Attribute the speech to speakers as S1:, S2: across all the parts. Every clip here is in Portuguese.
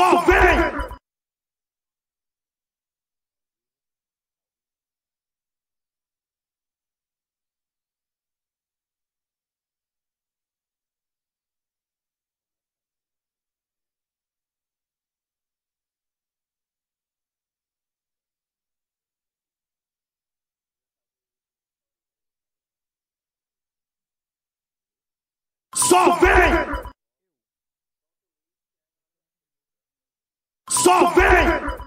S1: Só vem! Só vem! Só vem!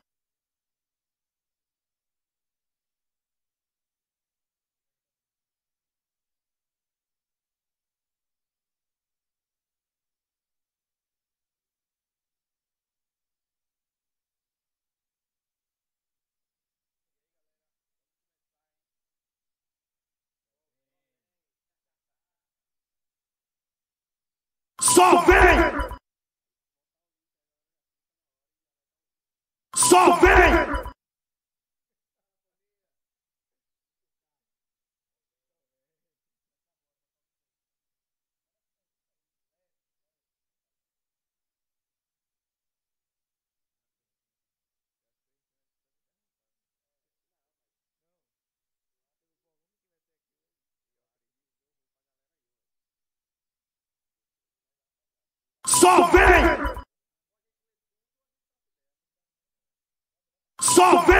S1: Só vem! Só vem! Só vem! Só vem!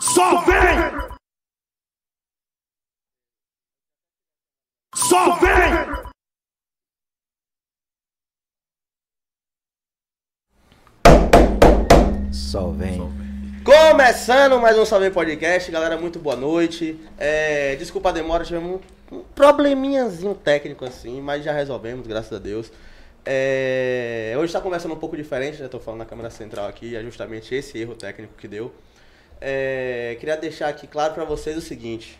S1: Só vem! Só vem!
S2: Só vem.
S3: Começando mais um Salve Podcast, galera, muito boa noite. É, desculpa a demora, tivemos um, um probleminhazinho técnico assim, mas já resolvemos, graças a Deus. É, hoje está começando um pouco diferente, né? Tô falando na câmera central aqui, é justamente esse erro técnico que deu. É, queria deixar aqui claro para vocês o seguinte: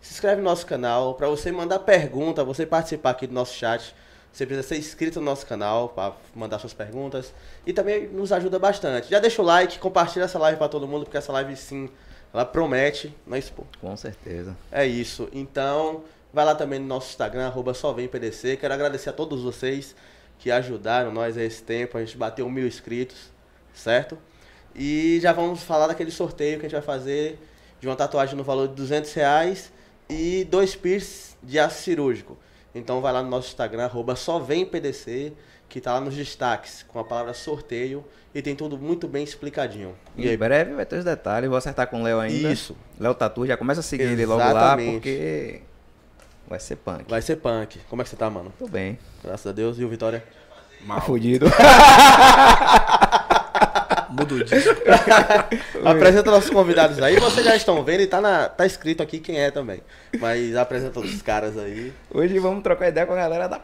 S3: se inscreve no nosso canal, para você mandar pergunta, você participar aqui do nosso chat. Você precisa ser inscrito no nosso canal para mandar suas perguntas e também nos ajuda bastante. Já deixa o like, compartilha essa live para todo mundo, porque essa live sim, ela promete, não é pô?
S2: Com certeza.
S3: É isso. Então, vai lá também no nosso Instagram, arroba só vem PDC. Quero agradecer a todos vocês que ajudaram nós a esse tempo. A gente bateu mil inscritos, certo? E já vamos falar daquele sorteio que a gente vai fazer de uma tatuagem no valor de 200 reais e dois piercings de aço cirúrgico. Então vai lá no nosso Instagram, arroba só vem PDC, que tá lá nos destaques, com a palavra sorteio, e tem tudo muito bem explicadinho. E
S2: Em
S3: aí,
S2: breve vai ter os detalhes. Vou acertar com o Léo ainda.
S3: Isso.
S2: Léo Tatu, já começa a seguir ele logo lá,
S3: Exatamente.
S2: porque vai ser punk.
S3: vai ser punk. Como é que você tá, mano?
S2: Tudo bem.
S3: Graças a Deus. E o Vitória?
S2: Tá fudido.
S4: Muda o disco.
S3: apresenta nossos convidados aí. Vocês já estão vendo e tá, na, tá escrito aqui quem é também. Mas apresenta os caras aí.
S2: Hoje vamos trocar ideia com a galera da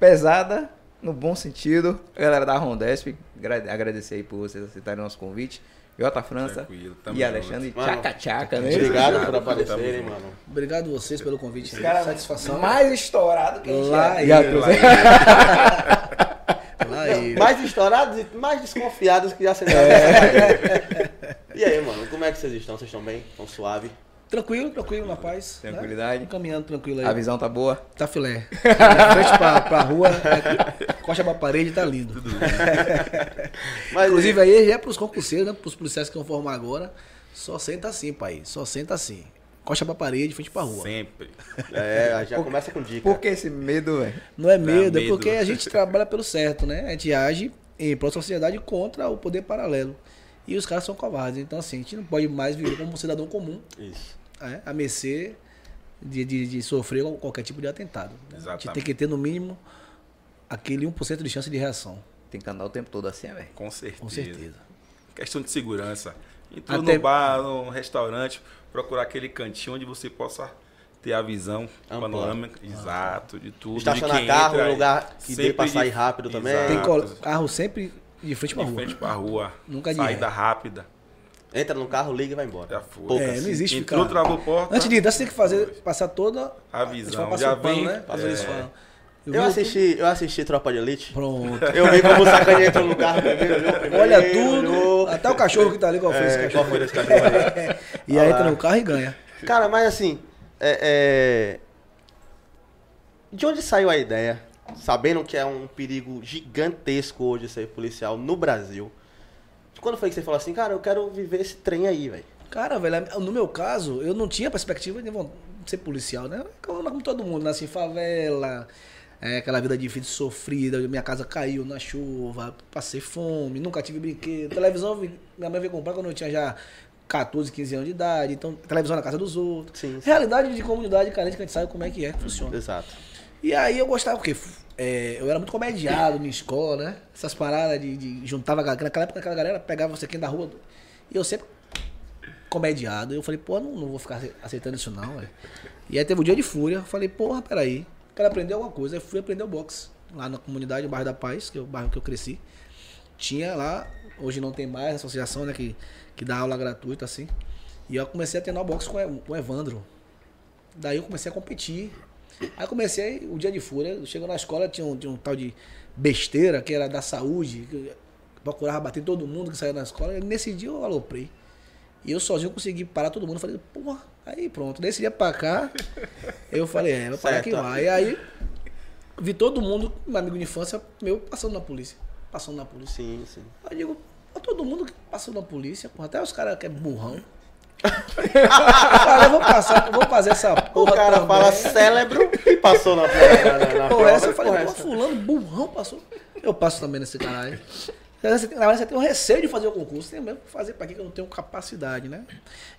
S2: pesada, no bom sentido. A galera da Rondesp, agra- agradecer aí por vocês aceitarem o nosso convite. Jota França e Alexandre Tchaca Tchaca, né?
S3: Obrigado por aparecerem, mano.
S4: Obrigado vocês pelo convite.
S2: Os caras
S4: Satisfação.
S2: mais estourado que a gente
S4: Lá
S2: é.
S4: ele,
S2: Já
S3: Mais estourados e mais desconfiados que já essa live. E aí, mano, como é que vocês estão? Vocês estão bem? Estão suave?
S4: Tranquilo, tranquilo, na paz.
S2: Tranquilidade.
S4: Né? Caminhando tranquilo aí.
S2: A visão tá boa?
S4: Tá filé. De frente pra, pra rua, é, costa pra parede, tá lindo.
S3: Mas,
S4: Inclusive aí é pros concurseiros, né? Pros policiais que vão formar agora. Só senta assim, pai. Só senta assim. Costa pra parede, frente pra rua.
S5: Sempre.
S3: É, já começa com dica.
S2: Por que esse medo, velho?
S4: Não é medo, é
S5: medo.
S4: porque a gente trabalha pelo certo, né? A gente age em prol da sociedade contra o poder paralelo. E os caras são covardes. Então, assim, a gente não pode mais viver como um cidadão comum,
S3: Isso.
S4: né? a mercê de, de, de sofrer qualquer tipo de atentado. né? A gente tem que ter, no mínimo, aquele 1% de chance de reação.
S2: Tem que andar o tempo todo assim, velho.
S5: Com certeza.
S4: Com certeza.
S5: Questão de segurança. Entrou
S4: Até-
S5: no bar, no restaurante, procurar aquele cantinho onde você possa ter a visão
S3: Ampla.
S5: panorâmica, exato, de tudo.
S3: Estacionar
S5: de
S3: carro,
S5: entra,
S3: um lugar que dê pra
S5: de-
S3: sair rápido também.
S5: Exato.
S4: Tem carro sempre de frente pra
S5: De
S4: rua.
S5: frente pra rua.
S4: Nunca de
S5: Saída rápida.
S3: Entra no carro, liga e vai embora.
S5: Já foi.
S4: É, não existe
S5: Entrou,
S4: ficar-
S5: travou porta.
S4: Antes de entrar, você tem que fazer, passar toda
S5: A
S4: gente
S5: visão.
S4: fala
S5: Já
S4: o pano,
S5: vem.
S4: né?
S5: É,
S4: fala.
S3: Eu
S4: vi
S3: assisti, eu assisti Tropa de Elite.
S4: Pronto.
S3: Eu vi como o sacaninha entrou no carro primeiro, olhou primeiro,
S4: Olha tudo,
S3: olhou.
S4: até o cachorro que tá ali, qual foi esse
S3: É,
S4: cachorro?
S3: qual foi esse cachorro?
S4: E aí entra no carro e ganha.
S3: Cara, mas assim, é, é, de onde saiu a ideia, sabendo que é um perigo gigantesco hoje ser policial no Brasil? Quando foi que você falou assim, cara, eu quero viver esse trem aí, velho?
S4: Cara, velho, no meu caso, eu não tinha perspectiva de ser policial, né? Como todo mundo, nasci em favela, é, aquela vida difícil, sofrida, minha casa caiu na chuva, passei fome, nunca tive brinquedo. Televisão, minha mãe veio comprar quando eu tinha já 14, 15 anos de idade, então televisão na casa dos outros.
S3: Sim, sim.
S4: Realidade de comunidade carente que a gente sabe como é que é que funciona.
S3: Exato.
S4: E aí eu gostava, porque é, eu era muito comediado na escola, né? Essas paradas de, de juntava galera. Naquela época aquela galera pegava você aqui da rua. E eu sempre comediado. Eu falei, pô, não, não vou ficar ace- aceitando isso não, velho. E aí teve o dia de fúria. Eu falei, porra, peraí. Quero aprender alguma coisa. Aí fui aprender o boxe. Lá na comunidade, bairro da Paz, que é o bairro que eu cresci. Tinha lá, hoje não tem mais, a associação, né, que, que dá aula gratuita, assim. E eu comecei a treinar boxe com, o- o Evandro. Daí eu comecei a competir. Aí comecei o dia de fúria. Eu Chego na escola, tinha um, tinha um tal de besteira, que era da saúde. Que eu procurava bater todo mundo que saía na escola. E nesse dia eu aloprei. E eu sozinho consegui parar todo mundo. Falei, porra, aí pronto. Desse dia pra cá, eu falei, é, vou parar aqui lá. E aí vi todo mundo, meu amigo de infância, meu, passando na polícia. Passando na polícia.
S3: Sim, sim.
S4: Aí eu digo, todo mundo que passou na polícia, porra, até os caras que é burrão. eu vou passar, eu vou fazer essa
S3: O
S4: porra.
S3: cara
S4: também.
S3: fala cérebro e passou na, na, na, prova.
S4: essa eu falei,
S3: Porra, essa-
S4: fulano, burrão, passou. Eu passo também nesse caralho. Na verdade, você tem- um receio de fazer o concurso, tem mesmo que fazer quê que eu não tenho capacidade, né?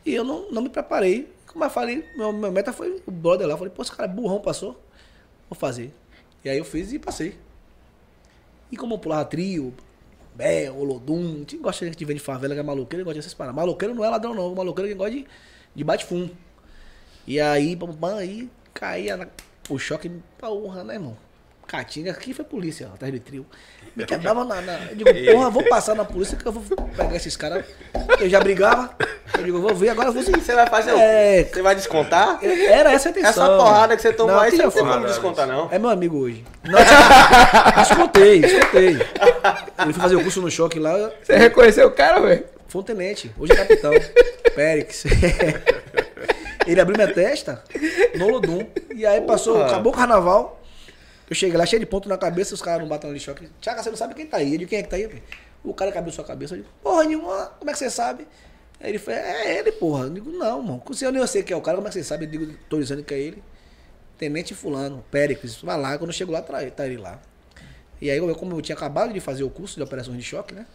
S4: E eu não, não me preparei. Como eu falei, meu, meu meta foi o brother lá. Eu falei, pô, esse cara é burrão passou. Vou fazer. E aí eu fiz e passei. E como eu pulava trio, Bé, Olodum, tinha gosta de gente que vem de favela, que é maloqueiro, gosta dessas paradas. Maloqueiro não é ladrão, não. Maloqueiro é quem gosta de, de bate-fundo. E aí, pam, pam, aí caía na, o choque, porra, né, irmão? Caatinga, aqui foi polícia, ó, atrás de trio. Me quebrava na, na. Eu digo, porra, vou passar na polícia que eu vou pegar esses caras. Eu já brigava. Eu digo, vou ver, agora eu vou.
S3: Você vai fazer
S4: É.
S3: o quê? Você vai descontar?
S4: Era essa a intenção.
S3: Essa porrada que você tomou
S4: Não,
S3: aí, você não tem como descontar, não.
S4: É meu amigo hoje. Não, escutei, escutei. Ele foi fazer o curso no choque lá,
S2: Você reconheceu o cara, velho?
S4: foi um tenente, hoje é capitão. Périx. Ele abriu minha testa no Lodum. E aí passou,
S3: Porra.
S4: acabou o carnaval. Eu cheguei lá cheio de ponto na cabeça, os caras não batem de choque. Tiago, você não sabe quem tá aí. Digo, quem é que tá aí? O cara abriu sua cabeça. Eu digo, porra nenhuma, como é que você sabe? Aí ele falou, é ele, porra. Eu digo, não, mano. Se eu nem sei quem é o cara, como é que você sabe? Eu digo, tô dizendo que é ele. Tenente fulano, Péricles, vai lá, quando eu chego lá, tá tá ele lá. E aí, como eu tinha acabado de fazer o curso de operações de choque, né?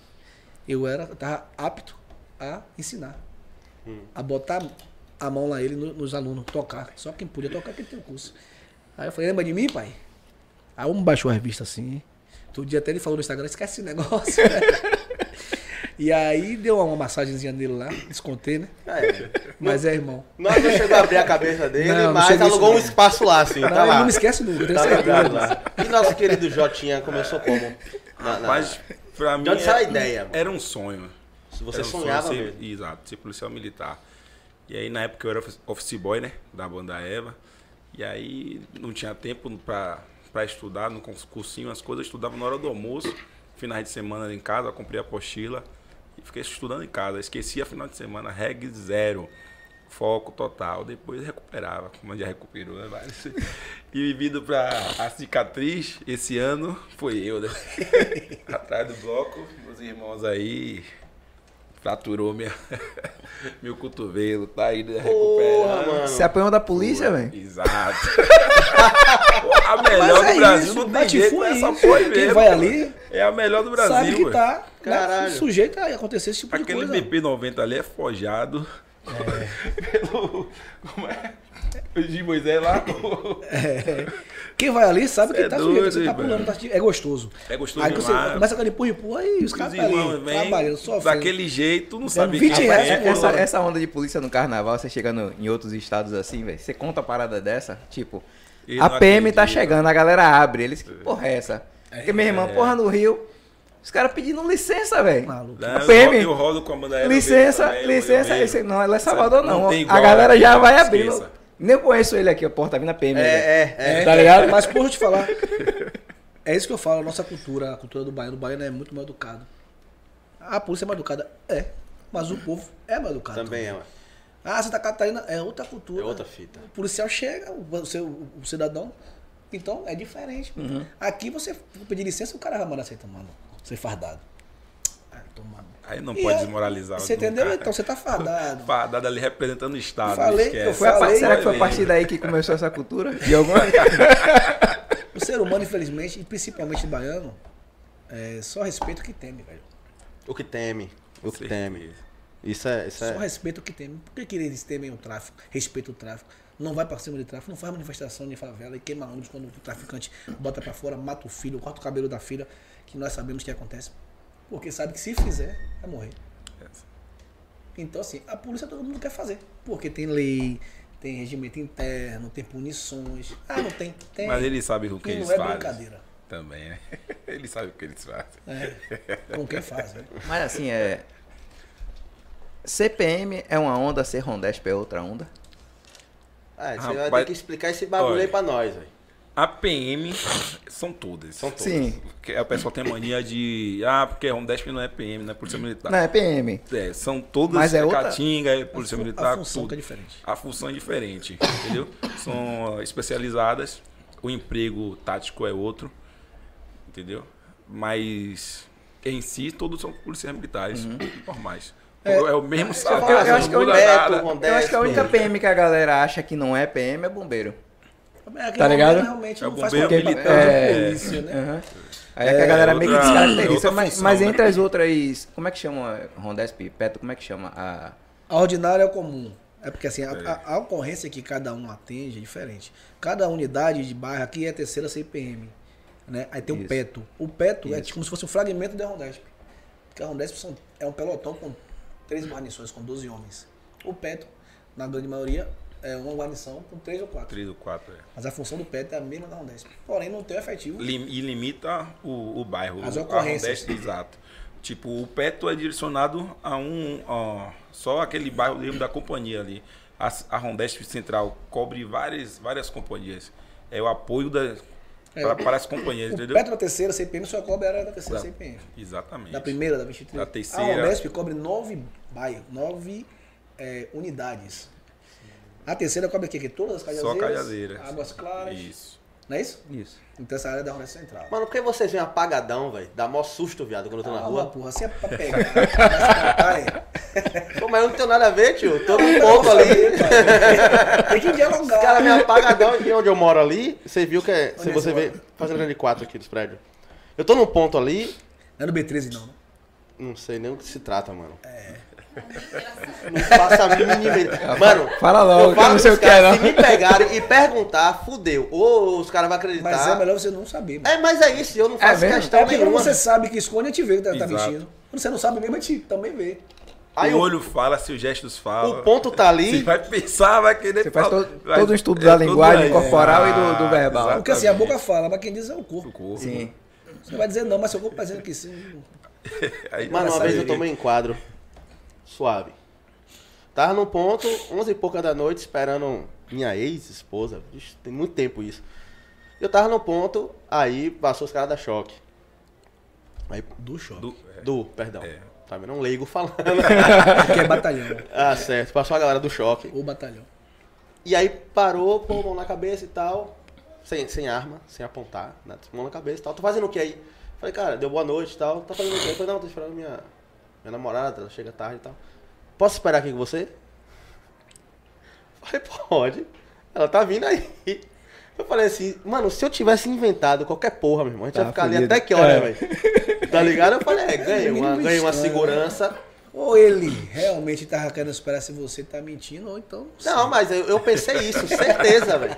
S4: Eu era, eu tava apto a ensinar. A botar a mão lá ele no- nos alunos, tocar. Só quem podia tocar é quem tem o curso. Aí eu falei, lembra de mim, pai? Aí um baixou a revista assim. Todo dia até ele falou no Instagram, esquece esse negócio. né? e aí deu uma massagenzinha nele lá, descontei, né?
S3: É.
S4: Mas é, irmão.
S3: Nós não chegou a abrir a cabeça dele,
S4: Não, não
S3: mas
S4: cheguei
S3: alugou um
S4: não.
S3: espaço lá, assim.
S4: Não,
S3: tá lá.
S4: não me esquece nunca, tenho
S3: Tá
S4: certeza.
S3: lá. E nosso querido Jotinha começou como? Na- na-
S5: Mas pra mim.
S3: De onde saiu a
S5: era-
S3: ideia?
S5: Era um sonho.
S3: Se você
S5: Era um sonho
S3: sonhava
S5: ser-
S3: mesmo.
S5: Exato, ser policial militar. E aí na época eu era office- office boy, né? Da banda Eva. E aí não tinha tempo pra, pra estudar no curs- cursinho, as coisas. Eu estudava na hora do almoço, finais de semana em casa, comprei a apostila e fiquei estudando em casa. Esquecia final de semana, reg zero. Foco total, depois recuperava, como já recuperou, né? vários. E vindo pra a cicatriz, esse ano foi eu, né? Atrás do bloco, meus irmãos aí fraturou minha, meu cotovelo, tá aí né,
S3: Porra,
S5: recuperando.
S2: Você apanhou da polícia, velho?
S5: Exato. a melhor
S4: Mas é
S5: do Brasil,
S4: isso,
S5: não tem jeito,
S4: fundo é
S5: essa foi
S4: Quem
S5: mesmo.
S4: vai ali
S5: É a melhor do Brasil,
S4: sabe que tá né, sujeito a acontecer esse tipo de
S5: Aquele
S4: coisa.
S5: BP90 ali é forjado pelo... Como é? O de Moisés lá.
S4: Quem vai ali sabe que tá
S5: é
S4: sujeito, você
S5: doido,
S4: tá pulando, tá, é gostoso.
S5: É gostoso
S4: Aí você começa aquele empurra, empurra, aí os caras tá ali trabalhando, sofrendo.
S5: daquele jeito, não sabe
S4: 20
S5: quem
S4: reais
S5: é,
S2: Essa, essa onda de polícia no carnaval, você chega no- em outros estados assim, velho. Você conta a parada dessa, tipo,
S5: Ele
S2: a
S5: não
S2: PM tá
S5: acredita.
S2: chegando, a galera abre. Eles, que porra é essa? Porque, meu irmão, porra no Rio, Os caras pedindo licença, velho.
S5: Né,
S2: PM.
S5: Eu rodo com a banda aérea.
S2: Licença,
S5: também,
S2: licença. esse- não, ela é Salvador, não.
S5: tem
S2: a galera já vai abrindo. Nem conheço ele aqui, a porta vindo a PM.
S3: É, é, é.
S2: Tá ligado?
S4: Mas, porra, eu te falar. É isso que eu falo, a nossa cultura, a cultura do baiano. O baiano é muito mal educado. A polícia é mal educada? É. Mas o povo é mal educado.
S3: Também é, mano.
S4: Ah, Santa Catarina é outra cultura.
S3: É outra fita.
S4: O policial chega, o, seu- o cidadão. Então é diferente.
S2: Uhum.
S4: Aqui você pedir licença, o cara vai mandar aceita, mano. Ser fardado. Ah, tomando.
S5: Aí não
S4: E
S5: pode
S4: é-
S5: desmoralizar.
S4: Você
S5: o
S4: entendeu?
S5: cara.
S4: Então você tá fardado.
S5: Fardado ali representando o Estado.
S4: falei,
S5: esquece.
S4: eu
S2: par-
S4: falei,
S2: será que foi a
S5: Vai
S2: partir daí que começou essa cultura? De alguma...
S4: O ser humano, infelizmente, e principalmente baiano, é só respeito que teme, velho.
S3: O que teme. O que teme. Isso é. Isso
S4: Só
S3: é...
S4: respeito o que teme. Por que, que eles temem o tráfico? Respeita o tráfico. Não vai pra cima de tráfico, não faz manifestação de favela e queima ônibus quando o traficante bota pra fora, mata o filho, corta o cabelo da filha, que nós sabemos que acontece. Porque sabe que se fizer, vai morrer. Então, assim, a polícia todo mundo quer fazer. Porque tem lei, tem regimento interno, tem punições. Ah, não tem? Tem.
S5: Mas ele sabe o que
S4: E
S5: eles
S4: não é
S5: fazem.
S4: brincadeira.
S5: Também, né? Ele sabe o que eles fazem.
S4: É, com quem faz, né?
S2: Mas assim, é. CPM é uma onda, ser Rondesp é outra onda.
S3: Ah, você vai ter que explicar esse bagulho
S5: olha.
S3: aí pra nós, velho.
S5: A PM são todas.
S3: São todas.
S2: Sim.
S5: Porque a pessoa tem mania de. Ah, porque Rondesp não é PM, não é Polícia Militar.
S2: Não, é PM.
S5: É, são todas
S2: Mas é outra-
S5: Caatinga, é Polícia
S4: A
S5: Militar.
S4: a função
S5: tudo.
S4: é diferente.
S5: A função é diferente, entendeu? São ah, especializadas, o emprego tático é outro, entendeu? Mas em si todos são policiais militares normais. É, o mesmo salário,
S2: eu- eu acho que é Eu acho que a única PM que a galera acha que não é PM é bombeiro.
S4: É, aqui
S2: Tá ligado?
S4: Realmente
S5: É o
S4: não faz
S5: bombeiro
S4: qualquer
S5: militar. É.
S4: de polícia, né?
S2: Aí é que a galera meio que descaracteriza. Mas,
S5: função,
S2: mas
S5: né?
S2: entre as outras. Como é que chama Rondesp? Peto, como é que chama? A...
S4: A ordinária é o comum. É porque assim, a, a- a ocorrência que cada um atende é diferente. Cada unidade de bairro aqui é terceira CPM. Né? Aí tem o
S2: Isso.
S4: PETO. O PETO é
S2: Isso.
S4: como se fosse um fragmento da Rondesp. Porque a Rondesp são- é um pelotão com três guarnições, com 12 homens. O PETO, na grande maioria, é uma guarnição com três ou quatro.
S5: Três ou quatro, é.
S4: Mas a função do PETO é a mesma da Rondesp. Porém, não tem o efetivo.
S5: Lim- E limita o, o bairro.
S4: As ocorrências.
S5: Rondesp, exato. Tipo, o PETO é direcionado a um. ó, só aquele bairro mesmo da companhia ali. A, a Rondesp Central cobre várias, várias companhias. É o apoio da,
S4: É,
S5: pra- para as companhias,
S4: O
S5: entendeu?
S4: PETO da terceira CPM só cobre a área da terceira
S5: Da-
S4: CPM.
S5: Exatamente.
S4: Da primeira, da 23.
S5: Da terceira.
S4: A Unesp cobre nove bairros, nove é, unidades. A terceira cobre aqui, que todas as
S5: Só
S4: cajazeiras,
S5: Cajazeiras.
S4: águas claras.
S5: Isso.
S4: Não é isso?
S2: Isso.
S4: Então essa área é da Unesp Central.
S3: Mano, por que vocês vêm apagadão, velho? Dá mó susto, viado, quando eu tô na
S4: Ah,
S3: rua.
S4: porra, assim é pra pegar. cantar, é.
S3: Pô, mas eu não tenho nada a ver, tio. Tô num ponto ali.
S4: Tem que dialogar.
S3: Os caras me apagadão de onde eu moro ali. Você viu que é. Se
S4: Onde
S3: você
S4: você
S3: vê. Fazendo grande 4 aqui dos prédios. Eu tô num ponto ali.
S4: Não é no B13 não, né?
S3: Não sei nem o que se trata, mano. Não faço a mínima ideia. Mano,
S2: Fala logo,
S3: eu
S2: não sei o que é, não.
S3: Se me pegarem e perguntar, fudeu. Ou os caras vão acreditar.
S4: Mas é melhor você não saber. mano.
S3: É, mas é isso, eu não faço
S2: mesmo?
S3: questão
S4: É
S3: nenhuma.
S4: você sabe que esconde, a gente vê que tá, tá
S5: Exato.
S4: mentindo. Quando você não sabe mesmo, a gente também vê.
S3: Aí
S5: o
S3: o,
S5: olho fala, se os gestos falam.
S3: o ponto tá
S5: Você
S3: ali.
S5: vai pensar, vai querer
S2: Você faz todo,
S5: vai-
S2: todo o estudo
S5: é,
S2: da linguagem corporal e do, do
S5: Ah,
S2: verbal.
S4: Porque assim, a boca
S5: Exatamente.
S4: fala, mas quem diz é o corpo.
S5: O corpo.
S2: Sim.
S4: Você vai dizer não, mas seu corpo tá dizendo que sim.
S5: Aí-
S3: Mano, uma vez eu tomei em quadro. Suave. Tava num ponto, 11 e pouca da noite, esperando minha ex-esposa. Tem muito tempo isso. Eu tava no ponto, aí passou os caras da choque. Aí,
S4: Do choque.
S5: do- é.
S3: do, perdão.
S5: É.
S3: Tá vendo? Um leigo falando.
S4: Que é batalhão.
S3: ah, certo. Passou a galera do choque.
S4: Ou batalhão.
S3: E aí parou, pô, mão na cabeça e tal. Sem, sem arma, sem apontar, né? mão na cabeça e tal. Tô fazendo o que aí? Falei, cara, deu boa noite e tal. Tá fazendo o que? Eu falei, não, tô esperando minha, minha namorada, ela chega tarde e tal. Posso esperar aqui com você? Falei, pode. Ela tá vindo aí. Eu falei assim, mano, se eu tivesse inventado qualquer porra, meu irmão, a gente ia
S2: Tá
S3: ficar ali até que hora,
S2: É.
S3: velho? Tá ligado? Eu falei, é, ganhei uma, ganhei uma
S4: estranho,
S3: segurança.
S4: Ou ele realmente tava querendo esperar se você tá mentindo, ou então.
S3: Não, mas eu, eu pensei isso, certeza, velho.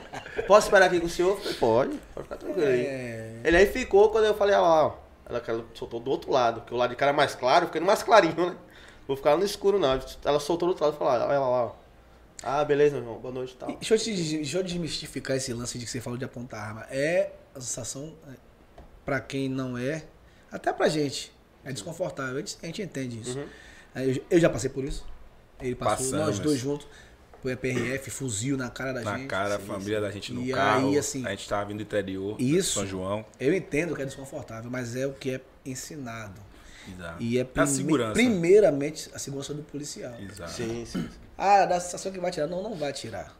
S3: Posso esperar aqui com o senhor? Falei, pode, pode ficar tranquilo aí.
S4: É.
S3: Ele aí ficou quando eu falei, ah lá, ó. Ela, ela soltou do outro lado, porque o lado de cara é mais claro, no mais clarinho, né? Vou ficar no escuro, não. Ela soltou do outro lado e falou, olha lá, ó. Ah, beleza, meu irmão, boa noite e tal.
S4: Deixa eu, te, deixa eu desmistificar esse lance de que você falou de apontar arma. É a sensação, é, pra quem não é, até pra gente, É desconfortável. A gente, a gente entende isso.
S3: Uhum.
S4: Eu, eu já passei por isso. Ele passou,
S5: Passamos.
S4: nós dois juntos. Foi a PRF, fuzil na cara da
S5: Na
S4: gente.
S5: cara, a família da gente no
S4: E
S5: carro.
S4: aí, assim,
S5: a gente tava vindo do interior,
S4: isso-
S5: São João.
S4: Eu entendo que é desconfortável, mas é o que é ensinado.
S5: Exato.
S4: E é
S5: a
S4: prime-
S5: segurança.
S4: primeiramente a segurança do policial.
S5: Exato.
S3: Sim, sim.
S4: Ah, dá a sensação que vai tirar. Não, não vai tirar.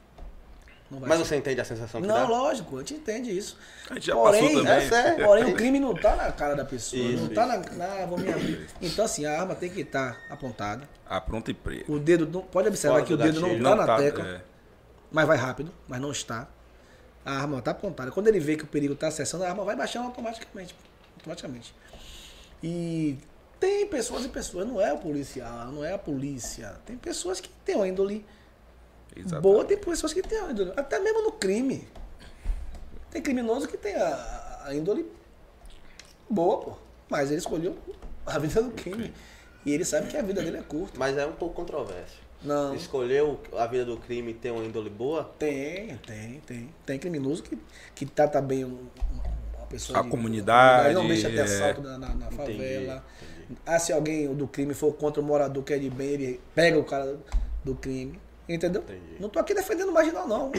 S4: Não vai
S3: Mas você entende a sensação que
S4: Não,
S3: dá?
S4: lógico, a gente entende isso.
S5: A gente já
S4: Porém,
S5: passou também.
S3: é sério.
S4: Porém, o crime não tá na cara da pessoa.
S3: Isso,
S4: não tá na, na. Vou me abrir. Então, assim, a arma tem que estar apontada.
S5: A pronta e preta.
S4: O dedo. Não, pode observar
S3: Fora
S4: que o
S3: do
S4: dedo não
S3: gatilho.
S4: tá na
S5: tá,
S4: tecla,
S5: é.
S4: mas vai rápido, mas não está. A arma tá apontada. Quando ele vê que o perigo tá acessando, a arma vai baixando automaticamente. Automaticamente. E tem pessoas e pessoas. Não é o policial, não é a polícia. Tem pessoas que têm uma índole
S5: Exato.
S4: boa, tem pessoas que têm índole. Até mesmo no crime. Tem criminoso que tem a, a índole boa, pô. Mas ele escolheu a vida do crime. E ele sabe que a vida dele é curta.
S3: Mas é um pouco controverso.
S4: Não.
S3: Escolheu a vida do crime e ter uma índole boa?
S4: Tem, tem, tem. Tem criminoso que, que trata bem um- uma pessoa.
S5: A
S4: de-
S5: comunidade,
S4: Não deixa ter assalto na, na, na
S3: Entendi,
S4: favela.
S3: entendi.
S4: Ah, se alguém do crime for contra o morador que é de bem, ele pega o cara do crime. Entendeu?
S3: Entendi.
S4: Não tô aqui defendendo marginal, não.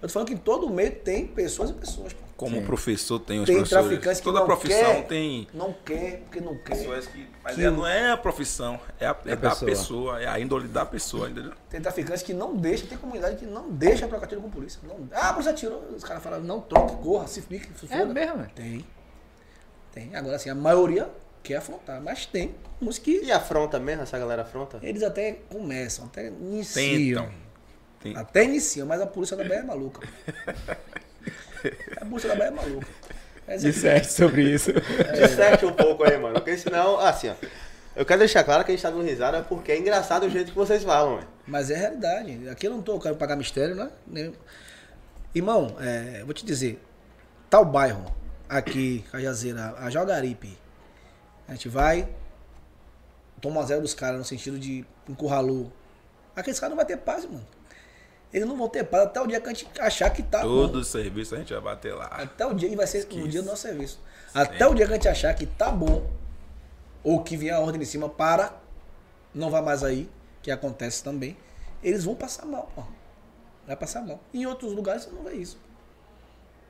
S4: Eu tô falando que em todo meio tem pessoas e pessoas. pô.
S5: Como professor tem os
S4: Tem
S5: professores.
S4: traficantes que
S5: Toda
S4: não
S5: profissão
S4: quer,
S5: tem
S4: Não quer, porque não quer.
S5: pessoas que. Mas
S4: Que
S5: é- não é a profissão, é, a, é
S2: a
S5: da
S2: pessoa.
S5: pessoa, é a índole da pessoa, entendeu?
S4: Tem traficantes que não deixam, tem comunidade que não deixa trocar tiro com polícia. Não, ah, a polícia atirou. Os caras falam, não troque, corra, se fique, se
S2: É
S4: foda.
S2: mesmo, é?
S4: Tem. Tem. Agora, assim, a maioria quer afrontar, mas tem uns que
S3: E afronta mesmo? Essa galera afronta?
S4: eles até começam, até iniciam.
S5: Tentam. Tem-
S4: Até iniciam, mas a polícia da Bahia é maluca. a polícia da Bahia é maluca. Mas,
S2: Disserte sobre isso.
S3: Disserte um pouco aí, mano. Porque senão, assim, ó. Eu quero deixar claro que a gente tá dando risada porque é engraçado o jeito que vocês falam, velho.
S4: mas é realidade. Aqui eu não tô querendo pagar mistério, né? Nem- Irmão, é, eu vou te dizer, tal bairro, aqui, Cajazeira, a Jogaripe, a gente vai, toma zero dos caras no sentido de encurralou. Aqueles caras não vão ter paz, mano. Eles não vão ter paz até o dia que a gente achar que tá bom.
S5: Todo o serviço a gente vai bater lá.
S4: Até o dia que vai ser o dia do nosso serviço. Até o dia que a gente achar que tá bom, ou que vier a ordem em cima para, não vai mais aí, que acontece também, eles vão passar mal, pô. Vai passar mal. Em outros lugares você não vê isso.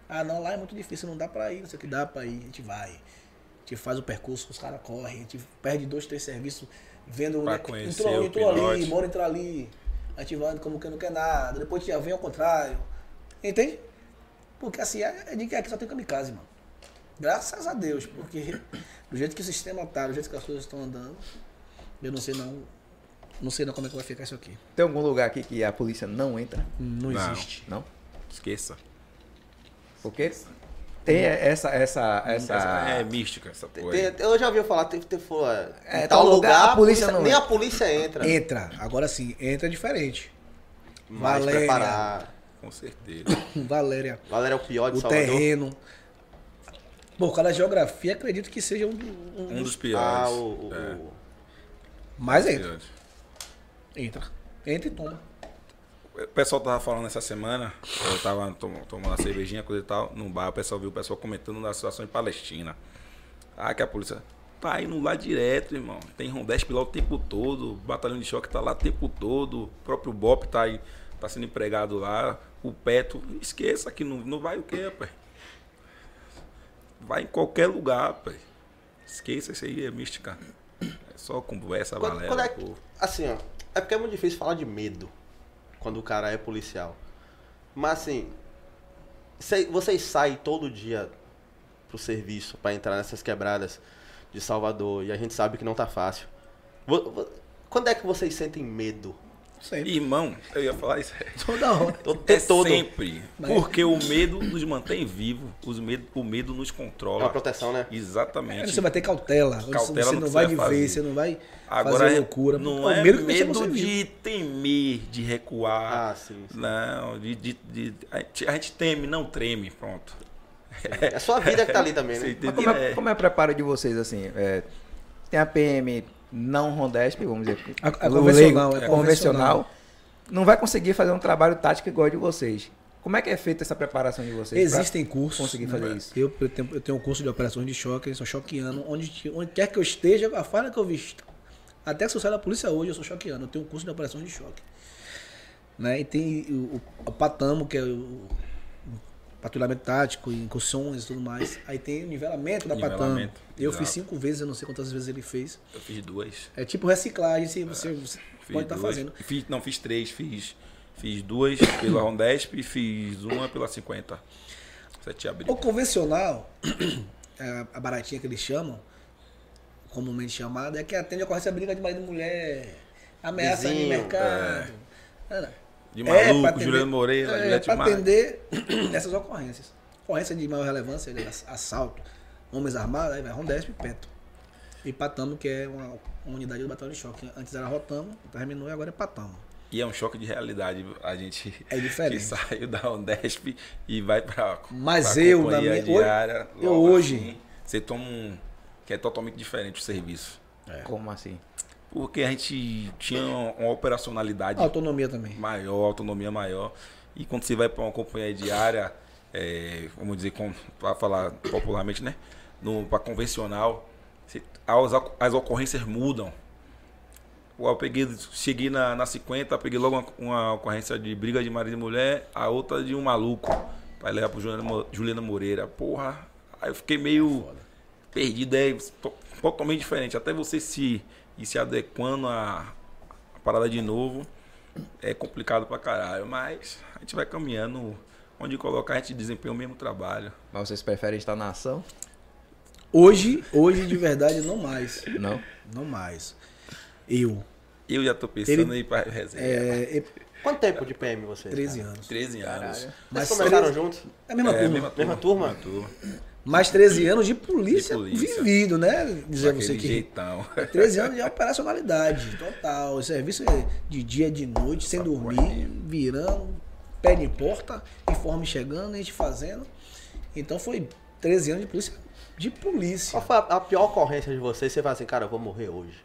S4: Ah, não, lá é muito difícil, não dá pra ir, não sei o que dá pra ir, a gente vai. A gente faz o percurso, os caras correm, a gente perde dois, três serviços, vendo
S5: Pra
S4: né,
S5: conhecer
S4: entrou,
S5: o
S4: entrou ali, mora entrou ali, a gente vai como que não quer nada, depois já vem ao contrário. Entende? Porque assim, é é de que aqui só tem kamikaze, mano. Graças a Deus, porque do jeito que o sistema tá, do jeito que as coisas estão andando, eu não sei não. Não sei não como é que vai ficar isso aqui.
S2: Tem algum lugar aqui que a polícia não entra?
S4: Não,
S5: Não.
S4: existe.
S2: Não?
S5: Esqueça.
S2: Porque tem essa. essa, essa...
S5: É mística, essa
S3: tem- eu já ouvi falar, tem, tem, for,
S2: É,
S3: em
S2: tal lugar, a polícia não
S3: nem
S2: entra.
S3: a polícia entra.
S4: Entra. Agora sim, entra diferente.
S3: Mais
S4: Valéria.
S3: preparado.
S5: Com certeza.
S4: Valéria.
S3: Valéria é o pior de
S4: o
S3: Salvador.
S4: terreno. Por causa da geografia, acredito que seja um, um-
S5: Um dos piores.
S3: Ah, o, o-
S5: É,
S3: o-
S4: Mas entra. Entra. Entra e toma.
S5: O pessoal tava falando essa semana, eu tava tom- tomando uma cervejinha, coisa e tal, num bar, o pessoal viu o pessoal comentando da situação em Palestina. Ah, que a polícia tá indo lá direto, irmão. Tem Rondesp lá o tempo todo, o batalhão de choque tá lá o tempo todo, o próprio BOP tá aí, tá sendo empregado lá, o Petro, esqueça que não, não vai o quê, pai? Vai em qualquer lugar, pai. Esqueça isso aí, é mística. É só conversa,
S3: Quando, é, assim, ó, é porque é muito difícil falar de medo quando o cara é policial. Mas assim, cê- vocês saem todo dia pro serviço pra entrar nessas quebradas de Salvador e a gente sabe que não tá fácil. Quando é que vocês sentem medo?
S4: Sempre.
S5: Irmão, eu ia falar isso.
S4: Toda hora.
S5: É
S3: todo.
S5: sempre.
S4: Mas-
S5: Porque o medo nos mantém vivos. Os medo, o medo nos
S3: É
S5: controla.
S3: uma proteção, né?
S5: Exatamente.
S4: Você vai ter cautela. Você-
S5: Cautela
S4: você não vai
S5: você
S4: de
S5: vai
S4: vez,
S5: fazer.
S4: você não vai
S5: Agora
S4: fazer loucura.
S5: não é
S4: o medo que deixa
S5: medo
S4: você vivo.
S5: de temer, de recuar.
S3: Ah, sim, sim.
S5: Não, de, de- de- a, gente, a gente teme, não treme. Pronto.
S3: É a sua vida que tá ali também, né?
S2: como é,
S5: É.
S2: como é o preparo de vocês, assim? É, tem a PM não Rondesp, vamos dizer.
S4: A- a convencional,
S2: leigo,
S4: é
S2: convencional. Não vai conseguir fazer um trabalho tático igual de vocês. Como é que é feita essa preparação de vocês?
S4: Existem cursos.
S2: conseguir
S4: né?
S2: fazer isso.
S4: Eu, eu tenho, eu tenho um curso de operações de choque, eu sou choqueano. Onde, onde quer que eu esteja, a falha que eu visto. Até que se eu sair da polícia hoje, eu sou choqueano. Eu tenho um curso de operações de choque. Né? E tem o, o, o Patamo, que é o patrulhamento tático, incursões e tudo mais. Aí tem o nivelamento da.
S5: Nivelamento,
S4: Eu
S5: exato.
S4: fiz cinco vezes, eu não sei quantas vezes ele fez.
S5: Eu fiz duas.
S4: É tipo reciclagem, se você, você
S5: Fiz
S4: pode estar
S5: duas.
S4: fazendo.
S5: Fiz, não, fiz três. Fiz, fiz duas pela Rondesp e fiz uma pela 50. 7 de abril.
S4: O convencional, é, a baratinha que eles chamam, comumente chamada, é que atende a ocorrência briga de marido e mulher, ameaça de
S3: Vizinho,
S4: mercado. É,
S5: De
S4: é,
S5: maluco,
S4: pra atender-
S5: Juliano Moreira,
S4: é,
S5: Juliette Maia.
S4: atender essas ocorrências. Ocorrência de maior relevância, ele é ass- assalto, homens armados, aí vai Rondesp e Peto. E Patamo, que é uma, uma unidade do batalhão de choque. Antes era Rotamo, terminou e agora é Patamo.
S5: E é um choque de realidade a gente
S4: É diferente.
S5: que saiu da Ondesp e vai pra,
S4: Mas
S5: pra
S4: eu, na minha-
S5: diária.
S4: eu hoje-
S5: assim, você toma um... que é totalmente diferente o serviço.
S2: Como assim?
S5: Porque a gente tinha uma operacionalidade
S4: Autonomia também.
S5: maior, autonomia maior. E quando você vai para uma companhia diária, é, vamos dizer, para falar popularmente, né? Para convencional, você- as, as ocorrências mudam. Eu peguei, cheguei na, na 50, peguei logo uma, uma ocorrência de briga de marido e mulher, a outra de um maluco, para levar pro Juliana, Juliana Moreira. Porra, aí eu fiquei meio perdido, é to- totalmente diferente. Até você se ir se adequando à, à parada de novo, é complicado pra caralho, mas a gente vai caminhando. Onde colocar, a gente desempenha o mesmo trabalho.
S2: Mas vocês preferem estar na ação?
S4: Hoje, hoje de verdade, não mais.
S2: Não?
S4: Não mais. Eu.
S5: Eu já tô pensando
S4: Ele-
S5: ir pra reserva.
S4: É, é
S3: Quanto tempo de PM você?
S4: 13
S3: cara?
S4: anos.
S5: 13 anos.
S3: Vocês
S4: Mas
S3: começaram
S4: 13
S3: juntos?
S4: É a mesma
S5: É,
S4: turma.
S5: mesma turma.
S3: Mesma turma?
S5: Mesma turma.
S4: Mais 13 anos de polícia,
S5: De polícia.
S4: vivido, né? Dizer você que.
S5: jeitão.
S4: 13 anos de operacionalidade total. Serviço de dia, de noite, sem dormir, virando, pé de porta, informe chegando, a gente fazendo. Então foi 13 anos de polícia. De polícia.
S3: Qual foi a, a pior ocorrência de vocês? Você fala assim, cara, eu vou morrer hoje.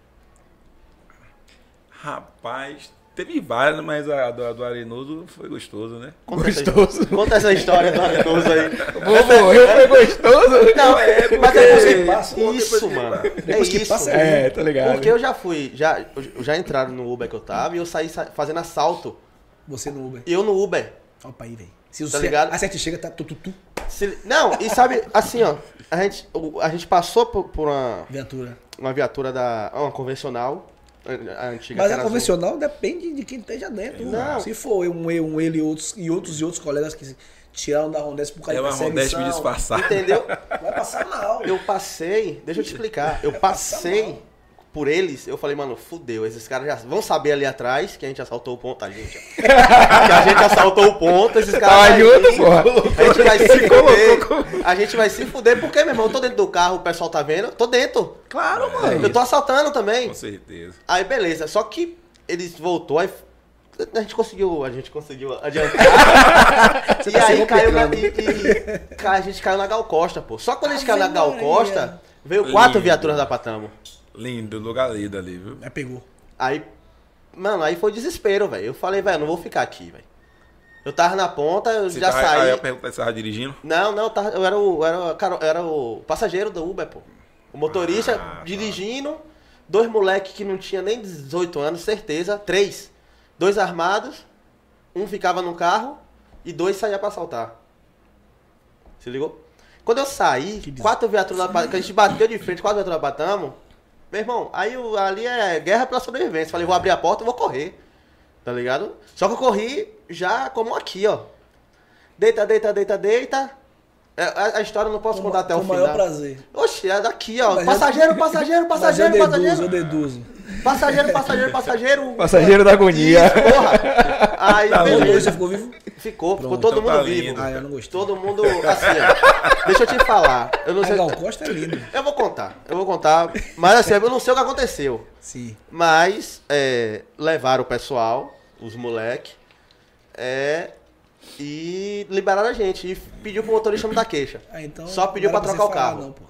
S5: Rapaz, teve várias, mas a do, a do Arenoso foi gostoso, né?
S3: Conta Essa, conta essa história do Arenoso aí.
S2: Vou morrer, foi gostoso?
S3: Não, é, mas é porque
S4: passa,
S3: isso, mano. É
S4: Depois que
S3: isso.
S4: passa,
S2: É, tô ligado.
S3: Porque eu já fui, já, já entraram no Uber que eu tava e eu saí sa- fazendo assalto.
S4: Você no Uber.
S3: E eu no Uber.
S4: Opa aí, velho. Se
S3: Tá
S4: você,
S3: ligado?
S4: A sete chega, tá tu, tu, tu,
S3: Se- não, e sabe, assim, ó, a gente, a gente passou por, por uma,
S4: viatura.
S3: uma viatura da. Uma convencional. A antiga
S4: Mas a
S3: era azul.
S4: convencional depende de quem esteja dentro.
S3: Não.
S4: Se for eu, um eu, um ele e outros, e outros e outros colegas que tiraram da Rondesp por causa
S5: É
S4: de
S5: uma Rondesp
S4: perseguição,
S5: disfarçada.
S3: Entendeu?
S4: Vai passar mal.
S3: Eu passei, deixa eu te explicar. Eu passei por eles, eu falei, mano, fudeu. Esses caras já vão saber ali atrás que a gente assaltou o ponto, a gente. ó. que a gente assaltou o ponto, esses caras. Vai
S2: junto,
S3: vir,
S2: porra.
S3: A gente vai se fuder. A gente vai se fuder, porque, meu irmão, eu tô dentro do carro, o pessoal tá vendo. Tô dentro.
S4: Claro, mano.
S3: Eu tô assaltando também.
S5: Com certeza.
S3: Aí beleza, só que eles voltou, aí a gente conseguiu, a gente conseguiu adiantar. e
S4: tá
S3: aí caiu na, e, e a gente caiu na Gal Costa, pô. Só quando a gente caiu na Gal. Costa, veio quatro
S5: Lindo.
S3: viaturas da Patamo.
S5: Lindo, lugar lindo ali, viu?
S4: Aí pegou.
S3: Aí, mano, aí foi desespero, velho. Eu falei, velho, não vou ficar aqui, velho. Eu tava na ponta, eu
S5: Você
S3: já
S5: tava- Aí
S3: saí.
S5: eu perguntei se você tava dirigindo.
S3: Não, não, eu, tava- eu era o, era, o caro- era o passageiro do Uber, pô. O motorista
S5: Ah, tá.
S3: dirigindo, dois moleques que não tinha nem 18 anos, certeza, três. Dois armados, um ficava no carro e dois saía pra assaltar. Se ligou? Quando eu saí, quatro viaturas que a gente bateu de frente, quatro viaturas da Patamo, meu irmão, aí o- ali é guerra pela sobrevivência. Falei, vou abrir a porta e vou correr. Tá ligado? Só que eu corri já como aqui, ó. Deita, deita, deita, deita. É, A, a história eu não posso
S4: Com,
S3: contar até o
S4: com o
S3: final.
S4: maior prazer.
S3: Oxi, é daqui, ó.
S4: Mas
S3: passageiro, passageiro,
S4: Mas
S3: passageiro,
S4: eu
S3: passageiro.
S4: deduzo, eu deduzo.
S3: Passageiro, passageiro, passageiro.
S2: Passageiro da agonia.
S3: Isso, porra. Aí,
S5: Tá
S3: beleza.
S4: você ficou vivo?
S3: Ficou, ficou
S4: Pronto.
S3: todo
S5: Então
S3: mundo
S5: tá
S3: vivo.
S5: lindo.
S4: Ah, eu não gostei.
S3: Todo mundo, assim. Deixa eu te falar. Eu não sei.
S4: Gal Costa é lindo.
S3: Eu vou contar, eu vou contar. Mas assim, eu não sei o que aconteceu.
S4: Sim.
S3: Mas é, levaram o pessoal, os moleque, é, e liberaram a gente. E pediu pro motorista me dar queixa.
S4: Ah, então.
S3: Só pediu pra trocar o carro.
S4: Não, pô.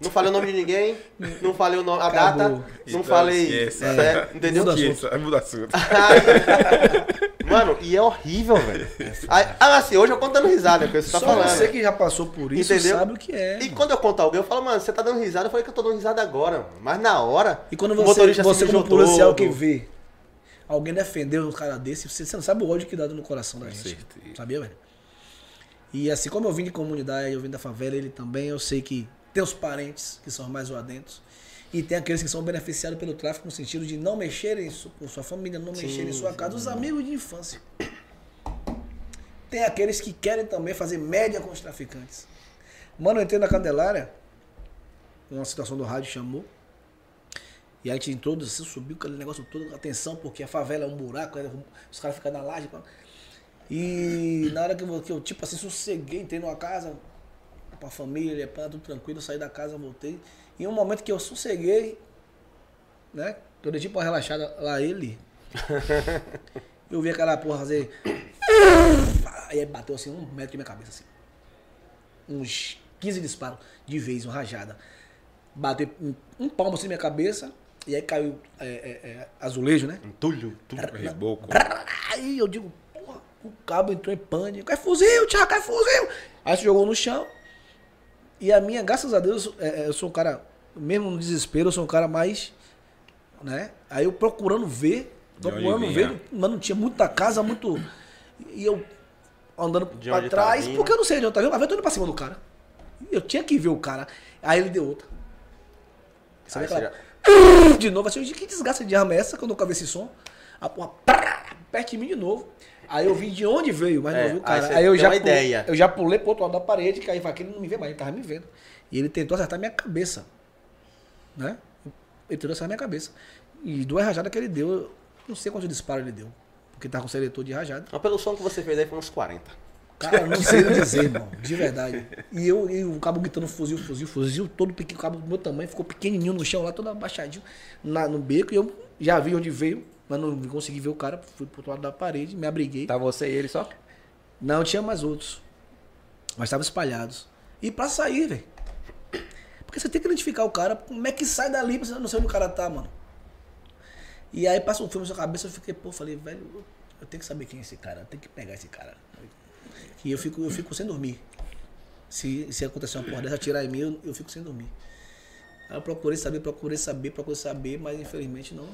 S3: Não falei o nome de ninguém, não falei o nome, a
S4: Acabou.
S3: data, não
S5: Então,
S3: falei.
S5: esqueça.
S3: É, entendeu?
S4: Muda assunto.
S5: Muda assunto.
S3: Mano, e é horrível, velho. Ah, assim, hoje eu conto dando risada, é o que você tá
S4: Só
S3: falando.
S4: você que já passou por isso
S3: Entendeu?
S4: sabe o que é.
S3: E
S4: mano.
S3: quando eu conto alguém, eu falo, mano, você tá dando risada, eu falei que eu tô dando risada agora, mano. Mas na hora.
S4: E quando
S3: o
S4: você, você como policial
S3: todo.
S4: que vê alguém defender um cara desse, você, você não sabe o ódio que dá no coração da gente.
S5: certeza.
S4: Sabia, velho? E assim como eu vim de comunidade, eu vim da favela, ele também, eu sei que tem os parentes que são mais zoadentos. E tem aqueles que são beneficiados pelo tráfico no sentido de não mexerem com sua família, não mexerem em sua casa, os amigos de infância. Tem aqueles que querem também fazer média com os traficantes. Mano, eu entrei na Candelária, uma situação do rádio chamou. E aí a gente entrou, assim, subiu aquele negócio todo, atenção, porque a favela é um buraco, aí os caras ficam na laje. E na hora que eu, que eu, tipo assim, sosseguei, entrei numa casa, com a família, pá, tudo tranquilo, saí da casa, voltei. E um momento que eu sosseguei, né? Que eu dei tipo uma relaxada lá ele. eu vi aquela porra fazer. Aí bateu assim, um metro de minha cabeça, assim. Uns 15 disparos de vez, uma rajada. Bateu um, um palmo assim na minha cabeça, e aí caiu é, é, é, azulejo, né?
S3: Entulho, entulho.
S5: Reboco.
S4: Aí eu digo, porra, o cabo entrou em pânico. É fuzil, Thiago, é fuzil. Aí se jogou no chão. E a minha, graças a Deus, é, é, eu sou um cara, mesmo no desespero, eu sou um cara mais. Né? Aí eu procurando ver, procurando ver, mas não tinha muita casa, muito. E eu andando pra
S3: tá
S4: trás,
S3: vindo.
S4: porque eu não sei de onde tá vindo, mas eu tô indo pra cima do cara. Eu tinha que ver o cara. Aí ele deu outra. Sabe aquela- de novo, assim, que desgraça de arma é essa que eu nunca vi esse som? A porra, prá, perto de mim de novo. Aí eu vi de onde veio, mas
S3: É,
S4: não vi o
S3: aí
S4: cara.
S3: você
S4: Aí, eu já
S3: uma
S4: pu-
S3: ideia.
S4: Eu já pulei pro outro lado da parede, que aí ele não me vê mais, ele tava me vendo. E ele tentou acertar minha cabeça. Né? Ele tentou acertar minha cabeça. E duas rajadas que ele deu, eu não sei quantos disparos ele deu. Porque tava com seletor de rajada.
S3: Mas pelo som que você fez aí foi uns 40.
S4: Cara, eu não sei dizer, irmão. De verdade. E eu e o cabo gritando fuzil, fuzil, fuzil, todo pequeno, o cabo do meu tamanho, ficou pequenininho no chão lá, todo abaixadinho na, no beco. E eu já vi onde veio, mas não consegui ver o cara. Fui pro outro lado da parede, me abriguei.
S2: Tá você e ele só?
S4: Não, tinha mais outros. Mas estavam espalhados. E pra sair, velho. Porque você tem que identificar o cara. Como é que sai dali pra você não sei onde o cara tá, mano? E aí passa um filme na sua cabeça, eu fiquei, pô, falei, velho, eu tenho que saber quem é esse cara, eu tenho que pegar esse cara. E eu fico, eu fico sem dormir. Se, se acontecer uma porra dessa, atirar em mim, eu, eu fico sem dormir. Aí eu procurei saber, procurei saber, procurei saber, mas infelizmente não,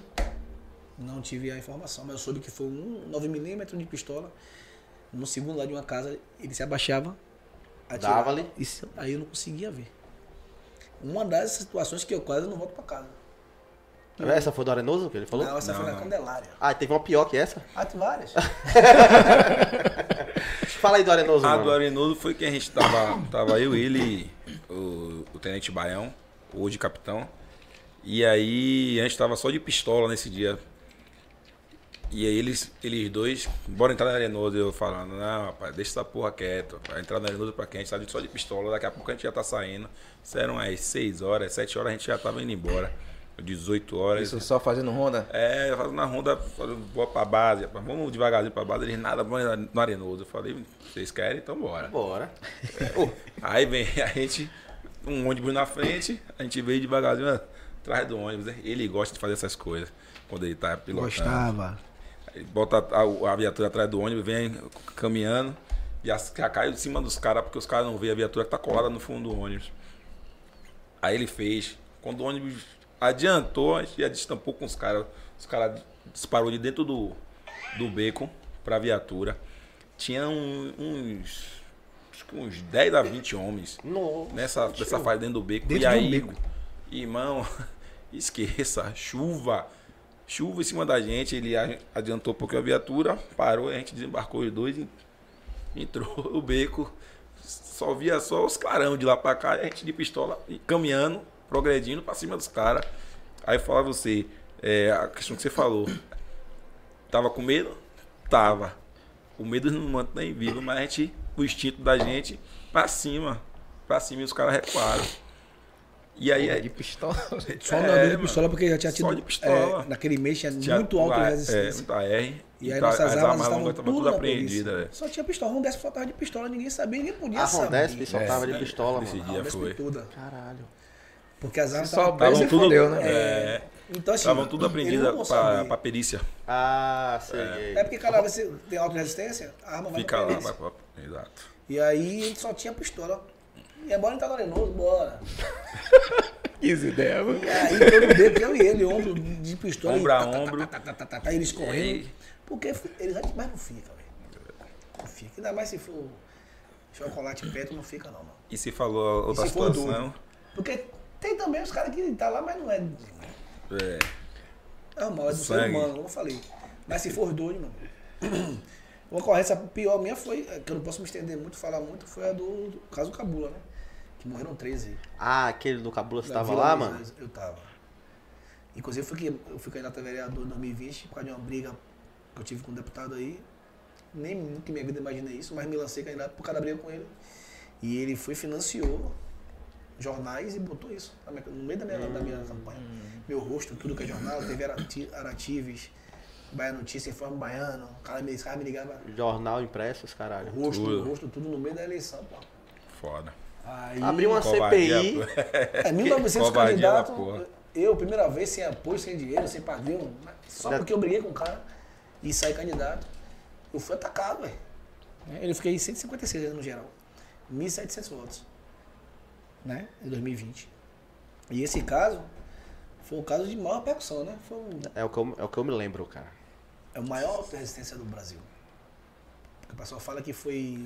S4: não tive a informação. Mas eu soube que foi um 9mm de pistola. No segundo lado de uma casa, ele se abaixava, atirava.
S3: Dava ali?
S4: Isso, aí eu não conseguia ver. Uma das situações que eu quase não volto pra casa.
S3: Essa foi do Arenoso que ele falou?
S4: Não, essa
S5: Não,
S4: foi na
S5: não.
S4: Candelária.
S3: Ah, teve uma pior que essa?
S4: Ah, tem várias.
S3: Fala aí do Arenoso,
S5: A
S3: mano.
S5: do Arenoso foi que a gente tava. Tava eu, ele, o, o Tenente Baião, hoje capitão. E aí a gente tava só de pistola nesse dia. E aí eles, eles dois, bora entrar na Arenoso, eu falando, não, rapaz, deixa essa porra quieto. Vai entrar na Arenoso pra quem? A gente tá de- só de pistola, daqui a pouco a gente já tá saindo. Isso eram as 6 horas, 7 horas a gente já tava indo embora. 18 horas.
S2: Isso só fazendo ronda?
S5: É, eu fazendo na ronda, vou pra base, vamos devagarzinho pra base. Eles nada, vamos no Arenoso. Eu falei, vocês querem? Então bora.
S3: Bora.
S5: Aí vem a gente, um ônibus na frente, a gente veio devagarzinho atrás do ônibus. né? Ele gosta de fazer essas coisas quando ele tá pilotando.
S4: Gostava.
S5: Ele bota a, a viatura atrás do ônibus, vem caminhando e as- já cai em cima dos caras, porque os caras não veem a viatura que tá colada no fundo do ônibus. Aí ele fez. Quando o ônibus adiantou, a gente já destampou com os caras. Os caras disparou de dentro do, do beco pra viatura. Tinha um- uns, acho que uns 10 a 20 homens
S3: Nossa.
S5: nessa, nessa fase dentro do beco.
S4: Dentro
S5: e
S4: um
S5: aí,
S4: beco.
S5: irmão, esqueça, chuva. Chuva em cima da gente, ele adiantou um pouquinho a viatura, parou, a gente desembarcou os dois entrou no beco. Só via só os clarão de lá pra cá, a gente de pistola e caminhando, progredindo pra cima dos caras. Aí fala você, é, a questão que você falou. Tava com medo? Tava. O medo não mantém vivo, mas a gente, o instinto da gente, pra cima. Pra cima e os caras recuaram. E aí, aí
S2: de pistola.
S4: Só
S5: É,
S4: andando de pistola, porque já tinha tido.
S5: Só de pistola.
S4: é, naquele mês tinha,
S5: tinha
S4: muito alta
S5: a-
S4: resistência.
S5: É, muita R.
S4: E aí
S5: tá-
S4: nossas
S5: as
S4: armas
S5: armas
S4: estavam
S5: longas
S4: tudo,
S5: estavam tudo apreendidas. é.
S4: Só tinha pistola. Um dessa faltava de pistola, ninguém sabia, ninguém podia
S3: A
S4: saber.
S3: Rondesp soltava
S5: É,
S3: de pistola,
S5: esse
S3: mano.
S5: dia
S4: Rondesp
S5: foi.
S4: toda.
S3: Caralho.
S4: Porque as armas estavam presas.
S5: tudo,
S2: fodeu, né?
S5: é,
S4: Então, assim,
S5: estavam tudo
S4: saber.
S5: pra perícia.
S3: Ah, sei.
S4: É porque cada vez você tem auto-resistência, a arma vai
S5: Fica
S4: pra
S5: lá. vai Exato.
S4: E aí a gente só tinha pistola. E é bora entrar no arenoso, bora.
S2: 15 ideias.
S4: E aí todo beco, eu e ele, ombro de pistola.
S5: Ombro a
S4: tá, tá,
S5: ombro.
S4: Tá, tá, tá, eles correndo. Porque eles mais não fica, velho. Não fica. Ainda mais se for chocolate perto, não fica não, mano.
S5: E se falou outra situação?
S4: Porque tem também os caras que tá lá, mas não é.
S5: É,
S4: É mal, é do ser humano, como eu falei. Mas se for doido, mano. Uma ocorrência pior minha foi, que eu não posso me estender muito, falar muito, foi a do, do caso Cabula, né? Que morreram 13.
S3: Ah, aquele do Cabula, você tava lá, mano?
S4: Eu tava. Inclusive, eu fui, eu fui candidato a vereador em 2020 por causa de uma briga que eu tive com um deputado aí. Nem nunca em minha vida imaginei isso, mas me lancei candidato por causa da briga com ele. E ele foi, financiou jornais e botou isso na minha- no meio da minha, da minha campanha. Meu rosto, tudo que é jornal, teve Arati- Aratives, Bahia Notícia, Informe Baiano. O cara me, cara me ligava,
S3: Jornal impresso, os caralho.
S4: rosto,
S5: Tudo.
S4: rosto, tudo no meio da eleição, pô.
S5: foda.
S4: Aí,
S3: Abriu uma
S5: Covardia,
S3: CPI.
S4: É, 1900
S5: Covardia da
S4: candidatos, eu, primeira vez, sem apoio, sem dinheiro, sem padrinho, só porque eu briguei com o cara e saí candidato, eu fui atacado, velho. Eu fiquei 156 no geral, 1.700 votos, né, em 2020. E esse caso foi um caso de maior repercussão, né? Foi o,
S3: É o, que eu, é o que eu me lembro, cara.
S4: é o maior resistência do Brasil. Porque o pessoal fala que foi...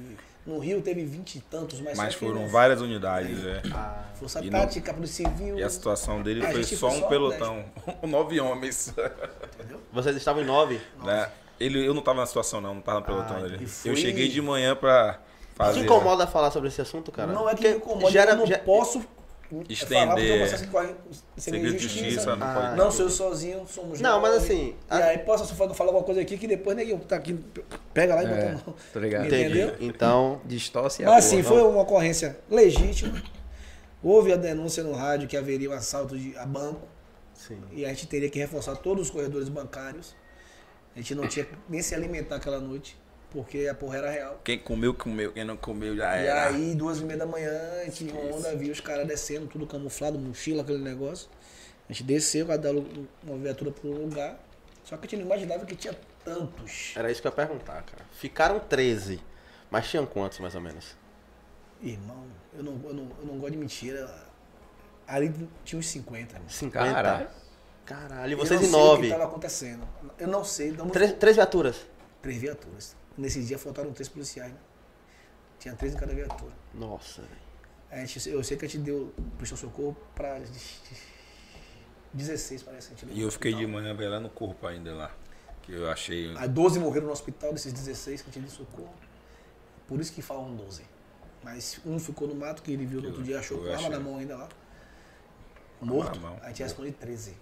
S4: No Rio teve 20 e tantos, mas,
S5: Mas
S4: que
S5: foram
S4: não-
S5: várias unidades, é.
S4: Força
S5: E não-
S4: Tática, Polícia Civil,
S5: E a situação dele
S4: A
S5: foi só
S4: foi
S5: um
S4: só
S5: pelotão. Nove homens.
S4: entendeu?
S3: Vocês estavam em nove?
S5: né? Ele, eu não tava na situação, não. Não tava no pelotão
S3: Ah,
S5: dele.
S4: foi-
S5: Eu cheguei de manhã pra fazer.
S3: Te incomoda falar sobre esse assunto, cara?
S4: Não é que me incomoda,
S3: gera-
S4: eu não posso
S5: Estender,
S4: falar porque o processo que corre seria
S5: Segredo de
S4: injustiça.
S5: justiça, não
S3: Ah.
S4: Não sou eu sozinho, somos
S3: Não, mas assim,
S4: E
S3: a-
S4: aí posso falar alguma coisa aqui que depois ninguém tá aqui, pega lá e
S2: É,
S4: bota
S2: ligado.
S3: Entendi.
S4: Entendeu?
S3: Então,
S2: Distorce a
S4: Mas assim, foi uma ocorrência legítima. Houve a denúncia no rádio que haveria um assalto de, a banco
S3: sim.
S4: e a gente teria que reforçar todos os corredores bancários. A gente não tinha nem se alimentar aquela noite, porque a porra era real.
S5: Quem comeu, comeu. Quem não comeu, já
S4: E
S5: era.
S4: aí, duas e meia da manhã, a gente em onda, viu os caras descendo, tudo camuflado, mochila, aquele negócio. A gente desceu, cada um- uma viatura um lugar. Só que a gente não imaginava que tinha tantos.
S3: Era isso que eu ia perguntar, cara. Ficaram 13. Mas tinham quantos, mais ou menos?
S4: Irmão, eu não, eu não, eu não gosto de mentira. Ali tinha uns 50, irmão.
S3: 50?
S2: Caralho.
S3: Caralho, e
S4: Eu
S3: vocês
S4: não sei o que
S3: 9.
S4: estava acontecendo. Eu não sei. Não,
S3: Três, três viaturas?
S4: Três viaturas. Nesse dia faltaram três policiais, né? Tinha três em cada viatura.
S3: Nossa, velho.
S4: A eu sei que a gente deu, prestou socorro para 16, parece. a gente
S5: E eu
S4: no
S5: fiquei de manhã velando o corpo ainda lá. Que eu achei.
S4: Aí 12 morreram no hospital desses 16 que a gente deu socorro. Por isso que falam 12. Mas um ficou no mato que ele viu no outro dia, achou com a arma na mão ainda lá. Morto.
S5: mão.
S4: A gente responde 13.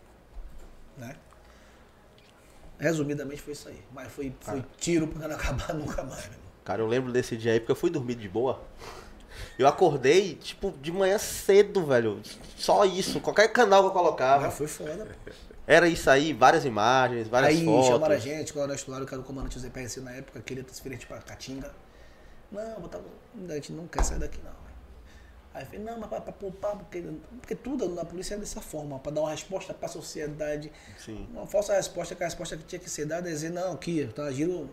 S4: Né? Resumidamente foi isso aí. Mas foi, foi tiro pra não acabar nunca mais, meu irmão.
S3: Cara, eu lembro desse dia aí porque eu fui dormir de boa. Eu acordei, tipo, de manhã cedo, velho. Só isso. Qualquer canal que eu colocava.
S4: Mas foi foda, pô.
S3: Era isso aí, várias imagens, várias
S4: Aí
S3: fotos.
S4: chamaram a gente, quando nós estudaram, que era o comandante do ZPRC na época, queria transferir pra Caatinga. Não, botar, a gente não quer sair daqui não. Aí eu falei, não, mas pra, pra poupar, porque, porque tudo na polícia é dessa forma, pra dar uma resposta pra sociedade.
S3: Sim.
S4: Uma falsa resposta, que a resposta que tinha que ser dada é dizer, não, aqui, tá, giro,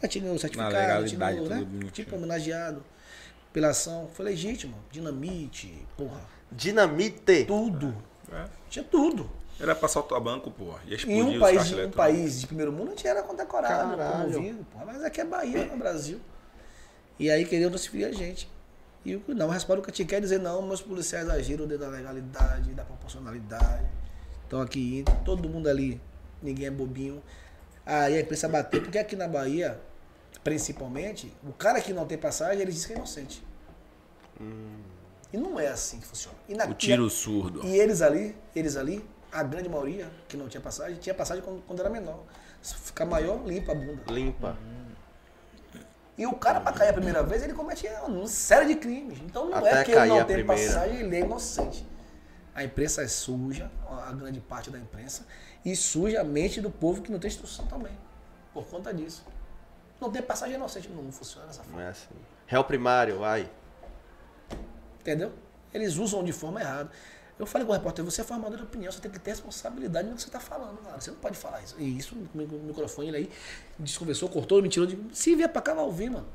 S4: tá tirando o certificado,
S5: tudo
S4: né?
S5: bonitinho.
S4: Tipo, homenageado pela ação. Foi legítimo, dinamite, porra,
S3: Dinamite.
S4: tudo.
S5: É.
S4: Tinha tudo.
S5: Era pra soltar banco, pô. Ia explodir
S4: Em um
S5: os
S4: país,
S5: caixas
S4: um país de primeiro mundo, a gente era condecorado, promovido, porra, mas aqui é Bahia, no Brasil. E aí queriam transferir a gente. E o- não, responde o que a gente quer dizer, não, meus policiais agiram dentro da legalidade, da proporcionalidade. Estão aqui indo, todo mundo ali, ninguém é bobinho. Aí a imprensa bateu, porque aqui na Bahia, principalmente, o cara que não tem passagem, ele diz que é inocente. E não é assim que funciona. E na-
S5: O tiro surdo.
S4: e eles ali, eles ali, a grande maioria que não tinha passagem, tinha passagem quando, quando era menor. Se ficar maior, limpa a bunda.
S3: Limpa.
S4: E o cara, pra cair a primeira vez, ele comete uma série de crimes. Então não
S3: Até
S4: é que ele não tem passagem, ele é inocente. A imprensa é suja, a grande parte da imprensa, e suja a mente do povo que não tem instrução também. Por conta disso. Não tem passagem inocente, não, não funciona dessa forma.
S3: Não é assim. Réu primário, vai.
S4: Entendeu? Eles usam de forma errada. Eu falei com o repórter, você é formador de opinião, você tem que ter responsabilidade no que você está falando, cara. Você não pode falar isso. E isso, o microfone ele aí desconversou, cortou, me tirou de. Se vier pra cá, vai ouvir, mano.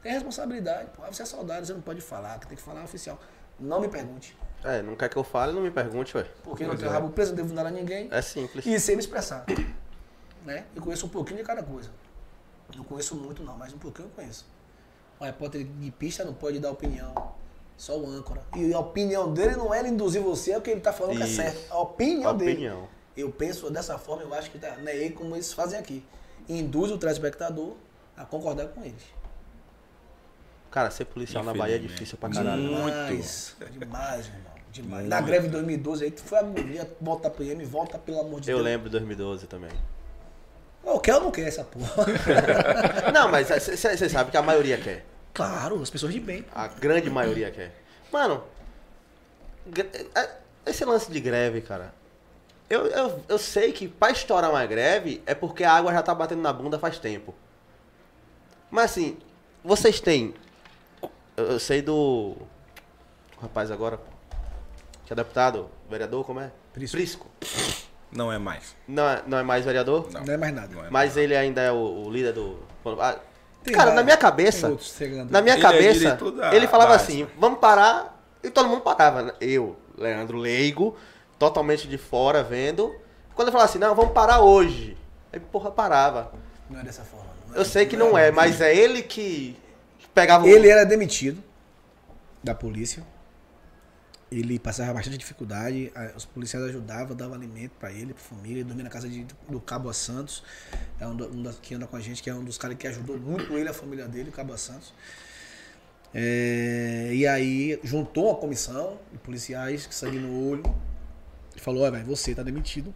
S4: Tem responsabilidade. Pô, você é soldado, você não pode falar, que tem que falar é oficial. Não me pergunte.
S3: É, não quer que eu fale, não me pergunte, ué.
S4: Porque não tenho
S5: é.
S4: rabo preso, não devo nada a ninguém.
S3: É simples.
S4: E sem me expressar. Né? Eu conheço um pouquinho de cada coisa. Não conheço muito não, mas um pouquinho eu conheço. O repórter de pista não pode dar opinião. Só o âncora. E a opinião dele não é ele induzir você ao que ele tá falando que é
S3: Isso.
S4: certo. A opinião, dele.
S3: Opinião.
S4: Eu penso dessa forma, eu acho que tá, não é ele como eles fazem aqui. Induz o telespectador a concordar com eles.
S3: Cara, ser policial na Bahia é difícil pra caralho.
S4: Demais, demais, irmão. Demais. Na greve de 2012 aí, tu foi agonia, volta PM, volta pelo amor de
S3: Eu
S4: Deus.
S3: lembro de 2012 também.
S4: Ou quer ou não quer essa porra?
S3: Não, mas você sabe que a maioria quer.
S4: Claro, as pessoas de bem.
S3: A grande maioria quer. Mano, gre- é- esse lance de greve, cara. Eu, eu, eu sei que pra estourar uma greve é porque a água já tá batendo na bunda faz tempo. Mas assim, vocês têm. Eu, eu sei do. O rapaz agora, pô, que é deputado, vereador, como é?
S4: Prisco.
S3: Prisco.
S5: Não é mais.
S3: Não é, não é mais vereador?
S5: Não.
S4: Não é mais nada.
S5: É
S3: Mas ele ainda é o, o líder do. Ah,
S4: Tem
S3: cara, na minha cabeça. Na minha
S5: Ele é
S3: cabeça,
S5: da-
S3: ele falava
S5: da
S3: assim: vamos parar. E todo mundo parava. né? Eu, Leandro Leigo, totalmente de fora, vendo. Quando eu falava assim: não, vamos parar hoje. Aí, porra, parava.
S4: Não é dessa forma. não.
S3: Eu sei que não é, mas é ele que pegava o.
S4: Ele era demitido da polícia. Ele passava bastante dificuldade. Os policiais ajudavam, davam alimento pra ele, pra família. Ele dormia na casa de- do Cabo Santos, é um, do- um das- que anda com a gente, que é um dos caras que ajudou muito ele, a família dele, o Cabo Santos. É, e aí juntou uma comissão de policiais, que sangue no olho, e falou: Olha, velho, você tá demitido.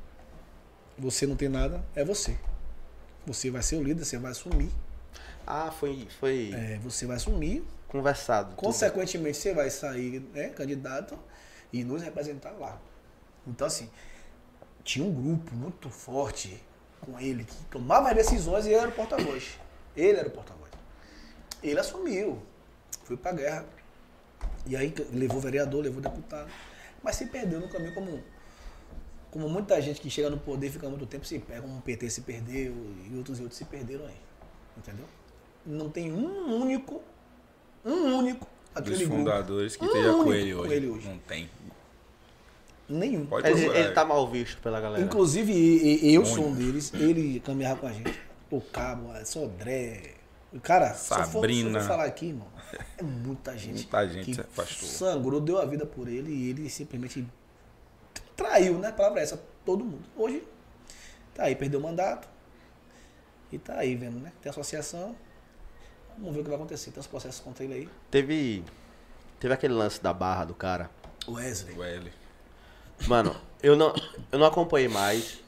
S4: Você não tem nada, é você. Você vai ser o líder, você vai assumir.
S3: Ah, foi, foi
S4: É, você vai assumir
S3: conversado. tudo.
S4: Consequentemente, você vai sair né, candidato e nos representar lá. Então, assim, tinha um grupo muito forte com ele que tomava as decisões e ele era o porta-voz. Ele era o porta-voz. Ele assumiu, foi pra guerra. E aí levou vereador, levou deputado. Mas se perdeu no caminho como, como muita gente que chega no poder fica muito tempo se perde, como o PT se perdeu e outros e outros se perderam aí. Entendeu? Não tem um único, um único
S5: Dos
S4: aquele grupo.
S5: fundadores que
S4: Um
S5: esteja com
S4: único
S5: ele
S4: com
S5: hoje.
S4: ele hoje.
S5: Não tem.
S4: Nenhum.
S5: Pode
S3: Ele,
S5: procurar.
S3: ele tá mal visto pela galera.
S4: Inclusive, e- e- eu
S5: Muito.
S4: sou um deles, ele caminhava com a gente. O Cabo, a Sodré. O cara, se eu for-
S5: Sabrina.
S4: for falar aqui, irmão, é muita gente.
S5: Muita gente
S4: que
S5: se afastou.
S4: sangrou, deu a vida por ele e ele simplesmente traiu, né? A palavra é essa, todo mundo. Hoje, tá aí, perdeu o mandato. E tá aí, vendo, né? Tem associação. Vamos ver o que vai acontecer. Tem os processos contra ele aí.
S3: Teve. Teve aquele lance da barra do cara.
S4: Wesley.
S5: O L.
S3: Mano, eu não, eu não acompanhei mais.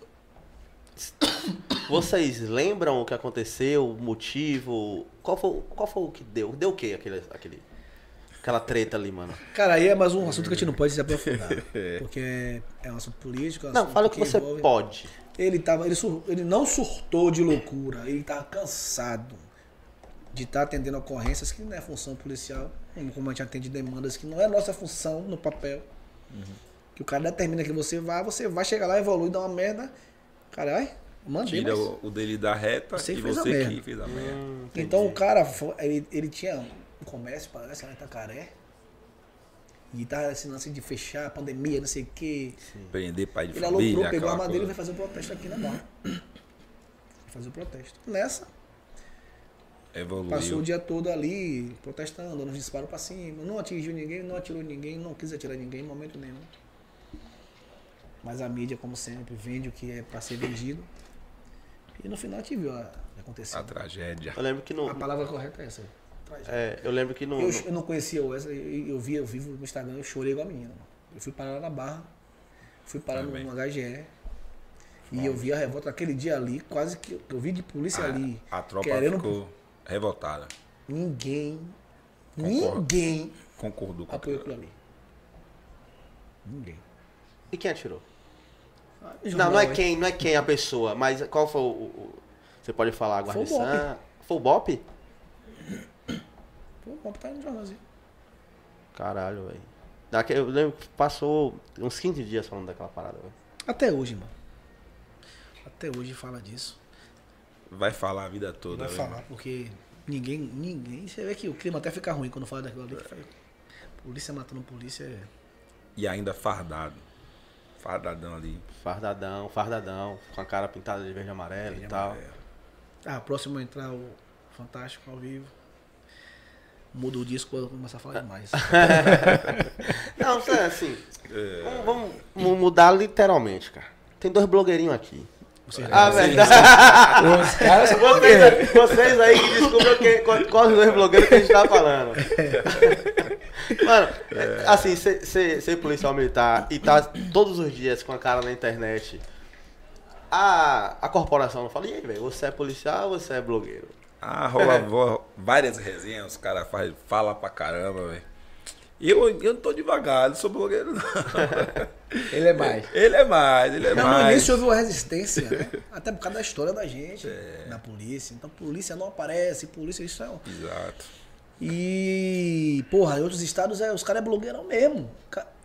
S3: Vocês lembram o que aconteceu, o motivo? Qual foi, qual foi o que deu? Deu o que aquele, aquele, aquela treta ali, mano?
S4: Cara, aí é mais um assunto que a gente não pode se aprofundar. Porque é um assunto político. é um
S3: Não,
S4: assunto
S3: fala o que você
S4: envolve-
S3: pode.
S4: Ele, tava, ele, sur- ele não surtou de loucura, ele estava cansado de estar atendendo ocorrências que não é função policial, como a gente atende demandas que não é nossa função no papel. Que o cara determina que você vai, você vai chegar lá, evolui, dá uma merda. Caralho, mandei.
S5: Tira
S4: mas-
S5: o, dele da reta
S4: Você
S5: e
S4: que fez a
S5: você
S4: merda.
S5: que fez a merda.
S4: Então o cara, ele, ele tinha um comércio, parece, lá em Itacaré. E tava esse lance de fechar, pandemia, não sei o quê.
S5: Prender pai de
S4: Ele
S5: família.
S4: aloprou, pegou a madeira e vai fazer um protesto aqui na barra. Vai fazer o protesto. Nessa,
S5: Evoluiu.
S4: passou o dia todo ali protestando, dando disparo pra cima. Não atingiu ninguém, não atirou ninguém, não quis atirar ninguém em momento nenhum. Mas a mídia, como sempre, vende o que é pra ser vendido. E no final a gente viu a- o que aconteceu.
S5: A tragédia.
S3: Eu lembro que no.
S4: A palavra correta é essa. Tragédia.
S3: É, eu lembro que no.
S4: Eu, eu não conhecia o Wesley, eu, eu vi, eu vivo no Instagram, eu chorei igual a menina. mano. Eu fui parar lá na Barra, fui parar no,
S5: Também.
S4: no HGE. E eu vi a revolta naquele dia ali, quase que eu vi de polícia ali.
S5: A tropa
S4: querendo
S5: ficou revoltada.
S4: Ninguém,
S5: Concordo.
S4: ninguém
S5: Concordou com
S4: apoiou
S5: aquilo.
S4: ali. Ninguém.
S3: E quem atirou?
S4: Ah,
S3: Não, não é
S4: hein?
S3: quem, não é quem a pessoa, mas qual foi o. o- você pode falar a
S4: Foi o
S3: guarnição?
S4: Bop.
S3: Foi o Bop?
S4: Botar no jornalzinho.
S3: Caralho, velho. Eu lembro que passou uns 15 dias falando daquela parada, velho.
S4: Até hoje, mano. Até hoje fala disso.
S5: Vai falar a vida toda.
S4: Vai
S5: velho.
S4: falar, porque ninguém, ninguém. Você vê que o clima até fica ruim quando fala daquilo ali. que fala, Polícia matando polícia é.
S5: E ainda fardado. Fardadão ali.
S3: Fardadão, fardadão, com a cara pintada de verde e amarelo e tal.
S4: Ah, próximo a entrar o Fantástico ao vivo. Muda o disco eu começar a falar demais.
S3: Não, assim. Vamos, vamos mu- mudar literalmente, cara. Tem dois blogueirinhos aqui. Ah, verdade.
S2: Os caras são
S3: Vocês, vocês aí que descobriram que, qual- quais os dois blogueiros que a gente tá falando. Mano, é, assim, ser, ser, ser policial militar e tá todos os dias com a cara na internet. A, a corporação não fala, e aí, velho, você é policial ou você é blogueiro?
S5: Ah, rola vo- várias resenhas, os caras falam pra caramba, velho. E eu, eu não tô devagar, não sou blogueiro, não.
S2: Ele é mais.
S5: Ele é mais, ele é
S4: Não, no
S5: mais.
S4: início houve uma resistência, né? Até por causa da história da gente
S5: É.
S4: na polícia. Então, polícia não aparece, polícia isso é. um-
S5: Exato.
S4: E, porra, em outros estados é, os caras é blogueirão mesmo.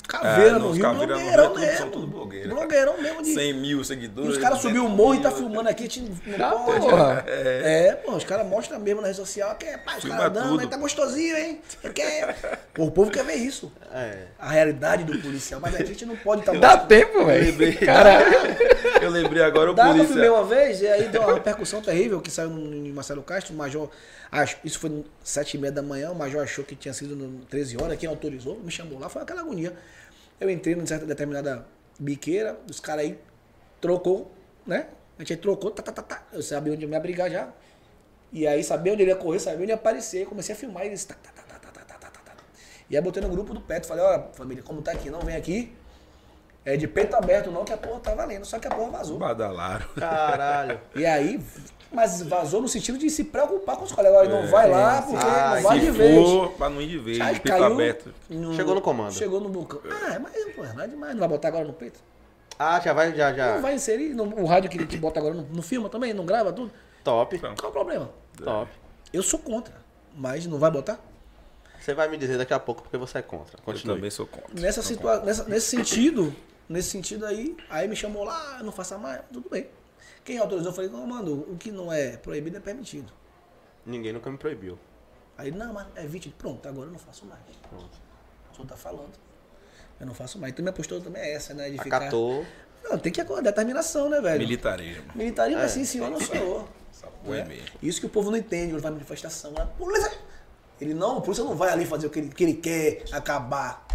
S4: Ca- Caveira
S5: É,
S4: no Rio,
S5: Caveira no
S4: blogueirão
S5: Rio,
S4: mesmo.
S5: são tudo blogueiro.
S4: Blogueirão mesmo de.
S5: 100 mil
S4: E
S5: seguidores.
S4: os caras subiu o
S5: 200
S4: morro e tá filmando aqui, te, não
S2: Tá,
S4: pode.
S2: porra.
S4: É, pô, os caras mostram mesmo na rede social que é, pá, os caras dando, aí tá gostosinho, hein? Quer. O povo quer ver isso.
S3: É.
S4: A realidade do policial, mas a gente não pode estar
S2: Dá tempo, velho. Caralho.
S5: Eu lembrei agora o
S4: Dá, eu filmei
S5: polícia.
S4: uma vez e aí deu uma repercussão terrível que saiu no, Marcelo Castro, o major, acho, isso foi sete e meia da manhã, o major achou que tinha sido no 13 horas, quem autorizou, me chamou lá, foi aquela agonia. Eu entrei numa certa determinada biqueira, os caras aí trocou, né? A gente aí trocou, tá, tá, tá, tá. Eu sabia onde eu me abrigar já. E aí sabia onde ele ia correr, sabia onde ia aparecer, comecei a filmar e eles tá, tá, tá, tá, tá, tá, tá, tá, tá, tá. E aí botei no grupo do Petro, falei, olha, família, como tá aqui, não vem aqui. É de peito aberto não, que a porra tá valendo, só que a porra vazou.
S5: Badalaram.
S3: Caralho.
S4: E aí, mas vazou no sentido de se preocupar com os colegas. Olha, não vai lá, porque
S3: Ah,
S4: não vai de vez.
S5: pra não ir de vez,
S4: Aí
S5: peito
S4: caiu
S5: aberto.
S3: Chegou no comando.
S4: Chegou no vulcão. Ah, mas pô, não é demais, não vai botar agora no peito?
S3: Ah, já vai, já,
S4: Não
S3: já.
S4: vai inserir no, o rádio que ele te bota agora, não, não filma também, não grava tudo?
S3: Top.
S4: Qual é o problema?
S3: Top.
S4: Eu sou contra, mas não vai botar?
S3: Você vai me dizer daqui a pouco porque você é contra.
S5: Eu
S3: Continue.
S5: também sou contra.
S4: Nessa situa nessa, nesse sentido, nesse sentido aí, aí me chamou lá, não faça mais, tudo bem. Quem autorizou, eu falei, não, mano, o que não é proibido é permitido.
S3: Ninguém nunca me proibiu.
S4: Aí, não, mas é vítima. Pronto, agora eu não faço mais.
S3: Pronto.
S4: O senhor tá falando. Eu não faço mais. Então minha postura também é essa, né? De ficar.
S3: Acatou.
S4: Não, tem que acordar, determinação, né, velho?
S5: Militarismo.
S4: Militarismo
S3: É.
S4: assim, senhor, não senhor.
S5: É mesmo.
S4: Isso que o povo não entende, quando vai à manifestação. Né? Polícia! Ele não, a polícia não vai ali fazer o que ele, que ele quer, acabar.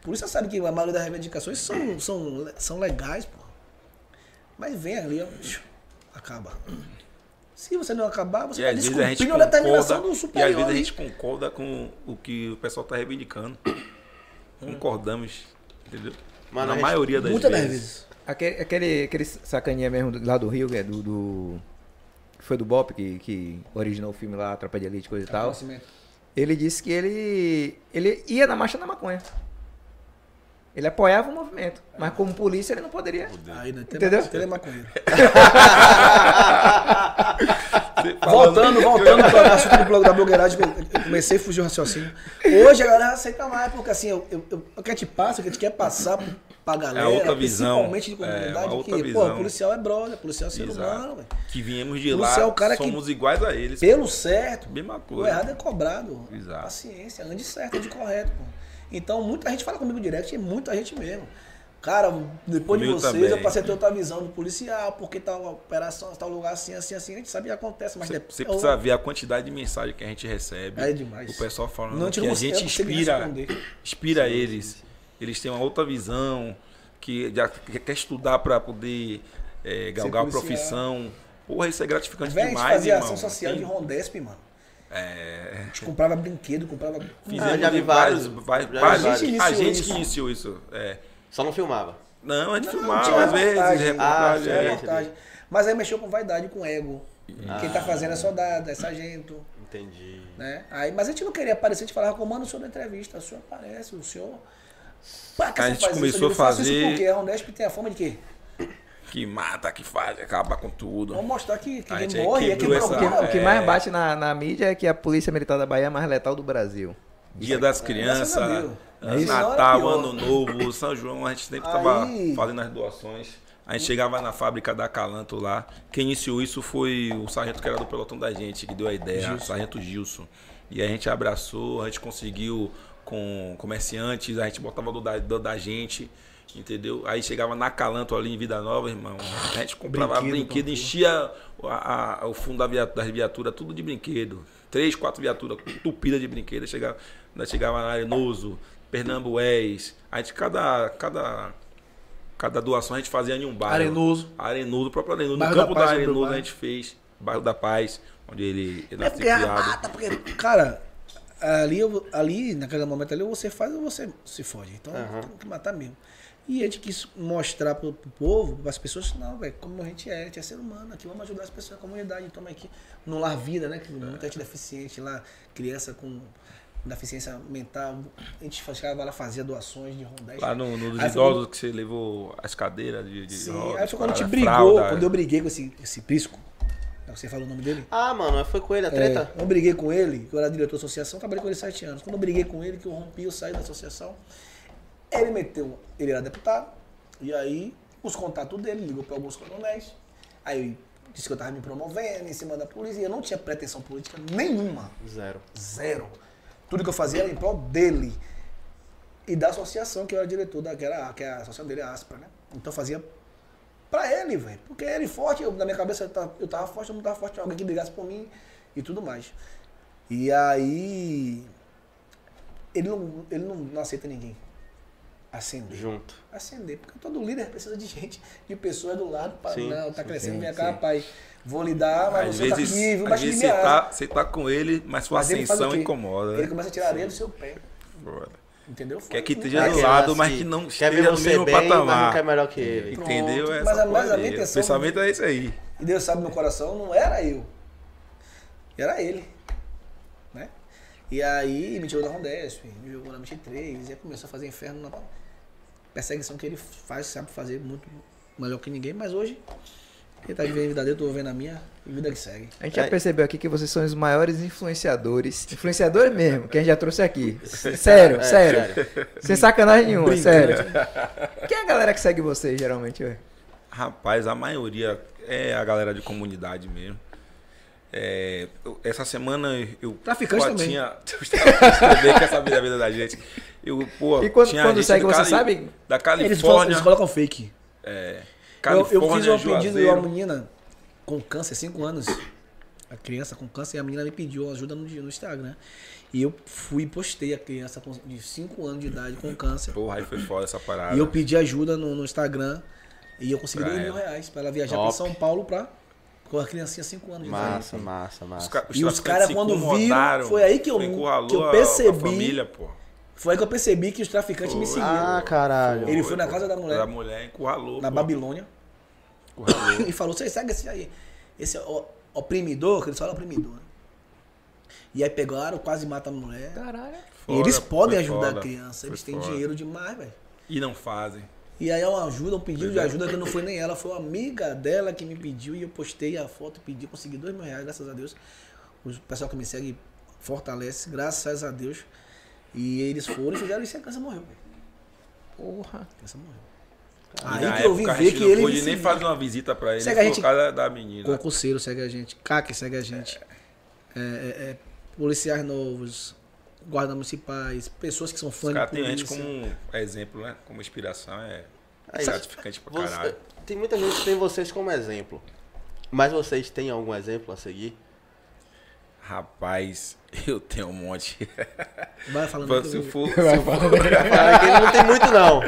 S4: A polícia sabe que a maioria das reivindicações são, são, são legais, pô. Mas vem ali, ó, acaba. Se você não acabar, você
S5: E
S4: está
S5: vezes a
S4: a determinação
S5: concorda,
S4: do
S5: e
S4: superior.
S5: às vezes a gente concorda com o que o pessoal tá reivindicando. Concordamos, entendeu?
S3: Mano,
S5: Na
S3: gente-
S5: maioria das
S4: Muitas das
S5: vezes.
S4: vezes.
S2: Aquele, aquele, aquele sacaninha mesmo lá do Rio, que é do. do que foi do Bop, que, que originou o filme lá, Tropa de Elite, coisa e tal. Ele disse que ele. ele ia na marcha da maconha. Ele apoiava o movimento. Mas como polícia ele não poderia.
S4: Aí, né? Tem
S2: Entendeu?
S4: maconheiro.
S5: Você falando-
S4: Voltando, voltando para o assunto do blog da blogueiragem, que eu eu comecei a fugir o raciocínio. Hoje a galera aceita mais, porque assim, eu, eu, eu, o que a gente passa, o que a gente quer passar pra galera,
S5: É outra visão.
S4: principalmente de
S5: É,
S4: comunidade,
S5: uma outra
S4: que,
S5: visão.
S4: pô, policial é brother, policial é ser
S5: Exato.
S4: humano, velho.
S5: Que viemos de
S4: Você
S5: lá,
S4: é cara que-
S5: somos iguais a eles.
S4: Pelo certo,
S5: Mesma
S4: o errado é cobrado.
S5: Exato.
S4: Paciência, ande certo, ande correto, pô. Então, muita gente fala comigo direct, e muita gente mesmo. Cara, depois de
S5: Comigo
S4: vocês,
S5: também.
S4: eu passei a ter outra visão do policial, porque tal operação, tal lugar assim, assim, assim. A gente sabe que acontece, mas
S5: Você,
S4: depois.
S5: você precisa ver a quantidade de mensagem que a gente recebe.
S4: É demais.
S5: O pessoal falando
S4: Não
S5: que a gente inspira, inspira eles. Eles têm uma outra visão, que já que quer estudar para poder é, galgar a profissão. Porra, isso é gratificante
S4: Velho, a gente
S5: demais,
S4: fazia
S5: irmão.
S4: ação social
S5: Tem-
S4: de Rondesp, mano.
S5: É,
S4: A gente comprava brinquedo, comprava.
S5: fizemos
S3: Ah, já vi
S5: vários,
S3: vários.
S5: vários,
S3: Já vi
S5: vários-
S3: vários.
S5: A gente
S4: isso.
S5: que iniciou isso. É.
S3: Só não filmava.
S5: Não, a gente
S4: Não,
S5: filmava
S4: tinha
S5: às vezes,
S4: reportagem.
S5: reportagem.
S3: Ah,
S5: é.
S4: reportagem. Mas aí mexeu com vaidade, com ego. Quem tá
S3: Ah.
S4: fazendo é soldado, é sargento.
S3: Entendi.
S4: Né? Aí, mas a gente não queria aparecer, a gente falava, comando o senhor da entrevista, o senhor aparece, o senhor. Pra que
S5: A
S4: você
S5: gente
S4: faz isso?
S5: começou a fazer-
S4: Isso porque a Rondesp tem a fama de quê?
S5: Que mata, que faz, acaba com tudo.
S4: Vamos mostrar que, que quem
S5: aí
S4: morre é
S2: que,
S5: essa-
S4: procura.
S2: o que
S5: É.
S2: mais bate na, na mídia é que a Polícia Militar da Bahia é a mais letal do Brasil.
S5: Dia das
S4: a
S5: Crianças,
S4: Isso.
S5: Natal,
S4: Pior.
S5: Ano Novo, São João, a gente sempre
S4: Aí-
S5: tava fazendo as doações. A gente chegava na fábrica da Calanto lá. Quem iniciou isso foi o sargento que era do pelotão da gente, que deu a ideia, o sargento Gilson. E a gente abraçou, a gente conseguiu com comerciantes, a gente botava do da, do da gente, entendeu? Aí chegava na Calanto ali em Vida Nova, irmão. A gente comprava
S4: Brinquedo,
S5: brinquedo, enchia a- a- o fundo da via- das viaturas, tudo de brinquedo. Três, quatro viaturas tupidas de brinquedo. Chegava, nós chegava na Arenoso, Pernambués. A gente, cada, cada, cada doação a gente fazia em um bairro.
S4: Arenoso.
S5: Arenoso, o próprio Arenoso.
S4: Bairro
S5: no campo
S4: da
S5: da,
S4: Paz,
S5: Arenoso a gente fez. Bairro da Paz, onde ele, ele
S4: É
S5: nasceu
S4: porque a
S5: criado.
S4: mata, porque, cara, ali, ali, naquele momento ali, ou você faz ou você se fode. Então tem que matar mesmo. E a gente quis mostrar pro, pro povo, para as pessoas, não, velho, como a gente é, a gente é ser humano aqui, vamos ajudar as pessoas, a comunidade, toma aqui no Lar Vida, né? Que tem muita gente deficiente lá, criança com deficiência mental. A gente chegava lá, fazia doações de rondéis.
S5: Lá no, no dos
S4: Aí foi
S5: idosos que você levou as cadeiras de, de
S4: Sim,
S5: rodas,
S4: aí foi quando a gente brigou,
S5: fralda.
S4: quando eu briguei com esse, esse Prisco, é você falou o nome dele?
S3: Ah, mano, foi com ele a treta?
S4: É, eu briguei com ele, que eu era diretor da associação, trabalhei com ele sete anos. Quando eu briguei com ele, que eu rompi, eu saí da associação, ele meteu, ele era deputado, e aí os contatos dele, ligou para alguns coronéis, aí disse que eu tava me promovendo em cima da polícia, e eu não tinha pretensão política nenhuma,
S3: Zero.
S4: zero. Tudo que eu fazia era em prol dele e da associação, que eu era diretor, da, que, era, que é a associação dele, a Aspra, né? Então eu fazia pra ele, velho. Porque ele forte, eu, na minha cabeça eu tava, eu tava forte, eu não tava forte, alguém que brigasse por mim e tudo mais. E aí. Ele não, ele não, não aceita ninguém. Acender.
S3: Junto.
S4: Acender. Porque todo líder precisa de gente, de pessoas do lado. Pra,
S3: Sim,
S4: não, tá crescendo
S2: sim,
S4: minha
S2: sim.
S4: cara, pai. Vou lhe dar, mas
S5: Às
S4: você tá
S5: vezes,
S4: aqui, viu?
S5: às vezes você, tá, você tá com ele, mas sua
S4: Mas
S5: ascensão incomoda.
S4: Ele
S5: né?
S4: começa a tirar areia do seu pé.
S5: Foda.
S4: Entendeu?
S5: Quer que
S4: Foi-
S5: esteja do lado, mas que não
S3: Quer
S5: esteja no mesmo
S3: bem, mas não
S5: patamar.
S3: quer melhor que ele.
S5: Entendeu?
S4: Pronto. Mas a- mas a minha intenção-
S5: O pensamento é isso aí.
S4: E Deus sabe, meu coração não era eu. Era ele. Né? E aí me tirou da Rondesp, me jogou na 23, e aí começou a fazer inferno na perseguição que ele faz, sabe fazer muito melhor que ninguém, mas hoje ele tá vivendo a vida dele, eu tô vivendo a minha, e vida que segue.
S2: A gente já
S3: É.
S2: percebeu aqui que vocês são os maiores influenciadores. Influenciadores mesmo, que a gente já trouxe aqui. Sério,
S3: É,
S2: sério. Sem sacanagem nenhuma, sério. Quem é a galera que segue vocês, geralmente, ué?
S5: Rapaz, a maioria é a galera de comunidade mesmo. É, eu- essa semana eu.
S4: Traficante também.
S5: Tinha, traficantes também quer saber da vida da gente. Eu, pô,
S2: E quando-
S5: tinha
S2: quando segue, você
S5: Cali-
S2: sabe?
S5: Da
S4: Eles, colocam,
S5: Califórnia.
S4: eles colocam fake.
S5: é,
S4: Eu,
S5: Califórnia,
S4: eu fiz um pedido de uma menina com câncer, 5 anos. A criança com câncer, e a menina me pediu ajuda no, no Instagram. E eu fui e postei a criança com, de 5 anos de idade com câncer.
S5: Porra, aí foi foda essa parada.
S4: E eu pedi ajuda no, no Instagram. E eu consegui
S5: Pra
S4: 2 mil reais pra ela viajar
S3: Top.
S4: pra São Paulo pra. Com a criancinha 5 anos de idade.
S3: Massa, massa, massa.
S4: E os caras, quando viram, foi aí que eu-
S5: encurralou
S4: que eu
S5: a- a
S4: percebi.
S5: família, pô.
S4: Foi aí que eu percebi que os traficantes me seguiram.
S3: Ah, caralho.
S4: Ele foi na casa da mulher.
S5: Da mulher, encurralou.
S4: na
S5: pô.
S4: Babilônia.
S5: Encurralou.
S4: e falou, você segue esse aí. Esse oprimidor, que eles falam oprimidor. né? E aí pegaram, quase matam a mulher.
S2: Caralho.
S4: e eles podem ajudar
S5: foda,
S4: a criança. Eles têm
S5: foda.
S4: dinheiro demais, velho.
S5: E não fazem.
S4: E aí é uma ajuda, um pedido de ajuda que não foi nem ela, foi uma amiga dela que me pediu e eu postei a foto, pedi, consegui dois mil reais, graças a Deus. O pessoal que me segue fortalece, graças a Deus. E eles foram e fizeram isso e a criança morreu. velho.
S2: Porra.
S4: A criança morreu. Aí
S5: na
S4: que eu vim ver que
S5: não
S4: ele
S5: pôde
S4: me
S5: nem fazer uma visita pra ele
S4: Segue a
S5: por causa da menina.
S4: Concurseiro segue a gente, CAC segue a gente, é, é, é, policiais novos, guardas municipais, pessoas que são
S5: Os
S4: fãs de
S5: caras têm a
S4: polícia.
S5: gente como exemplo, né? Como inspiração. É
S3: Aí,
S5: gratificante pra
S3: Você-
S5: caralho.
S3: tem muita gente que tem vocês como exemplo. Mas vocês têm algum exemplo a seguir?
S5: Rapaz, eu tenho um monte.
S4: Vai falando
S5: Se for, se for-
S3: ele não tem muito, não.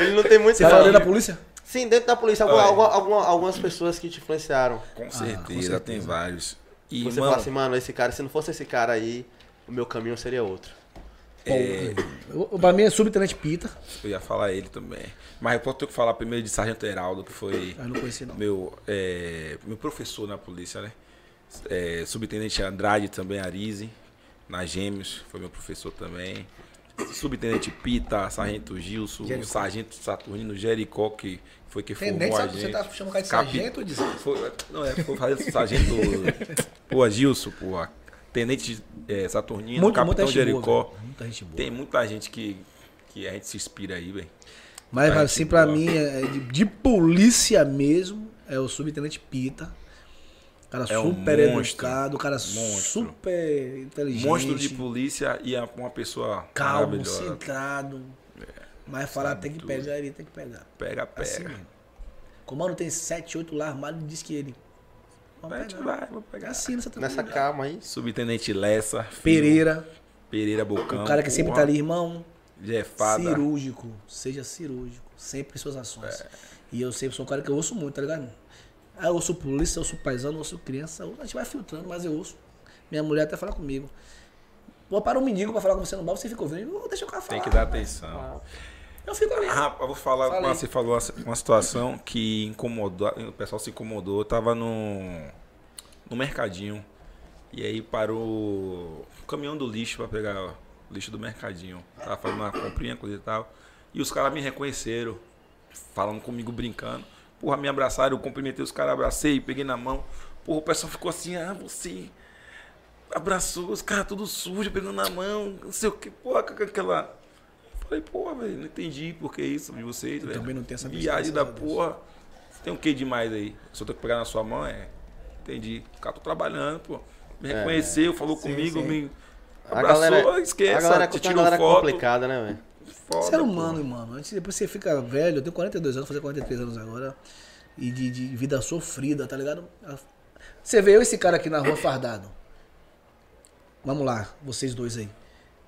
S3: Ele não tem muito,
S4: Você fala
S3: não.
S4: da polícia?
S3: Sim, dentro da polícia, alguma- alguma- algumas pessoas que te influenciaram.
S5: com
S4: com
S5: certeza,
S4: certeza.
S5: tem vários. E,
S3: Você
S5: mano,
S3: fala assim, mano, esse cara, se não fosse esse cara aí, o meu caminho seria outro.
S5: é,
S4: Eu- Pra mim é subtenente Pita.
S5: eu ia falar ele também. Mas eu posso ter que falar primeiro de Sargento Heraldo, que foi
S4: Eu não conheci não.
S5: meu, é, meu professor na polícia, né? É, Subtenente Andrade também, Arise, na Gêmeos, foi meu professor também. Subtenente Pita, Sargento Gilson,
S4: Jericó.
S5: Sargento Saturnino Jericó, que foi que formou
S4: Tenente,
S5: a
S4: sabe,
S5: gente.
S4: você tá chamando o cara de
S5: Capi-
S4: sargento ou de...
S5: Foi, não, é, foi fazer sargento. pô, Gilson, pô. Tenente é, Saturnino,
S4: Muito,
S5: Capitão
S4: muita
S5: Jericó.
S4: boa. Muita gente boa.
S5: Tem muita gente que, que a gente se inspira aí, velho.
S4: Mas assim,
S5: boa.
S4: mim, é de, de polícia mesmo, é o subtenente Pita. Cara
S5: É um
S4: super
S5: monstro.
S4: educado, cara
S5: Monstro.
S4: super inteligente.
S5: Monstro de polícia e é uma pessoa
S4: calmo, centrado. Mas falar tem que
S5: tudo.
S4: pegar, ele tem que pegar.
S5: Pega, pega.
S4: Assim. Comando tem 7, 8 lá armado e diz que ele.
S5: Vai,
S4: pegar.
S5: vai, vou
S4: É
S5: pegar.
S4: assim, nessa
S3: Nessa calma aí.
S5: Subtenente Lessa. filho,
S4: Pereira,
S5: Pereira Bocão.
S4: o cara que sempre
S5: porra,
S4: tá ali, irmão.
S5: Jefada.
S4: Cirúrgico. Seja cirúrgico. Sempre em suas ações.
S5: É.
S4: E eu sempre sou um cara que eu ouço muito, tá ligado? Ah, eu ouço polícia, eu ouço paisano, eu ouço criança. A gente vai filtrando, mas eu ouço. Minha mulher até fala comigo. Pô, para um mendigo pra falar com você no bar, você fica ouvindo. "Ô, Deixa o cara falar.
S5: Tem que dar atenção.
S4: Eu fico ali.
S5: Ah, eu vou falar,
S4: aí.
S5: você falou uma situação que incomodou, o pessoal se incomodou. Eu tava no, no mercadinho e aí parou o caminhão do lixo pra pegar o lixo do mercadinho. Tava fazendo uma comprinha, coisa e tal. E os caras me reconheceram, falando comigo, brincando. Porra, me abraçaram, eu cumprimentei os caras, abracei, peguei na mão. Porra, o pessoal ficou assim, ah, você abraçou os caras tudo sujo, pegando na mão, não sei o que, porra, com aquela. Falei, porra, velho, não entendi por que isso de vocês, velho.
S4: também não tenho essa
S5: Viagem da
S4: a
S5: porra. Tem o que demais aí? Se eu tenho que pegar na sua mão, é. Entendi. O cara tô trabalhando, pô. Me reconheceu, falou comigo,
S2: sim.
S5: me
S3: A
S5: abraçou,
S3: galera,
S5: esquece,
S3: a galera,
S5: te
S3: a galera
S5: foto.
S3: complicada, né, velho?
S5: Foda,
S4: Ser
S5: pô.
S4: humano, mano. Antes, depois você fica velho, eu tenho 42 anos, vou fazer 43 anos agora. E de, de vida sofrida, tá ligado? Você vê eu e esse cara aqui na rua fardado. Vamos lá, vocês dois aí.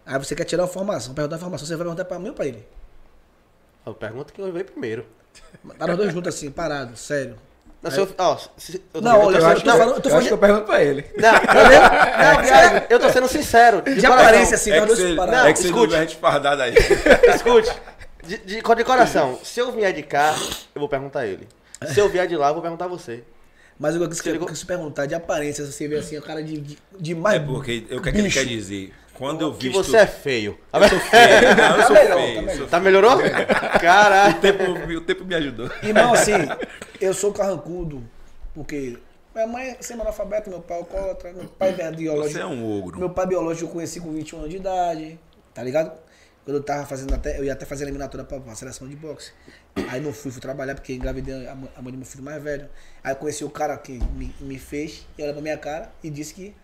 S4: Aí você quer tirar a formação, perguntar a formação, você vai perguntar pra mim ou pra ele?
S3: Eu pergunto quem veio primeiro.
S4: Tá nós dois juntos assim, parados, sério.
S3: Não, se eu, ó, se- eu tô-
S4: Não,
S3: eu
S4: olha, eu acho que
S3: não,
S4: eu Eu
S2: acho que eu pergunto pra ele.
S3: Não, não, não, viado, eu tô sendo sincero. De,
S4: de aparência assim,
S5: É que você.
S3: Não,
S5: é que você
S3: escute.
S5: a gente fardada aí.
S3: Escute, de, de, de coração, se eu vier de cá, eu vou perguntar a ele. Se eu vier de lá, eu vou perguntar a você.
S4: Mas eu quis,
S3: Você ligou?
S4: eu quis perguntar de aparência, você vê assim, o cara de, de, de mais.
S5: É porque, o que, é que ele quer dizer? Quando eu
S3: Que
S5: visto...
S3: você é feio.
S5: Eu sou feio, não, eu sou
S4: melhor,
S5: feio.
S4: tá melhor.
S5: sou
S3: Tá melhorou? Caralho.
S5: O tempo, o tempo me ajudou.
S4: Irmão, assim, eu sou carrancudo, porque minha mãe é semi-analfabeta, meu pai é alcoólatra, meu pai é biológico.
S5: Você é um ogro.
S4: Meu pai biológico eu conheci com 21 anos de idade, tá ligado? Quando eu tava fazendo até, eu ia até fazer a eliminatória pra, pra seleção de boxe. Aí não fui, fui trabalhar porque engravidei a mãe a mãe do meu filho mais velho. Aí eu conheci o cara que me, me fez, e olhou pra minha cara e disse que.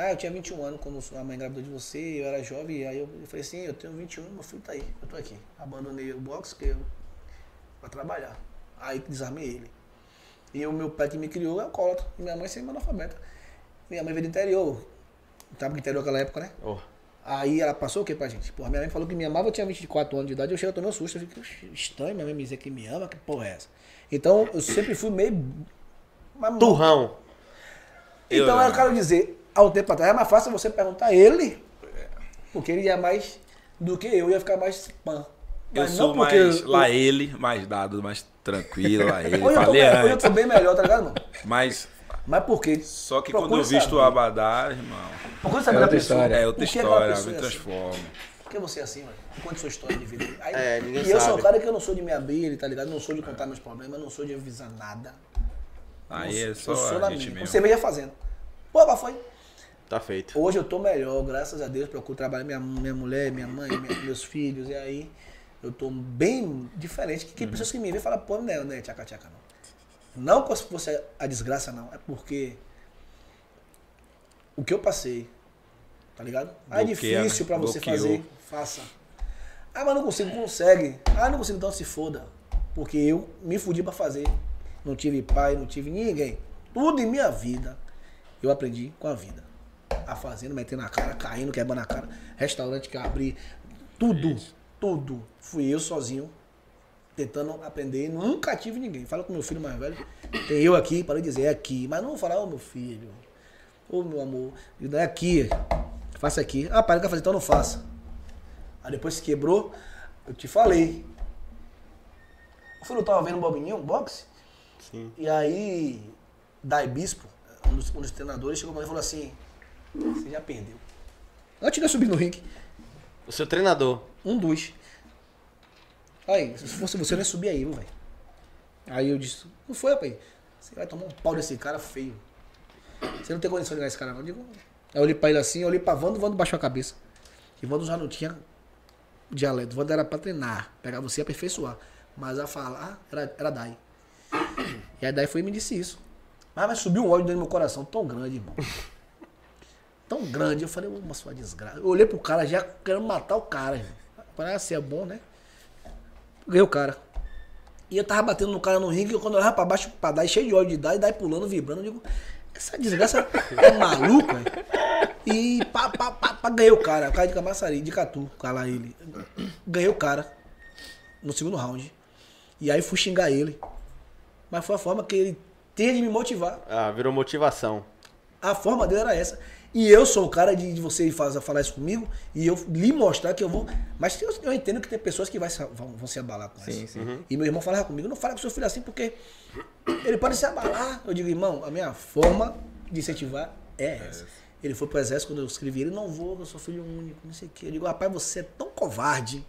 S4: Ah, eu tinha 21 anos quando a mãe engravidou de você, eu era jovem, aí eu, falei assim, eu tenho 21, meu filho tá aí, eu tô aqui. Abandonei o boxe que eu, pra trabalhar. Aí desarmei ele. E o meu pai que me criou é alcoólatra, e minha mãe sempre analfabeta. Minha mãe veio do interior, tava no interior naquela época, né?
S3: Oh,
S4: Aí ela passou o que pra gente? Porra, minha mãe falou que me amava, eu tinha 24 anos de idade, eu chego, eu tomei um susto, eu "Oxi, estranho, minha mãe me dizer que me ama, que porra é essa? Então, eu sempre fui meio...
S3: turrão.
S4: Então,
S5: Eu-
S4: eu quero dizer, há um tempo atrás, é mais fácil você perguntar a ele, porque ele ia mais do que eu, ia ficar mais pan.
S5: Eu
S4: Mas
S5: sou
S4: não porque
S5: mais
S4: eu-
S5: lá ele, mais dado, mais tranquilo, lá ele.
S4: Hoje eu, tô, hoje eu tô bem melhor, tá ligado, mano?
S5: Mas
S4: Mas por quê?
S5: só que
S4: Procure
S5: quando eu visto o
S4: saber.
S5: abadá, irmão,
S4: Procura saber
S2: É
S4: da
S2: outra
S4: pessoa.
S2: história.
S5: é outra
S4: que
S5: história, me
S4: é assim?
S5: transforma.
S4: Por que você é assim, mano? Conte sua história de vida. Aí,
S3: É, ninguém
S4: e eu sou
S3: sabe.
S4: um cara que eu não sou de me abrir, tá ligado? Não sou de contar meus problemas, não sou de avisar nada.
S5: Aí é
S4: eu
S5: só
S4: sou
S5: a
S4: da
S5: gente
S4: minha.
S5: mesmo.
S4: Você veio fazendo. Pô, mas foi.
S3: Tá feito.
S4: Hoje eu tô melhor, graças a Deus. Procuro trabalhar minha, minha mulher, minha mãe, minha- meus filhos. E aí eu tô bem diferente. Que, que
S5: Uhum.
S4: pessoas que me veem falam, pô, não é, não é tchaca tchaca, não. Não se fosse a desgraça, não. É porque o que eu passei, tá ligado? Ah, é
S5: Bloqueia,
S4: difícil
S5: né?
S4: pra você
S5: Bloqueou.
S4: fazer. Faça. Ah, mas não consigo, consegue. Ah, não consigo, então se foda. Porque eu me fudi pra fazer. Não tive pai, não tive ninguém. Tudo em minha vida eu aprendi com a vida. A fazendo, metendo a cara, caindo, quebrando a cara. Restaurante que eu abri. Tudo, tudo. Fui eu sozinho tentando aprender. Nunca tive ninguém. Fala com meu filho mais velho. Tem eu aqui, para dizer, é aqui. Mas não vou falar, ô meu filho. Ô meu amor. É aqui. Faça aqui. Ah, pai, não quer fazer, então não faça. Aí depois se quebrou, eu te falei. O filho tava vendo um bobininho, um boxe.
S3: Sim.
S4: E aí, Dai Bispo, um dos, um dos treinadores, chegou pra mim e falou assim: Você já perdeu. Antes de eu subir no ringue,
S3: O seu treinador.
S4: um dos. Aí, se fosse você, eu não ia subir aí, velho? Aí eu disse: Não foi, rapaz. Você vai tomar um pau desse cara feio. Você não tem condição de ganhar esse cara, não. Eu digo: Aí eu olhei pra ele assim, eu olhei pra Wanda, o Wanda baixou a cabeça. E Wanda já não tinha dialeto. Wanda era pra treinar, pegar você e aperfeiçoar. Mas a falar era, era Dai. E a Dai foi e me disse isso. Mas vai subir um ódio dentro do meu coração tão grande, irmão. Tão grande. Eu falei, uma sua desgraça. Eu olhei pro cara já querendo matar o cara, irmão. Parece ser bom, né? Ganhei o cara. E eu tava batendo no cara no ringue, e quando eu olhava pra baixo, pra Dai, cheio de ódio de Dai, Dai pulando, vibrando, eu digo, essa desgraça é velho. E pá, pá, pá, pá, ganhei o cara, o cara de Camaçari, de Catu, cala ele. Ganhei o cara no segundo round. E aí fui xingar ele. Mas foi a forma que ele teve de me motivar.
S3: Ah, virou motivação.
S4: A forma dele era essa. E eu sou o cara de, de você fazer, falar isso comigo e eu lhe mostrar que eu vou. Mas eu, eu entendo que tem pessoas que vai, vão, vão se abalar com
S2: Sim,
S4: isso.
S2: sim.
S4: E meu irmão falava comigo, não fala com seu filho assim porque ele pode se abalar. Eu digo, irmão, a minha forma de incentivar é essa. Ele foi pro exército quando eu escrevi ele, não vou, eu sou filho único, não sei o quê. Eu digo, rapaz, você é tão covarde,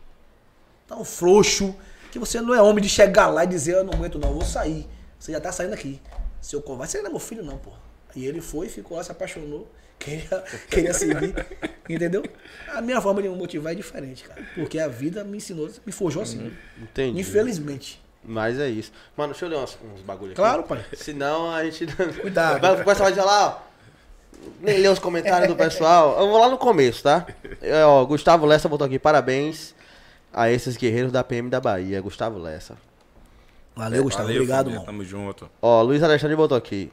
S4: tão frouxo, que você não é homem de chegar lá e dizer, eu não aguento não, eu vou sair. Você já tá saindo aqui. Seu covarde, você não é meu filho não, pô. E ele foi, ficou lá, se apaixonou, queria, queria servir, entendeu? A minha forma de me motivar é diferente, cara. Porque a vida me ensinou, me forjou assim.
S3: Entendi.
S4: Infelizmente.
S3: Mas é isso. Mano, deixa eu ler uns, uns bagulho aqui.
S4: Claro, pai.
S3: Senão a gente.
S4: Cuidado.
S3: Vai, o pessoal vai dizer lá, ó. Nem ler os comentários do pessoal. Eu vou lá no começo, tá? É, ó, Gustavo Lessa botou aqui. Parabéns a esses guerreiros da PM da Bahia. Gustavo Lessa.
S4: Valeu, Gustavo.
S5: Valeu,
S4: Obrigado,
S5: família,
S4: irmão.
S5: Tamo junto.
S3: Ó, Luiz Alexandre botou aqui.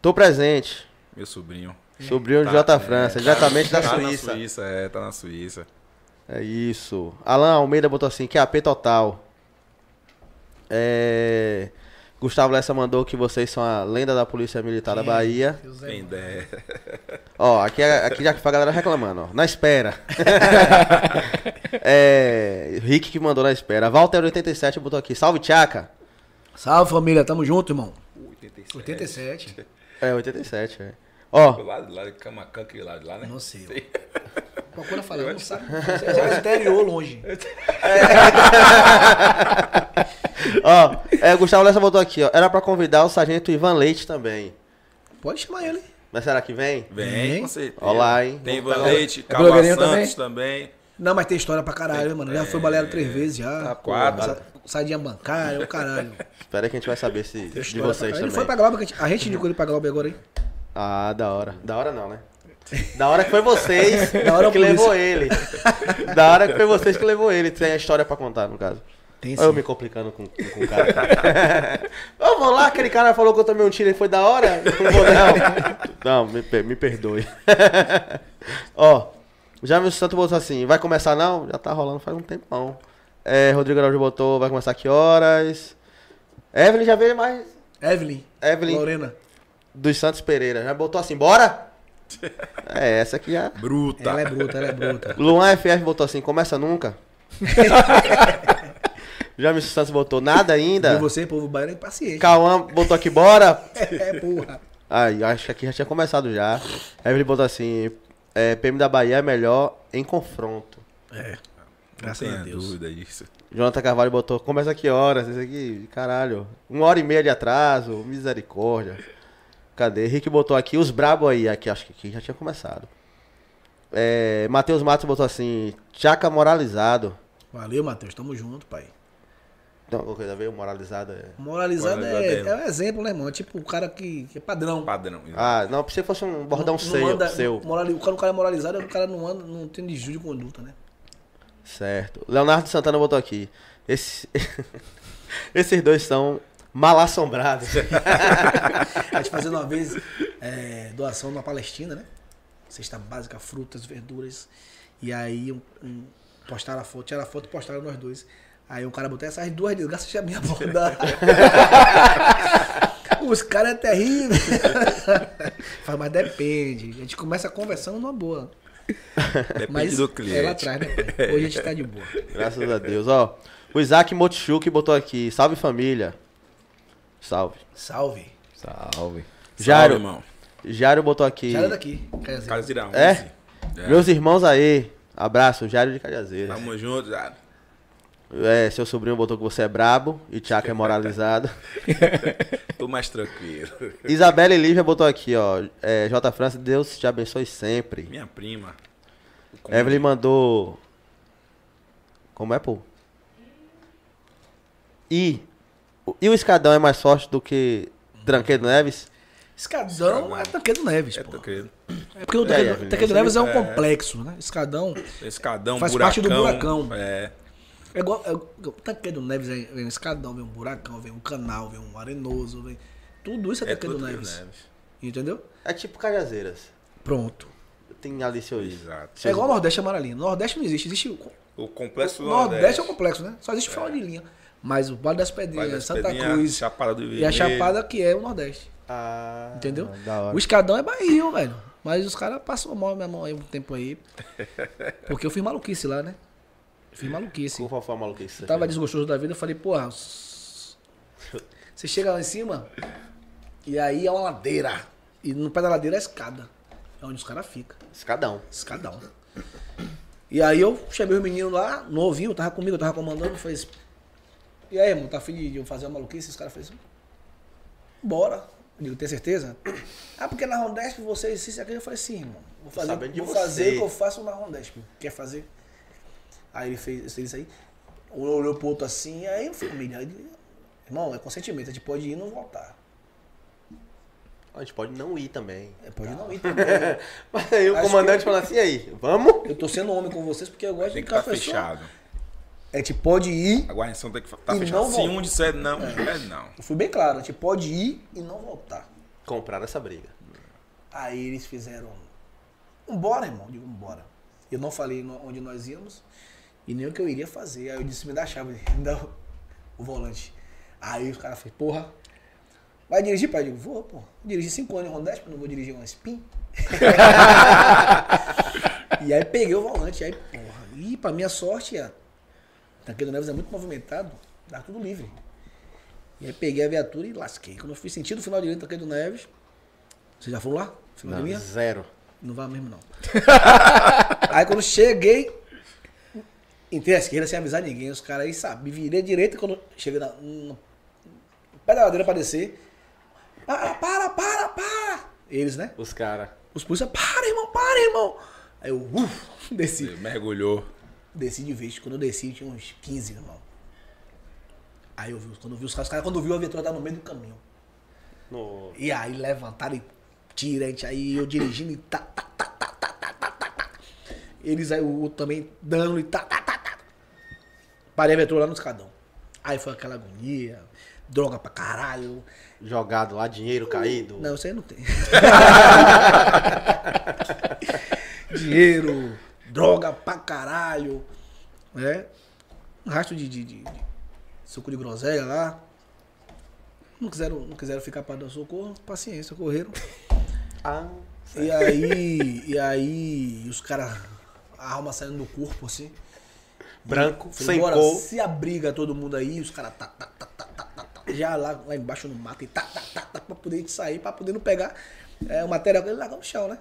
S3: Tô presente.
S5: Meu sobrinho.
S3: Sobrinho de
S5: Tá,
S3: J
S5: é,
S3: França,
S5: tá-
S3: diretamente da
S5: tá
S3: Suíça.
S5: na Suíça, é, tá na Suíça.
S3: É isso. Alan Almeida botou assim, que é AP total. É... Gustavo Lessa mandou que vocês são a lenda da Polícia Militar da Bahia.
S5: Quem der.
S3: Ó, aqui, é- aqui já foi a galera reclamando, ó. Na espera. é, Rick que mandou na espera. Walter87 botou aqui. Salve, Tchaca.
S4: Salve, família. Tamo junto, irmão. 87.
S3: É, 87, é. Ó,
S5: Lá, lá de Camacan, que lá de lá, né?
S4: Não sei. Procura falar, não sabe. Você é interior, longe.
S3: ó. É, Gustavo Lessa botou aqui, ó. Era pra convidar o sargento Ivan Leite também.
S4: Pode chamar ele.
S3: Mas será que vem?
S5: Vem,
S4: Vem.
S5: com certeza.
S3: Olá, hein?
S5: Tem Ivan Leite,
S2: É blogueirinho
S5: Santos também.
S4: Não, mas tem história pra caralho, mano. Já foi baleado três vezes já.
S5: quatro.
S4: Sa- Sadinha bancária, o caralho.
S3: Espera que a gente vai saber se,
S4: Tem
S3: de vocês também.
S4: Ele foi pra Globo, a gente- a gente indicou ele pra Globo agora, hein?
S3: Ah, da hora. Da hora não, né? Da hora que foi vocês que levou ele. Da hora que foi vocês que levou ele. Tem a história pra contar, no caso.
S4: Tem
S3: Olha eu
S4: sim.
S3: me complicando com, com, o cara. Vou lá, aquele cara falou que eu tomei um tiro e foi da hora. Não vou não. Não, me, me perdoe. Ó, já me Santo botou assim, vai começar não? Já tá rolando faz um tempão. É, Rodrigo Araújo botou, vai começar que horas? Evelyn já veio mais.
S4: Evelyn.
S3: Evelyn
S4: Lorena.
S3: Dos Santos Pereira. Já botou assim, bora? É, essa aqui já.
S5: Bruta.
S4: Ela é bruta, ela é bruta.
S3: Luan FF botou assim, começa nunca. Já me Santos botou nada
S4: E
S3: ainda.
S4: você, povo baiano, é impaciente.
S3: Cauã botou aqui, bora.
S4: É, porra.
S3: Ai, acho que aqui já tinha começado já. Evelyn botou assim, é, PM da Bahia é melhor em confronto.
S4: É.
S5: Não
S4: Graças a
S5: tenha
S4: Deus.
S5: dúvida disso.
S3: Jonathan Carvalho botou, começa que horas? Esse aqui, caralho. Uma hora e meia de atraso, misericórdia. Cadê? Rick botou aqui, os brabo aí, aqui, acho que aqui já tinha começado. É, Matheus Matos botou assim, Tchaca moralizado.
S4: Valeu, Matheus. Tamo junto, pai.
S3: Não, alguma coisa veio moralizado é...
S4: Moralizado
S5: Moralizado
S4: é,
S5: é-
S4: é um exemplo, né, irmão? É tipo o cara que, que é padrão.
S5: Padrão.
S3: Ah, não, que fosse um bordão
S4: Não- não
S3: seu,
S4: anda-
S3: seu.
S4: morali- o, cara, o cara é moralizado, o cara não anda, não tem desvio de conduta, né?
S3: Certo. Leonardo Santana botou aqui. Esse... Esses dois são mal assombrados.
S4: A gente fazendo uma vez é, doação na Palestina, né? Cesta básica, frutas, verduras. E aí um, um, postaram a foto, tiraram a foto e postaram nós dois. Aí um cara botou essas duas desgraças já me abordar. Os caras é terrível. Fala, mas depende. A gente começa conversando numa boa.
S5: Depende
S4: Mas
S5: do
S4: é lá
S5: cliente.
S4: atrás, né? Hoje a gente tá de boa.
S3: Graças a Deus. Ó, o Isaac Motichuk botou aqui. Salve família. Salve.
S4: Salve.
S2: Salve.
S3: Jário,
S5: Salve, irmão.
S3: Jário botou aqui.
S4: Já era daqui.
S5: Caseira
S3: É?
S5: 11. É.
S3: Meus irmãos aí. Abraço, Jário de Cajazeiras.
S5: Tamo junto, já.
S3: É, seu sobrinho botou que você é brabo e Tchaca é moralizado.
S5: Tô mais tranquilo.
S3: Isabela e Lívia botou aqui, ó. É, J. França, Deus te abençoe sempre.
S5: Minha prima. O
S3: Evelyn mandou. Como é, pô? E. E o escadão é mais forte do que Tranqueiro Neves?
S4: Escadão é Taquedo Neves,
S5: É.
S4: É porque o
S3: É,
S4: Taquedo,
S3: Evelyn,
S4: Taquedo
S3: você
S4: Neves é um
S5: é.
S4: complexo, né? Escadão
S5: Escadão,
S4: Faz
S5: buracão.
S4: parte do buracão.
S5: É.
S4: é igual. É, o Taquedo Neves é- vem um escadão, vem um buracão, vem um canal, vem um arenoso, vem. Tudo isso é,
S5: É
S4: Taquedo Neves.
S5: Neves.
S4: Entendeu?
S3: É tipo Cajazeiras.
S4: Pronto.
S3: Tem ali seus.
S5: Exato.
S4: É igual o Nordeste Amaralino. Nordeste não existe. Existe o,
S5: O complexo
S4: o
S5: do
S4: Nordeste é um complexo, né? Só existe final de linha. Mas o Vale das Pedrinhas,
S5: Vale das
S4: Santa
S5: Pedrinhas,
S4: Cruz
S5: Chapada do
S4: e a
S5: Vermelho.
S4: Chapada que é o Nordeste.
S3: Ah,
S4: Entendeu? O escadão é barril, velho. Mas os caras passam mal minha mão aí um tempo aí. Porque eu fiz maluquice lá, né? Fiz maluquice.
S3: Qual foi a maluquice? que você
S4: Tava desgostoso da vida, eu falei, porra. Você chega lá em cima e aí é uma ladeira. E no pé da ladeira é a escada. É onde os caras ficam.
S3: Escadão.
S4: Escadão. E aí eu chamei os meninos lá, novinho, tava comigo, eu tava comandando, fez. E aí, irmão, tá afim de eu fazer uma maluquice? Os caras fez. Bora. Eu digo, tem certeza? Ah, porque na Rondesp vocês, isso e aquilo. Eu falei, sim, irmão. Vou fazer, vou
S3: você.
S4: fazer o que eu faço na Rondesp. Quer fazer? Aí ele fez isso aí. Olhou pro outro assim, aí eu ele, irmão, é consentimento, a gente pode ir e não voltar.
S3: A gente pode não ir também.
S4: É, pode não ir também.
S3: Mas aí o
S4: Acho
S3: comandante falou assim, e aí, vamos?
S4: Eu tô sendo homem com vocês porque eu gosto
S5: Tem
S4: de
S5: que estar
S4: ficar pessoa. A gente pode ir
S5: A guarnição tem que estar
S4: E
S5: fechada.
S4: não
S5: Se um disser não, é não.
S4: Eu fui bem claro, a gente pode ir e não voltar.
S3: Comprar essa briga.
S4: Aí eles fizeram. Vambora, irmão. Eu digo, vambora. Eu não falei onde nós íamos e nem o que eu iria fazer. Aí eu disse, me dá a chave, me dá o, o volante. Aí os caras falaram, porra, vai dirigir, pai? Eu digo, vou, pô. Dirigi cinco anos em Rondesp, não vou dirigir uma Spin. e aí peguei o volante, aí, porra. E pra minha sorte, a Taquedo Neves é muito movimentado, dá tudo livre. E aí peguei a viatura e lasquei. Quando eu fui sentido o final direito do Taquedo Neves, vocês já foram lá? Final de linha?
S3: Zero.
S4: Não vai mesmo, não. aí quando cheguei, entrei à esquerda sem avisar ninguém. Os caras aí, sabe, me virei à direita quando cheguei na, no pé da ladeira pra descer. Para, para, para, para! Eles, né?
S3: Os caras.
S4: Os polícia, para, irmão, para, irmão! Aí eu, uf, desci.
S5: Mergulhou.
S4: Desci de vez. Quando eu desci, tinha uns 15, irmão. Aí eu vi, quando eu vi os caras, quando viu a viatura tá no meio do caminho. E aí levantaram e tirante, aí eu dirigindo e tá, tá, tá, tá, tá, tá, tá, tá, tá. Eles aí, o outro também dando e tá, tá, tá, tá. Parei a viatura lá no escadão. Aí foi aquela agonia, droga pra caralho.
S3: Jogado lá, dinheiro caído.
S4: Não, isso aí não tem. Dinheiro, droga pra caralho. Né? Um rastro de, de, de- de suco de groselha lá. Não quiseram, não quiseram ficar para dar socorro, paciência, correram.
S3: Ah,
S4: E aí, e aí, os caras, a alma saindo do corpo, assim.
S3: branco,
S4: Falei,
S3: sem
S4: bora,
S3: cor.
S4: se abriga todo mundo aí, os caras tá, tá, tá, tá, tá, tá, tá, já lá, lá embaixo no mato, e tá, tá, tá, tá, pra poder sair, pra poder não pegar é, o material que eles largaram no chão, né?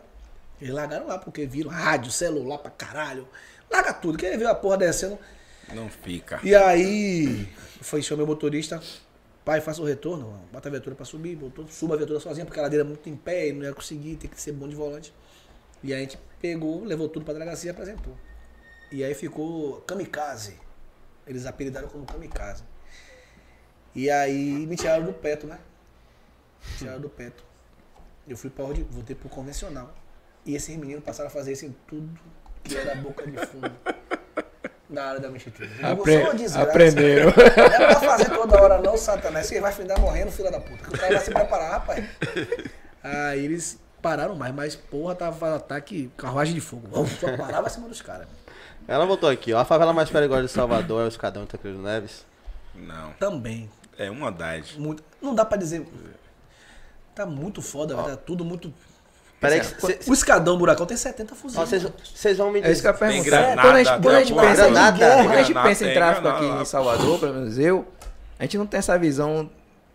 S4: Eles largaram lá, porque viram rádio, celular pra caralho. Larga tudo, que ele viu a porra descendo.
S5: Não fica.
S4: E aí, foi, chamei o motorista, pai, faça o retorno, mano. bota a viatura pra subir, botou, suba a viatura sozinha, porque a ladeira é muito em pé e não ia conseguir, tem que ser bom de volante. E aí a gente pegou, levou tudo pra delegacia e apresentou. E aí ficou kamikaze. Eles apelidaram como kamikaze. E aí me tiraram do peto, né? Me tiraram do peto. Eu fui pra voltei pro convencional. E esses meninos passaram a fazer isso em tudo que era boca de fundo. Na área da mexetura.
S2: Apre- aprenderam.
S4: Não é pra fazer toda hora não, Satanás. Você vai findar morrendo, filha da puta. O cara vai se preparar, rapaz. Aí eles pararam mais, mas porra, tava ataque, carruagem de fogo. Só parava acima dos caras.
S3: Ela botou aqui, ó. A favela mais perigosa de Salvador é o Escadão de Tancredo Neves.
S5: Não.
S4: Também.
S5: É uma idade.
S4: Muito, não dá pra dizer. Tá muito foda, velho. Tá tudo muito.
S3: Peraí, que cê-
S4: O escadão buracão tem 70 fuzis.
S3: vocês vão me
S2: É isso que eu
S3: dizer.
S5: Granada,
S2: Quando a gente, quando a gente pensa, em,
S3: granada,
S2: quando a gente
S5: granada,
S2: pensa em tráfico
S5: granada.
S2: aqui em Salvador, pelo menos eu, a gente não tem essa visão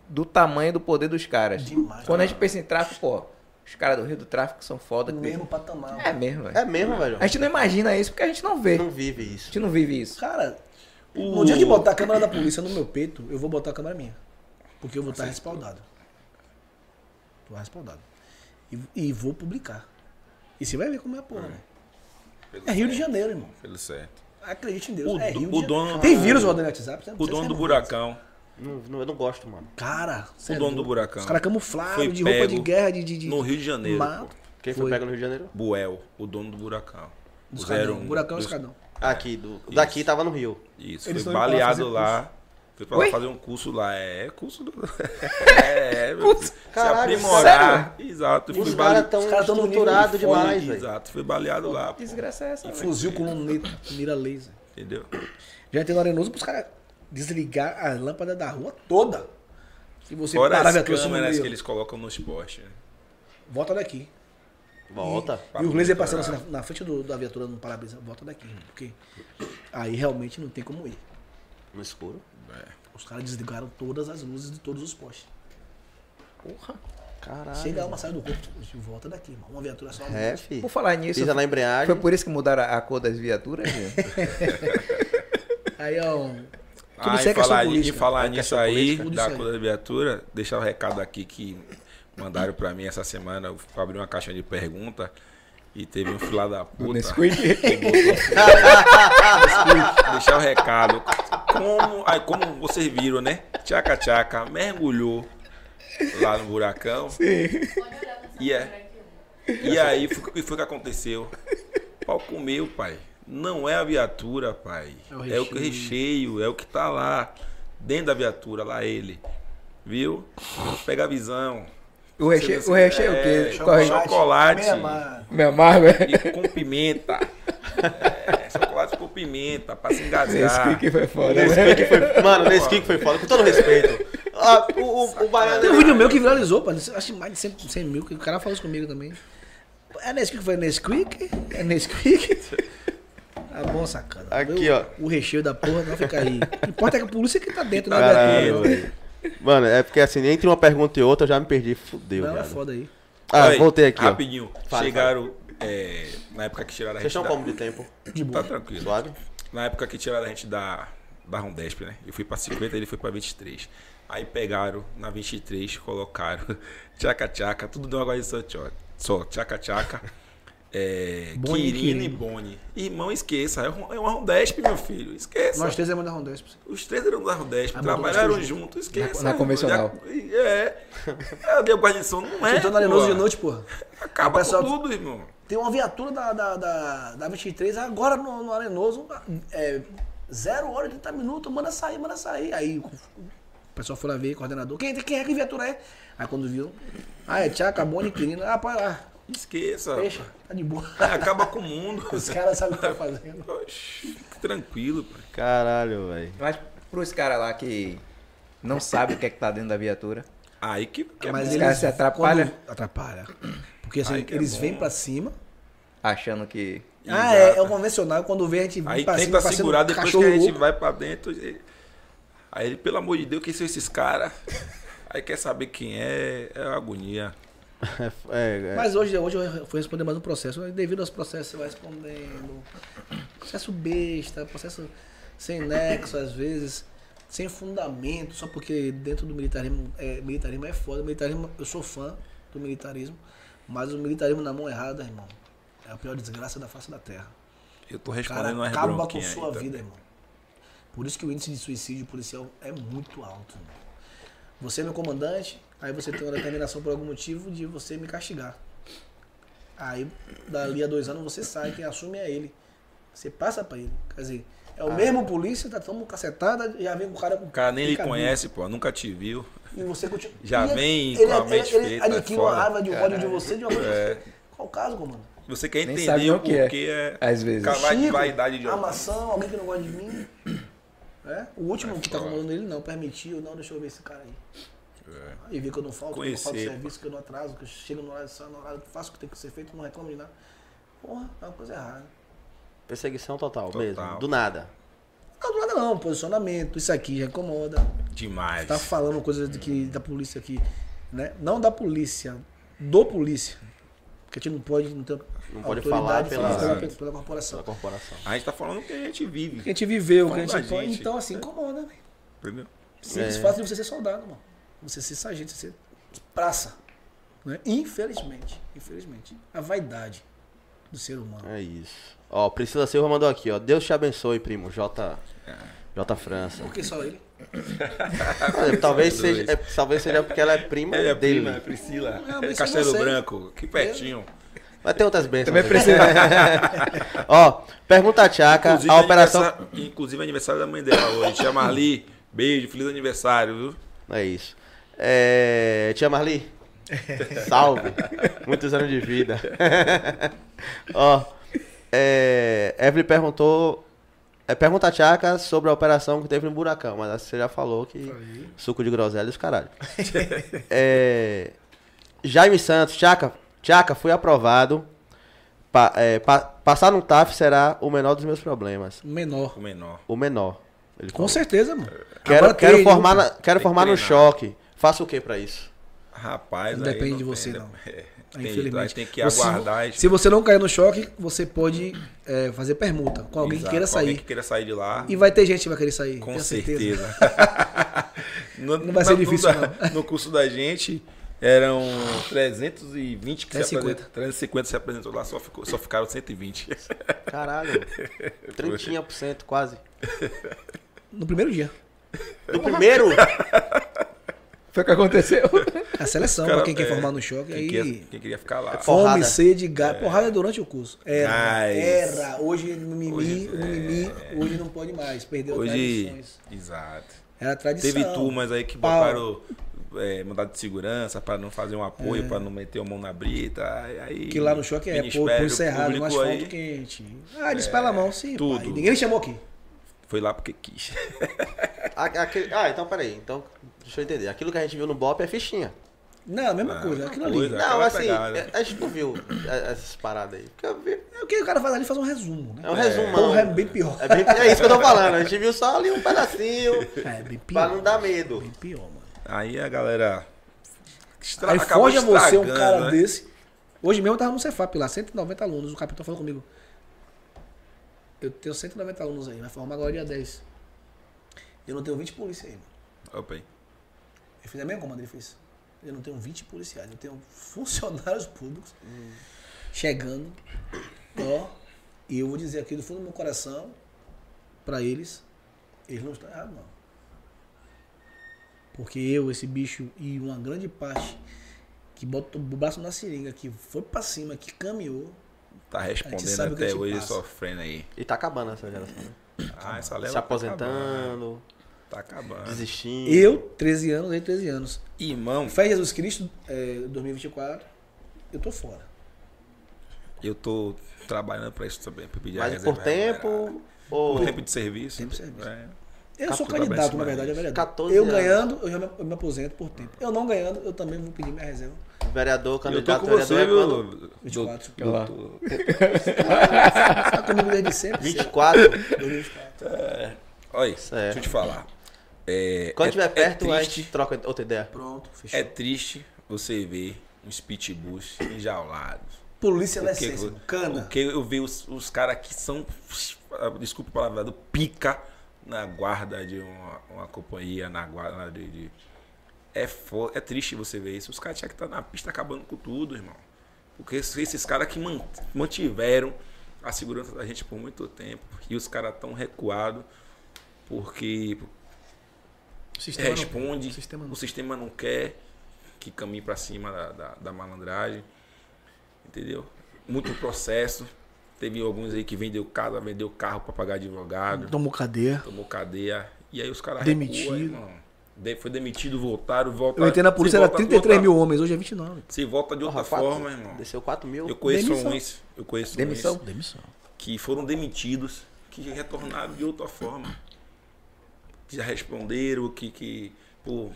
S2: do tamanho do poder dos caras.
S4: Demais.
S2: Quando a gente pensa em tráfico, pô, os caras do Rio do Tráfico são foda.
S4: No
S2: que-
S4: mesmo patamar.
S2: É mesmo, velho.
S3: É mesmo, velho?
S2: A gente não imagina isso porque a gente não vê.
S3: Não vive
S2: A
S3: isso.
S2: gente não vive isso.
S4: Cara,
S5: O-
S4: No dia que botar a câmera da polícia no meu peito, eu vou botar a câmera minha. Porque eu vou estar respaldado. Tô respaldado. E, e vou publicar. E você vai ver como é a porra, né?
S5: Pelo
S4: É Rio de
S5: certo,
S4: Janeiro, irmão.
S5: Pelo certo.
S4: Acredite em Deus.
S5: O
S4: é
S5: do-
S4: Rio
S5: o
S4: de Janeiro.
S5: dono-
S4: Tem vírus rodando no WhatsApp? você
S5: O dono do buracão.
S3: Não, não, eu não gosto, mano.
S4: Cara,
S5: O
S4: sério,
S5: dono do buracão.
S4: Os caras camuflados, de roupa de guerra, de. de, de
S5: no Rio de Janeiro,
S4: mato.
S3: Quem foi,
S4: Foi.
S3: pego no Rio de Janeiro?
S5: Buel, o dono do buracão. O
S4: Escadão.
S5: 01.
S4: Buracão e
S5: Dos-
S4: escadão.
S3: Aqui, do, daqui tava no Rio.
S5: Isso,
S4: Eles
S5: foi baleado lá. Foi pra
S2: Oi?
S5: lá fazer um curso lá. É, curso do. É, é. Se
S3: Caralho,
S5: aprimorar. Exato.
S3: Os
S5: Fui
S3: caras
S5: bale...
S3: tão
S4: Os caras tão no nível
S3: estruturados demais, velho.
S5: Exato, foi baleado lá. pô.
S2: Desgraça é essa, velho.
S4: Fuzil com luneta, mira laser.
S5: Entendeu?
S4: Já no Arenoso pros caras desligar a lâmpada da rua toda. Se você
S5: Fora
S4: parar a
S5: as câmeras que eles colocam nos postes. né?
S4: Volta daqui.
S3: Volta.
S4: E, e os laser passando assim na, na frente do, da viatura no para-brisa. Volta daqui, irmão, porque aí realmente não tem como ir.
S3: No escuro.
S4: Os caras desligaram todas as luzes de todos os postes.
S3: Porra. Caralho.
S4: Chega uma, sai do corpo, de volta daqui, irmão. Uma viatura só.
S3: É, fi.
S2: Por falar nisso,
S3: Pisa na embreagem.
S2: foi por isso que mudaram a a cor das viaturas?
S4: Aí, ó. Tudo
S5: Ah, e
S4: é
S5: falar, e falar
S3: É
S5: nisso aí,
S3: política.
S5: Da cor da viatura, deixar o recado aqui que mandaram pra mim essa semana. Eu abri uma caixa de pergunta e teve um filho da puta.
S2: Nesquik?
S5: Deixar o recado. Como, aí, como vocês viram, né? Tchaca Tchaca mergulhou lá no buracão. E, é, e aí, foi o que foi que aconteceu? Pau comeu, pai. Não é a viatura, pai.
S4: É
S5: É
S4: o
S5: o, que recheio, é o que tá lá. Dentro da viatura, lá ele. Viu? Pega a visão.
S2: O recheio, o recheio é o quê? Qual recheio?
S5: chocolate.
S4: Meia mar.
S2: Me amargo, velho.
S5: E com pimenta. É, chocolate com pimenta, pra se engasgar.
S2: Nesquik foi foda, né?
S3: Nesquik foi... Mano, Nesquik foi foda, com todo respeito. Ah, o, o, o baiano...
S4: Tem um vídeo meu que viralizou, pô. Acho que mais de 100, 100 mil, que o cara falou isso comigo também. É Nesquik, foi Nesquik? É Nesquik? Tá bom, sacana.
S3: Aqui,
S4: Meu,
S3: ó.
S4: O recheio da porra não fica aí. O que importa é que a polícia que tá dentro da
S3: Caralho,
S4: viatura.
S3: velho. Mano, é porque assim, entre uma pergunta e outra eu já me perdi. Fudeu,
S4: Não, é
S3: viado.
S4: foda aí.
S3: Ah,
S5: Oi,
S3: voltei aqui, ó.
S5: Rapidinho.
S3: Fala,
S5: Chegaram, é, na época que tiraram a
S3: Vocês
S5: gente
S3: estão
S5: da...
S3: como de tempo?
S4: De boa.
S5: Tá tranquilo.
S3: Suave?
S5: Na época que tiraram a gente da, da Rondesp, né? Eu fui pra 50 ele foi pra 23. Aí pegaram na 23, colocaram tchaca tchaca, tudo de uma coisa só, tchó- só tchaca tchaca. É,
S4: Boni e
S5: Quirino e. Boni. Irmão, esqueça, é um- é uma Rondesp, meu filho. Esqueça.
S4: Nós três é da Rondesp.
S5: Os três eram da Rondesp,
S4: Ah,
S5: trabalharam juntos, esqueça.
S2: Na- na convencional.
S5: Já- É. É, deu guarnição, não é.
S4: Na Arenoso de noite, porra.
S5: Acaba
S4: pessoal-
S5: com tudo, irmão.
S4: Tem uma viatura da, da, da, da 23 agora no, no Arenoso. É, 0 hora e 30 minutos. Manda sair, manda sair. Aí o pessoal foi lá ver, coordenador. Quem, quem é que viatura é? Aí quando viu. Ah, é Tchaca, Boni, Quirino. Ah, pá, ah,
S5: Esqueça.
S4: deixa. Tá de boa.
S5: Acaba com o mundo.
S4: Os caras sabem o que tá fazendo.
S5: Oxi, tranquilo, pai.
S3: Caralho, velho.
S2: Mas pros caras lá que não sabem o que é que tá dentro da viatura.
S5: Aí que, que é
S4: Mas.
S2: Os caras se atrapalham
S4: quando- Atrapalha. Porque assim,
S5: é
S4: eles
S5: bom.
S4: vêm pra cima.
S2: achando que.
S4: Ah, é, é o convencional. Quando vem a gente vem
S5: Aí
S4: pra
S5: tenta
S4: cima,
S5: segurar
S4: um
S5: depois que a gente
S4: louco.
S5: vai pra dentro. e- Aí ele, pelo amor de Deus, quem são esses caras? Aí quer saber quem é, é agonia.
S3: É, é,
S4: Mas hoje, hoje eu fui responder mais um processo. mas Devido aos processos, você vai respondendo. Processo besta, processo sem nexo, às vezes, sem fundamento, só porque dentro do militarismo é, militarismo é foda. Militarismo, eu sou fã do militarismo, mas o militarismo na mão errada, irmão, é a pior desgraça da face da terra.
S5: Eu tô
S4: Cara,
S5: respondendo umas
S4: acaba com sua
S5: aí, tá?
S4: vida, irmão. Por isso que o índice de suicídio policial é muito alto. Irmão. Você é meu comandante, aí você tem uma determinação por algum motivo de você me castigar. Aí, dali a dois anos, você sai, quem assume é ele. Você passa pra ele. Quer dizer, é o mesmo polícia, tá tomando cacetada, já vem com o cara com
S5: O cara nem lhe conhece, pô, nunca te viu.
S4: E você continua.
S5: Já
S4: E
S5: vem
S4: ele,
S5: com a
S4: ele,
S5: mente
S4: ele,
S5: feita,
S4: Ele
S5: é
S4: adquire uma raiva de ódio de você de uma coisa.
S5: É.
S4: Qual o caso, comando?
S5: Você quer entender
S2: sabe
S5: o
S2: que é.
S5: porquê é.
S2: Às vezes.
S5: Cavalo de
S4: Chico,
S5: vaidade de
S4: Amação, alguém que não gosta de mim. É? O último
S5: É
S4: que tá comandando ele não permitiu, não, deixa eu ver esse cara aí.
S5: É.
S4: Aí vê que eu não falto, que eu não falto
S5: Conhecer,
S4: serviço, que eu não atraso, que eu chego no horário, saio no horário, faço o que tem que ser feito, não reclamo de nada. Porra, é uma coisa errada.
S3: perseguição total,
S5: Total.
S3: mesmo. Do nada.
S4: Não, do nada não, posicionamento, isso aqui já incomoda.
S5: Demais.
S4: Tá falando coisa de que, da polícia aqui, né? Não da polícia, do polícia. Porque a gente não pode, não tem
S3: Não pode falar pela-
S4: pela, pela corporação.
S3: Da corporação.
S5: A gente tá falando o que a gente vive.
S4: Que a gente viveu, que a gente, pode.
S5: gente.
S4: Então, assim, incomoda, velho.
S5: Entendeu?
S4: Simples
S3: É.
S4: fato de você ser soldado, mano. Você ser sargento, você ser praça. Né? Infelizmente, infelizmente. A vaidade do ser humano.
S3: É isso. Ó, Priscila Silva mandou aqui, ó. Deus te abençoe, primo. J. J. França.
S4: Por que só ele?
S3: Talvez, seja, é, talvez seja porque ela é prima
S5: Ela é
S3: dele.
S5: prima, é Priscila.
S4: Não, mas
S5: Castelo. Branco, que pertinho.
S3: Mas tem outras bênçãos.
S2: Também
S3: né?
S2: precisa.
S3: Ó, pergunta a Tchaca,
S5: Inclusive,
S3: a operação.
S5: aniversário, inclusive aniversário da mãe dela hoje. Tia Marli, beijo, feliz aniversário, viu?
S3: É isso. É... Tia Marli, salve. Muitos anos de vida. Ó, é... Evelyn perguntou. É, pergunta a Tchaca sobre a operação que teve no Buracão, mas você já falou que. Suco de groselha e os caralho. é... Jaime Santos, Tchaca, Tchaca, fui aprovado. Pa- é, pa- passar no TAF será o menor dos meus problemas.
S4: Menor.
S5: O menor.
S3: O menor. Ele
S4: Com
S3: falou.
S4: certeza, mano.
S3: Quero,
S4: Agora
S3: quero formar, na- quero
S5: que
S3: formar no choque. Faça o que pra isso?
S5: Rapaz,
S4: Não
S5: aí
S4: depende de
S5: tem,
S4: você, não.
S5: É,
S4: Ah,
S5: tem,
S4: Infelizmente.
S5: aí tem que
S4: Você-
S5: aguardar.
S4: Se você não cair no choque, você pode é, fazer permuta com alguém que
S5: Exato,
S4: queira
S5: com Alguém
S4: sair.
S5: que queira sair de lá.
S4: E vai ter gente que vai querer sair.
S5: Com
S4: tenho
S5: certeza.
S4: Não vai ser difícil,
S5: no, da- no curso da gente, eram 320 que se
S4: 350.
S5: apresentou. 350 se apresentou lá, só, ficou, só ficaram 120.
S3: Caralho. 30%, quase.
S4: No primeiro dia.
S3: No primeiro?
S2: Foi o que aconteceu.
S4: A seleção,
S5: Cara,
S4: pra quem quer
S5: é,
S4: formar no choque.
S5: Quem,
S4: aí...
S5: queria, quem queria ficar lá.
S3: Porrada.
S4: Fome, sede, gás. Porrada durante o curso. Era. Era. Hoje, mimimi,
S5: Hoje, é.
S4: mimimi, hoje não pode mais. Perdeu
S5: Hoje,
S4: tradições.
S5: exato.
S4: Era tradição.
S5: Teve turmas aí que botaram é, mandado de segurança pra não fazer um apoio, pra não meter a mão na brita. aí- Aí,
S4: Que lá no choque é pô,
S5: Ministério
S4: pulso errado, no
S5: Público
S4: asfalto
S5: aí
S4: quente. Ah, dispara a mão, sim.
S5: tudo.
S4: pai. Ninguém me chamou aqui.
S5: Foi lá porque quis.
S3: A- aquele- ah, então peraí. Então, deixa eu entender. Aquilo que a gente viu no BOP é fichinha.
S4: Não, a mesma
S5: Ah,
S4: coisa,
S5: mesma
S4: aquilo ali.
S5: coisa.
S3: Não, assim,
S5: pegada.
S3: é- a gente não viu é, essas paradas aí. Vi-
S4: É o que o cara faz ali, faz um resumo, né?
S3: É um resumão.
S4: Porra, é bem pior.
S3: É, bem- é isso que eu tô falando. A gente viu só ali um pedacinho
S4: É, bem
S3: pra
S4: pior.
S3: não dar medo.
S4: Bem pior, mano.
S5: Aí a galera. Estra...
S4: Aí foge a você um cara
S5: né?
S4: desse. Hoje mesmo eu tava no Cefap lá, 190 alunos. O capitão falou comigo. Eu tenho 190 alunos aí, vai formar agora dia 10. Eu não tenho 20 polícias aí, mano.
S5: Opa aí.
S4: Eu fiz a mesma comanda, ele fez. Eu não tenho 20 policiais, eu tenho funcionários públicos chegando. Ó, e eu vou dizer aqui do fundo do meu coração, pra eles, eles não estão errados, não. Porque eu, esse bicho e uma grande parte que botou o braço na seringa, que foi pra cima, que caminhou,
S5: Tá respondendo até hoje
S4: passa.
S5: sofrendo aí.
S3: E tá acabando essa geração. né?
S5: Ah, essa leva
S3: Se
S5: tá
S3: aposentando,
S5: acabando. Tá acabando.
S3: desistindo.
S4: eu, 13 anos, ele 13 anos.
S5: Irmão,
S4: Fé em Jesus Cristo, é, 2024, eu tô fora.
S5: eu tô trabalhando pra isso também, pra pedir a
S3: Mas
S5: reserva
S3: por tempo
S5: remunerada.
S3: ou...
S5: Por tempo de serviço.
S4: Tempo de serviço.
S5: É.
S4: Eu sou candidato, na verdade, a
S5: disso.
S4: vereador.
S3: 14
S4: eu
S3: anos.
S4: ganhando, eu já me, eu me aposento por tempo. Eu não ganhando, eu também vou pedir minha reserva.
S3: Vereador,
S5: Eu tô
S3: candidato
S5: com
S3: vereador
S5: você,
S3: é quando?
S5: viu?
S4: 24.
S5: doutor-
S2: Lá.
S5: doutor-
S4: Você tá comigo desde sempre?
S3: 24.
S4: 2024.
S5: Olha,
S3: Certo.
S5: deixa eu te falar. É,
S3: Quando
S5: é-
S3: estiver perto,
S5: é
S3: a
S5: triste,
S3: gente troca outra ideia.
S4: Pronto, fechou.
S5: é triste você ver uns pitbulls enjaulados.
S4: Polícia essência, cana.
S5: Porque eu vi os, os caras que são, desculpa a palavra, do pica na guarda de uma, uma companhia, na guarda de. de- é, fo- é triste você ver isso. Os caras tinham que estar na pista acabando com tudo, irmão. Porque esses, caras que man- mantiveram a segurança da gente por muito tempo. E os caras tão recuados porque
S4: sistema não-
S5: responde,
S4: o sistema não-
S5: o sistema não quer que caminhe para cima da, da, da malandragem, entendeu? Muito processo. Teve alguns aí que vendeu casa, vendeu carro para pagar advogado,
S4: Tomou cadeia.
S5: tomou cadeia. E aí os caras
S4: Demitido.
S5: recuam, Foi demitido, voltaram, voltaram.
S4: Eu entrei na polícia, era
S5: volta de
S4: 33
S5: outra-
S4: mil homens, hoje é 29.
S5: Se volta de outra
S3: Porra,
S5: forma, irmão.
S3: Desceu 4 mil.
S5: Eu conheço
S4: Demissão.
S5: uns, eu conheço
S2: Demissão?
S5: uns
S4: Demissão.
S5: que foram demitidos, que retornaram de outra forma. Já responderam, que, que por,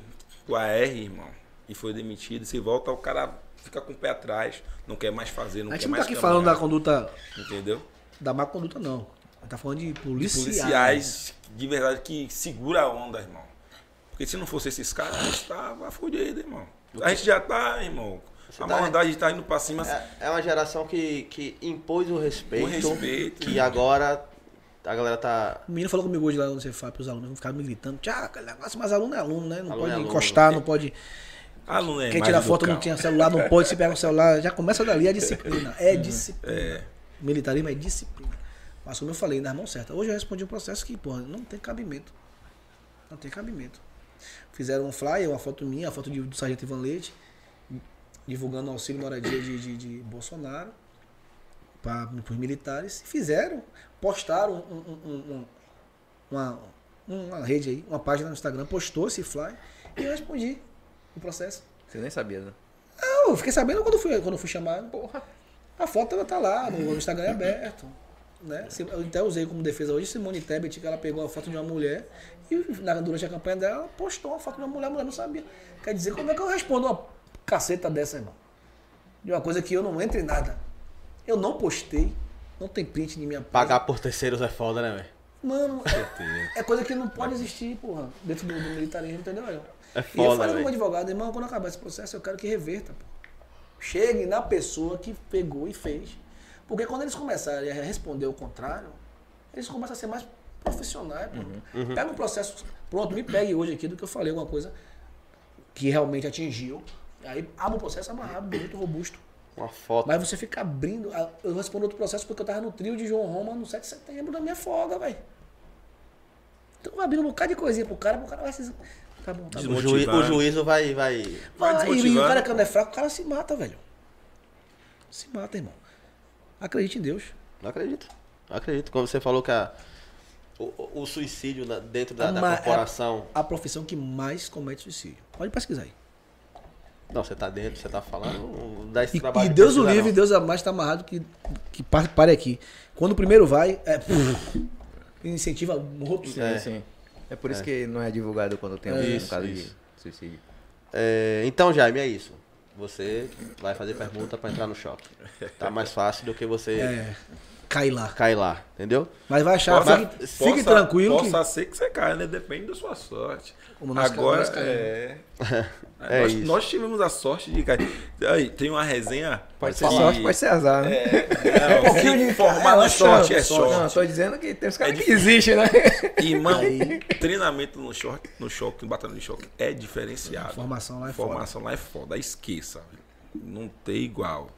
S5: por AR, irmão, e foi demitido. Se volta, o cara fica com o pé atrás, não quer mais fazer, não
S4: A
S5: quer
S4: gente não tá
S5: mais
S4: aqui falando da
S5: caminhar,
S4: conduta,
S5: Entendeu?
S4: da má conduta, não. A gente tá falando de policiais.
S5: Policiais de verdade que segura a onda, irmão. Porque se não fosse esses caras, a gente tava fudido, irmão. A gente já tá, irmão, A
S3: tá-
S5: maldade tá indo pra cima.
S3: É, é uma geração que, que impôs o respeito.
S5: O respeito.
S3: Que agora a galera tá.
S4: O menino falou comigo hoje lá no Cefap, os alunos ficaram me gritando, negócio, mas aluno é aluno, né? Não
S3: Aluno
S4: pode
S3: é aluno.
S4: encostar, não pode.
S5: Aluno é
S4: Quem tira foto não tinha celular, não pode, se pega o celular, já começa dali a disciplina. É disciplina. Militarismo é disciplina. Mas como eu falei, nas mãos certas. Hoje eu respondi um processo que, porra, não tem cabimento. Não tem cabimento. Fizeram um flyer, uma foto minha, a foto de- do Sargento Ivan Leite, divulgando o auxílio moradia de, de, de Bolsonaro para os militares. Fizeram, postaram um- um- um- um- uma, uma rede aí, uma página no Instagram, postou esse flyer e eu respondi o processo.
S2: Você nem sabia, né?
S4: Não, eu fiquei sabendo quando fui, quando fui chamado. Porra. A foto ela tá lá, no, Instagram é aberto. Né? Eu até usei como defesa hoje Simone Tebet, que ela pegou a foto de uma mulher e durante a campanha dela ela postou uma foto de uma mulher, a mulher não sabia. Quer dizer, como é que eu respondo uma caceta dessa, irmão? De uma coisa que eu não entro em nada. Eu não postei, não tem print de minha página.
S3: Pagar por terceiros é foda, né, velho?
S4: Mano, é, coisa que não pode existir, porra, dentro do, do militarismo, entendeu? Eu?
S3: É
S4: e eu
S3: foda,
S4: falei
S3: velho.
S4: como advogado, irmão, quando acabar esse processo, eu quero que reverta, pô. Chegue na pessoa que pegou e fez. Porque quando eles começarem a responder o contrário, eles começam a ser mais profissionais, pô.
S3: Uhum.
S4: Pega um processo, pronto, me pegue hoje aqui do que eu falei, alguma coisa que realmente atingiu. Aí abre o processo amarrado, bonito, robusto.
S3: Uma foto.
S4: Mas você fica abrindo. Eu respondo outro processo porque eu tava no trio de João Roma no 7 de setembro da minha folga, velho. Então vai abrindo um bocado de coisinha pro cara, pro cara vai se. Tá bom, tá bom.
S3: O, juí- o juízo vai. vai...
S5: Vai
S4: Vai, e, o cara que não é fraco, o cara se mata, velho. Se mata, irmão. Acredite em Deus.
S3: Não acredito. Não acredito. Como você falou que a- o, o- suicídio dentro da, da
S4: Ma-
S3: corporação.
S4: A profissão que mais comete suicídio. Pode pesquisar aí.
S3: Não, você tá dentro, você tá falando. Não dá esse
S4: E,
S3: trabalho.
S4: e
S3: de
S4: Deus o livre,
S3: não.
S4: Deus a mais tá amarrado que, que pare, aqui. Quando o primeiro vai, é. incentiva o outro.
S2: Sim,
S3: É.
S2: sim. É por isso que não é divulgado quando tem um
S3: Isso,
S2: caso
S3: isso.
S2: de suicídio.
S3: É, então, Jaime, é isso. Você vai fazer pergunta pra entrar no shopping. Tá mais fácil do que você
S4: É. Cai lá.
S3: cair lá, entendeu?
S4: Mas vai achar,
S5: Possa-
S4: fique, fique
S5: possa-
S4: tranquilo que.
S5: Possa ser que você caia, né? Depende da sua sorte.
S4: Como nós
S5: Agora,
S4: nós
S5: é...
S3: É
S5: nós, nós tivemos a sorte de cair. Aí, tem uma resenha...
S2: Pode ser
S5: que-
S2: sorte, pode ser azar, né?
S5: É, não,
S2: pouquinho
S5: que
S2: de-
S5: formar
S2: é,
S5: na
S2: é
S5: sorte, é
S2: sorte. Não, tô dizendo que tem uns caras que existem, né?
S5: Irmão, treinamento no choque, no choque, no batalhão de choque é diferenciado.
S4: Formação lá é
S5: Formação lá é foda, esqueça. Não tem igual.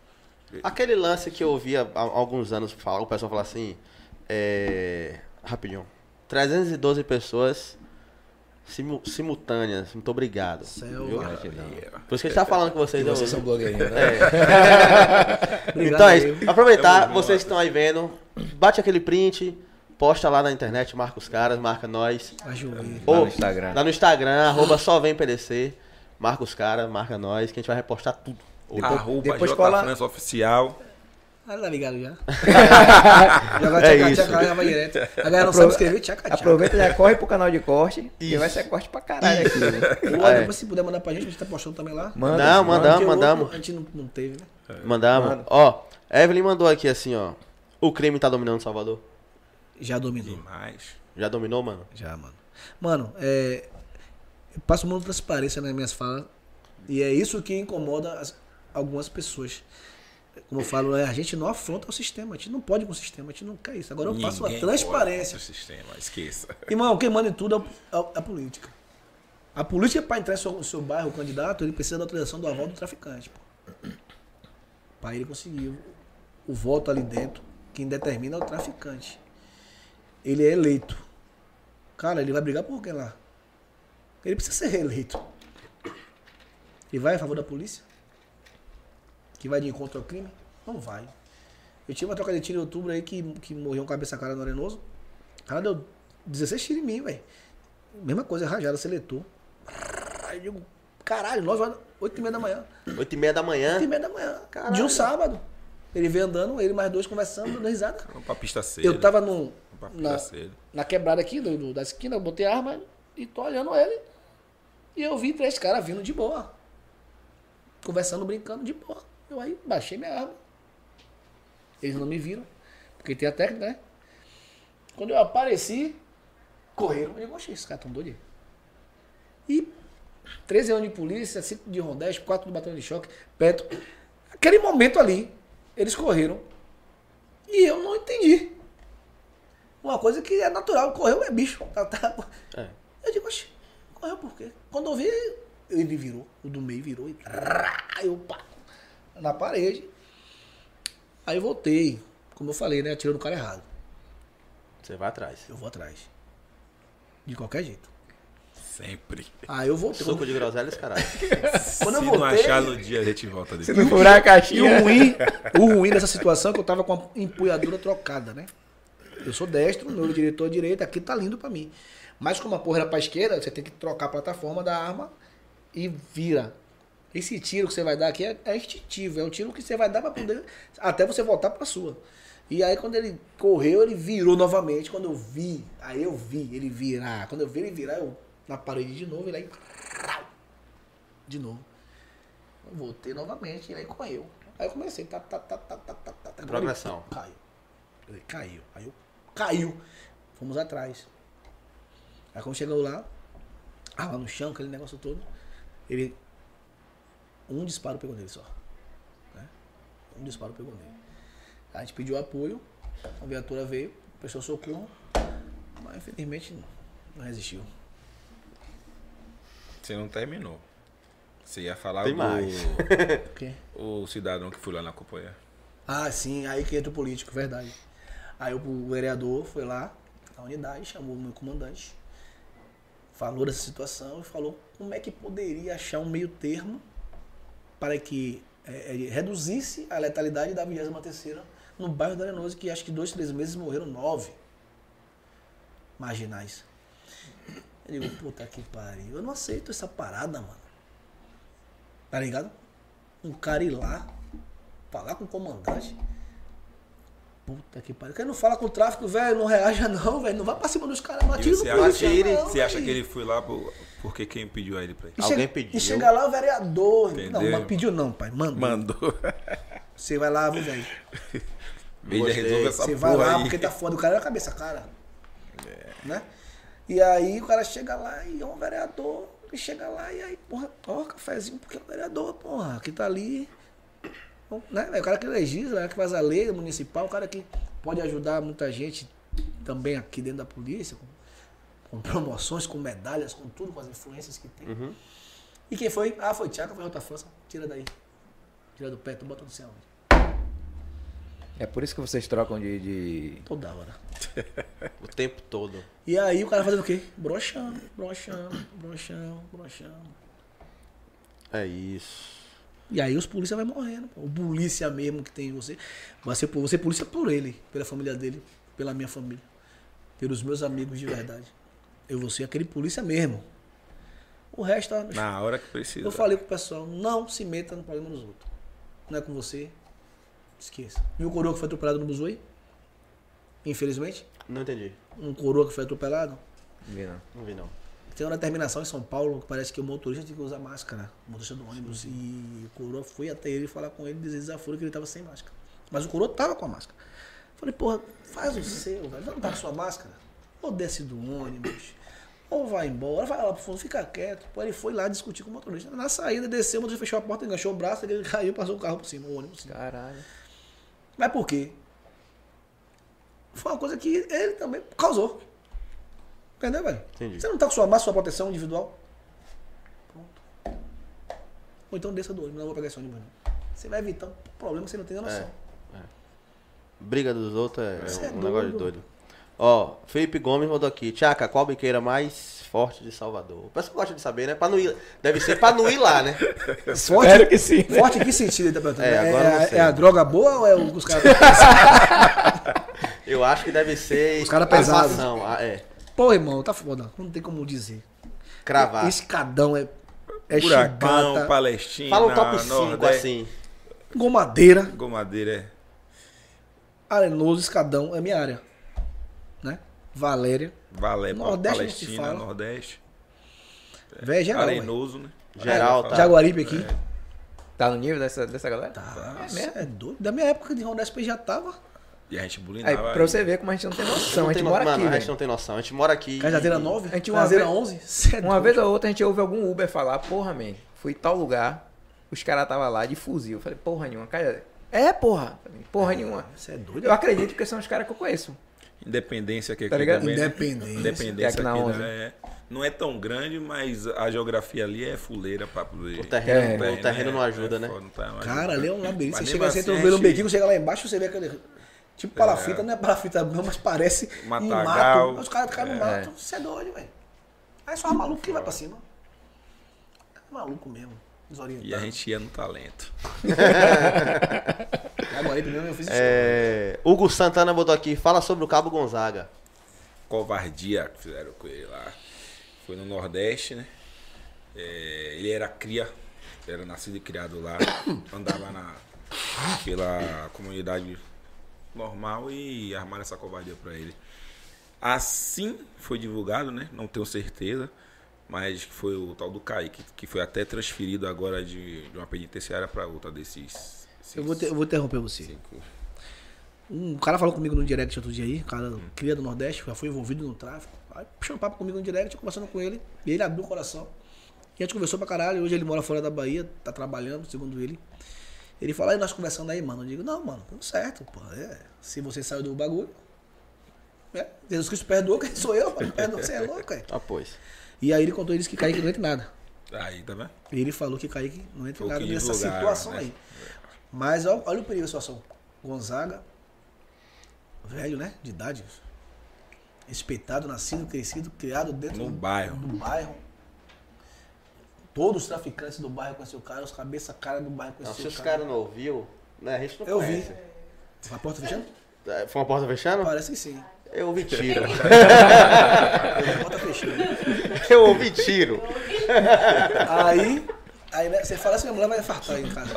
S3: Aquele lance que eu ouvia há alguns anos falar, o pessoal falar assim. É. Rapidinho. 312 pessoas simu- simultâneas. Muito obrigado.
S4: Vai.
S3: Por isso que a gente tá falando com vocês. eu-
S4: Vocês são blogueirinhos, né? Obrigado
S3: então é isso. Aproveitar,
S5: junto.
S3: vocês que estão aí vendo, bate aquele print, posta lá na internet, marca os caras, marca nós.
S4: Ajuda.
S2: Lá no Instagram.
S3: Lá no Instagram, arroba só vem PDC. Marca os caras, marca nós, que a gente vai repostar tudo.
S5: Arroba
S2: depois
S5: J
S2: cola-
S5: França Oficial.
S4: Ah, tá ligado já. Joga
S3: É
S4: tchaca,
S3: isso.
S4: tchaca, já vai direto. A galera não sabe escrever, tchaca, tchaca.
S2: Aproveita e já corre pro canal de corte, que vai ser corte pra caralho aqui. né?
S4: Ou
S3: É.
S4: depois se puder mandar pra gente, a gente tá postando também lá.
S2: Manda,
S3: Não,
S2: manda.
S3: mandamos, mandamos.
S4: A gente não, não teve, né?
S3: Mandamos.
S2: Manda.
S3: Ó, Evelyn mandou aqui assim, ó. O crime tá dominando Salvador.
S4: Já dominou.
S5: Demais.
S3: Já dominou, mano?
S4: Já, mano. Mano, é. Eu passo muita transparência nas minhas falas. E é isso que incomoda as- algumas pessoas. Como eu falo, é, a gente não afronta o sistema. A gente não pode com o sistema. A gente não quer isso. Agora eu faço a
S5: Ninguém
S4: transparência.
S5: pode o sistema, esqueça.
S4: Irmão, quem manda em tudo é é é a política. A política, para entrar no seu, no seu bairro, o candidato, ele precisa da autorização do aval do traficante. Para ele conseguir o, o voto ali dentro, quem determina é o traficante. Ele é eleito. Cara, ele vai brigar por quem lá? Ele precisa ser reeleito. Ele vai a favor da polícia? Que vai de encontro ao crime? Não vai. Eu tive uma troca de tiro em outubro aí que, que morreu um cabeça cara no Arenoso. O cara deu 16 tiros em mim, velho. Mesma coisa, rajada, seletor. Aí eu digo, caralho, 9 horas, 8 e meia da manhã.
S3: 8 e meia da manhã.
S4: 8 e meia da manhã. De um sábado. Ele veio andando, ele mais dois conversando, dando risada.
S5: Vamos pra pista cedo.
S4: Eu tava no, na,
S5: cedo.
S4: na quebrada aqui do, do- da esquina, eu botei a arma e tô olhando ele. E eu vi três caras vindo de boa. Conversando, brincando de boa. Eu aí baixei minha arma. Eles não me viram, porque tem a técnica, né? Quando eu apareci, correram. Eu digo, oxe, esses caras tão doidos. E 13 anos de polícia, 5 de rondeste, 4 do batalhão de choque, Petro. Aquele momento ali, eles correram. E eu não entendi. Uma coisa que é natural, correu é bicho. Tá, tá.
S3: É.
S4: Eu digo, oxe, correu por quê? Quando eu vi, ele virou, o do meio virou e eu pá, na parede. Aí eu voltei, como eu falei, né? Atirou no cara errado.
S3: Você vai atrás.
S4: Eu vou atrás. De qualquer jeito.
S5: Sempre.
S4: Aí eu voltei.
S3: Suco de groselhas, caralho.
S4: Quando eu
S5: Se não
S4: voltei.
S5: achar no dia, a gente volta
S2: Se
S5: dele.
S2: não furar a
S4: E o
S2: caixinha.
S4: ruim, o ruim dessa situação é que eu tava com a empunhadura trocada, né? Eu sou destro, meu diretor é direito, aqui tá lindo pra mim. Mas como a porra era pra esquerda, você tem que trocar a plataforma da arma e vira. Esse tiro que você vai dar aqui é, é instintivo, é um tiro que você vai dar para poder. Até você voltar para sua. E aí quando ele correu, ele virou novamente. Quando eu vi, aí eu vi ele virar. Quando eu vi ele virar, eu na parede de novo, ele aí. De novo. Eu voltei novamente, ele aí correu. Aí eu comecei, tá, tá, tá, tá, tá, tá, tá. tá
S3: Progressão.
S4: Ele caiu. Ele caiu. Aí eu caiu. Fomos atrás. Aí quando chegou lá, ah, lá no chão, aquele negócio todo, ele um disparo pegou nele só. né? Um disparo pegou nele. A gente pediu apoio, a viatura veio, prestou socorro, mas infelizmente não resistiu.
S5: Você não terminou. Você ia falar
S3: Tem
S5: do
S3: mais.
S4: O quê?
S5: o cidadão que foi lá na acompanhar.
S4: Ah, sim, aí que entra o político, verdade. Aí o vereador foi lá na unidade, chamou o meu comandante, falou dessa situação e falou como é que poderia achar um meio termo para que eh, eh, reduzisse a letalidade da 23 no bairro da Arenoso, que acho que dois, três meses morreram nove marginais. Eu digo, puta que pariu, eu não aceito essa parada, mano. Tá ligado? Um cara ir lá, falar com o comandante. Puta que pariu. Quem não fala com o tráfico, velho, não reaja não, velho. Não vai pra cima dos caras, não atira no
S5: você
S4: polícia,
S3: acha-
S4: não,
S5: Você acha que ele foi lá por- porque quem pediu a ele pra ir?
S4: E
S3: Alguém
S4: chega-
S3: pediu.
S4: E chega lá o vereador.
S5: Entendeu,
S4: não, mas pediu não, pai. Mandou.
S5: Mandou.
S4: Você vai lá, velho.
S5: Ele resolve essa
S4: Você vai lá
S5: aí.
S4: porque tá foda. O cara é a cabeça, cara. Né? E aí o cara chega lá e é um vereador. E chega lá e aí, porra, ó, cafezinho, porque é um vereador, porra, que tá ali. Né? É o cara que legisla, o cara que faz a lei municipal, o cara que pode ajudar muita gente também aqui dentro da polícia, com, com promoções, com medalhas, com tudo, com as influências que tem.
S3: Uhum.
S4: E quem foi? Ah, foi Thiago, foi outra força. Tira daí. Tira do pé, tu bota no céu.
S2: É por isso que vocês trocam de. de-
S4: Toda hora.
S3: O tempo todo.
S4: E aí o cara fazendo o quê? Broxando, broxando, broxando, broxando.
S3: É isso.
S4: E aí os polícia vai morrendo. pô. O polícia mesmo que tem em você. Vai ser, você é polícia por ele, pela família dele, pela minha família. Pelos meus amigos de verdade. Eu vou ser aquele polícia mesmo. O resto
S5: Na hora que precisa.
S4: Eu falei pro pessoal, não se meta no problema dos outros. Não é com você. Esqueça. Viu o coroa que foi atropelado no Buzoe? Infelizmente.
S3: Não entendi.
S4: Um coroa que foi atropelado.
S2: Vi não.
S3: Não vi não.
S4: Tem uma determinação em São Paulo que parece que o motorista tem que usar máscara, o motorista do ônibus. E o coroa foi até ele falar com ele, dizer desaforo que ele tava sem máscara. Mas o coroa tava com a máscara. Falei, porra, faz o seu, velho. Não tá com sua máscara? Ou desce do ônibus, ou vai embora, vai lá pro fundo, fica quieto. Pô, ele foi lá discutir com o motorista. Na saída, desceu, o motorista fechou a porta, enganchou o braço, ele caiu, passou o carro por cima, o ônibus. por cima.
S2: Caralho.
S4: Mas por quê? Foi uma coisa que ele também causou. Entendeu, velho?
S3: Entendi.
S4: Você não tá com sua massa, sua proteção individual? Pronto. Ou então desça do ônibus, não vou pegar esse ônibus. Não. Você vai evitar um problema que você não tem noção.
S3: Briga dos outros é,
S4: é
S3: um negócio de
S4: doido.
S3: doido. Ó, Felipe Gomes mandou aqui. Tchaca, qual biqueira mais forte de Salvador? O pessoal gosta de saber, né? Pra não ir, deve ser pra não ir lá, né?
S4: Forte,
S2: Espero que sim. né?
S4: forte em que sentido ele tá perguntando?
S3: É, agora eu
S4: é, é a droga boa ou é o que os caras.
S3: Eu acho que deve ser.
S4: Os cara pesados.
S3: ah, é.
S4: Pô, irmão, tá foda. Não tem como dizer.
S3: Cravar.
S4: Escadão é. É chibata,
S5: Palestina,
S3: Fala um top 5
S5: Nordeste.
S3: assim.
S4: gomadeira,
S5: Gomadeira é.
S4: arenoso, escadão, é minha área. Né? Valéria.
S5: Valé,
S4: Nordeste
S5: Palestina,
S4: fala.
S5: Nordeste.
S4: Véi, geral. véi.
S5: Arenoso, né?
S3: Geral,
S5: É,
S3: tá.
S4: Jaguaribe aqui.
S2: Tá no nível dessa, dessa galera?
S4: Tá,
S2: É
S4: é,
S2: mesmo?
S4: é doido. Da minha época de Ronda SP já tava.
S5: E a gente
S2: Aí,
S5: bulinava.
S2: pra você ver como a gente não tem noção.
S3: Não
S2: a gente
S3: tem no-
S2: mora
S3: mano,
S2: aqui,
S3: a gente não tem noção. A gente mora aqui.
S4: Cajazeira
S3: e-
S4: 9?
S2: A gente uma
S4: Cajazeira
S2: vez-
S4: 11? Cê é
S2: Uma vez ou outra a gente ouve algum Uber falar, porra, man, fui tal lugar, os caras tava lá de fuzil. Eu falei, porra nenhuma, cara. É, porra. Porra nenhuma.
S4: Você é doido?
S2: Eu acredito porque são os caras que eu conheço.
S5: Independência que aqui
S2: Tá ligado?
S5: também?
S4: Independência.
S5: Independência
S2: Aqui na
S5: aqui,
S2: 11.
S5: né? é- não é tão grande, mas a geografia ali é fuleira pra poder...
S3: O terreno,
S2: É.
S3: o terreno não
S5: é-
S3: ajuda,
S5: é
S3: né?
S5: foda, não tá- não ajuda.
S4: Cara, ali é um labirinto. Você chega, você
S5: assim,
S4: entra
S5: a
S4: no bequinho, chega lá embaixo, você vê aquele. Tipo palafita, não é palafita não, mas parece
S5: Matagal.
S4: um mato. Os caras caem no mato. Você é doido, velho. Aí só maluco que vai pra cima. É maluco mesmo. Desorientado.
S5: E a gente ia no talento.
S4: Agora primeiro eu fiz isso.
S3: É, Hugo Santana botou aqui, fala sobre o Cabo Gonzaga.
S5: Covardia que fizeram com ele lá. Foi no Nordeste, né? É, ele era cria, era nascido e criado lá. Andava na, pela comunidade normal e armaram essa covardia pra ele. Assim foi divulgado, né? Não tenho certeza. Mas foi o tal do Kaique, que foi até transferido agora de, de uma penitenciária pra outra desses.
S4: Eu vou, ter- eu vou interromper você.
S5: cinco.
S4: Um cara falou comigo no direct outro dia aí, um cara cria do Nordeste, já foi envolvido no tráfico. Aí puxando papo comigo no direct, conversando com ele. E ele abriu o coração. E a gente conversou pra caralho. Hoje ele mora fora da Bahia, tá trabalhando, segundo ele. Ele fala, aí nós conversando aí, mano. Eu digo, não, mano, tudo certo, pô. É, se você saiu do bagulho. É, Jesus Cristo perdoou, quem sou eu? Perdoou, você é louco, é.
S3: Ah, pois.
S4: E aí ele contou, ele disse que Kaique não entra nada.
S5: Aí, tá vendo?
S4: E ele falou que Kaique não entra
S5: Foi
S4: nada
S5: que
S4: nessa
S5: divulgaram,
S4: situação
S5: né?
S4: aí. Mas ó, olha o perigo da situação. Gonzaga, velho, né? De idade. Respeitado, nascido, crescido, criado dentro
S5: No
S4: do,
S5: bairro.
S4: do bairro. Todos os traficantes do bairro conheciam o cara, os cabeça cara do bairro
S3: Não, se
S4: conheciam
S3: os
S4: o cara.
S3: caras não ouviu, né? A gente não
S4: Eu vi.
S3: conhece.
S4: A porta fechando?
S3: É, Foi uma porta fechando?
S4: Parece que sim.
S3: Eu ouvi tiro.
S4: A.
S3: Eu ouvi tiro.
S4: Aí, aí né, você fala assim, minha mulher vai infartar aí em casa.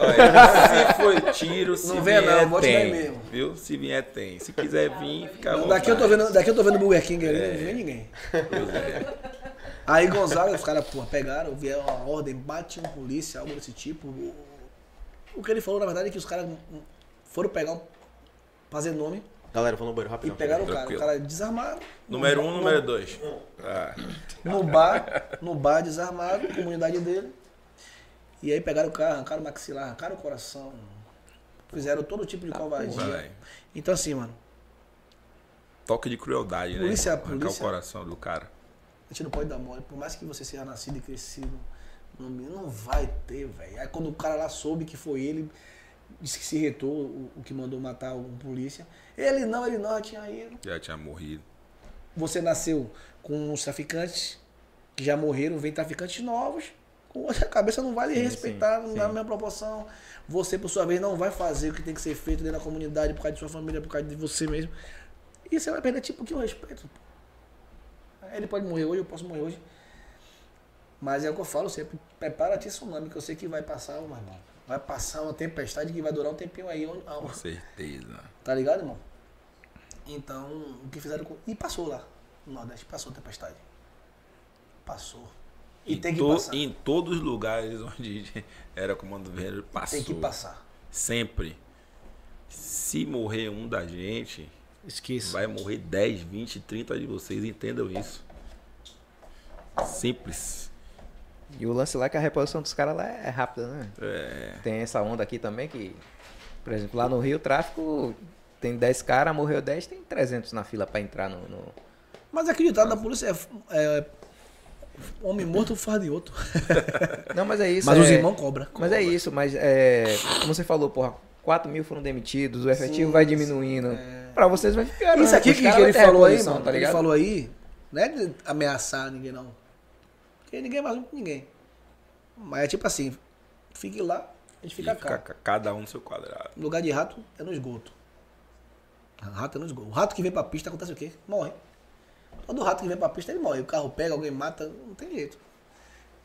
S5: Se foi tiro, se
S4: Não venha
S5: vier,
S4: não,
S5: tem.
S4: mesmo.
S5: Viu? Se vier, tem. Se quiser vir, fica à
S4: Daqui eu tô vendo, daqui eu tô vendo Burger King ali, não vem ninguém.
S5: Pois é.
S4: Aí Gonzaga, os caras, porra, pegaram, vieram uma ordem, bate um polícia, algo desse tipo. O, o que ele falou, na verdade, é que os caras foram pegar um. fazer nome
S3: Galera, vou no banheiro
S4: e
S3: rapidão.
S4: pegaram o cara. O cara desarmaram.
S5: Número
S4: no-
S5: um,
S4: no-
S5: número dois. Ah,
S4: No bar, no bar desarmaram, comunidade dele. E aí pegaram o carro, arrancaram o maxilar, arrancaram o coração. Fizeram todo tipo de covardia.
S5: velho.
S4: Então assim, mano,
S5: Toque de crueldade,
S4: Polícia,
S5: né? Arrancar
S4: polícia.
S5: o coração do cara.
S4: A gente não pode dar mole. Por mais que você seja nascido e crescido, no não vai ter, velho. Aí quando o cara lá soube que foi ele, disse que se retou, o, o que mandou matar um polícia. Ele não, ele não, eu tinha ido.
S5: Já tinha morrido.
S4: Você nasceu com os traficantes que já morreram, vem traficantes novos. Com outra cabeça não vai lhe
S2: Sim,
S4: respeitar
S2: sim,
S4: na
S2: sim.
S4: mesma proporção. Você, por sua vez, não vai fazer o que tem que ser feito dentro da comunidade, por causa de sua família, por causa de você mesmo. E você vai perder tipo que o respeito. pô. Ele pode morrer hoje, eu posso morrer hoje. Mas é o que eu falo sempre, prepara-te tsunami, que eu sei que vai passar, meu irmão. Vai passar uma tempestade que vai durar um tempinho aí. onde-
S5: Com certeza.
S4: Tá ligado, irmão? Então, o que fizeram com. E passou lá, no Nordeste, passou a tempestade. Passou. E
S5: em,
S4: tem que
S5: to-
S4: passar.
S5: em todos os lugares onde era comando vermelho, passou.
S4: Tem que passar.
S5: Sempre. Se morrer um da gente,
S4: Esqueça.
S5: vai morrer 10, 20, 30 de vocês. Entendam isso. Simples.
S2: E o lance lá é que a reposição dos caras lá é rápida, né?
S5: É.
S2: Tem essa onda aqui também que, por exemplo, lá no Rio, o tráfico tem 10 caras, morreu 10, tem 300 na fila pra entrar no... no-
S4: Mas acreditado da polícia é, é homem morto faz de outro.
S2: Não, mas é isso.
S4: Mas
S2: é...
S4: os irmãos cobram.
S2: Mas é isso, mas é... Como você falou, porra, 4 mil foram demitidos, o efetivo
S4: Sim,
S2: vai
S4: sim,
S2: diminuindo.
S4: é.
S2: Pra vocês vai ficar.
S4: Isso aqui que, que ele falou aí, mano,
S2: tá
S4: ele
S2: ligado?
S4: falou aí, não é de ameaçar ninguém, não. Porque ninguém é mais um que ninguém. Mas é tipo assim, fique lá, a gente fica
S5: fica
S4: cá.
S5: ca- cada um no seu quadrado.
S4: Lugar de rato é no esgoto. Rato é no esgoto. O rato que vem pra pista acontece o quê? Morre. Todo rato que vem pra pista ele morre. O carro pega, alguém mata, não tem jeito.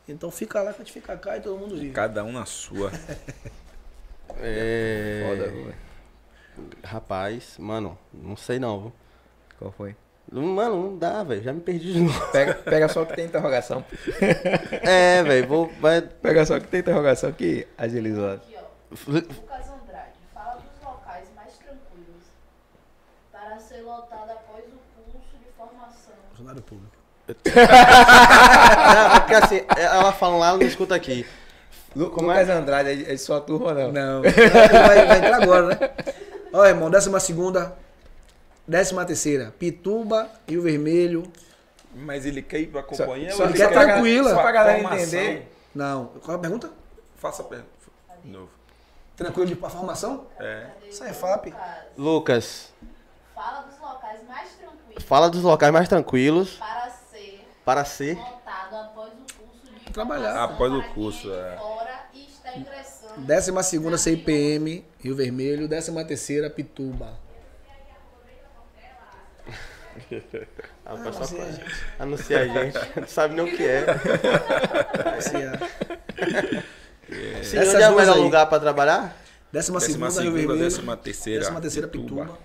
S4: Então fica lá que a gente fica cá e todo mundo vive.
S5: Cada um na sua.
S3: É...
S2: Foda, velho.
S3: Rapaz, mano, não sei não, viu?
S2: Qual foi?
S3: Mano, não dá, velho. Já me perdi de novo.
S2: Pega, pega só o que tem interrogação.
S3: É, velho, vou. Vai...
S2: Pega só o que tem interrogação que agilizou.
S6: Aqui, ó. Lucas Andrade, fala dos locais mais tranquilos. para ser lotado após o curso de formação.
S4: Funcionário público.
S3: Não, é porque assim, ela fala lá, não escuta aqui.
S2: Lu- Lucas Andrade, é de, é de sua turma ou não?
S4: Não. vai, vai entrar agora, né? Olha, irmão, décima segunda, décima terceira, Pituba, Rio Vermelho.
S5: Mas ele quer ir pra
S2: Só,
S5: companhia
S2: só
S5: ou ele
S4: quer
S2: pra-
S4: tranquila.
S2: Só pra galera
S5: Formação.
S2: entender.
S4: Não. Qual é a pergunta?
S5: Faça a pergunta. De novo.
S4: Tranquilo de formação?
S5: É.
S4: Isso é FAP.
S6: Lucas, fala dos locais mais tranquilos
S3: fala dos locais mais tranquilos
S6: para ser
S3: para ser.
S6: lotado após o curso de
S4: Trabalhar.
S5: Após o curso,
S6: quem
S5: é.
S6: fora e está ingressando.
S4: Décima segunda, CIPM, Rio Vermelho. Décima terceira, Pituba.
S3: Ah, o pessoal
S4: Anuncia a
S3: conhece. anuncia a gente. Não sabe nem o que é.
S4: Esse é-
S3: onde é o melhor
S4: aí.
S3: lugar pra trabalhar?
S4: Décima
S5: Décima
S4: segunda, Rio
S5: segunda,
S4: Vermelho.
S5: décima terceira.
S4: Décima terceira,
S5: Pituba.
S4: Pituba.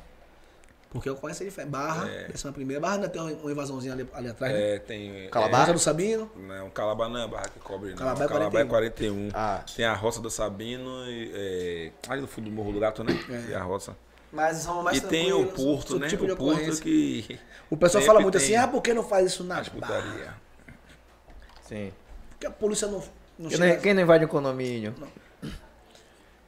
S4: Porque eu conheço ele Barra,
S5: É.
S4: décima primeira. Barra ainda tem uma uma invasãozinha ali, ali atrás, né?
S5: É, tem.
S3: Calabar?
S4: Rosa do Sabino.
S5: É, não, Calabá não é barra que cobre, não.
S4: Calabá é
S5: Calabá é
S4: 41.
S5: 41.
S3: Ah.
S5: Tem a roça do Sabino e. É, ali no fundo do Morro do Gato, né?
S4: É.
S5: E a roça.
S4: Mas são mais
S5: e tem o Porto, né?
S4: tipo
S5: o Porto que.
S4: O pessoal fala muito assim, ah, por que não faz isso na
S5: putaria.
S2: Sim.
S4: Porque a polícia não, não
S2: Quem
S4: chega...
S2: não, quem não invade um condomínio?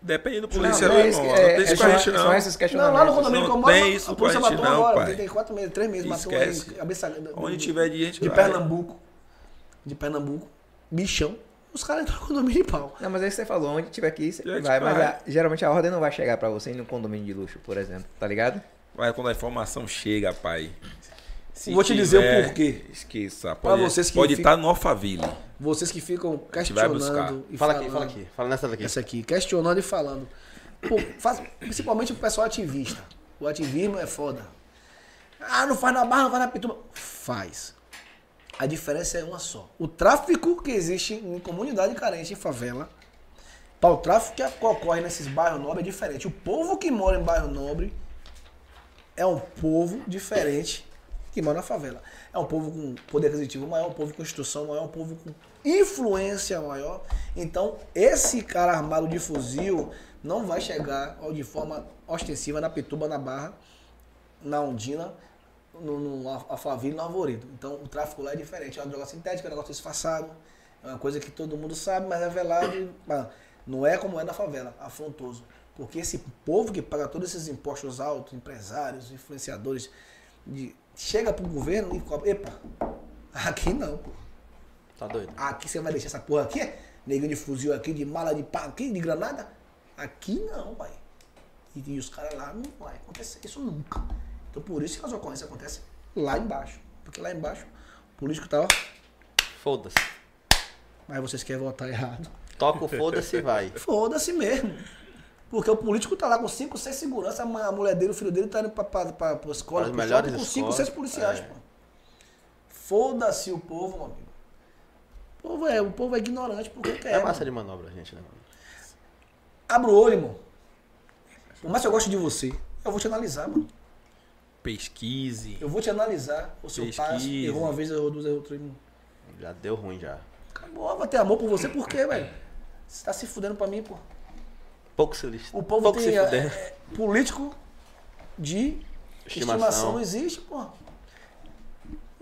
S5: Depende do
S2: Não,
S5: policial,
S2: não é
S5: irmão.
S2: isso
S5: não
S2: que- é-
S5: tem isso
S2: é
S5: com a gente,
S2: São
S5: não.
S2: esses
S4: Não, lá no condomínio
S5: Não
S4: que eu moro,
S5: tem isso
S4: a polícia matou
S5: não,
S4: agora,
S5: pai.
S4: tem quatro meses, três meses, matou
S5: Esquece.
S4: aí, cabeça...
S5: Onde tiver de gente,
S4: De
S5: vai.
S4: Pernambuco. De Pernambuco. Bichão. Os caras entram no condomínio de pau.
S2: Não, mas aí você falou, onde tiver aqui, você
S5: Gente,
S2: vai. Mas
S5: vai.
S2: a- geralmente a ordem não vai chegar pra você em um condomínio de luxo, por exemplo. Tá ligado?
S5: Mas quando a informação chega, pai. Se
S4: Vou te dizer o porquê.
S5: Esqueça. Pode,
S4: vocês que
S5: pode
S4: ficam-
S5: estar no Alphaville.
S4: Vocês que ficam questionando e
S3: Fala
S4: falando...
S3: aqui, fala aqui. Fala nessa daqui.
S4: Essa aqui, questionando e falando. Pô, faz- principalmente o pessoal ativista. O ativismo é foda. Ah, não faz na barra, não faz na pituba. Faz. A diferença é uma só. O tráfico que existe em comunidade carente, em favela, para o tráfico que ocorre nesses bairros nobres é diferente. O povo que mora em bairro nobre é um povo diferente que mora na favela. É um povo com poder aquisitivo maior, um povo com instrução maior, um povo com influência maior. Então, esse cara armado de fuzil não vai chegar de forma ostensiva na Pituba, na Barra, na Ondina, no, no Alphaville, no Arvoredo. Então, o tráfico lá é diferente. É uma droga sintética, é um negócio disfarçado. É uma coisa que todo mundo sabe, mas é velado. Não é como é na favela, afrontoso. Porque esse povo que paga todos esses impostos altos, empresários, influenciadores, de- chega pro governo e cobra. Epa, aqui não, pô.
S3: Tá doido?
S4: Aqui você vai deixar essa porra aqui? Neguinho de fuzil aqui, de mala de pá aqui, de granada? Aqui não, pai. E, e os caras lá não vai acontecer isso nunca. Então por isso que as ocorrências acontecem lá embaixo. Porque lá embaixo o político tá, ó.
S3: Foda-se.
S4: Mas vocês querem votar errado.
S3: Toca o foda-se e vai.
S4: Foda-se mesmo. Porque o político tá lá com 5, 6 segurança, a mulher dele, o filho dele tá indo pra, pra, pra, pra escola,
S3: As
S4: pro
S3: melhores
S4: shopping, com 5,
S3: escolas,
S4: 6 policiais,
S3: é.
S4: pô. Foda-se o povo, meu amigo. O povo é, o povo é ignorante porque quer.
S3: É massa
S4: mano.
S3: de manobra, gente, né?
S4: Abra o olho, irmão. Por mais que eu goste de você, eu vou te analisar, mano.
S5: Pesquise.
S4: Eu vou te analisar. O seu pai
S5: Pesquise.
S4: errou uma vez, errou duas, errou três. irmão.
S3: Já deu ruim já.
S4: Acabou, eu vou ter amor por você, por quê, velho? Você tá se fudendo pra mim, pô.
S3: Pouco se lixo.
S4: O povo
S3: Pouco
S4: tem
S3: se
S4: é,
S3: fuder.
S4: é, político de estimação.
S3: Estimação.
S4: Não existe, pô. Não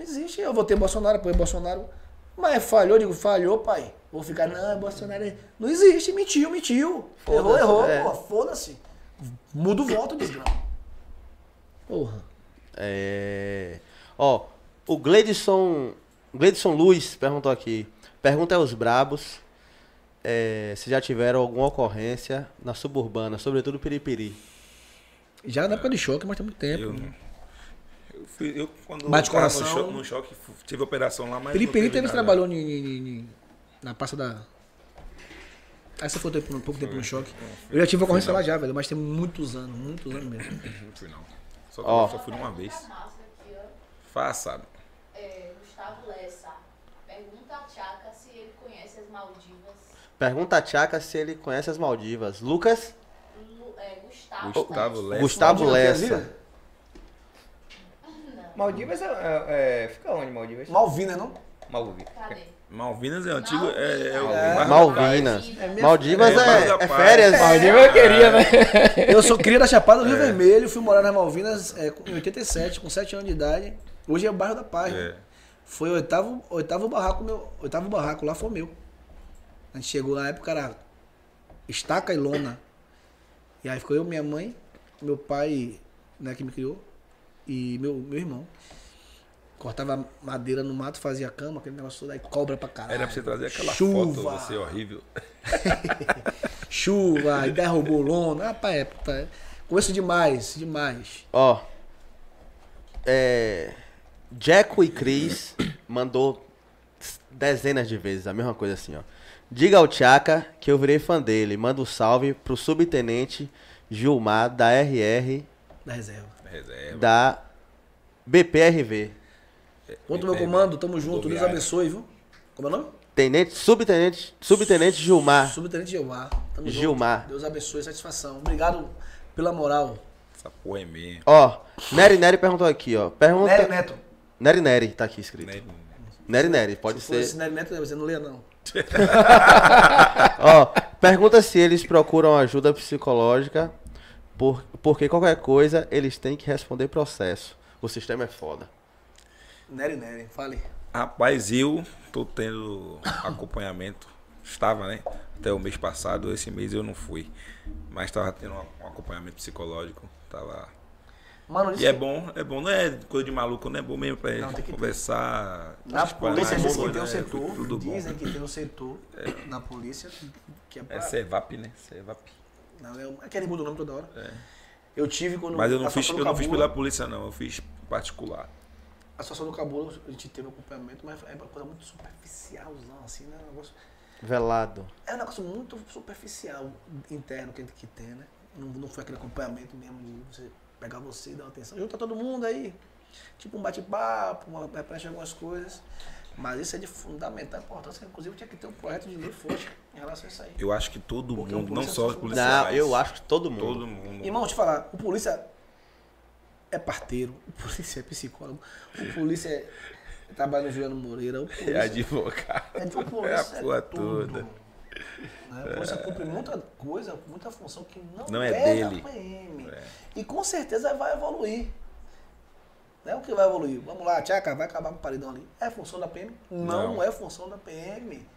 S4: existe. Eu vou ter Bolsonaro, apoio Bolsonaro. Mas falhou, digo, falhou, pai. Vou ficar, não, Bolsonaro. é-" Não existe, mentiu, mentiu. Errou, errou,
S3: é.
S4: pô. Foda-se. Muda o voto, desgrama. Porra.
S3: É... Ó, o Gleidson, Gleidson Luiz perguntou aqui. Pergunta aos brabos é, se já tiveram alguma ocorrência na suburbana, sobretudo Piripiri.
S4: Já na época de choque, mas tem muito tempo.
S5: Eu, não. eu, fui, eu quando
S4: Bate coração.
S5: no choque, no choque, tive operação lá, mas.
S4: Piripiri teve trabalhou ni- ni- ni- ni- na pasta da. Aí você foi um pouco tempo no choque. Eu já tive ocorrência lá já, velho, mas tem muitos anos, muitos anos mesmo.
S5: Não fui não. Só,
S3: Ó.
S5: só fui uma vez. Faça.
S6: É, Gustavo Lessa. Pergunta a Tchaka se ele conhece as Maldivas.
S3: Pergunta a Tchaka se ele conhece as Maldivas. Lucas
S6: Lu- é, Gustavo.
S5: Gustavo Lessa.
S3: Gustavo
S4: Maldivas,
S3: Lessa.
S2: Maldivas é, é- é- Fica onde, Maldivas?
S4: Malvina, não?
S2: Malvi.
S6: Cadê?
S5: Malvinas é antigo. É, é da
S3: Malvinas.
S6: É
S3: Maldivas
S5: É,
S3: é, é férias.
S2: Maldiva eu queria, né?
S4: Eu sou cria da Chapada do Rio Vermelho, fui morar nas Malvinas é, em 87, com 7 anos de idade. Hoje é o bairro da Paz. né?
S5: É.
S4: Foi o oitavo, oitavo barraco meu. Oitavo barraco lá foi o meu. A gente chegou na época, era estaca e lona. E aí ficou eu, minha mãe, meu pai, né, que me criou, e meu, meu irmão. Cortava madeira no mato, fazia cama, aquele negócio todo, aí cobra pra caralho.
S5: Era pra você trazer aquela
S4: Chuva.
S5: foto, você horrível.
S4: Chuva, aí derrubou lona. Rapaz, é, puta, é. Conheço demais, demais.
S3: Ó. É. Jeco e Cris mandou dezenas de vezes a mesma coisa assim, ó. Diga ao Tchaka que eu virei fã dele. Manda um salve pro subtenente Gilmar da RR
S4: Da reserva.
S5: Reserva.
S3: da BPRV.
S4: Conta o meu comando, tamo junto, Deus abençoe, viu? Como é o nome?
S3: Tenente, subtenente, subtenente Gilmar.
S4: Subtenente Gilmar. Tamo junto.
S3: Gilmar.
S4: Deus abençoe, satisfação. Obrigado pela moral.
S5: Essa porra é minha.
S3: Ó, Nery Nery perguntou aqui, ó. Pergunta.
S4: Nery Neto.
S3: Nery Nery, tá aqui escrito. Nery Nery, pode
S4: Se fosse
S3: ser.
S4: Nery Neto, você não lê, não.
S3: Ó, pergunta se eles procuram ajuda psicológica, por, porque qualquer coisa eles têm que responder processo. O sistema é foda.
S4: Nery Nery, fale.
S5: Rapaz, eu tô tendo acompanhamento. Estava, né? Até o mês passado, esse mês eu não fui. Mas tava tendo um acompanhamento psicológico. Tava.
S4: Mano,
S5: E é bom, é bom, não é coisa de maluco, não é bom mesmo pra
S4: Não,
S5: conversar.
S4: Na polícia
S5: as
S4: dizem que tem um
S5: né?
S4: setor,
S5: Tudo bom.
S4: dizem que tem um setor na polícia que é pra...
S5: É Cevap, né? Cevap.
S4: Não, é, um- é que ele muda o nome toda hora. Eu tive quando...
S5: Mas eu não
S4: a
S5: fiz, eu não fiz pela polícia, não. Eu fiz particular.
S4: A situação do Cabula, a gente teve acompanhamento, mas é uma coisa muito superficialzão, assim, né? Um negócio...
S3: Velado.
S4: É um negócio muito superficial, interno que, que tem, né? Não, não foi aquele acompanhamento mesmo de você pegar você e dar uma atenção. Junta todo mundo aí, tipo um bate-papo, uma repete algumas coisas. Mas isso é de fundamental importância. Inclusive, tinha que ter um projeto de lei forte em relação a isso aí.
S5: Eu acho que todo
S4: Porque
S5: mundo, não só os policiais.
S3: Não, eu acho que todo mundo.
S5: Todo mundo.
S4: Irmão, deixa eu te falar, o polícia é parteiro, o polícia é psicólogo, o polícia é, trabalha no Juliano Moreira, o
S5: É
S4: polícia
S5: advogado.
S4: é, o polícia
S5: É a
S4: é
S5: porra
S4: tudo.
S5: toda.
S4: Né? O polícia cumpre muita coisa, muita função que não,
S5: Não é
S4: é
S5: dele.
S4: da PM.
S5: É.
S4: E com certeza vai evoluir. Não é o que vai evoluir. Vamos lá, Tchaca, vai acabar com o paredão ali. É função da PM? Não,
S5: Não.
S4: é função da PM.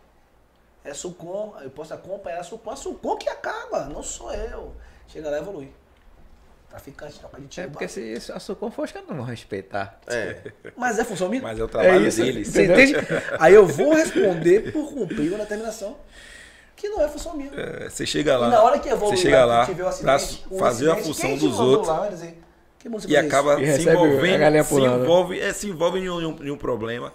S4: É Sucom, eu posso acompanhar a Sucom. A Sucom que acaba, não sou eu. Chega lá e evolui. Traficante, troca de
S2: É
S4: tiro.
S2: porque se, se a Sucom for, que eu não vou respeitar.
S3: É.
S4: Mas é função minha.
S5: Mas é o trabalho
S2: isso,
S5: deles.
S4: Você entende? Aí eu vou responder por cumprir uma determinação que não é função minha.
S5: É, Você chega lá.
S4: E na hora que evoluir,
S5: você chega lá
S4: que tiver o
S5: pra
S4: acidente, o
S5: fazer a função dos outros
S4: Lá, vai dizer, você
S5: e
S4: fez
S5: acaba
S2: E
S5: se
S2: a
S5: envolvendo, se envolve, é, se envolve em um, em um problema.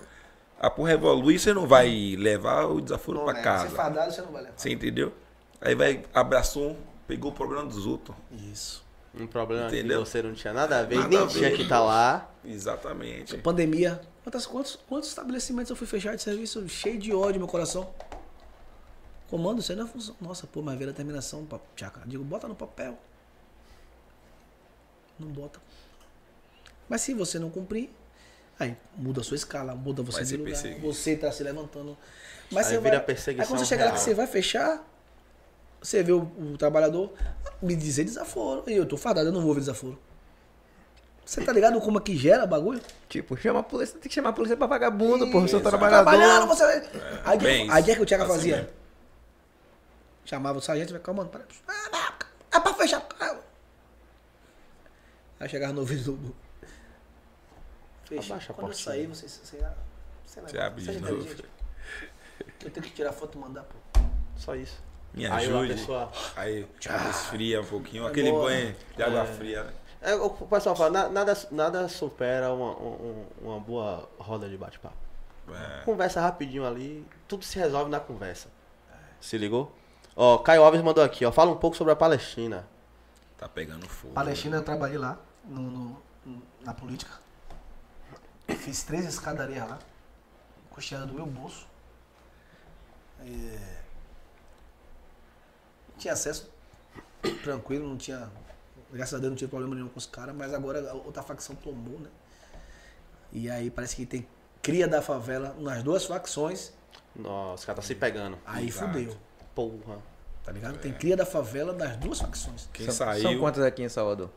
S5: A porra evolui, você não vai levar o desaforo pra
S4: né?
S5: casa.
S4: Se fardado, você não vai levar.
S5: Você entendeu? Aí vai, abraçou, pegou o problema dos outros.
S4: Isso.
S3: Um problema
S5: Entendeu?
S3: que você não tinha nada a ver,
S5: Nada
S3: nem
S5: a
S3: tinha que estar lá.
S5: Exatamente.
S4: Pandemia. Quantas, quantos, quantos estabelecimentos eu fui fechar de serviço cheio de ódio no meu coração? Comando, isso aí não é função. Nossa, pô, mas veio a terminação. Tchaca. Digo, bota no papel. Não bota. Mas se você não cumprir, aí muda a sua escala, muda você
S5: Vai
S4: de lugar.
S5: perseguido.
S4: Você tá se levantando. Mas
S3: Aí
S4: você
S3: vira
S4: vai.
S3: perseguição
S4: Aí quando você chegar lá que você vai fechar, você vê o, o trabalhador me dizer desaforo. E eu tô fardado, eu não vou ver desaforo. Você tá ligado como é que gera bagulho?
S2: Tipo, chama a polícia, tem que chamar a polícia pra vagabundo, porra, seu trabalhador.
S4: Trabalhando, você vai. Aí,
S5: bem
S4: aí o que é que o Thiago
S5: Assim
S4: fazia?
S5: mesmo.
S4: Chamava o sargento e vai, calma, mano, para. Ah, é pra fechar. calma. Aí chegava no ouvido do. Fecha.
S3: Abaixa a
S4: Quando eu sair, você. Você, você,
S5: Você abre de novo.
S4: Eu tenho que tirar foto e mandar, pô.
S3: Só isso.
S5: Me
S3: Aí
S5: ajude.
S3: pessoa.
S5: Aí esfria um pouquinho. Aquele
S4: boa.
S5: banho de água fria. né?
S3: É, o pessoal fala, na- nada, nada supera uma, um- uma boa roda de bate-papo.
S5: É.
S3: Conversa rapidinho ali, tudo se resolve na conversa. Se ligou? Ó, Caio Alves mandou aqui, ó. Fala um pouco sobre a Palestina.
S5: Tá pegando fogo.
S4: Palestina, eu trabalhei lá, no, no- na política. Fiz três escadarias lá, custeando do meu bolso. É, Tinha acesso tranquilo, não tinha. Graças a Deus não tinha problema nenhum com os caras, mas agora a outra facção tomou, né? E aí parece que tem cria da favela nas duas facções
S3: Nossa, os caras tá se pegando.
S4: Aí
S5: Exato.
S4: fudeu.
S3: Porra.
S4: Tá ligado? Tem cria da favela das duas facções.
S5: Quem
S2: São,
S5: saiu
S2: são quantos aqui em Salvador?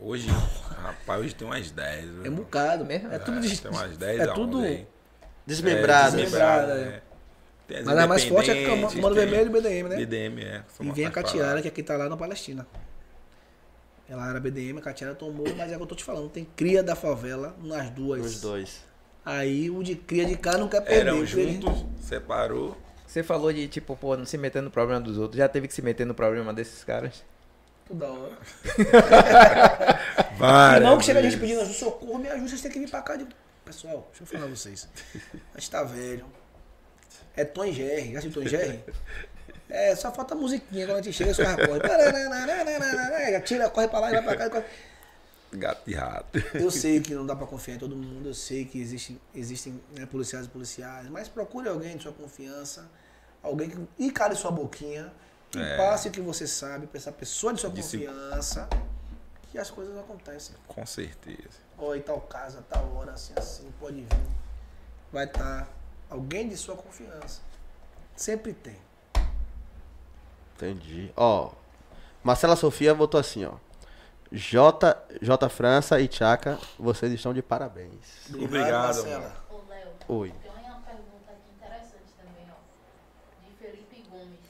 S5: hoje, rapaz, hoje tem umas 10. viu?
S4: É um bocado
S2: Mesmo?
S4: É tudo
S5: É,
S4: de.
S5: tem umas 10
S4: é
S5: a 11
S4: tudo.
S5: aí.
S3: Desmembrado.
S5: É,
S4: desmembrado, é.
S5: é.
S4: Mas a mais forte é a
S5: independentes,
S4: Comando Vermelho e BDM, né?
S5: BDM, é.
S4: E vem a Catiara, que aqui tá lá na Palestina. Ela era BDM, a Catiara tomou, mas é o que eu tô te falando. Tem cria da favela nas duas.
S3: Os dois.
S4: Aí o de cria de cá não quer perder.
S5: Eram
S4: o
S5: juntos, separou.
S2: Você falou de, tipo, pô, não se meter no problema dos outros. Já teve que se meter no problema desses caras?
S4: Toda hora. E não que chega a gente pedindo socorro, me ajuda, vocês têm que vir pra cá. Digo, Pessoal, deixa eu falar pra vocês. A gente tá velho. É Tom e Jerry. Já assistiu Tom e Jerry? É, só falta a musiquinha quando a gente chega, os caras correm. Tira, corre pra lá e vai pra cá. e corre.
S5: Gato e rato.
S4: Eu sei que não dá pra confiar em todo mundo, eu sei que existem, existem né, policiais e policiais, mas procure alguém de sua confiança, alguém que encare sua boquinha, que
S5: É.
S4: passe o que você sabe pra essa pessoa de sua
S5: Disse-
S4: confiança, que as coisas acontecem.
S5: Com certeza.
S4: Em tal casa, tal hora, assim, assim, pode vir. Vai estar alguém de sua confiança. Sempre tem.
S3: Entendi. Ó, Marcela Sofia votou assim, ó. J, J França e Tchaka, vocês estão de parabéns.
S5: Obrigado,
S4: Marcela.
S6: Ô, Léo,
S3: Oi.
S6: tem uma pergunta aqui interessante também, ó. De Felipe Gomes.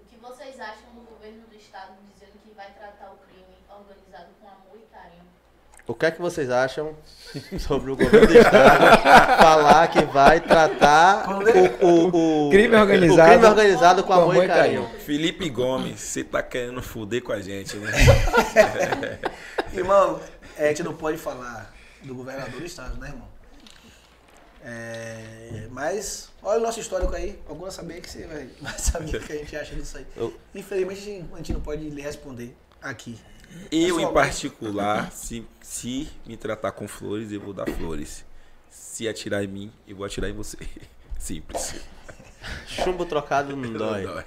S6: O que vocês acham do governo do estado dizendo que vai tratar o crime organizado com amor e carinho?
S3: O que é que vocês acham sobre o governo do estado falar que vai tratar o, o, o-
S2: Crime organizado.
S3: o crime organizado com amor e carinho?
S5: Felipe Gomes, você tá querendo fuder com a gente, né?
S4: Irmão, é, a gente não pode falar do governador do estado, né, irmão? É, mas, olha o nosso histórico aí. Alguns saber que você vai, vai saber o que a gente acha disso aí. Infelizmente, a gente- a gente não pode lhe responder aqui.
S5: Eu, em particular, se, se me tratar com flores, eu vou dar flores. Se atirar em mim, eu vou atirar em você. Simples.
S3: Chumbo trocado não dói.
S5: Não dói.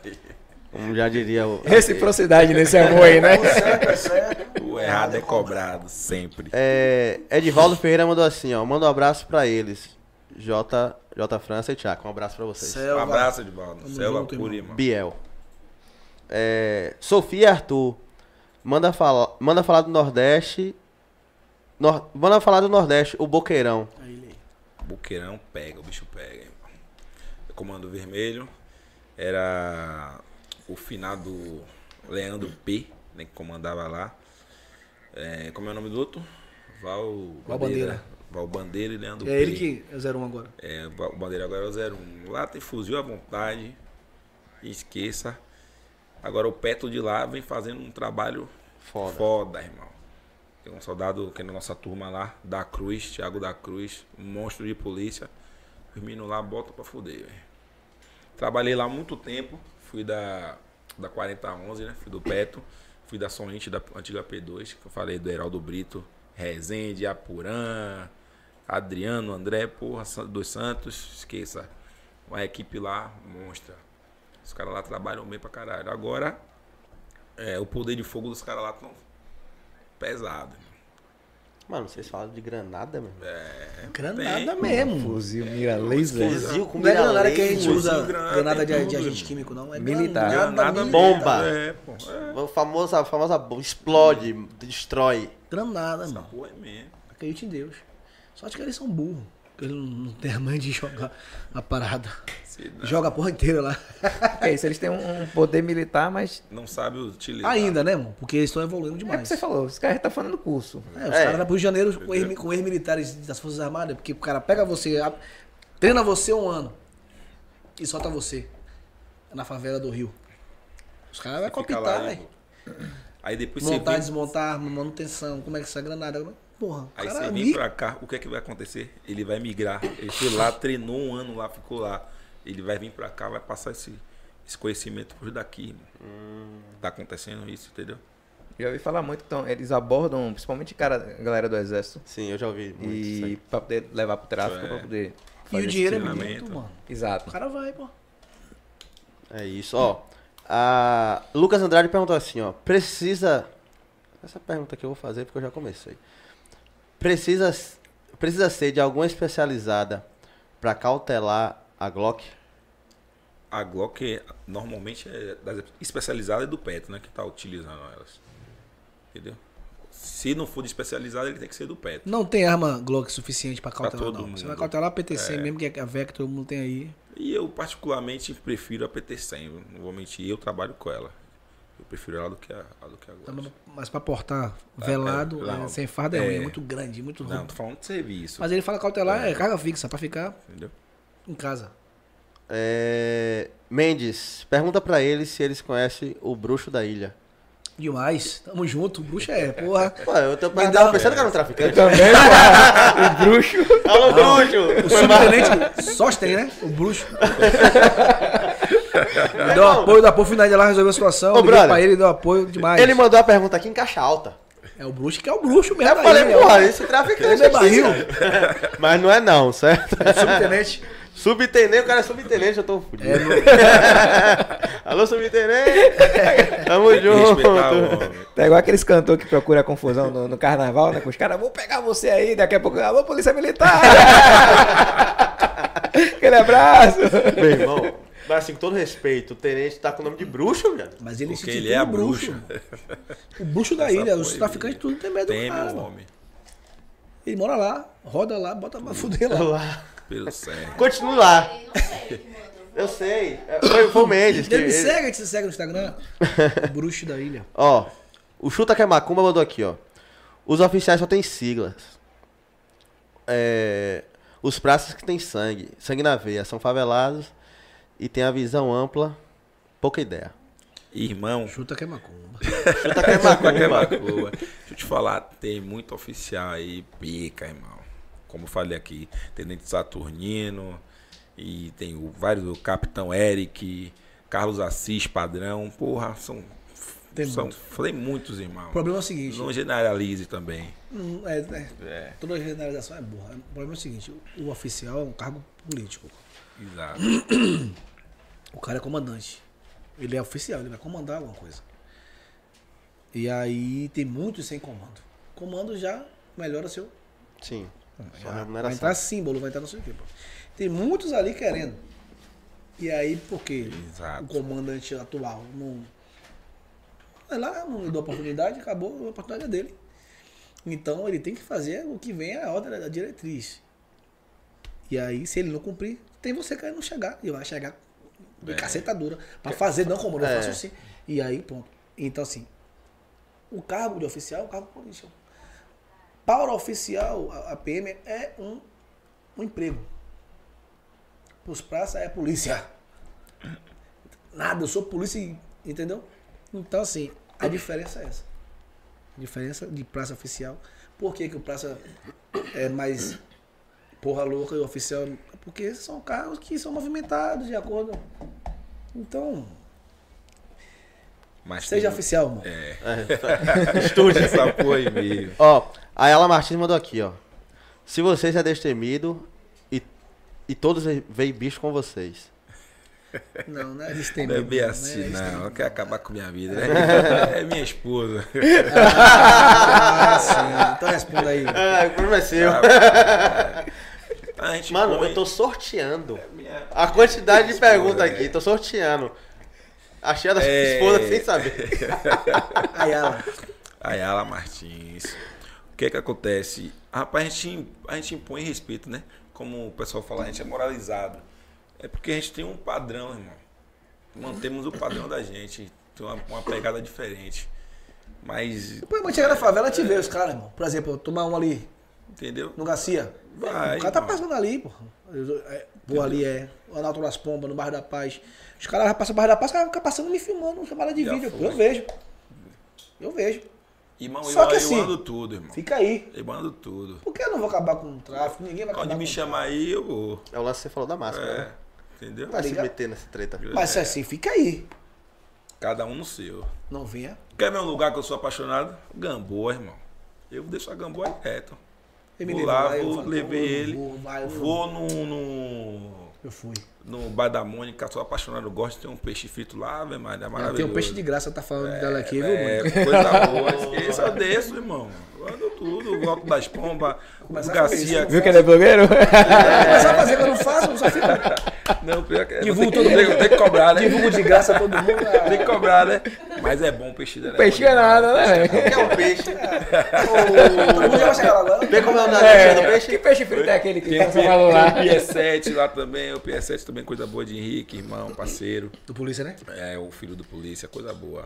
S3: Como já diria o.
S2: Reciprocidade nesse amor aí, né?
S4: O certo é certo.
S5: O errado é cobrado, sempre.
S3: É, Edivaldo Ferreira mandou assim, ó. Manda um abraço pra eles. J, J França e Tchaka. Um abraço pra vocês.
S5: Um
S4: Selva.
S5: abraço, Edvaldo. Selva.
S3: Biel. É, Sofia Arthur. Manda falar, manda falar do Nordeste. Nor- manda falar do Nordeste, o Boqueirão.
S5: Buqueirão pega, o bicho pega, irmão. Comando Vermelho era o finado Leandro P, né, que comandava lá. É, como é o nome do outro? Val,
S4: Val Bandeira.
S5: Val Bandeira e Leandro
S4: É
S5: P.
S4: ele que é o 01 agora.
S5: É, o Bandeira agora é o 01. Lá tem fuzil à vontade. Esqueça. Agora o Petro de lá vem fazendo um trabalho
S3: Foda.
S5: foda, irmão. Tem um soldado que é na nossa turma lá, da Cruz, Thiago da Cruz, um monstro de polícia. Os meninos lá botam pra fuder, velho. Trabalhei lá muito tempo. Fui da, da 4011, né? Fui do Petro. Fui da Sonente, da antiga P2, que eu falei do Heraldo Brito, Rezende, Apurã, Adriano, André, porra, dos Santos, esqueça. Uma equipe lá, monstra. Os caras lá trabalham bem pra caralho. Agora, é, o poder de fogo dos caras lá tão pesado.
S3: Mano, vocês falam de granada, mano.
S4: Granada
S5: Tem.
S4: mesmo.
S2: Fuzil, mira, laser.
S3: Fuzil com
S4: Não é granada
S3: mira
S4: que a gente
S3: laser.
S4: usa
S5: granada,
S4: granada de, de agente químico, não. É
S2: Militar.
S4: Granada,
S5: Granada
S3: Bomba.
S5: É, pô. É.
S3: A famosa, a famosa bomba. Explode, destrói.
S4: Granada,
S5: Essa
S4: mano.
S5: porra é mesmo.
S4: Acredite em Deus. Só que eles são burros. Porque Eles não, têm a mãe de jogar a parada. Joga a porra inteira lá.
S2: É isso, eles têm um um poder militar, mas.
S5: não sabe utilizar.
S4: Ainda, né, mano? Porque eles estão evoluindo
S2: É o que
S4: demais.
S2: você falou, os caras estão fazendo curso.
S4: É, os
S3: É.
S4: caras vão pro Rio de Janeiro com ex- com ex-militares das Forças Armadas, porque o cara pega você, treina você um ano e solta você na favela do Rio. Os caras vão copitar, velho.
S5: Aí depois
S4: Montar,
S5: você vem,
S4: desmontar, manutenção, como é que essa granada. Porra,
S5: aí
S4: cara
S5: você vem pra cá, o que é que vai acontecer? Ele vai migrar. Ele foi lá, treinou um ano lá, ficou lá. Ele vai vir pra cá, vai passar esse, esse conhecimento por daqui.
S4: Hum.
S5: Tá acontecendo isso, entendeu?
S2: Já ouvi falar muito que tão, eles abordam, principalmente cara, a galera do exército,
S3: Sim, eu já ouvi muito isso
S2: e
S3: aí.
S2: pra poder levar pro tráfico,
S5: É.
S2: pra poder.
S4: E o dinheiro é muito, mano.
S2: Exato.
S4: O cara vai, pô.
S3: É isso, ó. A Lucas Andrade perguntou assim, ó. Precisa. Essa pergunta que eu vou fazer porque eu já comecei. Precisa, precisa ser de alguma especializada pra cautelar a Glock?
S5: a Glock normalmente é das especializada é do Petro, né? Que tá utilizando elas. Entendeu? Se não for de especializada, ele tem que ser do Petro.
S4: Não tem arma Glock suficiente pra cautelar,
S5: todo
S4: não. Você vai
S5: mundo.
S4: cautelar a PT-100 mesmo, que é a VEC que todo mundo tem aí.
S5: E eu, particularmente, prefiro a PT-100. viu? Não vou mentir, eu trabalho com ela. Eu prefiro ela do que a, a do que a Glock.
S4: Mas pra portar velado,
S5: é, não.
S4: é, sem farda é, ruim, é
S5: É.
S4: muito grande, muito ruim.
S5: Não, tô falando de serviço.
S4: Mas ele fala cautelar é carga fixa, pra ficar
S5: Entendeu?
S4: em casa.
S3: É, Mendes, pergunta pra ele se eles conhecem o bruxo da ilha.
S4: Demais. Tamo junto. O bruxo é, porra.
S3: Pô, eu tô eu tava pensando que era um traficante.
S2: Também, cara. O bruxo.
S3: Alô, bruxo!
S4: O subtenente Sostém, né? O bruxo. Me deu apoio da apoio final lá, resolveu a situação.
S3: Ô, brother,
S4: pra ele, deu apoio demais.
S3: Ele mandou a pergunta aqui em caixa alta.
S4: É o bruxo que é o bruxo mesmo.
S3: Eu falei,
S4: ilha,
S3: porra, esse traficante
S4: Ele é barril.
S3: Mas não é não, certo?
S4: Subtenente.
S3: Subtenente, o cara é subtenente, eu tô fudido.
S4: É,
S3: Alô, subtenente! Tamo junto.
S2: Tá igual aqueles cantores que procuram confusão no, no carnaval, né? Com os caras, vou pegar você aí, daqui a pouco, alô, polícia militar! Aquele abraço!
S3: Meu irmão, mas assim, com todo respeito, o tenente tá com o nome de bruxo, velho.
S4: Mas ele
S5: Porque
S4: se
S5: ele é a
S4: bruxo.
S5: bruxa.
S4: O bruxo da
S5: Essa
S4: ilha. Os traficantes tudo tem medo do
S5: Tem,
S4: cara.
S5: meu
S4: mano.
S5: homem.
S4: Ele mora lá, roda lá, bota pra fuder lá.
S3: Lá.
S5: Pelo certo.
S3: Continue lá. Eu sei. É, Foi, foi o Mendes. Que
S4: Ele me segue, a gente se segue no Instagram. O bruxo da ilha.
S3: Ó, o Chuta que é Macumba mandou aqui, ó. Os oficiais só tem siglas. É, os praças que tem sangue, sangue na veia, são favelados e tem a visão ampla, pouca ideia.
S5: Irmão,
S4: Chuta que é macumba.
S3: Chuta que é Macumba.
S5: macumba. Deixa eu te falar, tem muito oficial aí, pica, irmão. Como eu falei aqui, Tenente Saturnino, e tem o, vários, o Capitão Eric, Carlos Assis, Padrão, porra, são.
S4: Tem
S5: são
S4: muito.
S5: falei muitos, irmão.
S4: O problema é o seguinte.
S5: Não generalize também.
S4: Hum, É, é,
S5: É,
S4: toda generalização é burra. O problema é o seguinte, o, o oficial é um cargo político.
S5: exato.
S4: O cara é comandante. Ele é oficial, ele vai comandar alguma coisa. E aí tem muitos sem comando. Comando já melhora seu.
S3: Sim. Só
S4: Vai entrar símbolo, vai entrar não sei o quê. pô. Tem muitos ali querendo. E aí, por quê?
S5: Exato.
S4: O comandante atual não. Vai lá, não deu oportunidade, acabou, a oportunidade é dele. Então ele tem que fazer o que vem a ordem da diretriz. E aí, se ele não cumprir, tem você querendo chegar. E vai chegar
S5: É.
S4: caceta dura. Pra fazer, não como eu
S3: É.
S4: faço assim. E aí, pronto. Então, assim, o cargo de oficial é um cargo político. Para o oficial, a PM é um, um emprego. Para os praças é polícia. Nada, eu sou polícia, e- entendeu? Então, assim, a diferença é essa. A diferença de praça oficial. Por que, que o praça é mais porra louca e o oficial. Porque são carros que são movimentados de acordo. Então,
S5: Mas
S4: seja
S5: tem-
S4: oficial, irmão.
S5: É. Estude essa porra aí mesmo.
S3: Ó, a Ela Martins mandou aqui, ó. Se vocês é destemido e, e todos veem bicho com vocês.
S4: Não, não é
S5: Não é
S4: destemido.
S5: bem
S4: não,
S5: assim,
S4: é
S5: não.
S4: destemido.
S5: Ela quer acabar com minha vida. né? É minha esposa.
S4: Ah, sim. Então responda aí.
S3: Ah, o problema é seu.
S5: A gente
S3: Mano,
S5: põe-
S3: eu tô sorteando
S5: Minha-
S3: a quantidade de perguntas
S5: né?
S3: aqui. Tô sorteando. Achei a da
S5: É.
S3: esposa sem saber.
S4: Ayala.
S5: Ayala Martins. O que é que acontece? Rapaz, a gente, a gente impõe respeito, né? Como o pessoal fala, a gente é moralizado. É porque a gente tem um padrão, irmão. Mantemos o padrão da gente. Tem uma, uma pegada diferente. Mas,
S4: Depois, quando chegar na favela, te vê os caras, irmão. Por exemplo, tomar um ali
S5: entendeu?
S4: no Garcia.
S5: Vai,
S4: o cara tá passando ali, pô. É, Pô, ali é. O Analto das Pombas, no bairro da Paz. Os caras passam no bairro da Paz, os caras ficam passando me filmando, chamada de
S5: Já
S4: vídeo.
S5: foi.
S4: Eu vejo. Eu vejo.
S5: Irmão,
S4: Só
S5: eu,
S4: que
S5: eu
S4: assim,
S5: ando tudo, irmão.
S4: Fica aí.
S5: Eu ando tudo.
S4: Por que eu não vou acabar com o tráfico? Ninguém vai acabar
S5: Onde
S4: com
S5: me chamar aí, eu vou.
S3: É o lance que você falou da máscara,
S5: É,
S3: né?
S5: entendeu?
S3: Vai se
S4: ligado?
S3: meter nessa treta.
S4: Mas assim, fica aí.
S5: Cada um no seu.
S4: Não venha.
S5: Quer ver um lugar que eu sou apaixonado? Gamboa, irmão. Eu deixo a Gamboa aí reto. Vou lá,
S4: eu
S5: vou,
S4: falo,
S5: levei
S4: eu
S5: ele.
S4: Vou, vai, eu
S5: Vou no, no,
S4: Eu fui.
S5: no Bar da Mônica, sou apaixonado, gosto de ter um peixe frito lá, velho, mas é maravilhoso.
S4: tem um peixe de graça, tá falando dela aqui, viu,
S5: É,
S4: mano?
S5: coisa boa. Esqueça eu desço, irmão. Ando tudo, volto das pombas, o Garcia.
S4: fazer
S2: Viu que ele é blogueiro?
S4: Começar a fazer que eu não faço, eu só fico.
S5: Não, pior que é.
S4: Divulga
S5: tem,
S4: todo mundo.
S5: tem que cobrar, né?
S4: Divulgo de graça todo mundo.
S5: Tem que cobrar, né? Mas é bom o peixe dela.
S2: Peixe
S5: bom
S2: é nada, né?
S3: O que é um peixe?
S4: Todo mundo vai chegar lá agora.
S3: Vê como é o nome
S2: É,
S3: do peixe?
S2: Que peixe frito é aquele que
S5: o
S2: você falou lá?
S5: PS7 lá também. O PS7 também, coisa boa de Henrique, irmão, parceiro.
S4: Do polícia, né?
S5: É, o filho do polícia, coisa boa.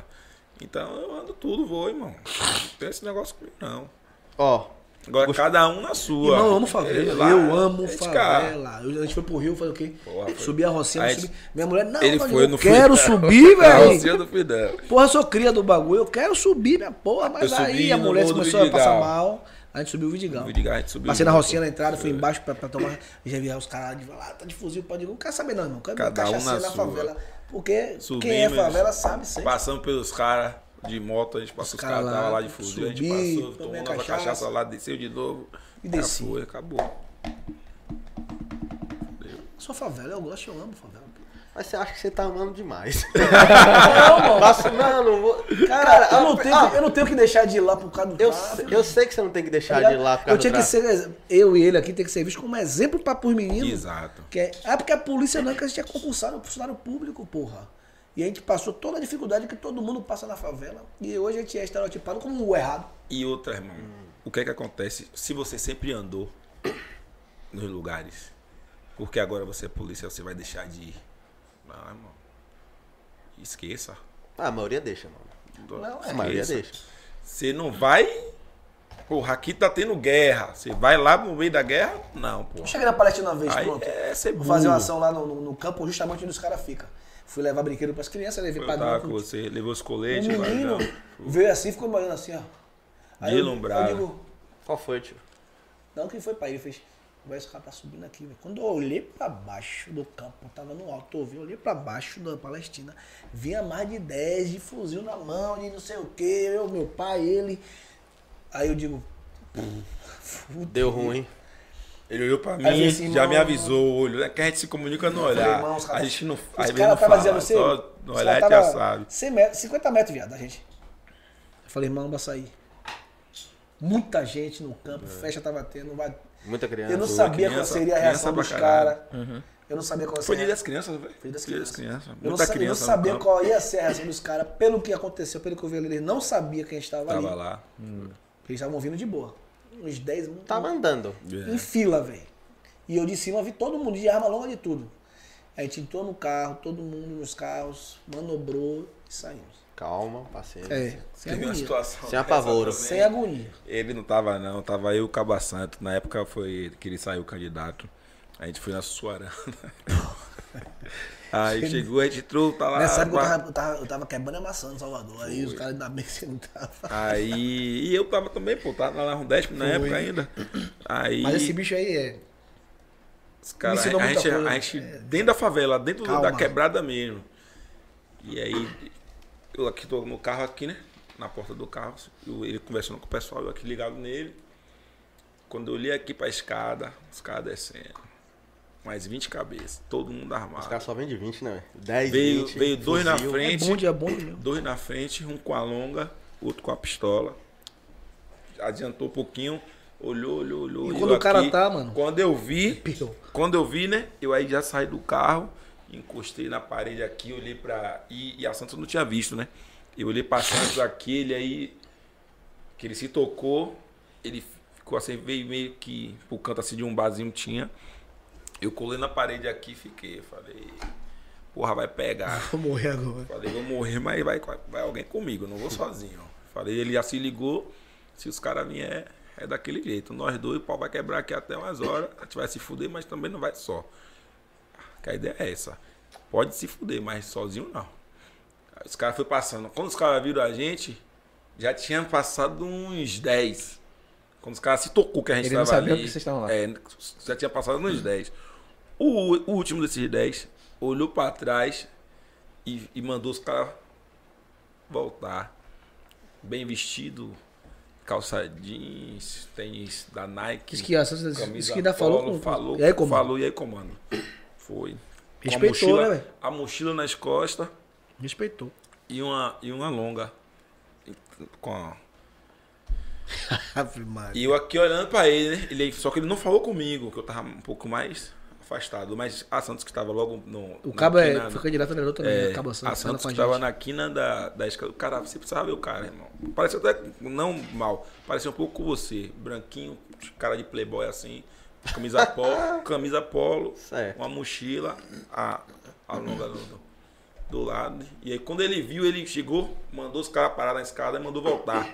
S5: Então eu ando tudo, vou, irmão. Não tem esse negócio comigo, não.
S3: Ó,
S5: Agora cada um na sua.
S4: Eu amo favela. Eu amo favela. Eu- a gente foi pro Rio, foi o quê?
S5: Porra.
S4: Subi a Rocinha, subi. Minha mulher, não,
S5: ele foi
S4: eu quero subir, velho.
S5: Rocinha do Fidel.
S4: Porra, eu sou cria do bagulho, eu quero subir minha porra, mas
S5: Eu
S4: aí a mulher começou a passar mal. A gente subiu o Vidigal.
S5: No Vidigal, a gente subiu
S4: Passei na. Rocinha na entrada, fui embaixo pra, pra tomar. Já vi os caras de lá, tá de fuzil, pode. Não quero saber, não, irmão. Quero ver
S5: Cada um na
S4: na favela. Porque
S5: Subimos,
S4: quem é favela sabe sempre.
S5: Passamos pelos caras de moto, a gente passou os
S4: cara
S5: caras
S4: lá,
S5: lá de fuzil, a gente passou, tomou nova
S4: cachaça.
S5: cachaça lá, desceu de novo.
S4: E desci.
S5: Foi, acabou.
S4: Sou favela, eu gosto, eu amo favela.
S3: mas você acha que você tá amando demais.
S4: Não, mano.
S3: Não, não vou.
S4: Cara, eu, não
S3: ah,
S4: tenho,
S3: ah,
S4: que- eu não tenho que deixar de ir lá por causa do
S3: eu,
S4: tráfico.
S3: eu sei que você não tem que deixar
S4: tá
S3: de ir lá por
S4: Eu
S3: causa
S4: tinha
S3: do
S4: que ser, eu e ele aqui tem que ser visto como exemplo para os meninos.
S5: Exato.
S4: Que é, ah, porque a polícia não, que a gente é compulsário, funcionário público, porra. E a gente passou toda a dificuldade que todo mundo passa na favela. E hoje a gente é estereotipado como o errado.
S5: E outra, irmão, o que é que acontece se você sempre andou nos lugares? Porque agora você é polícia, você vai deixar de ir. Não, irmão. Esqueça.
S3: Ah, a maioria deixa, mano.
S4: Não,
S3: A
S4: é.
S3: maioria
S5: Esqueça.
S3: deixa.
S5: Você não vai. Porra, aqui tá tendo guerra. Você vai lá no meio da guerra? Não, porra.
S4: Eu cheguei na Palestina uma vez,
S5: Aí
S4: pronto.
S5: é ser
S4: Vou fazer uma ação lá no, no- no campo, justamente onde os caras ficam. Fui levar brinquedo pras crianças, levei
S5: Eu
S4: pra
S5: tava
S4: dentro.
S5: com você, levou os
S4: O
S5: coletes,
S4: menino
S5: vai,
S4: veio assim, ficou me olhando assim, ó. Aí eu-
S5: Deslumbrado.
S4: Eu digo,
S3: Qual foi, tio?
S4: Não, que foi pra ele, fez. Vai, esse cara tá subindo aqui, velho. Quando eu olhei pra baixo do campo, tava no alto, eu eu olhei pra baixo da Palestina, vinha mais de 10 de fuzil na mão, de não sei o que, eu, meu pai, ele. Aí eu digo, fudeu.
S3: Deu ruim.
S5: Ele olhou pra mim,
S4: Aí disse,
S5: já
S4: irmão,
S5: me avisou o olho. É que a gente se comunica no
S4: falei,
S5: olhar.
S4: irmão, caras-
S5: a gente não,
S4: Os caras
S5: fala,
S4: dizendo assim,
S5: só no olhar a gente
S4: tava
S5: já sabe.
S4: 100 metros, 50 metros, viado, da gente. Eu falei, irmão, vai sair. Muita gente no campo, festa tava tendo, vai...
S3: Muita criança.
S4: Eu não
S5: Foi
S4: sabia
S5: criança-
S4: qual seria a
S5: criança
S4: reação dos caras. Eu não sabia qual
S5: Foi
S4: seria
S5: dia das crianças, velho.
S4: Dia das
S5: Dia das
S4: crianças.
S5: crianças.
S4: Eu não, sa- eu não
S5: criança
S4: sabia qual ia ser a reação dos caras, pelo que aconteceu, pelo que eu vi ali. Eles não sabiam que a gente estava ali.
S5: Tava lá.
S4: Eles estavam vindo de boa. Uns 10 um-
S3: Tava andando.
S4: em fila, velho. E eu de cima vi todo mundo de arma longa de tudo. A gente entrou no carro, todo mundo nos carros, manobrou e saímos.
S3: Calma, paciência.
S4: É, sem
S5: Teve uma
S4: agonia.
S5: situação.
S3: Sem apavoro.
S4: Sem agonia.
S5: Ele não tava, não. Tava eu e o Caba Santo. Na época foi que ele saiu candidato. A gente foi na Suarana. Aí chegou, a gente entrou, tá lá.
S4: Nessa época eu tava, eu, tava, eu tava quebrando a maçã no Salvador. Aí os caras ainda bem que você não tava.
S5: Aí. E eu tava também, pô, tava lá no Desp na época ainda. Aí.
S4: Mas esse bicho aí é.
S5: Os caras,
S4: Me ensinou
S5: a, gente, a gente dentro da favela, dentro
S4: Calma.
S5: da quebrada mesmo. E aí, eu aqui tô no carro aqui, né? Na porta do carro, eu- ele conversando com o pessoal, eu aqui ligado nele. Quando eu olhei aqui pra escada, os caras descendo. Mais 20 cabeças, todo mundo
S3: Os
S5: armado.
S3: caras só vendem 20, né, velho? 10,
S5: Veio,
S3: 20.
S5: veio dois na
S3: fuzil.
S4: É
S5: frente,
S4: bonde, é mesmo.
S5: dois na frente, um com a longa, outro com a pistola. Adiantou um pouquinho, olhou, olhou, olhou.
S4: E quando o cara
S5: aqui.
S4: tá, mano?
S5: Quando eu vi,
S4: Pior.
S5: quando eu vi, né? Eu aí já saí do carro, encostei na parede aqui, olhei pra. E, e a Santos não tinha visto, né? Eu olhei pra Santos aqui, ele aí. Que ele se tocou, ele ficou assim, veio meio que pro canto assim de um barzinho tinha. Eu colei na parede aqui e fiquei. Falei, porra, vai pegar.
S4: Vou morrer agora.
S5: Falei, vou morrer, mas vai, vai alguém comigo, não vou sozinho. Falei, ele já se ligou, se os caras vier, é daquele jeito. Nós dois, o pau vai quebrar aqui até umas horas, a gente vai se fuder, mas também não vai só. Que a ideia é essa. Pode se fuder, mas sozinho não. Aí os caras foram passando. Quando os caras viram a gente, já tinha passado uns 10. Quando os caras se tocou que a gente
S2: Ele
S5: estava ali.
S2: que vocês estavam lá.
S5: É, já tinha passado uns 10. O, o último desses 10 olhou pra trás e, e mandou os caras voltar. Bem vestido, calça jeans, tênis da Nike.
S4: Isso que, isso
S5: camisa
S4: que ainda falou
S5: polo,
S4: com.
S5: falou,
S4: E aí, como?
S5: falou e aí comando. Foi. A
S4: Respeitou,
S5: mochila-
S4: né, velho?
S5: A mochila nas costas
S4: Respeitou.
S5: e uma, e uma longa. Com a-. E eu aqui olhando pra ele, né? Ele, só que ele não falou comigo, que eu tava um pouco mais afastado. Mas a Santos que estava logo no.
S4: O Cabo é,
S5: quina-
S4: foi candidato a vereador também,
S5: é,
S4: né? Cabo
S5: a
S4: Santos,
S5: Santos
S4: a
S5: que estava na quina da, da escada. O cara, você precisava ver o cara, irmão. Parecia até, não mal, parecia um pouco com você. Branquinho, cara de playboy assim, camisa polo, camisa polo,
S3: Certo.
S5: uma mochila a, a longa do, do- do lado. E aí quando ele viu, ele chegou, mandou os caras parar na escada e mandou voltar.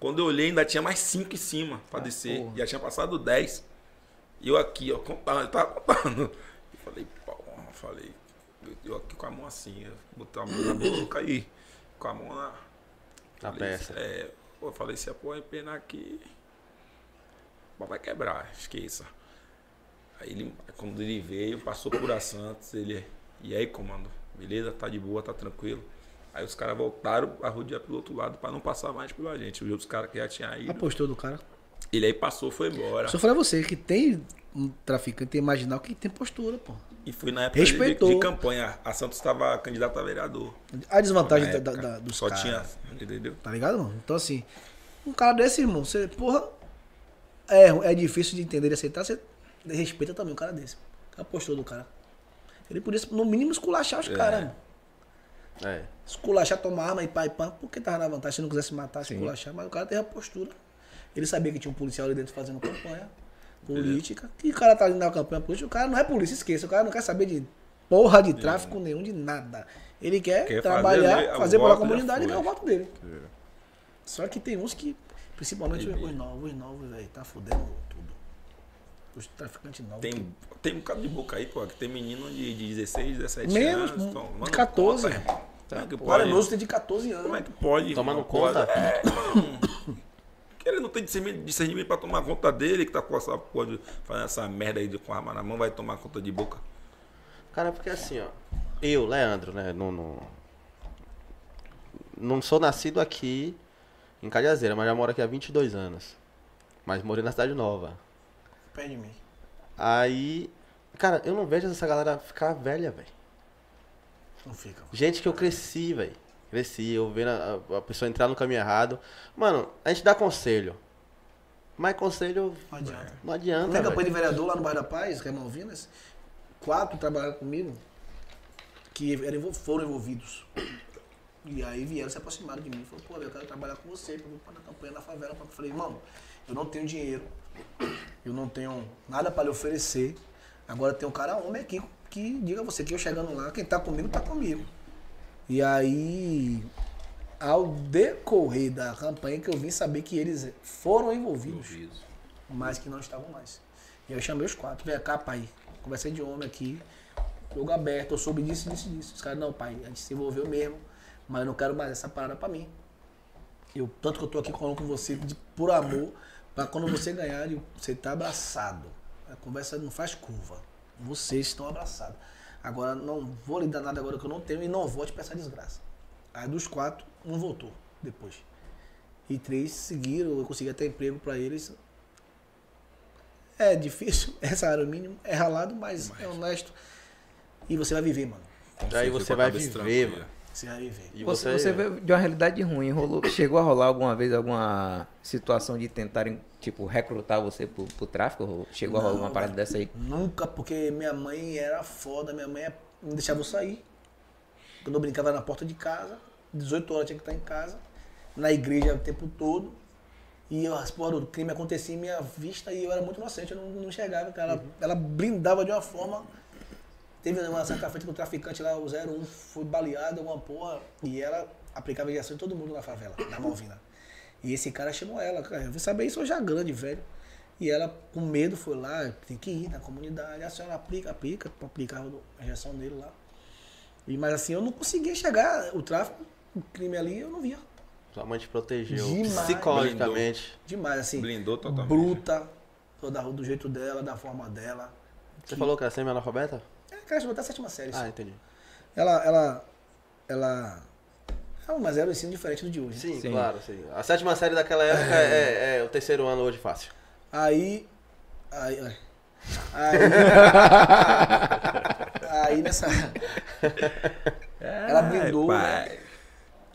S5: Quando eu olhei, ainda tinha mais cinco em cima pra descer. Já tinha passado 10. E eu aqui, ó, contando, ele tava contando. Eu falei, porra, falei, eu- eu aqui com a mão assim, eu botei a mão na boca e com a mão na.
S3: Na
S5: falei,
S3: peça.
S5: É, eu falei, se a porra empenar aqui, o pau vai quebrar, esqueça. Aí ele, quando ele veio, passou por a Santos, ele. E aí, comando, beleza? Tá de boa, tá tranquilo. Aí os caras voltaram a rodear pelo outro lado pra não passar mais pela gente. Os outros caras que já tinham ido.
S4: Apostou do cara.
S5: Ele aí passou, foi embora.
S4: Eu falar você que tem um traficante, tem marginal que tem postura, pô.
S5: E foi na época de, de campanha. A Santos estava candidata a vereador.
S4: A desvantagem da, da- dos
S5: Só
S4: caras.
S5: tinha. Entendeu?
S4: Tá ligado, mano? Então, assim, um cara desse, irmão, você, porra, é, é difícil de entender e aceitar, você respeita também um cara desse. A postura do cara. Ele podia, no mínimo, esculachar os caras, mano.
S3: É.
S4: Esculachar, tomar arma e e pá, porque tava na vantagem, se não quisesse matar, esculachar, mas o cara teve a postura. Ele sabia que tinha um policial ali dentro fazendo campanha política. E o cara tá ali na campanha política, o cara não é polícia, esqueça, o cara não quer saber de porra de tráfico nenhum, de nada. Ele quer,
S5: Quer
S4: trabalhar,
S5: fazer,
S4: fazer,
S5: o
S4: pela
S5: já
S4: comunidade e ganhar o voto dele. Só que tem uns que, principalmente os novos, os novos, velho, tá fudendo tudo. Os traficantes novos.
S5: Tem, tem um bocado de boca aí, pô, que tem menino de, de 16, 17
S4: Menos,
S5: anos.
S4: um,
S5: tomando
S4: de 14.
S5: conta. Como é que
S4: O
S5: pode?
S4: Arenoso tem de 14 anos.
S5: Como é que pode?
S3: Tomando conta.
S5: É, irmão. Que ele não tem discernimento discernimento pra tomar conta dele, que tá com essa porra de fazendo essa merda aí de, com a arma na mão, vai tomar conta de boca.
S3: Cara, porque assim, ó. Eu, Leandro, né? Não, não, não sou nascido aqui em Calhazeira, mas já moro aqui há 22 anos. Mas morei na Cidade Nova.
S4: Perto de mim.
S3: Aí. Cara, eu não vejo essa galera ficar velha, velho.
S4: Não fica.
S3: Gente que eu cresci, velho. Cresci, eu vendo a, a pessoa entrar no caminho errado. Mano, a gente dá conselho. Mas conselho
S4: Não adianta.
S3: não adianta.
S4: Campanha de vereador lá no bairro da Paz, que é Malvinas, quatro trabalharam comigo que eram, foram envolvidos. E aí vieram, se aproximaram de mim. Falaram, pô, eu quero trabalhar com você, pra na campanha na favela. Eu falei, irmão, eu não tenho dinheiro, eu não tenho nada pra lhe oferecer. Agora tem um cara homem aqui que diga a você que eu chegando lá, quem tá comigo, tá comigo. E aí, ao decorrer da campanha, que eu vim saber que eles foram envolvidos mas que não estavam mais. E eu chamei os quatro, vem cá, pai. Conversei de homem aqui, jogo aberto, eu soube disso, disso, disso. Os caras, não, pai, a gente se envolveu mesmo, mas eu não quero mais essa parada pra mim. Eu, tanto que eu tô aqui falando com você de, por amor, pra quando você ganhar, você tá abraçado. A conversa não faz curva. Vocês estão abraçados. Agora, não vou lhe dar nada agora que eu não tenho e não volte pra essa desgraça. Aí dos quatro, um voltou depois. E três seguiram, eu consegui até emprego pra eles. É difícil, é salário mínimo, é ralado, mas é honesto. E você vai viver, mano.
S3: Aí você vai viver, mano. E
S2: Você, você veio de uma realidade ruim. Rolou, chegou a rolar alguma vez alguma situação de tentarem, tipo, recrutar você pro, pro tráfico? Chegou a rolar
S4: Não,
S2: uma parada dessa aí?
S4: Nunca, porque minha mãe era foda, minha mãe não deixava eu sair. Quando eu brincava na porta de casa, 18 horas tinha que estar em casa, na igreja o tempo todo. E eu, as porra do crime acontecia em minha vista e eu era muito inocente, eu não, não enxergava. cara. Ela, ela blindava de uma forma. Teve uma certa feita que o traficante lá, o 01, foi baleado, alguma porra, e ela aplicava injeção em todo mundo na favela, na Malvina. E esse cara chamou ela, cara, eu vim saber isso já grande, velho. E ela, com medo, foi lá, tem que ir na comunidade. A senhora aplica, aplica, aplicava a injeção dele lá. E, mas assim, eu não conseguia chegar, o tráfico, o crime ali, eu não via.
S3: Sua mãe te protegeu
S4: Demais.
S3: psicologicamente.
S4: Demais, assim.
S5: Blindou totalmente.
S4: Bruta, toda, do jeito dela, da forma dela.
S3: Você falou que era semi-analfabeta?
S4: É, cara, chegou até a sétima série. só.
S3: Ah, entendi.
S4: Ela, ela, ela... Ah, mas era um ensino diferente do de hoje. né?
S3: Sim,
S2: Sim.
S3: claro, sim. A sétima série daquela época é, é o terceiro ano hoje fácil.
S4: Aí. Aí. Aí, aí, aí nessa. Ela blindou
S5: pai.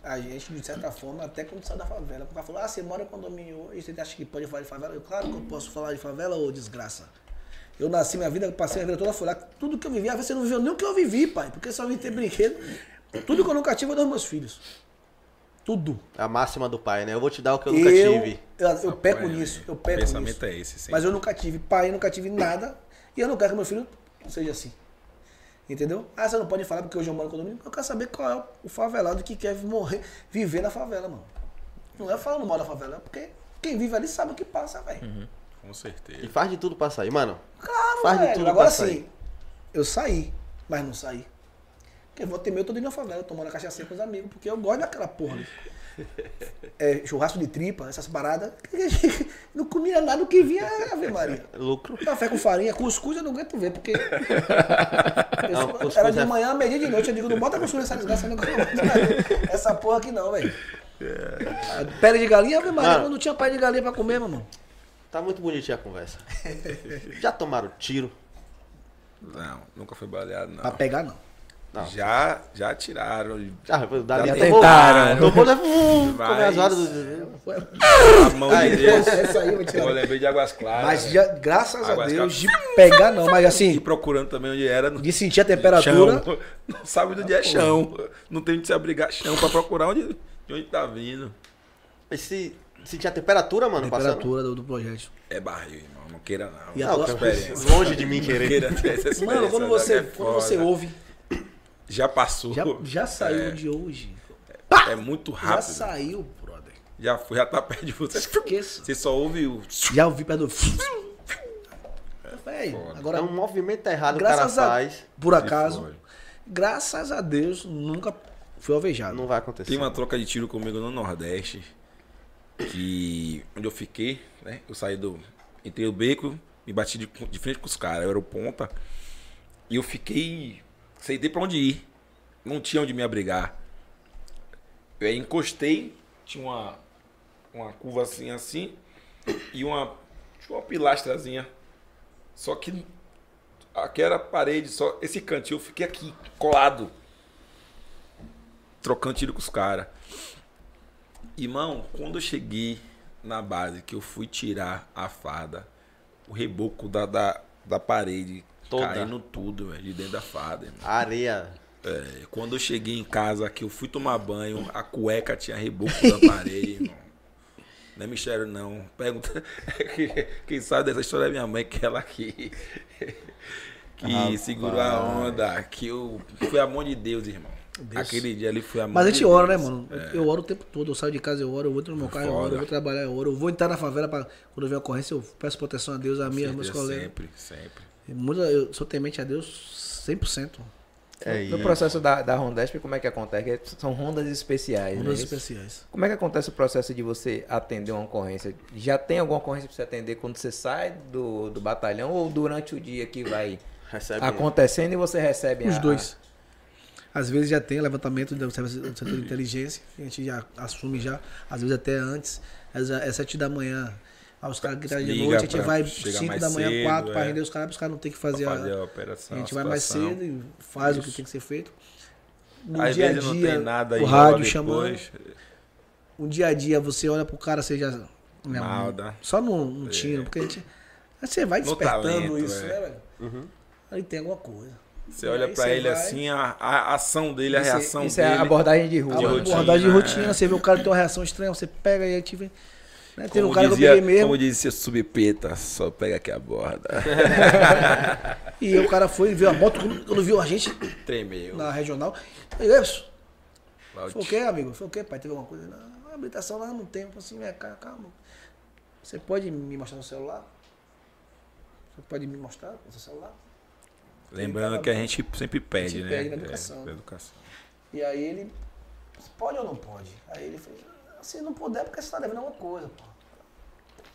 S4: a gente, de certa forma, até quando saiu da favela. O cara falou: Ah, você mora em condomínio hoje, você acha que pode falar de favela? Eu, claro que eu posso falar de favela, ô desgraça. Eu nasci minha vida, passei a vida toda fui lá. Tudo que eu vivi, às vezes você não viveu nem o que eu vivi, pai. Porque só vim ter brinquedo. Tudo que eu nunca tive, eu dou aos meus filhos. Tudo.
S3: A máxima do pai, né? Eu vou te dar o que eu nunca
S4: eu,
S3: tive.
S4: Eu, eu peco
S5: Apoia,
S4: nisso. Eu
S5: O
S4: peco
S5: pensamento
S4: nisso.
S5: é esse, sempre.
S4: Mas eu nunca tive pai, nunca tive nada. E eu não quero que meu filho seja assim. Entendeu? Ah, você não pode falar porque hoje eu moro no condomínio. Eu quero saber qual é o favelado que quer morrer, viver na favela, mano. Não é falando mal da favela, é porque quem vive ali sabe o que passa, velho.
S5: Com certeza.
S3: E faz de tudo pra sair, mano.
S4: Claro,
S3: Faz de
S4: velho.
S3: tudo
S4: Agora
S3: pra sair.
S4: sim, eu saí, mas não saí. Porque eu vou ter meu todo dia na favela, tomando a cachaça com os amigos, porque eu gosto daquela porra ali. É, churrasco de tripa, essas paradas. Não comia nada do que vinha, Ave Maria.
S3: Lucro.
S4: Café com farinha, cuscuz eu não aguento ver, porque.
S3: Não, cuscuz
S4: era de
S3: é-
S4: manhã, meio dia de noite. Eu digo, não bota cuscuz nessa desgraça, não. Essa porra aqui não, velho. Pele de galinha, Ave Maria,
S3: Mano.
S4: quando não tinha pele de galinha pra comer, meu irmão.
S3: Tá muito bonitinha a conversa. Já tomaram tiro?
S5: Não, nunca foi baleado, não.
S4: Pra pegar, não.
S3: Não.
S5: Já, já tiraram.
S3: Já, dali
S2: Já
S3: tomou-
S2: tentaram.
S3: Tomou, né? Hum,
S5: Mas-
S3: come as horas do...
S5: A mão
S3: Aí,
S5: de Deus.
S4: Essa aí eu vou tirar.
S5: Eu lembrei de Águas Claras.
S4: Mas
S5: né?
S4: já, graças a
S5: Águas
S4: Deus,
S5: Claras.
S4: de pegar não, mas
S5: E
S4: assim,
S5: procurando também onde era. No
S4: de sentir a temperatura.
S5: Chão. Não sabe onde é chão. Não tem onde se abrigar chão pra procurar onde, de onde tá vindo.
S3: E se, se tinha temperatura, mano, passando?
S4: Temperatura do, do projétil.
S5: É barril, irmão. Não queira não.
S4: E a
S3: Não,
S5: experiência.
S3: longe de mim querer.
S4: Mano, quando você,
S5: é
S4: quando você ouve,
S5: Já passou.
S4: já, já saiu
S5: É,
S4: de hoje.
S5: É muito
S4: Já
S5: rápido.
S4: saiu, brother.
S5: Já foi, já tá perto de você.
S4: Esqueça.
S5: Você só ouve o.
S4: Já ouvi perto do. Véi, agora,
S3: É um movimento errado que o cara
S4: graças a.
S3: faz.
S4: Por acaso, graças a Deus, nunca fui alvejado.
S3: Não vai acontecer.
S5: Tem uma troca de tiro comigo no Nordeste. Que. Onde eu fiquei, né? Eu saí do. Entrei no beco, me bati de, de frente com os caras. Eu era o ponta. E eu fiquei. Sei nem pra onde ir. Não tinha onde me abrigar. Eu aí encostei, tinha uma. Uma curva assim, assim. E uma. Tinha uma pilastrazinha. Só que. Aqui era a parede, só esse cantinho eu fiquei aqui, colado trocando tiro com os caras. Irmão, quando eu cheguei na base, que eu fui tirar a fada, o reboco da, da, da parede
S3: Toda.
S5: caindo tudo, velho, de dentro da fada, irmão.
S3: Areia.
S5: É, quando eu cheguei em casa, que eu fui tomar banho, a cueca tinha reboco da parede, irmão. Não é mistério, não. Pergunta. Quem sabe dessa história é minha mãe, que ela que. Que segurou a onda. Que eu. Foi a mão de Deus, irmão. Aquele dia ali foi a
S4: Mas a gente ora, né,
S5: Deus.
S4: mano? Eu oro o tempo todo. Eu saio de casa, eu oro. Eu vou no meu carro, eu oro. Eu vou trabalhar, eu oro. Eu vou entrar na favela pra. Quando vem a ocorrência, eu peço proteção a Deus, a minha, meus colegas.
S5: Sempre, sempre.
S4: Muda- Eu sou temente a Deus 100%.
S3: É
S2: No
S3: isso.
S2: processo da, da Rondesp, como é que acontece? Que São rondas especiais,
S4: Rondas
S2: né?
S4: especiais.
S2: Como é que acontece o processo de você atender uma ocorrência? Já tem alguma ocorrência pra você atender quando você sai do, do batalhão ou durante o dia que vai
S3: Recebe.
S2: acontecendo e você recebe
S4: Os
S2: a-
S4: dois. Às vezes já tem levantamento do setor de inteligência, que a gente já assume já, às vezes até antes, é sete da manhã. Aí os caras gritam de noite, a gente vai
S5: chegar
S4: cinco
S5: mais
S4: da manhã,
S5: cedo,
S4: quatro, pra
S5: é.
S4: render os caras, para os caras não ter que fazer,
S5: fazer
S4: a,
S5: a operação.
S4: A gente
S5: a
S4: vai mais cedo e faz o que tem que ser feito. No
S5: Às
S4: dia a
S5: vezes não
S4: dia,
S5: tem nada
S4: o rádio chamando. Um dia a dia você olha pro cara, você já. né,
S5: Mal,
S4: um-
S5: dá.
S4: Só no tiro, porque a gente. aí Você vai despertando
S5: talento,
S4: isso,
S5: é.
S4: né, velho? Aí tem alguma coisa.
S5: Você
S4: E
S5: olha
S4: você
S5: ele
S4: vai-
S5: assim, a, a ação dele, a
S2: Isso,
S5: reação
S2: isso
S5: dele.
S2: é a abordagem de rua.
S5: De
S2: né?
S5: rotina,
S4: abordagem de
S5: é.
S4: rotina, você vê o cara que tem uma reação estranha, você pega e aí tive. Né? Teve um cara que eu
S5: dizia,
S4: peguei mesmo.
S5: como dizia subpeta, só pega aqui a borda.
S4: E o cara foi, viu a moto, quando, quando viu a gente
S5: Tremeu.
S4: na regional. Isso. Foi o quê, amigo? Foi o quê, pai? Teve alguma coisa? Não, a habilitação lá não tem. Eu assim, vem cá, calma. Você pode me mostrar no celular? Você pode me mostrar no seu celular?
S5: Lembrando que a gente sempre pede,
S4: gente
S5: né?
S4: pede na educação.
S5: É, educação.
S4: E aí ele, pode ou não pode? Aí ele fez, se não puder, porque você está devendo alguma coisa, pô.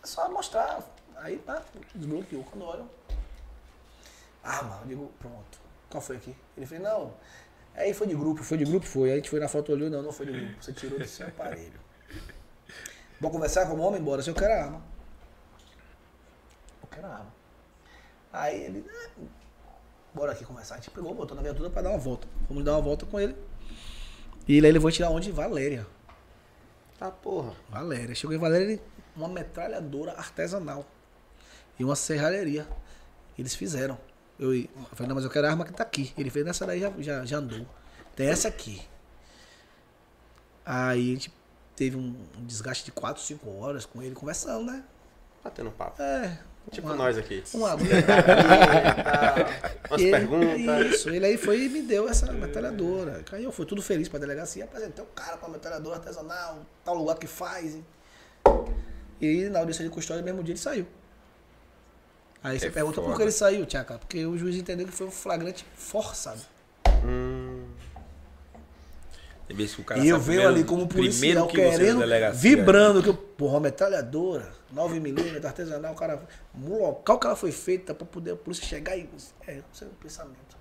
S4: É só mostrar. Aí tá, desbloqueou quando olham. Ah, mano, eu digo, pronto. Qual foi aqui? Ele fez, não. Aí foi de grupo, foi de grupo, foi. Aí a gente foi na foto, olhou, não, não foi de grupo. Você tirou do seu aparelho. Vou conversar como homem, bora, se eu quero arma. Eu quero arma. Aí ele, "Ah, bora aqui conversar. A gente pegou, botou na viatura pra dar uma volta. Fomos dar uma volta com ele. E ele levou tirar onde? Valéria.
S3: Tá porra.
S4: Valéria. Chegou em Valéria, uma metralhadora artesanal. E uma serralheria. Eles fizeram. Eu, eu falei, não, mas eu quero a arma que tá aqui. Ele fez, nessa daí já, já, já andou. Tem essa aqui. Aí a gente teve um, um desgaste de 4, 5 horas com ele conversando, né?
S3: Batendo papo.
S4: É.
S3: Tipo
S4: uma-
S3: nós aqui.
S4: Uma
S3: Umas
S4: ele-
S3: perguntas.
S4: Isso, ele aí foi e me deu essa metralhadora. Aí eu fui tudo feliz pra delegacia, apresentei o cara com a metralhadora artesanal, tal lugar que faz. E, e na audiência de custódia, no mesmo dia ele saiu. Aí você
S5: É
S4: pergunta por
S5: foda.
S4: que ele saiu, Tchaca? Porque o juiz entendeu que foi um flagrante forçado.
S3: Hum,
S4: E eu veio ali como policial
S5: que é
S4: querendo, vibrando, que eu, porra, metralhadora, 9mm, artesanal, o cara, no local que ela foi feita pra poder a polícia chegar e. É, isso é um pensamento.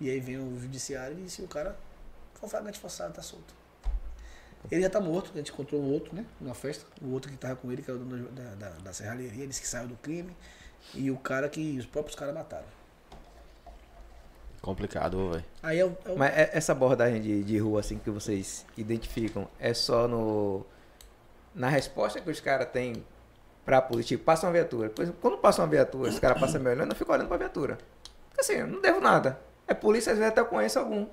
S4: E aí vem o judiciário e disse: o cara foi um flagrante forçado, tá solto. Ele já tá morto, a gente encontrou o outro, né, na festa, o outro que tava com ele, que era o dono da, da, da serralheria, disse que saiu do crime, e o cara que os próprios caras mataram.
S3: Complicado, velho.
S4: Aí é é o-
S2: Mas é- essa abordagem de, de rua, assim, que vocês identificam, é só no. Na resposta que os caras têm pra polícia, tipo, passa uma viatura. Quando passa uma viatura, os caras passam me olhando, eu fico olhando pra viatura. Porque assim, eu não devo nada. É polícia, às vezes até eu conheço algum.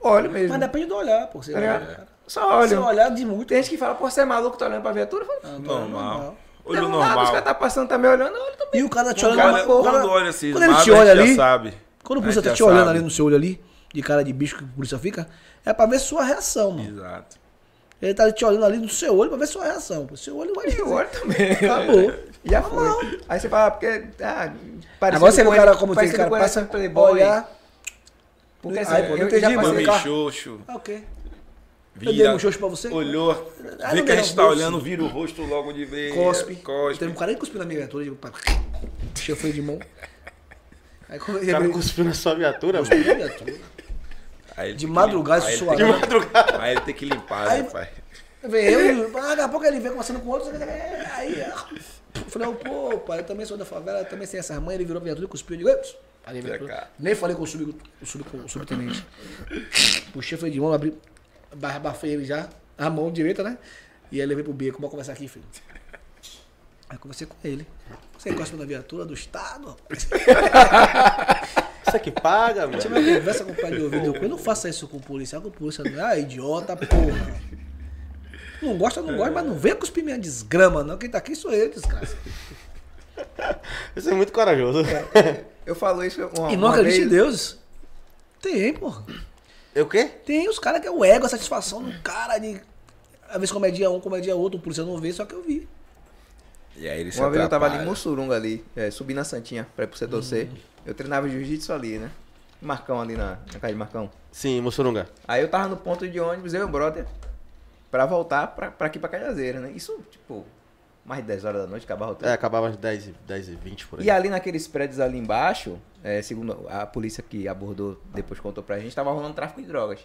S2: Olho mesmo.
S4: Mas depende do olhar, pô. Você
S2: Tá
S4: olha.
S2: Só
S4: Se
S2: olho.
S4: olhar de muito.
S2: Tem gente que fala, pô, você é maluco, tá olhando pra viatura? Eu falo,
S4: Ah,
S5: Normal. Olho
S2: devo nada, os
S5: normal.
S2: caras tá passando, tá me olhando, eu olho também.
S4: E o cara tá te olhando.
S5: cara,
S4: o cara-
S5: quando olha assim,
S4: quando ele te
S5: a
S4: olha ali,
S5: já sabe.
S4: Quando o
S5: A
S4: polícia tá te olhando
S5: sabe.
S4: ali no seu olho ali, de cara de bicho que o polícia fica, é pra ver sua reação, mano.
S5: Exato.
S4: Ele tá te olhando ali no seu olho pra ver sua reação. O seu olho vai
S2: Eu olho também.
S4: Acabou.
S2: Já foi. Aí você fala, porque. Ah,
S4: Agora você vê o cara como tem cara passa
S2: assim, Playboy.
S4: olhar.
S2: Porque assim,
S4: Aí, pô,
S2: eu,
S4: entendi, mano.
S5: Mami xoxo.
S4: Ah, ok.
S5: Vira,
S4: Eu dei um xoxo pra você?
S5: Olhou,
S4: Ah,
S5: vê que a gente tá olhando, vira o rosto logo de vez.
S4: Cospe.
S5: Cospe.
S4: Teve um cara que cuspiu na minha viatura. Pá, Cheio freio de mão. Aí quando
S3: O
S4: ele
S3: cara cuspiu na sua viatura,
S4: cuspiu
S3: mano.
S4: na viatura.
S5: Aí
S4: De madrugada,
S5: aí tem
S3: De madrugada.
S5: Aí ele tem que limpar,
S4: Aí-
S5: né, pai?
S4: Vem eu e ah, daqui a pouco ele vem conversando com outros. Aí eu falei, pô, pai, eu também sou da favela, eu também sei essas mães. Ele virou a viatura e cuspiu. Eu digo, "Ei, parei a
S5: Vem
S4: viatura.
S5: cá.
S4: Nem falei com o, sub, o, sub, o subtenente. Puxei o freio de mão, abri, ba- abafei ele já, a mão direita, né? E aí levei pro beco, vamos conversar aqui, filho. Aí conversei com ele. Você gosta da viatura do Estado? rapaz?
S3: Isso aqui paga, mano.
S4: Você vai conversa com o pai de ouvido. Eu não faça isso com o policial, com o policial não é ah, idiota, porra. Não gosta, não gosta, mas não vem cuspir minha desgrama, não. Quem tá aqui sou eu, desgraça.
S3: Você é muito corajoso.
S2: Eu falo isso uma,
S4: E não
S2: uma
S4: acredite
S2: vez.
S4: em Deus. Tem, porra.
S3: É o quê?
S4: Tem os caras que é o ego, a satisfação do cara de. Às vezes comedia um, comedia outro, o policial não vê, só que eu vi.
S5: E aí ele se
S2: Uma vez eu tava ali em. Mussurunga ali, é, subi na Santinha pra ir pro setor C.
S4: Uhum.
S2: Eu treinava jiu-jitsu ali, né? Marcão ali na, na casa de Marcão.
S3: Sim, Mussurunga.
S2: Aí eu tava no ponto de ônibus, eu e o brother, pra voltar pra, pra aqui pra Cajazeira, né? Isso, tipo, mais de 10 horas da noite, acabava o tempo.
S3: É, acabava às 10, e- 10 e 20 por aí.
S2: E ali naqueles prédios ali embaixo, é, segundo a polícia que abordou, depois contou pra gente, tava rolando tráfico de drogas.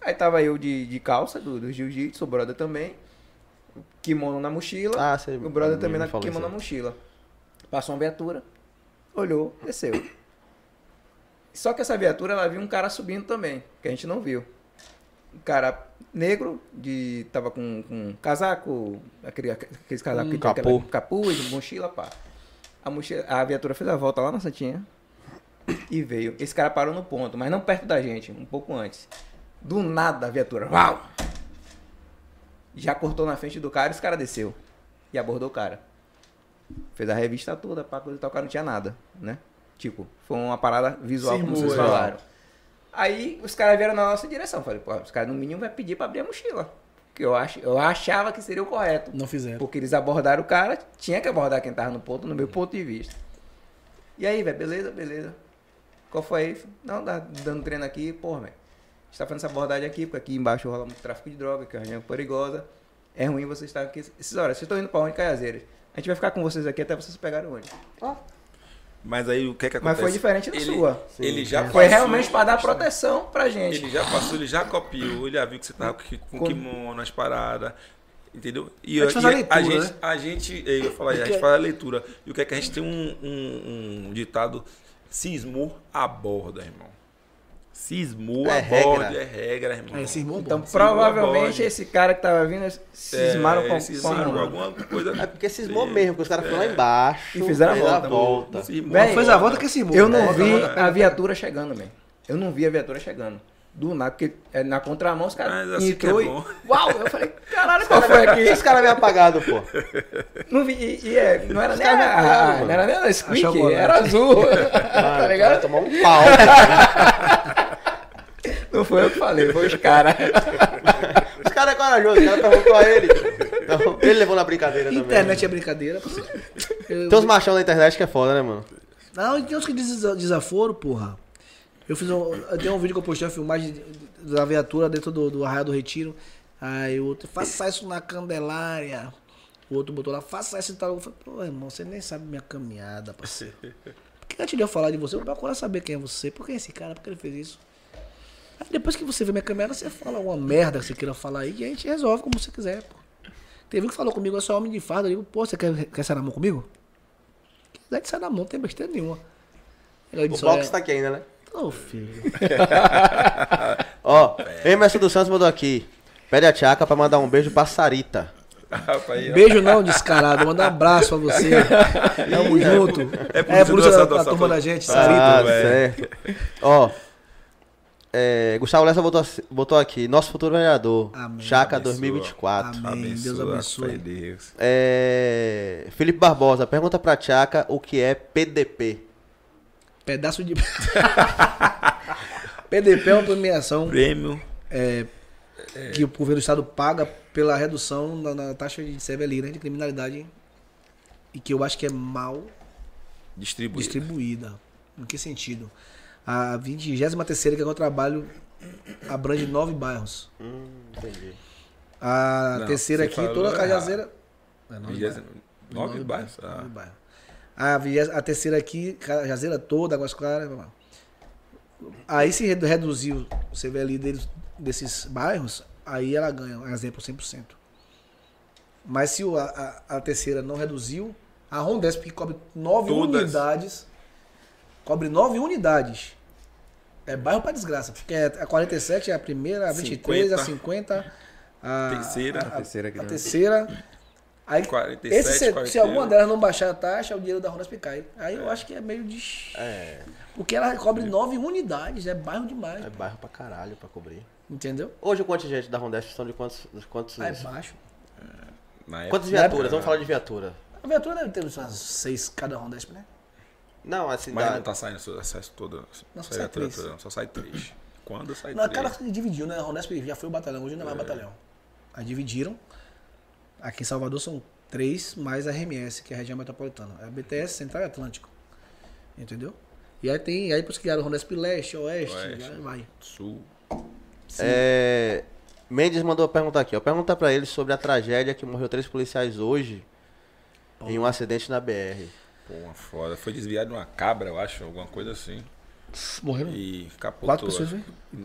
S2: Aí tava eu de, de calça, do, do jiu-jitsu, o brother também, kimono na mochila,
S3: Ah, você
S2: o brother também na kimono na mochila. Passou uma viatura, olhou, desceu. Só que essa viatura, ela viu um cara subindo também, que a gente não viu. Um cara negro, de tava com, com casaco, aquele, aqueles casacos que tem
S3: capô.
S2: aquela capuz, mochila, pá. A, mochila, a viatura fez a volta lá na Santinha e veio. Esse cara parou no ponto, mas não perto da gente, um pouco antes. Do nada a viatura, uau! Já cortou na frente do cara e esse cara desceu. E abordou o cara. Fez a revista toda, pá, coisa e tal, o cara não tinha nada, né? Tipo, foi uma parada visual, como vocês falaram. Aí os caras vieram na nossa direção. Falei, pô, os caras no mínimo vai pedir pra abrir a mochila. Que eu, ach, eu achava que seria o correto.
S4: Não fizeram.
S2: Porque eles abordaram o cara, tinha que abordar quem tava no ponto, no meu ponto de vista. E aí, velho, beleza, beleza. Qual foi aí? Não, dá, dando treino aqui, porra, velho. A gente tá fazendo essa abordagem aqui, porque aqui embaixo rola muito tráfico de droga, que é uma região perigosa. É ruim vocês estarem aqui essas horas. Vocês estão indo pra onde, Caiazeiras? A gente vai ficar com vocês aqui até vocês pegarem o ônibus.
S5: Mas aí o que é que
S2: Mas
S5: acontece?
S2: foi diferente da
S5: ele,
S2: sua.
S5: Ele já
S2: Foi
S5: passou-
S2: realmente pra dar proteção pra gente.
S5: Ele já passou, ele já copiou, ele já viu que você tava com, com
S2: Como?
S5: kimono, as paradas. Entendeu? E,
S4: A gente faz a leitura,
S5: gente,
S4: né?
S5: a gente, eu ia falar, a gente faz a leitura. E o que é que a gente tem um, um, um ditado cismou a borda, irmão. Cismou
S3: É
S5: a bode,
S3: regra.
S5: é regra, irmão.
S4: É, cismou,
S2: Então,
S4: bom.
S2: provavelmente esse cara que tava vindo cismaram
S5: é,
S2: com,
S5: cismaram
S2: com
S5: com alguma coisa.
S3: É porque cismou mesmo, porque os caras foram lá embaixo.
S2: E fizeram a volta.
S3: volta.
S5: Cismou
S2: Véi,
S4: Fez a volta que cismou.
S2: Eu não
S4: É,
S2: vi a viatura chegando, velho. Eu não vi a viatura chegando. Do nada, porque é na contramão os caras
S5: assim que é
S2: entrou e.
S5: bom.
S2: Uau! Eu falei, caralho, qual foi aqui?
S3: Esse cara veio apagado, pô.
S2: Não vi, e, e é, não era nem
S3: caras
S2: a, não era nem a Squeak, era azul. tá
S3: Vai
S2: ligado?
S3: tomar um pau.
S2: Não foi eu que falei, foi os caras.
S3: Os caras é corajoso, o cara perguntou a ele. Então, ele levou na brincadeira também.
S4: Internet é brincadeira. pô. Eu-
S3: Tem uns machão na internet que é foda, né, mano?
S4: Não, tem uns que desaforo, porra. Eu fiz um. Eu tenho um vídeo que eu postei uma filmagem da viatura dentro do, do Arraial do Retiro. Aí o outro, faça isso na Candelária. O outro botou lá, faça isso e tal. Eu falei, pô, irmão, você nem sabe minha caminhada, parceiro. Por que antes de eu falar de você, eu vou procurar saber quem é você. Por que esse cara? Por que ele fez isso? Aí depois que você vê minha caminhada, você fala alguma merda que você queira falar aí e a gente resolve como você quiser, pô. Teve um que falou comigo, eu sou homem de farda. Eu digo, pô, você quer, quer sair na mão comigo? Quiser de sair na mão, não tem besteira nenhuma. Ele
S3: O
S4: disse,
S3: box tá aqui ainda, né?
S4: Ô, filho.
S3: Ó, Emerson dos Santos mandou aqui. Pede a Tchaca pra mandar um beijo pra Sarita.
S5: Rapaz,
S4: Beijo não, descarado. Manda um abraço pra você. Tamo junto.
S5: É por
S4: É,
S5: isso
S4: por
S5: que
S4: isso
S5: eu
S4: da, turma da gente,
S5: Ah,
S4: Sarita.
S3: Ah, certo. Ó, é, Gustavo Lessa botou, botou aqui. Nosso futuro vereador.
S4: Amém.
S3: Chaca
S5: Abençoa.
S3: 2024.
S4: Amém. Deus
S5: Abençoa,
S4: abençoe.
S5: Pai Deus.
S3: É, Felipe Barbosa, pergunta pra Tchaca o que é PDP.
S4: Pedaço de. PDP é uma premiação
S5: Prêmio.
S4: é, que o governo do estado paga pela redução na, na taxa de sevelina de criminalidade e que eu acho que é mal
S5: Distribuído.
S4: distribuída. Em que sentido? A 23 que é o trabalho abrange nove bairros.
S3: Hum, entendi.
S4: A
S5: Não,
S4: terceira aqui, toda a. Cajazeira. É, nove
S5: Vigésimo-
S4: bairros.
S5: Nove bairros. Ah.
S4: Nove bairros. A, vigés- a terceira aqui, Cajazeira toda, Águas Claras. blá, blá. Aí se redu- reduzir o CVLI deles, desses bairros, aí ela ganha, um exemplo, 100%. Mas se o- a, a- a terceira não reduziu, a Rondesp, que cobre nove
S5: Todas.
S4: unidades, cobre nove unidades. É bairro pra desgraça. Porque é- a 47 é a primeira, a 23, a 50, a
S5: Terceira.
S4: a,
S2: A terceira aqui
S4: a
S2: dentro.
S4: terceira. Aí,
S5: 47,
S4: esse, se, se
S5: 41.
S4: alguma delas não baixar a taxa, o dinheiro da Rondesp cai. Aí eu acho que é meio de.
S3: É,
S4: Porque ela cobre nove unidades, é bairro demais.
S3: é bairro pra caralho pra cobrir.
S4: Entendeu?
S3: Hoje o contingente da Rondesp são de quantos... De quantos
S4: Aí é baixo.
S5: Época,
S3: quantas viaturas? Vamos falar de viatura.
S4: A viatura deve ter umas seis cada Rondesp, né?
S3: Não, assim,
S5: Mas
S3: dá-
S5: não tá saindo esse acesso todo.
S4: Não, sai
S5: viatura
S4: três.
S5: toda, não, Só sai três. Quando sai
S4: Não,
S5: três?
S4: aquela que dividiu, né? A Rondesp já foi o batalhão, hoje não é mais batalhão. Aí dividiram. Aqui em Salvador são três, mais a RMS, que é a região metropolitana. É a BTS Central e Atlântico. Entendeu? E aí tem, aí depois criaram Rondesp Leste, Oeste,
S5: Oeste.
S4: aí vai.
S5: Sul.
S3: É, Mendes mandou perguntar aqui, ó. Pergunta pra ele sobre a tragédia que morreu três policiais hoje em um acidente na BR.
S5: Pô, uma foda. Foi desviado de uma cabra, eu acho, alguma coisa assim.
S4: Morreram
S5: E capotou.
S4: quatro pessoas,
S5: acho.
S4: né?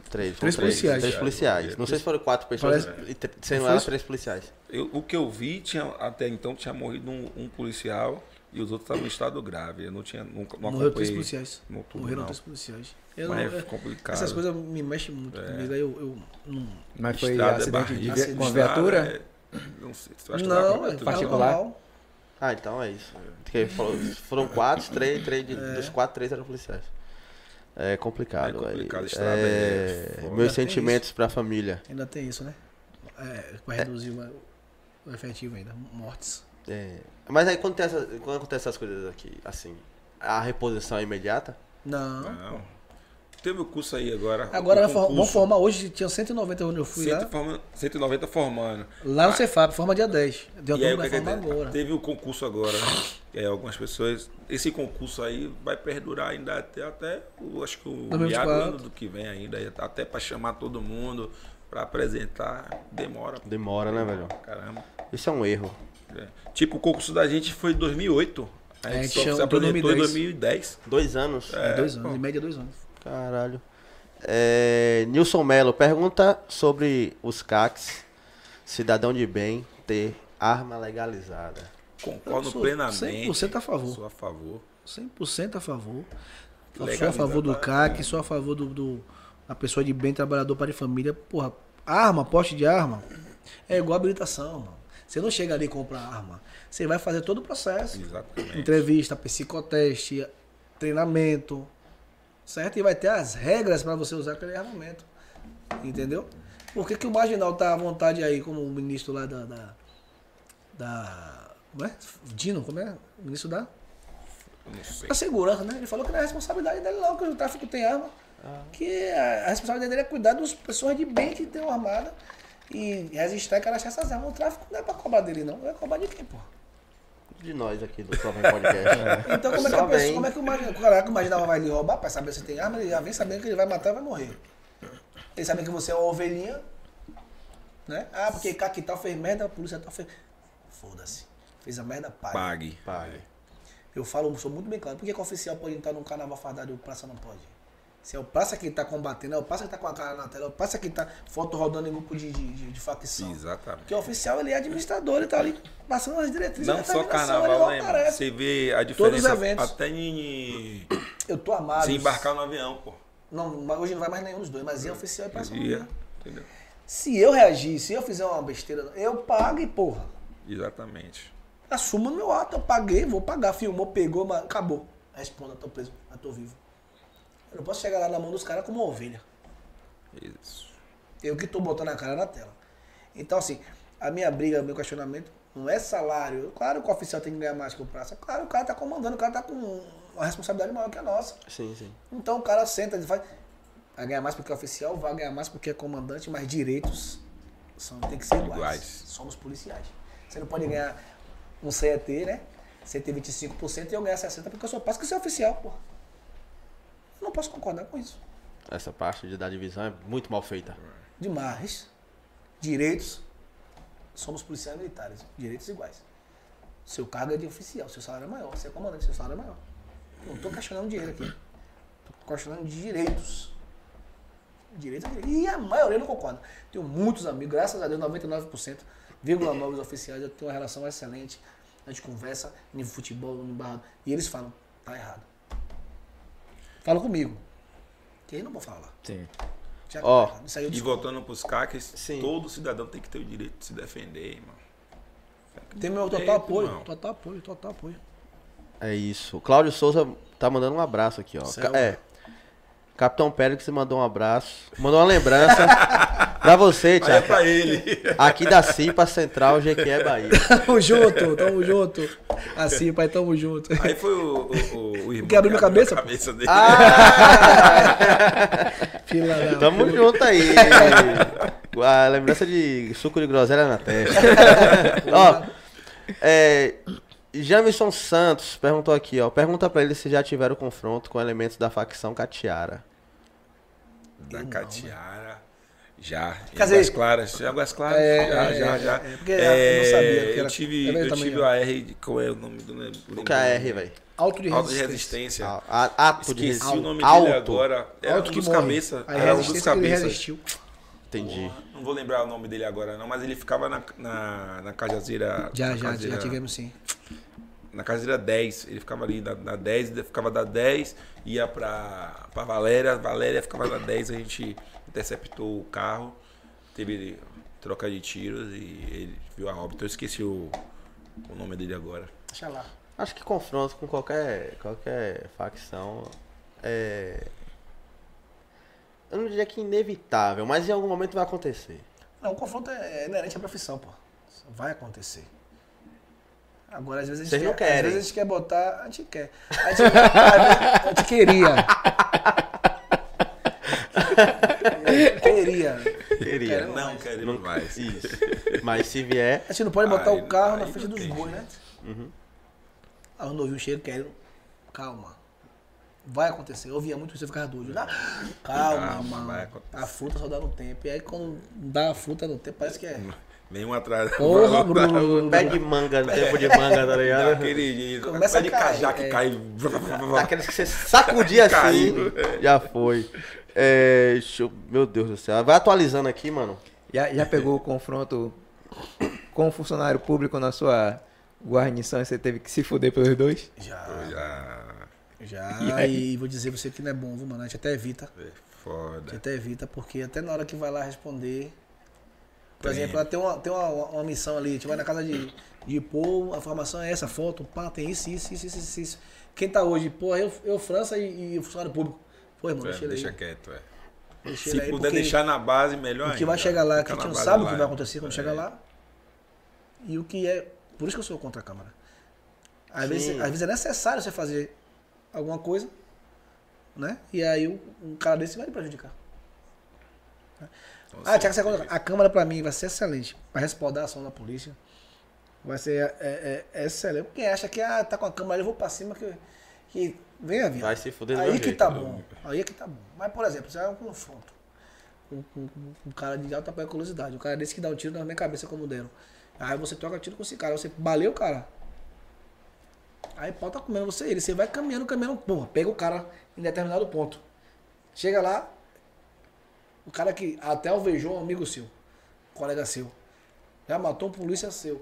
S3: Três,
S4: Três
S3: foram
S4: policiais.
S3: Três policiais. Não sei se foram quatro pessoas,
S4: Parece-
S3: e sendo elas três policiais.
S5: Eu- o que eu vi, tinha, até então tinha morrido um, um policial e os outros estavam em estado grave. Eu não tinha. Nunca, não
S4: Morreram três
S5: acompanhei
S4: policiais.
S5: no
S4: Morreram
S5: não.
S4: três policiais. Eu
S5: Mas
S4: não-
S5: é complicado.
S4: essas coisas me mexem muito comigo. Aí eu, eu não.
S2: Mas foi
S5: Estrada é
S2: acidente de vi- com a viatura?
S5: é- Não sei. Tu acha
S4: Não, é
S2: particular?
S4: normal.
S3: Ah, então é isso. Porque falou- foram quatro, três, três de- dos quatro, três eram policiais. É complicado.
S5: É complicado,
S3: aí.
S5: estrada é foda.
S3: meus sentimentos pra família.
S4: Ainda tem isso, né? É, pra reduzir o, o efetivo ainda. Mortes.
S3: É, Mas aí quando, tem essa, quando acontece essas coisas aqui, assim, a reposição é imediata?
S4: Não.
S5: Não. Teve o curso aí agora.
S4: Agora vão
S5: concurso.
S4: formar hoje, tinha 190 onde eu fui
S5: Cento
S4: lá.
S5: forma- 190 formando.
S4: Lá no Cefap, forma dia 10. Deu
S5: E aí,
S4: vai
S5: que acontece?
S4: agora.
S5: Teve o concurso agora, né? E aí, algumas pessoas. Esse concurso aí vai perdurar ainda até, até o, acho que o
S4: 2024.
S5: meado do ano do que vem ainda. e Até pra chamar todo mundo, pra apresentar. Demora.
S3: Demora, né, velho?
S5: Caramba.
S3: Isso é um erro.
S5: É. Tipo, o concurso da gente foi em 2008. A
S4: A
S5: gente
S4: gente
S5: só se
S4: chama-
S5: apresentou em
S4: 2010.
S5: 2010.
S3: Dois anos.
S4: É, dois anos, em média dois anos.
S3: Caralho. É, Nilson Melo pergunta sobre os CACs, cidadão de bem, ter arma legalizada.
S5: Concordo
S4: Eu sou
S5: plenamente.
S4: 100% a favor.
S5: Sou a favor.
S4: 100% a favor. Sou a
S5: Legalizar
S4: favor do CAC, sou a favor do, do- uma pessoa de bem, trabalhador, pai de família, porra, arma, poste de arma, é igual habilitação, mano. Você não chega ali e compra arma. Você vai fazer todo o processo.
S5: Exatamente.
S4: Entrevista, psicoteste, treinamento, certo? E vai ter as regras para você usar aquele armamento. Entendeu? Por que, que o marginal tá à vontade aí, como o ministro lá da. da, da como é? Dino, como é? O ministro da,
S5: Não sei.
S4: da segurança, né? Ele falou que não é responsabilidade dele não, que o tráfico tem arma. Que a, a responsabilidade dele é cuidar das pessoas de bem que tem armada e resistir e achar essas armas. O tráfico não é pra cobrar dele, não. Vai cobrar de quem, porra?
S3: De nós aqui do Só Vem Podcast.
S4: Então como é que
S3: Só
S4: a pessoa,
S3: vem.
S4: como é que o marginal, caraca, o marginal vai lhe roubar pra saber se tem arma, ele já vem sabendo que ele vai matar e vai morrer. Ele sabe que você é uma ovelhinha, né? Ah, porque Caquital fez merda, a polícia tal fez. Foda-se. Fez a merda, pai.
S5: Pague.
S3: Pai.
S4: Eu falo, sou muito bem claro. Por que, que o oficial pode entrar num carnaval fardado e o praça não pode? Se é o praça que tá combatendo, é o praça que tá com a cara na tela, é o praça que tá foto rodando em grupo de, de, de, facção.
S5: Exatamente.
S4: Porque o oficial ele é administrador, ele tá ali passando as diretrizes
S5: Não
S4: da
S5: só carnaval, né,
S4: não
S5: mano? Você vê a
S4: Todos os
S5: diferença
S4: eventos.
S5: até em
S4: Eu tô amado.
S5: se embarcar no avião, pô.
S4: Não, hoje não vai mais nenhum dos dois, mas é oficial e praça não
S5: Ia,
S4: ia.
S5: entendeu?
S4: Se eu reagir, se eu fizer uma besteira, eu pago e porra.
S5: Exatamente.
S4: Assumo no meu ato, eu paguei, vou pagar. Filmou, pegou, mas acabou. Responda, tô preso, mas tô vivo. Eu não posso chegar lá na mão dos caras como uma ovelha.
S5: Isso.
S4: Eu que tô botando a cara na tela. Então, assim, a minha briga, o meu questionamento não é salário. Claro que o oficial tem que ganhar mais que o praça. Claro, o cara tá comandando, o cara tá com uma responsabilidade maior que a nossa.
S3: Sim, sim.
S4: Então o cara senta e faz. Vai ganhar mais porque é oficial, vai ganhar mais porque é comandante, mas direitos são, tem que ser iguais.
S5: Iguais.
S4: Somos policiais. Você não pode ganhar um CET, né? Ter 25% e eu ganhar 60% porque eu sou passo que você é oficial, porra. Eu não posso concordar com isso.
S3: Essa parte de da divisão é muito mal feita.
S4: Demais. Direitos. Somos policiais militares. Direitos iguais. Seu cargo é de oficial, seu salário é maior. Você é comandante, seu salário é maior. Não estou questionando dinheiro aqui. Estou questionando direitos. Direitos é direito. E a maioria não concorda. Tenho muitos amigos, graças a Deus, 99%, vírgula novos oficiais, eu tenho uma relação excelente. A gente conversa no futebol, no barro. E eles falam, tá errado. Fala comigo. Que aí não vou falar.
S2: Sim.
S4: Já
S3: Ó,
S4: tá errado. Isso aí eu
S5: E voltando pros CACs,
S3: Sim.
S5: todo cidadão tem que ter o direito de se defender, irmão.
S4: Tem meu total
S5: Direito,
S4: apoio.
S5: irmão.
S4: Total apoio, total apoio.
S3: É isso. O Cláudio Souza tá mandando um abraço aqui, ó.
S4: Céu.
S3: É. Capitão Pérez mandou um abraço. Mandou uma lembrança pra você,
S5: é
S3: Thiago.
S5: pra ele.
S3: Aqui da CIPA Central, Jequié, Bahia.
S4: Tamo junto, tamo junto. Assim, pai, tamo junto.
S5: Aí foi o, o, o, o irmão
S4: Que abriu minha cabeça,
S5: a cabeça dele.
S4: Fila da
S3: Tamo junto aí. A lembrança de suco de groselha na testa. ó, é, Jamison Santos perguntou aqui, ó. Pergunta pra ele se já tiveram confronto com elementos da facção Catiara.
S5: Da Catiara. Já.
S4: Dizer,
S5: Águas Claras. Em Águas Claras.
S4: é,
S5: já,
S4: é,
S5: já,
S4: é,
S5: já.
S4: é, porque eu não sabia que
S5: eu
S4: era-
S5: tive,
S4: é
S5: eu
S4: tamanho,
S5: tive o AR. de- Qual é o nome do.
S3: O que é a R, velho?
S4: Alto de
S5: Alto de
S4: resistência.
S5: resistência.
S3: A- a- Ato de
S5: Esqueci
S3: resistência.
S5: o nome
S3: Alto.
S5: dele agora. Era
S4: Alto
S5: um
S4: que
S5: dos cabeças.
S4: A
S5: Era um dos
S4: resistência
S5: cabeças.
S4: resistiu.
S3: Entendi.
S5: Não vou lembrar o nome dele agora, não, mas ele ficava na, na, na Cajazeira.
S4: Já,
S5: na
S4: já,
S5: Cajazeira-
S4: já tivemos sim.
S5: Na Cajazeira 10. Ele ficava ali na, na 10, ele ficava da 10, ia pra, pra Valéria, Valéria ficava na 10, a gente interceptou o carro, teve troca de tiros e ele viu a óbito. Eu esqueci o, o nome dele agora.
S4: Deixa lá.
S3: Acho que confronto com qualquer, qualquer facção é. Eu não diria que inevitável, mas em algum momento vai acontecer.
S4: Não, o confronto é inerente à profissão, pô. Vai acontecer. Agora, às vezes a gente,
S3: Vocês
S4: quer,
S3: não querem.
S4: Às vezes a gente quer botar. A gente quer. A gente, a gente queria. queria.
S3: Queria.
S4: Quero
S5: Não
S4: mais.
S5: queremos mais.
S3: Isso. Mas se vier.
S4: A gente não pode botar
S5: Aí-
S4: o carro na frente dos bois, né?
S3: Uhum.
S4: Aí quando eu ouvi um cheiro, quero. Calma. Vai acontecer. Eu ouvia muito isso, eu ficava doido. Ah, Calma,
S5: Calma,
S4: mano. A fruta só dá no tempo. E aí quando dá a fruta no tempo, parece que é.
S5: Nenhum atrás.
S4: Porra,
S3: Pé de manga, no tempo de manga, tá ligado?
S5: Daquele
S4: Começa
S5: pé de
S4: cair,
S5: cajá que
S4: é.
S5: cai.
S3: Daqueles que você sacudia assim.
S5: Caiu.
S3: Já foi. É, eu- meu Deus do céu. Vai atualizando aqui, mano.
S2: Já, já pegou o confronto com um funcionário público na sua guarnição e você teve que se fuder pelos dois?
S4: Já.
S5: Já.
S4: Já, e, vou dizer pra você que não é bom, viu, mano? A gente até evita.
S5: É
S4: A gente
S5: foda.
S4: até evita, porque até na hora que vai lá responder. Por
S5: Tem.
S4: exemplo, ela tem uma, tem uma, uma missão ali, a gente vai na casa de, de pô, a informação é essa, foto, pá, tem isso, isso, isso, isso, isso, isso. Quem tá hoje, pô, eu, eu França e, e o funcionário público. Pô, irmão,
S5: É,
S4: deixa ele
S5: deixa
S4: aí.
S5: quieto, é.
S4: Deixa
S5: Se
S4: ele aí,
S5: puder
S4: porque
S5: deixar na base, melhor
S4: O que vai
S5: ainda.
S4: chegar lá, que a gente não sabe o que vai
S5: é.
S4: acontecer quando
S5: É.
S4: chegar lá. E o que é. Por isso que eu sou contra a Câmara. Às
S3: Sim.
S4: vezes, às vezes é necessário você fazer alguma coisa, né? E aí um, um cara desse vai lhe prejudicar. Ah, Tiago, você a Câmara pra mim vai ser excelente. Vai respaldar a ação da polícia. Vai ser é, é, é excelente. Quem acha que ah, tá com a Câmara, eu vou pra cima que, que venha vir.
S3: Vai se fuder
S4: Aí que
S3: jeito.
S4: tá bom. Aí que tá bom. Mas, por exemplo, se é um confronto com, com, com um cara de alta periculosidade, um cara desse que dá um tiro na minha cabeça como deram. Aí você troca tiro com esse cara, você baleia o cara. Aí pau tá comendo você ele. Você vai caminhando, caminhando, pô, pega o cara em determinado ponto. Chega lá, o cara que até alvejou um amigo seu, um colega seu. Já matou um polícia seu.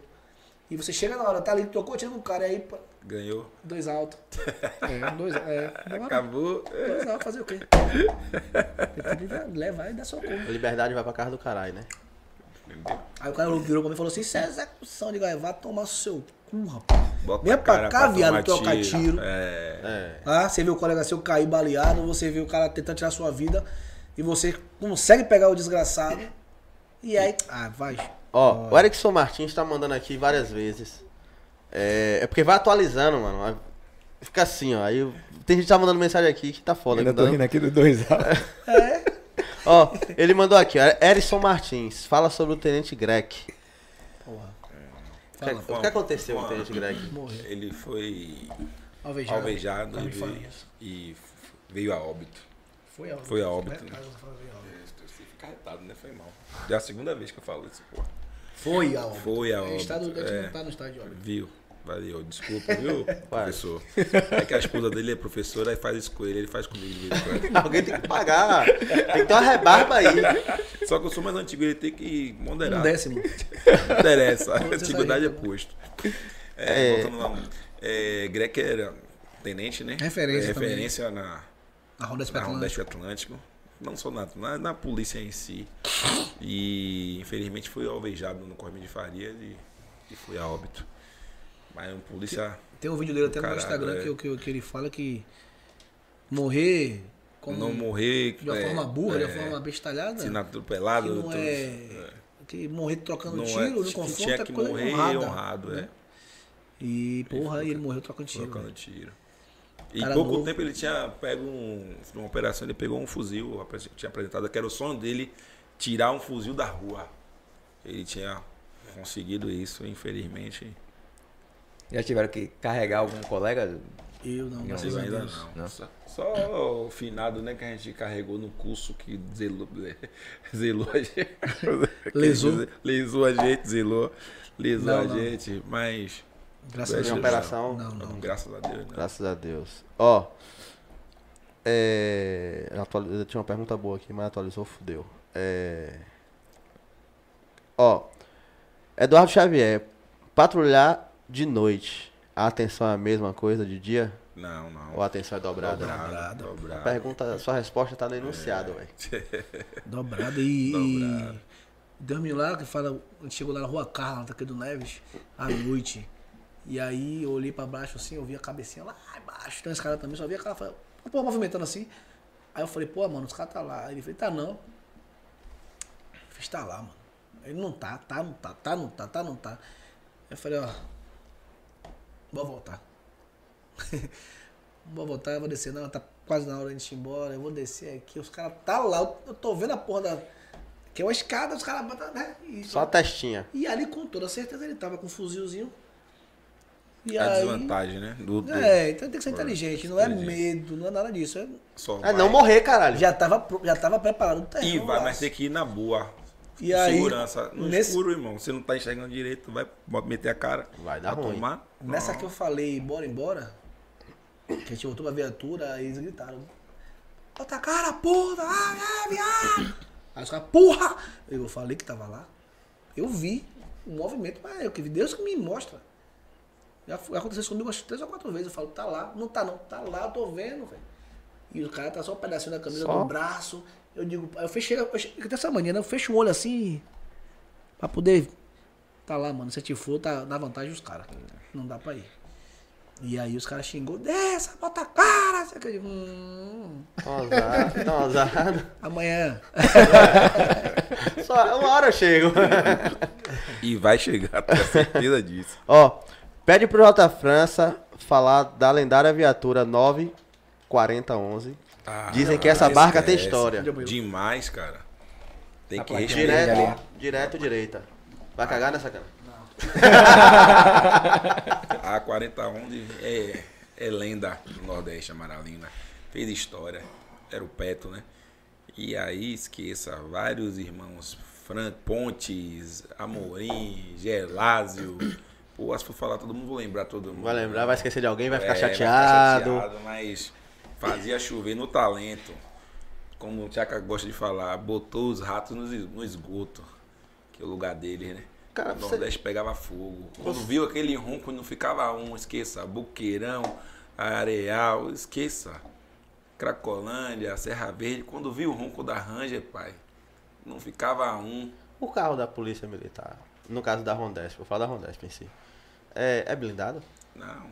S4: E você chega na hora, tá ali, tocou tiro com o cara, e aí,
S5: Ganhou.
S4: dois altos. É, dois, é.
S5: Acabou.
S4: Dois altos, fazer o quê? Levar e dar socorro.
S3: A liberdade vai pra casa do caralho, né?
S5: Entendeu?
S4: Aí o cara virou pra mim e falou assim: Isso é execução de gaia, vai tomar seu cu, rapaz.
S5: Bota
S4: Vem pra cá, viado, trocar tiro.
S5: É.
S3: É.
S4: Ah, você viu o colega seu cair baleado, você viu o cara tentando tirar sua vida e você consegue pegar o desgraçado. E aí, ah, vai.
S3: Ó, o Erickson Martins tá mandando aqui várias vezes. É, é porque vai atualizando, mano. Fica assim, ó. Aí eu- tem gente que tá mandando mensagem aqui que tá foda.
S2: Ainda tô
S3: dando-
S2: rindo aqui dos dois altos.
S3: Ó, ele mandou aqui, ó. Erickson Martins, fala sobre o Tenente Greg.
S4: Porra.
S3: O que,
S4: Fala.
S3: o que aconteceu com o Tenente Greg?
S4: Morreu.
S5: Ele foi
S4: Alvejado.
S5: alvejado e, e veio a óbito.
S4: Foi a óbito.
S5: Foi a óbito.
S4: Né? Carlos fala, veio a óbito.
S5: Eu fiquei arretado, né? Foi mal. Já é a segunda vez que eu falo isso, porra.
S4: Foi a óbito.
S5: Foi a óbito,
S4: gente
S5: é.
S4: não tá no estádio de óbito.
S5: Viu? Valeu, desculpa, viu, professor? É que a esposa dele é professora e faz isso com ele, ele faz comigo de vez em quando.
S3: Alguém tem que pagar. Tem que ter uma rebarba aí.
S5: Só que eu sou mais antigo, ele tem que moderar.
S4: Um décimo.
S5: Não interessa, a antiguidade é posto. É, voltando lá, é, Greg era tenente, né?
S4: Referência
S5: É, referência na, Na
S4: Especulante.
S5: Nordeste Atlântico. Não só na, na, na polícia em si. E infelizmente fui alvejado no Correio de Faria e, e fui a óbito. Mas um polícia.
S4: Tem um vídeo dele até no
S5: Caralho,
S4: Instagram
S5: é.
S4: que, que, que ele fala que morrer como
S5: não morrer.
S4: de uma
S5: é,
S4: forma burra, de
S5: é,
S4: uma forma bestalhada,
S5: Sendo
S4: que
S5: atropelado.
S4: não
S5: tudo,
S4: é, que morrer trocando
S5: não
S4: tiro
S5: é-
S4: no
S5: que
S4: confronto
S5: tinha
S4: é
S5: que
S4: coisa
S5: morrer
S4: honrada,
S5: honrado, é.
S4: né? E porra, ele morreu trocando tiro.
S5: Trocando
S4: velho.
S5: tiro. E
S4: Cara
S5: pouco
S4: novo.
S5: tempo ele tinha pego um. Numa operação, ele pegou um fuzil, tinha apresentado que era o sonho dele tirar um fuzil da rua. Ele tinha conseguido isso, infelizmente.
S2: Já tiveram que carregar algum colega?
S4: Eu não,
S2: Não,
S4: a
S5: ainda não.
S2: Não.
S5: Só, só o finado, né, que a gente carregou no curso que zelou, zelou a gente.
S4: Lesou.
S5: Lesou a gente, zelou. Lesou
S4: Não,
S5: a
S4: não.
S5: gente, mas.
S4: Graças a Deus.
S3: operação.
S4: Não, não.
S5: Graças a Deus, né?
S3: Graças a Deus. Ó. É. Eu tinha uma pergunta boa aqui, mas atualizou, fudeu. É. Ó. Eduardo Xavier. Patrulhar de noite. A atenção é a mesma coisa de dia?
S5: Não, não.
S3: Ou a atenção é dobrada?
S5: Dobrado, dobrado.
S3: Pergunta, sua resposta tá no enunciado, velho.
S4: Dobrado e.
S5: Dobrado.
S4: e Dormi lá, que fala. A gente chegou lá na rua Carla, na Taqueiro do Neves, à noite. E aí eu olhei pra baixo assim, eu vi a cabecinha lá embaixo. Então esse cara também só via aquela. falei, Pô, movimentando assim. Aí eu falei, pô, mano, os caras tá lá. Aí ele falou, tá não. Eu fiz, tá lá, mano. Ele não tá, tá, não tá, tá, não tá, tá, não tá. Aí eu falei, ó. Vou voltar. vou voltar, eu vou descer. Não, tá quase na hora de a gente ir embora. Eu vou descer aqui. Os caras tá lá. Eu, eu tô vendo a porra da. Que é uma escada, os caras botam, né? E,
S3: Só a testinha.
S4: e ali, com toda certeza, ele tava com um fuzilzinho. E
S5: É a
S4: aí.
S5: desvantagem, né? Do, do-
S4: É, então tem que ser inteligente. Não é medo, não é nada disso. É-
S5: só
S3: É não morrer, caralho.
S4: já, tava, já tava preparado o terreno.
S5: E vai, mas tem que ir na boa.
S4: E aí,
S5: segurança. No
S4: nesse-
S5: escuro, irmão. Você não tá enxergando direito, vai meter a cara.
S3: Vai dar ruim.
S5: tomar.
S4: Nessa que eu falei, bora embora, que a gente voltou pra viatura, aí eles gritaram. Bota a cara, porra! Ai, ai, viado! Aí os caras, porra! Eu falei que tava lá. Eu vi o movimento, mas eu que vi. Deus que me mostra. Já aconteceu isso comigo umas três ou quatro vezes. Eu falo, tá lá. Não tá não. Tá lá, eu tô vendo, velho. E o cara tá só um pedacinho da camisa
S3: Só?
S4: do braço. Eu digo, eu fechei, eu fechei dessa mania, né? Eu fecho o olho assim pra poder. Tá lá, mano. Se te for, tá na vantagem os caras. Não dá pra ir. E aí os caras xingou, desça, bota a cara. Você acredita? Hum,
S3: Tão ousado, tão ousado.
S4: amanhã.
S3: Só uma hora eu chego.
S5: E vai chegar, tenho certeza disso.
S3: Ó, pede pro J França falar da lendária viatura 94011.
S5: Ah,
S3: Dizem que essa barca tem história.
S5: Demais, cara. Tem
S2: A
S5: que
S2: dele
S3: Direto,
S2: ali.
S3: direto, direita. Vai cagar nessa cara?
S5: A 40 onde é, é lenda do Nordeste, Amaralina. Fez história. Era o Peto, né? E aí, esqueça, vários irmãos. Fran Pontes, Amorim, Gelásio. Pô, se for falar todo mundo, vou lembrar todo mundo.
S3: Vai lembrar, vai esquecer de alguém, vai ficar
S5: É, vai
S3: chateado.
S5: chateado, mas fazia chover no talento. Como o Tchaka gosta de falar, botou os ratos no es- no esgoto. Que é o lugar deles, né?
S3: Cara,
S5: o
S3: você-
S5: Nordeste pegava fogo. Quando viu aquele ronco, não ficava um, esqueça. Buqueirão, Areal, esqueça. Cracolândia, Serra Verde. Quando viu o ronco da Ranger, pai, não ficava um.
S3: O carro da polícia militar, no caso da Rondesp, vou falar da Rondesp em si, é, é blindado?
S5: Não.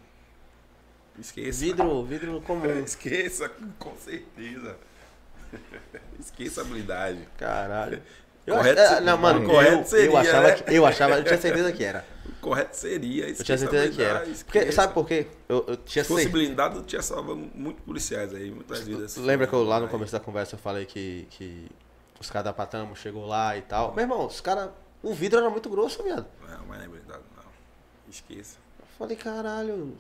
S5: Esqueça.
S3: Vidro, vidro comum.
S5: Esqueça, com certeza. Esqueça a habilidade.
S3: Caralho. Eu
S5: Correto
S3: é, não, mano.
S5: Correto
S3: eu,
S5: seria,
S3: eu achava
S5: né?
S3: que, eu achava, eu tinha certeza que era.
S5: O correto seria.
S3: Eu tinha certeza que era. Porque, sabe por quê? Eu, eu tinha
S5: Se fosse
S3: certeza.
S5: blindado, tinha salvado muitos policiais aí, muitas vidas.
S3: Lembra que eu, lá no começo da conversa eu falei que, que os caras da Patamo chegou lá e tal. Meu irmão, os caras. O vidro era muito grosso, viado.
S5: Não, mas não é blindado, não. Esqueça.
S3: Eu falei, caralho.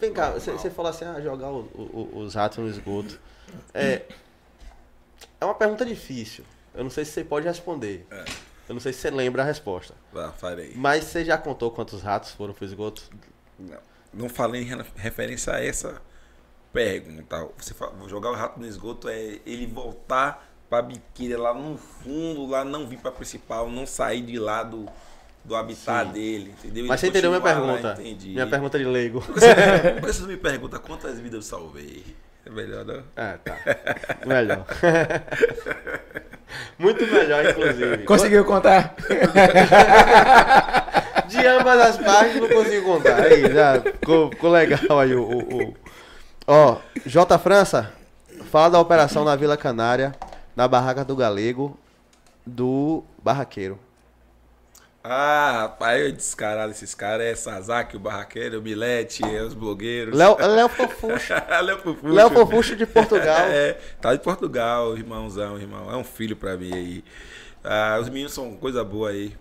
S3: Vem cá, você, falou assim, ah, jogar o- o- os ratos no esgoto. É. É uma pergunta difícil. Eu não sei se você pode responder.
S5: É.
S3: Eu não sei se você lembra a resposta.
S5: Vá, farei.
S3: Mas você já contou quantos ratos foram pro esgoto?
S5: Não, não falei em referência a essa pergunta. Você fala, jogar o rato no esgoto é ele voltar pra biquíria lá no fundo, lá não vir pra principal, não sair de lá do, do habitat
S3: Sim.
S5: dele, entendeu?
S3: Mas você entendeu minha
S5: lá,
S3: pergunta?
S5: entendi.
S3: Minha pergunta de leigo.
S5: Por que você- você me pergunta quantas vidas eu salvei? É melhor, não?
S3: Ah, tá. Melhor. Muito melhor, inclusive.
S2: Conseguiu contar?
S3: De ambas as partes não consigo contar. Aí, já ficou, ficou legal aí o, o- o- Ó, J França, fala da operação na Vila Canária, na barraca do Galego, do Barraqueiro.
S5: Ah, rapaz, eu descarado esses caras. É Sazaki, o barraqueiro, o Bilete, é os blogueiros.
S3: Léo, Léo Fofuxo.
S5: Léo Fofuxo.
S3: Léo Fofuxo de Portugal.
S5: É, tá de Portugal, irmãozão, irmão. É um filho pra mim aí. Ah, os meninos são coisa boa aí.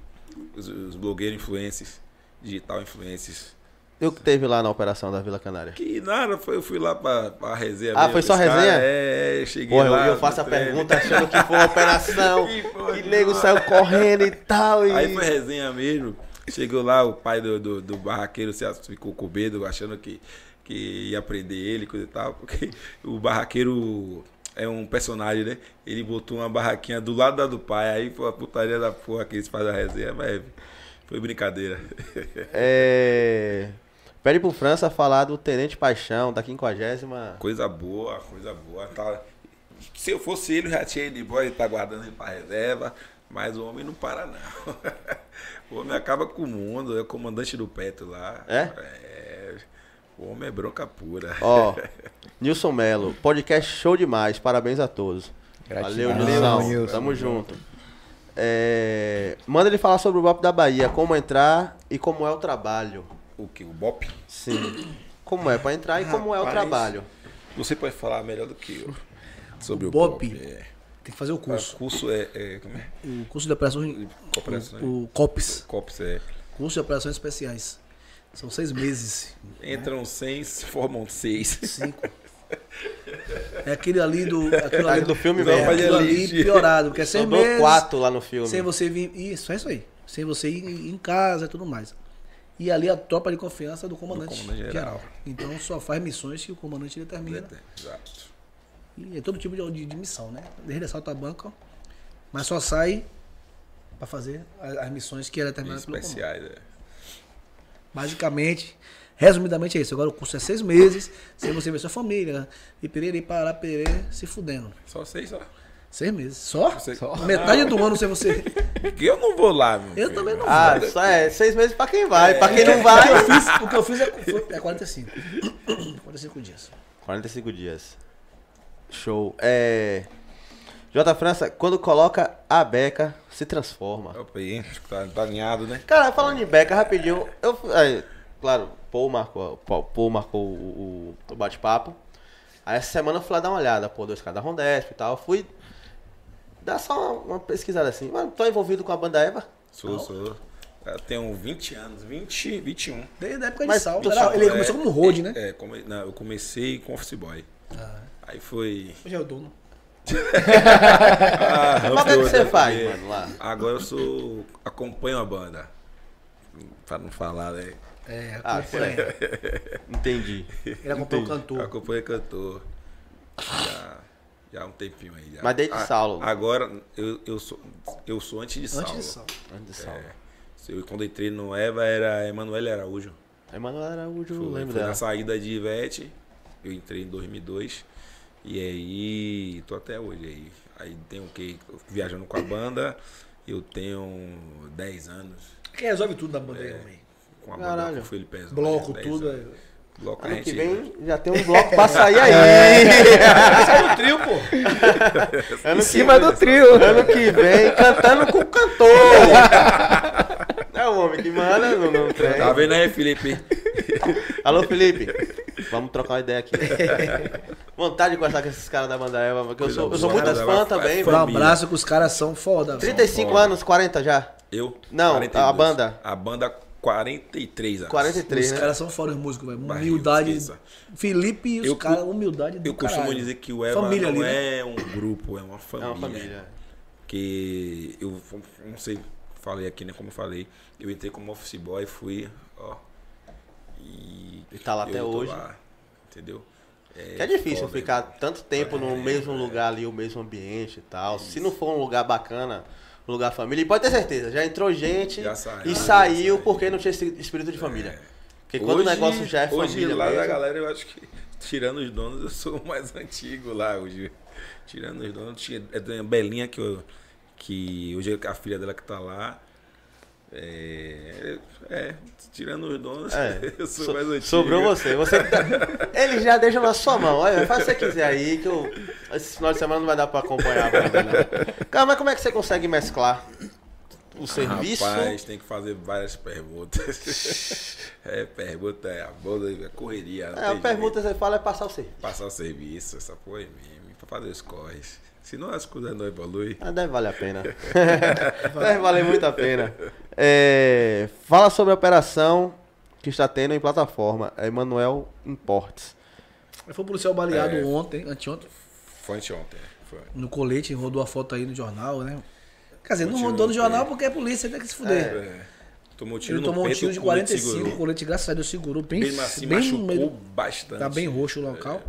S5: Os, os blogueiros influencers, digital influencers.
S3: E o que teve lá na operação da Vila Canária?
S5: Que nada, foi, eu fui lá pra, pra resenha.
S3: Ah, foi só resenha?
S5: É, é, cheguei
S3: Porra, eu,
S5: lá.
S3: eu faço a
S5: treino.
S3: pergunta achando que foi uma operação.
S5: Que foi,
S3: que nego saiu correndo e tal. E...
S5: Aí foi resenha mesmo. Chegou lá, o pai do, do, do barraqueiro se ficou com medo, achando que, que ia prender ele, coisa e tal. Porque o barraqueiro é um personagem, né? Ele botou uma barraquinha do lado da do pai, aí foi a putaria da porra que eles fazem a resenha, mas foi brincadeira.
S3: É... Pede pro França falar do Tenente Paixão, da 50
S5: Coisa boa, coisa boa. Tá... Se eu fosse ele, eu já tinha ido embora, ele tá guardando ele pra reserva. Mas o homem não para, não. O homem acaba com o mundo, é o comandante do Petro lá.
S3: É?
S5: É. O homem é bronca pura.
S3: Ó, Nilson Melo, podcast show demais, parabéns a todos. Valeu,
S2: Gratidão,
S3: Nilson.
S2: Nilson.
S3: Tamo junto. É, Manda ele falar sobre o BOP da Bahia, como entrar e como é o trabalho.
S5: O que? O BOP?
S3: Sim. Como é pra entrar e como é o
S5: Rapaz.
S3: trabalho.
S5: Você pode falar melhor do que eu sobre o,
S4: BOP.
S5: BOP. É.
S4: Tem que fazer o
S5: O
S4: curso.
S5: curso é. é como é?
S4: O curso de operações.
S5: Cooperação.
S4: O, o COPS.
S5: COPS é.
S4: Curso de operações especiais. São seis meses.
S5: Entram seis, formam seis.
S4: Cinco. É aquele ali do. Aquilo
S3: Ali do filme
S4: é,
S3: mesmo.
S4: aquilo ali piorado, porque é seis meses.
S3: quatro lá no filme.
S4: Sem você vir. Isso, é isso aí. Sem você ir em casa e tudo mais. E ali a tropa de confiança do comandante,
S5: Do comandante geral.
S4: geral. Então só faz missões que o comandante determina.
S5: Exato.
S4: E é todo tipo de, de, missão, né? Desde assalto à banca. Mas só sai pra fazer as, as missões que é determinada pelo.
S5: Especiais, é.
S4: Basicamente, Resumidamente é isso. Agora o curso é seis meses, sem você ver sua família. E perere, parar, perere, se fudendo.
S5: Só sei só.
S4: Seis meses. Só?
S5: Você-
S4: Metade do ano sem você.
S5: Porque eu não vou lá, meu.
S4: Eu
S5: filho.
S4: também não
S3: Ah,
S4: vou.
S3: só é seis meses pra quem vai. Pra quem não
S4: O que
S3: vai.
S4: eu fiz, o que eu fiz é, foi- é 45. 45 dias.
S3: 45 dias. Show. É. J. França, quando coloca a beca, se transforma.
S5: Opa, aí, tá, tá alinhado, né?
S3: Cara, falando em beca, rapidinho, eu. é, claro, Paul marcou, Paul, Paul marcou o, o- o bate-papo. Aí essa semana eu fui lá dar uma olhada, pô, dois caras da Rondesp e tal. Fui dar só uma, uma pesquisada assim. Mano, tô envolvido com a banda Eva.
S5: Sou, sou. Eu tenho 20 anos, 20, 21.
S4: Desde a época de
S3: Mas
S4: sal.
S3: tu
S4: Era- ele
S5: É,
S4: começou como road, né?
S5: É, come- não, eu comecei com office boy. Aí foi.
S4: Hoje é o dono.
S5: Ah,
S3: Mas o que, é que você faz,
S5: porque
S3: mano, lá?
S5: Agora eu sou. acompanho a banda. Pra não falar, né?
S4: É,
S3: Ah,
S4: acompanha.
S3: Entendi.
S4: Ele acompanha o cantor.
S5: Acompanho cantor. Já, já há um tempinho aí. já.
S3: Mas desde
S5: Ah,
S3: Saulo.
S5: Agora eu, eu, sou, eu sou antes de Saulo.
S4: Antes de sal.
S3: Antes de Saulo.
S5: Eu, quando entrei no Eva era Emanuele Araújo.
S3: Emanuel Araújo, eu
S5: Foi,
S3: lembro
S5: foi
S3: dela.
S5: na saída de Ivete. Eu entrei em 2002. E aí, tô até hoje aí. Aí tenho o quê? Viajando com a banda. Eu tenho 10 anos
S4: Quem resolve tudo na banda aí, homem.
S5: com a
S3: Caralho.
S5: banda com o Felipe.
S4: Bloco,
S5: 10
S4: tudo.
S5: anos. Bloco
S3: Ano que
S5: gente-
S3: vem já tem um bloco pra sair aí.
S4: Sai do trio, pô.
S3: Ano
S2: Em
S3: que
S2: cima
S3: vem-
S2: do trio.
S3: Ano que vem, cantando com o cantor. É o homem que manda no, no trem.
S5: Tá vendo aí, Felipe?
S3: Alô, Felipe. Vamos trocar uma ideia aqui. Vontade de conversar com esses caras da banda Eva, porque eu sou, eu sou muitas fãs também,
S5: É
S4: Um abraço que os caras são foda.
S3: 35
S5: foda.
S3: anos, 40 já?
S5: Eu?
S3: Não, a banda.
S5: A banda 43 anos.
S3: 43,
S4: Os
S3: né?
S4: caras são foda os músicos, velho. Humildade. Felipe e os caras, humildade do
S5: Eu costumo
S4: caralho.
S5: dizer que o Eva
S4: Família
S5: não
S4: ali, né?
S5: é um grupo, é uma
S3: É
S5: família.
S3: uma família.
S5: Que eu não sei, falei aqui, né? Como eu falei, eu entrei como office boy, fui, ó. E,
S3: E tá lá até hoje.
S5: lá, entendeu?
S3: Que é difícil
S5: foda,
S3: ficar tanto tempo no
S5: É,
S3: mesmo
S5: é.
S3: lugar ali, o mesmo ambiente e tal. Se não for um lugar bacana, lugar família, e pode ter certeza, já entrou gente
S5: Já saiu,
S3: e
S5: já
S3: saiu porque não tinha esse espírito de família. Porque quando o negócio já é
S5: Hoje
S3: família.
S5: lá da
S3: mesmo-
S5: galera, eu acho que, tirando os donos, eu sou o mais antigo lá hoje. Tirando os donos, tinha é a Belinha que, eu, que hoje é a filha dela que tá lá. É, é, tirando os donos,
S3: É,
S5: eu sou
S3: so-
S5: mais antigo.
S3: sobrou você. você tá- Ele já deixa na sua mão. Olha, faz o que você quiser aí, que eu... esse final de semana não vai dar pra acompanhar a banda, não. Cara, mas como é que você consegue mesclar o serviço?
S5: Rapaz, tem que fazer várias perguntas. é, pergunta é a bola, é correria.
S3: É, a pergunta
S5: jeito.
S3: você fala é passar o serviço.
S5: Passar o serviço, essa porra é meme, pra fazer os corres. Senão as coisas não evoluem.
S3: Ah, deve valer a pena. deve valer muito a pena. É, fala sobre a operação que está tendo em plataforma. É Emanuel Importes.
S4: Foi um policial baleado
S5: É.
S4: ontem, anteontem,
S5: Foi anteontem, né? Foi.
S4: no colete, rodou a foto aí no jornal, né? Quer dizer, não rodou no jornal porque é polícia, tem que se fuder.
S5: É. Tomou tiro
S4: Ele tomou um tiro de
S5: o colete
S4: 45, o colete, graças a Deus, segurou bem,
S5: Mesmo assim,
S4: bem
S5: machucou
S4: meio.
S5: bastante.
S4: Tá bem roxo o local.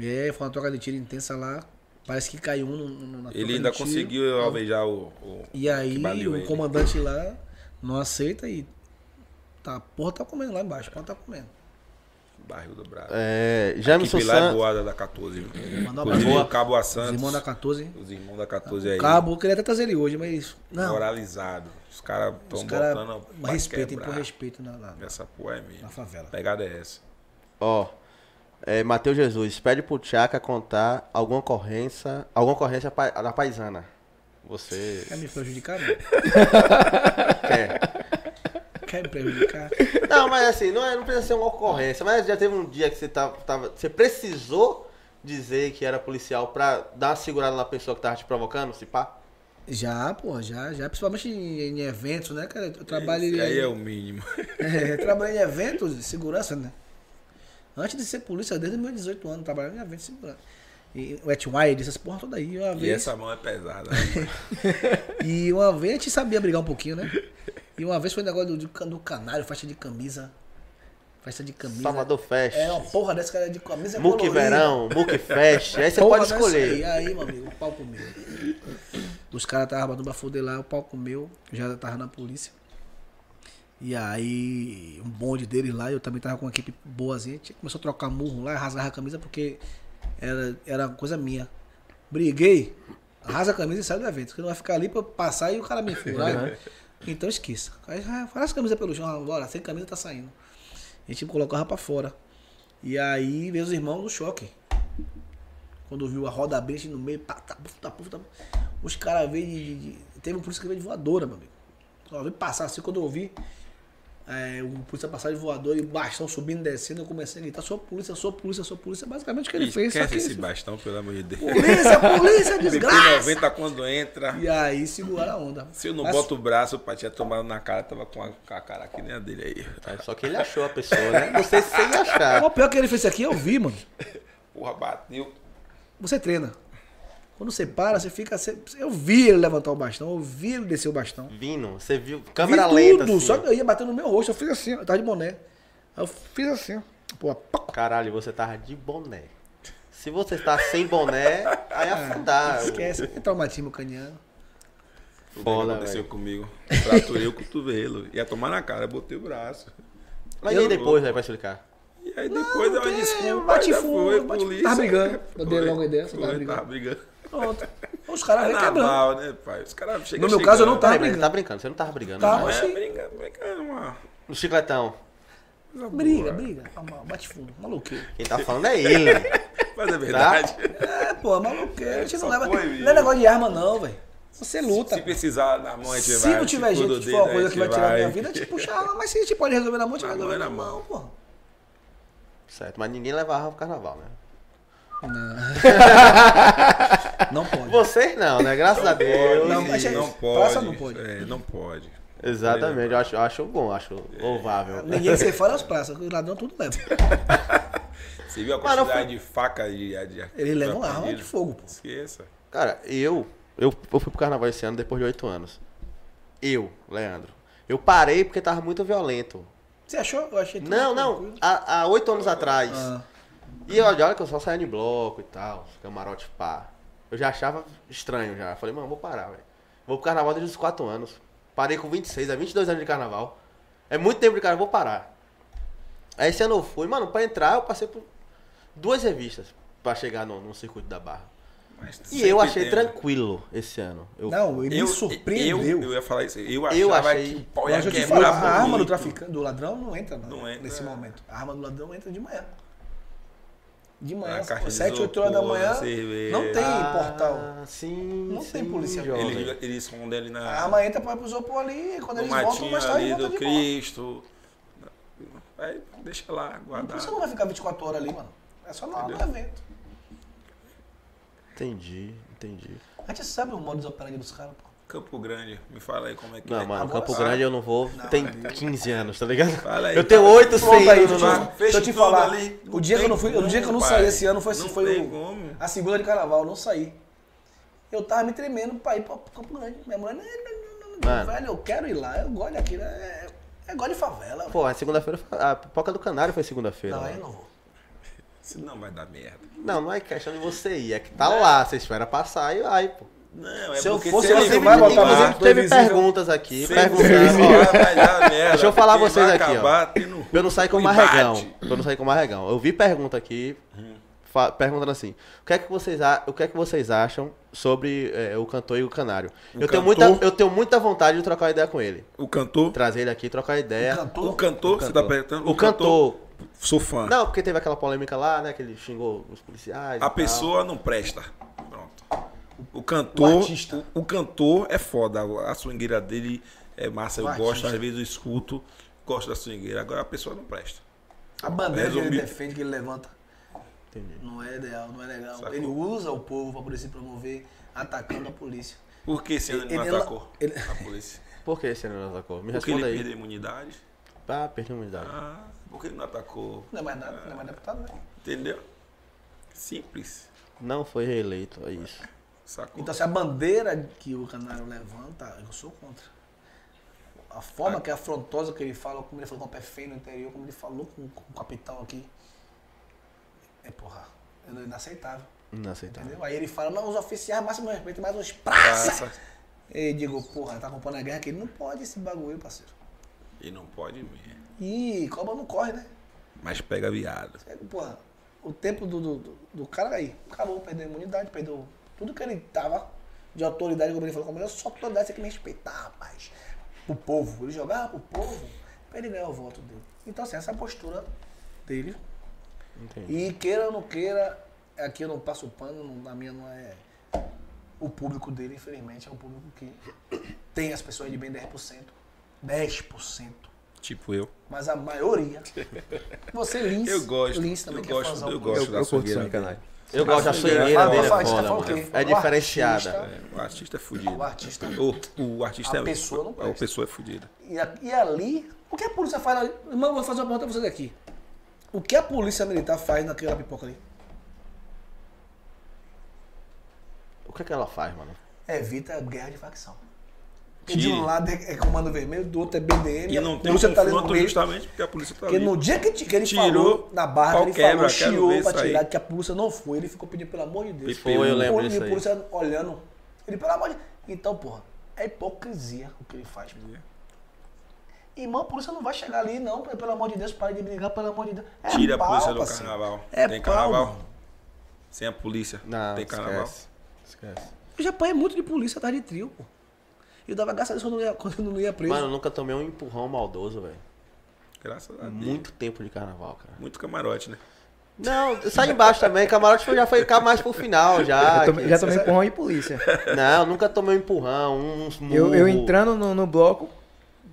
S4: É, foi uma troca de tiro intensa lá. Parece que caiu um no, na
S5: Ele ainda
S4: tiro.
S5: conseguiu alvejar o, o
S4: E aí o
S5: ele.
S4: comandante lá não aceita e. Tá, porra tá comendo lá embaixo, porra tá comendo.
S5: barril do braço.
S3: É,
S5: A
S3: Jamison
S5: equipe lá é
S3: Santos.
S5: boada da 14. viu?
S4: Mandar um
S5: Inclusive o Cabo a
S4: Os
S5: Santos.
S4: irmãos da 14.
S5: Os irmãos da 14 aí.
S4: O cabo, eu queria até trazer ele hoje, mas. Não.
S5: Moralizado. Os caras estão
S4: caras
S5: botando
S4: respeitem por respeito na, na,
S5: Essa porra é minha.
S4: na favela.
S5: A pegada é essa.
S3: Ó, é, Matheus Jesus, pede pro Tchaka contar alguma ocorrência, alguma ocorrência pa- da paisana. Você
S4: Quer me prejudicar? Não?
S3: quer?
S4: Quer me prejudicar?
S3: Não, mas assim, não, é, não precisa ser uma ocorrência, mas já teve um dia que você tava, tava- você precisou dizer que era policial pra dar uma segurada na pessoa que tava te provocando, se pá?
S4: Já, pô, já, já. Principalmente em, em eventos, né, cara? Eu trabalho em-
S5: aí é o mínimo.
S4: É, eu trabalhei em eventos de segurança, né? Antes de ser polícia, desde meus 18 anos, trabalhando em eventos de segurança. E o Wet Wide, essas porra toda aí. Uma
S5: E
S4: vez,
S5: essa mão é pesada.
S4: e uma vez a gente sabia brigar um pouquinho, né? E uma vez foi um negócio do, do, canário, faixa de camisa. Faixa de camisa.
S3: Salvador Fest,
S4: É uma porra dessa cara de camisa
S3: Muque. Verão, Muque Fest, aí você
S4: Porra
S3: pode escolher.
S4: Aí, aí, meu amigo, o pau comeu. Os caras estavam batendo pra foder lá, o pau comeu. Eu já tava na polícia. E aí, um bonde deles lá, eu também tava com uma equipe boazinha. A gente começou a trocar murro lá, rasgar a camisa, porque era, era coisa minha. Briguei, rasga a camisa e sai do evento. Porque não vai ficar ali pra passar e o cara me furar. Então esqueça. Aí, ah, faz a camisa pelo chão, bora, sem camisa tá saindo. A gente colocava pra fora. E aí veio os irmãos no choque. Quando viu a roda abrir, a gente no meio, pá, tá, puf, tá, puf, tá, os caras veio de, de- de- Teve um polícia que veio de voadora, meu amigo. Só veio passar assim, quando eu ouvi, é, o polícia passar de voador e bastão subindo e descendo, eu comecei a gritar, sou polícia, sou polícia, sou polícia. Basicamente o que ele fez. Só
S5: Esquece
S4: que
S5: esse
S4: isso-
S5: bastão, pelo amor de Deus.
S4: Polícia, polícia, desgraça!
S5: BP90 quando entra.
S4: E aí seguraram a onda.
S5: Se eu não
S4: Mas-
S5: boto o braço, o pai tinha tomado na cara, tava com a, com a cara aqui nem a dele aí.
S3: É, Só que ele achou a pessoa, né? Não sei se
S4: Mas
S3: achar.
S4: O pior que ele fez aqui, eu vi, mano.
S5: Porra, bateu.
S4: Você treina. Quando você para, você fica. você- eu vi ele levantar o bastão, eu vi ele descer o bastão.
S3: Vindo, você viu câmera
S4: vi
S3: lenta
S4: tudo,
S3: assim.
S4: só que eu ia batendo no meu rosto, eu fiz assim, eu tava de boné. Aí eu fiz assim. Pô.
S3: Caralho, você tava de boné. Se você está sem boné, aí afundar.
S4: esquece, é traumatismo caniano.
S5: O que
S3: Foda,
S5: aconteceu
S3: velho.
S5: comigo? Fraturei o cotovelo. Ia tomar na cara, botei o braço.
S3: Mas e aí depois, aí vai explicar?
S5: E aí depois deu uma
S4: porque
S5: desculpa.
S4: bate fundo, bate-
S5: polícia.
S4: tava brigando. Eu dei
S5: Foi,
S4: logo a ideia, tava brigando.
S5: Tava brigando.
S4: Pronto. Os caras vêm quebrando.
S5: Né, pai? Os caras chegam
S4: No meu caso, eu não tava brigando.
S3: tá brincando, você não tava brigando.
S4: Tava.
S3: não é?
S5: É,
S4: Oxi.
S5: brincando, brincando, mano.
S3: No chicletão.
S4: Briga, briga. Normal, Bate fundo, maluqueiro.
S3: Quem tá falando é ele.
S5: Mas é verdade.
S4: É, pô, maluqueiro. A gente não
S5: Só
S4: leva.
S5: foi,
S4: Não é
S5: viu?
S4: negócio de arma, não, velho. Você luta.
S5: Se precisar na mão, a gente
S4: Se
S5: vai.
S4: não tiver jeito
S5: do
S4: de for uma coisa que vai tirar a minha vida, a gente puxa a arma. Mas se a gente pode resolver na mão, a gente vai
S5: Na mão
S4: resolver
S5: é
S4: na
S5: na
S4: mão, porra.
S3: Certo, mas ninguém leva arma pro carnaval, né?
S4: Não pode.
S3: Vocês não, né? Graças a Deus.
S4: Não, mas é-
S5: Não
S4: praça
S5: pode.
S4: não pode.
S5: É, não pode.
S3: Exatamente, eu acho, acho bom, acho louvável.
S4: Ninguém se fora as praças, os ladrões tudo leva.
S5: Você viu a
S3: não
S5: quantidade de faca de, de
S4: Eles levam arma de fogo, pô.
S5: Esqueça.
S3: Cara, eu, eu, eu fui pro carnaval esse ano depois de oito anos. Eu, Leandro. Eu parei porque tava muito violento.
S4: Você achou? Eu achei
S3: Não, não. há oito anos atrás.
S4: Ah,
S3: E olha, olha que eu só saía de bloco e tal, camarote pá. Eu já achava estranho já. Falei, mano, vou parar, velho. Vou pro carnaval desde os 4 anos. Parei com 26, é 22 anos de carnaval. É muito tempo de carnaval, vou parar. Aí esse ano eu fui, mano, pra entrar eu passei por duas revistas pra chegar no, no circuito da barra.
S5: Mas
S3: E eu achei
S5: tem.
S3: tranquilo esse ano. Eu,
S4: Não, ele
S5: Eu,
S4: me surpreendeu.
S5: Eu, eu ia falar isso. Eu
S3: Eu achei-
S5: que pau ia
S4: eu
S5: quebrar
S4: a arma do traficante, do ladrão não entra, não,
S5: Não entra,
S4: nesse
S5: é.
S4: momento. A arma do ladrão entra de manhã. De manhã,
S5: A caixa de
S4: 7, 8 horas da manhã,
S5: cerveja.
S4: não tem
S3: Ah,
S4: portal.
S3: Sim,
S4: Não tem
S3: sim,
S4: polícia.
S3: jovem.
S5: Ele, ele esconde ali na.
S4: A arma entra para o isopor ali, e quando eles voltam, mais tarde
S5: ali
S4: volta
S5: do
S4: de.
S5: Cristo. Aí deixa lá,
S4: Por
S5: guardar.
S4: isso você não vai ficar 24 horas ali, mano. É só na hora do evento.
S3: Entendi, entendi.
S4: A gente sabe o modus operandi dos caras, pô.
S5: Campo Grande, me fala aí como é que
S3: Não,
S5: é.
S3: mano,
S4: Agora
S3: Campo. Grande eu não vou. Tem 15 anos, tá ligado?
S5: Fala aí,
S3: eu tenho
S5: fala.
S3: 8
S4: Pronto
S3: sem
S4: aí,
S3: no
S4: deixa eu- te falar.
S5: ali,
S4: O
S5: não
S4: dia que eu não fui, o dia que eu não
S5: como,
S4: saí
S5: pai.
S4: esse ano foi,
S5: Não
S4: foi o,
S5: como.
S4: a segunda de carnaval, eu não saí. Eu tava me tremendo pra ir pra Campo Grande. Minha mulher, não, não, não, não,
S3: Mano.
S4: velho, eu quero ir lá, eu gosto daquilo. É, é gosto de favela.
S3: Pô, a segunda-feira, a pipoca do canário foi segunda-feira.
S4: não,
S3: lá.
S4: aí eu não vou.
S5: Senão vai dar merda.
S3: Não, não é questão de você ir, é que tá lá, você espera passar e vai, pô.
S5: Não, é
S4: Se eu fosse você,
S5: vir
S4: vai botar do
S3: Teve perguntas aqui,
S5: Sempre
S3: perguntando. ó,
S5: vai dar merda.
S3: Deixa eu falar vocês aqui, ó.
S5: acabar
S3: Pra eu não sair com marregão. Pra eu não sair com marregão. Eu vi pergunta aqui, fa- perguntando assim: o que é que vocês, a- o que é que vocês acham sobre é, o cantor e o canário?
S5: O
S3: eu, tenho muita, eu tenho muita vontade de trocar uma ideia com ele.
S5: O cantor.
S3: Trazer ele aqui, trocar ideia.
S4: O cantor?
S5: O cantor, você tá perguntando?
S3: O cantor.
S5: Sou fã.
S3: Não, porque teve aquela polêmica lá, né? Que ele xingou os policiais. e
S5: A
S3: tal.
S5: pessoa não presta. O
S4: O
S5: cantor.
S4: artista.
S5: O, o cantor é foda. A swingueira dele é massa. Eu
S4: O
S5: gosto,
S4: artista.
S5: às vezes eu escuto. Gosto da swingueira. Agora a pessoa não presta.
S4: A bandeira que ele defende, que ele levanta,
S3: Entendi.
S4: não é ideal, não é legal.
S5: Sacou.
S4: Ele usa o povo pra poder se promover atacando a polícia.
S5: Por que esse ano ele não
S4: Ele- ele-
S5: atacou
S4: ele-
S5: a polícia?
S3: Por que esse não atacou? Me
S5: Porque
S3: responda
S5: ele
S3: aí.
S5: perdeu imunidade?
S3: Ah, perdi a imunidade.
S5: Ah, por que ele não atacou?
S4: Não é mais nada, não é mais deputado, né?
S5: Entendeu? Simples.
S3: Não foi reeleito, é isso.
S5: Sacou?
S4: Então, se a bandeira que o Canário levanta, eu sou contra. A forma que é afrontosa que ele fala, como ele falou com o pé feio no interior, como ele falou com, com o capitão aqui, é porra, é inaceitável.
S3: Inaceitável.
S4: Entendeu? Aí ele fala, não, os oficiais máximo respeito, mais os praça.
S5: Praça.
S4: E digo, porra, tá acompanhando a guerra aqui, não pode esse bagulho, parceiro.
S5: E não pode ver.
S4: E cobra não corre, né?
S5: Mas pega viado.
S4: Porra, o tempo do, do, do- do cara aí, acabou, perdeu a imunidade, perdeu tudo que ele tava de autoridade, como ele falou, como eu sou autoridade, você tem que me respeitar, rapaz. O povo, ele jogava pro povo, pra ele ganhar o voto dele. Então, assim, essa é a postura dele. E queira ou não queira, aqui eu não passo pano, na minha não é. O público dele, infelizmente, é um público que tem as pessoas de bem 10%. 10%.
S5: Tipo eu.
S4: Mas a maioria. Você Lins.
S5: Eu gosto.
S4: Lins também
S5: eu
S4: que é
S5: gosto,
S4: fãzão
S5: eu
S4: do-
S5: gosto
S2: Eu,
S5: da
S2: eu canal.
S3: Eu gosto da
S5: swingueira.
S3: swingueira
S4: Fala,
S3: dele, é
S4: você
S3: foda, mano. É
S4: O
S3: diferenciada.
S5: É, o artista é fudido.
S4: O artista.
S5: O, o artista
S4: A
S5: é.
S4: pessoa não
S5: o,
S4: presta.
S5: a pessoa é fudida.
S4: E, a- e ali, o que a polícia faz ali? Irmão, eu vou fazer uma pergunta pra vocês aqui. O que a polícia militar faz naquela pipoca ali?
S3: O que é que ela faz, mano?
S4: Evita guerra de facção. Porque de um lado é é comando vermelho, do outro é BDM.
S5: E
S4: a
S5: não tem um
S4: tá
S5: confronto justamente porque a polícia tá
S4: Porque
S5: ali.
S4: no dia que, que ele
S5: Tirou,
S4: falou na barra, ele
S5: quebra,
S4: falou, chiou pra tirar, que a polícia não foi. Ele ficou pedindo, pelo amor de Deus.
S3: Foi, eu lembro disso aí.
S4: polícia olhando. Ele, pelo amor de Então, porra, é hipocrisia o que ele faz. Irmão, a polícia não vai chegar ali, não, pelo amor de Deus, pare de brigar, pelo amor de Deus. É
S5: Tira a
S4: pau,
S5: polícia do
S4: parceiro.
S5: carnaval.
S4: É
S5: tem
S4: pau,
S5: carnaval?
S4: mano.
S5: Sem a polícia.
S3: Não,
S5: tem carnaval.
S3: esquece. Esquece.
S4: Eu já apanhei muito de polícia atrás de trio, pô. E eu dava graças a Deus quando eu não ia, quando eu não ia preso.
S3: Mano, eu nunca tomei um empurrão maldoso, velho.
S5: Graças a Deus.
S3: Muito tempo de carnaval, cara.
S5: Muito camarote, né?
S3: Não, sai embaixo também. Camarote já foi cá mais pro final, já.
S2: Eu tomei- já tomei empurrão de polícia.
S3: Não, nunca tomei um empurrão, uns
S2: Eu, eu entrando no, no bloco,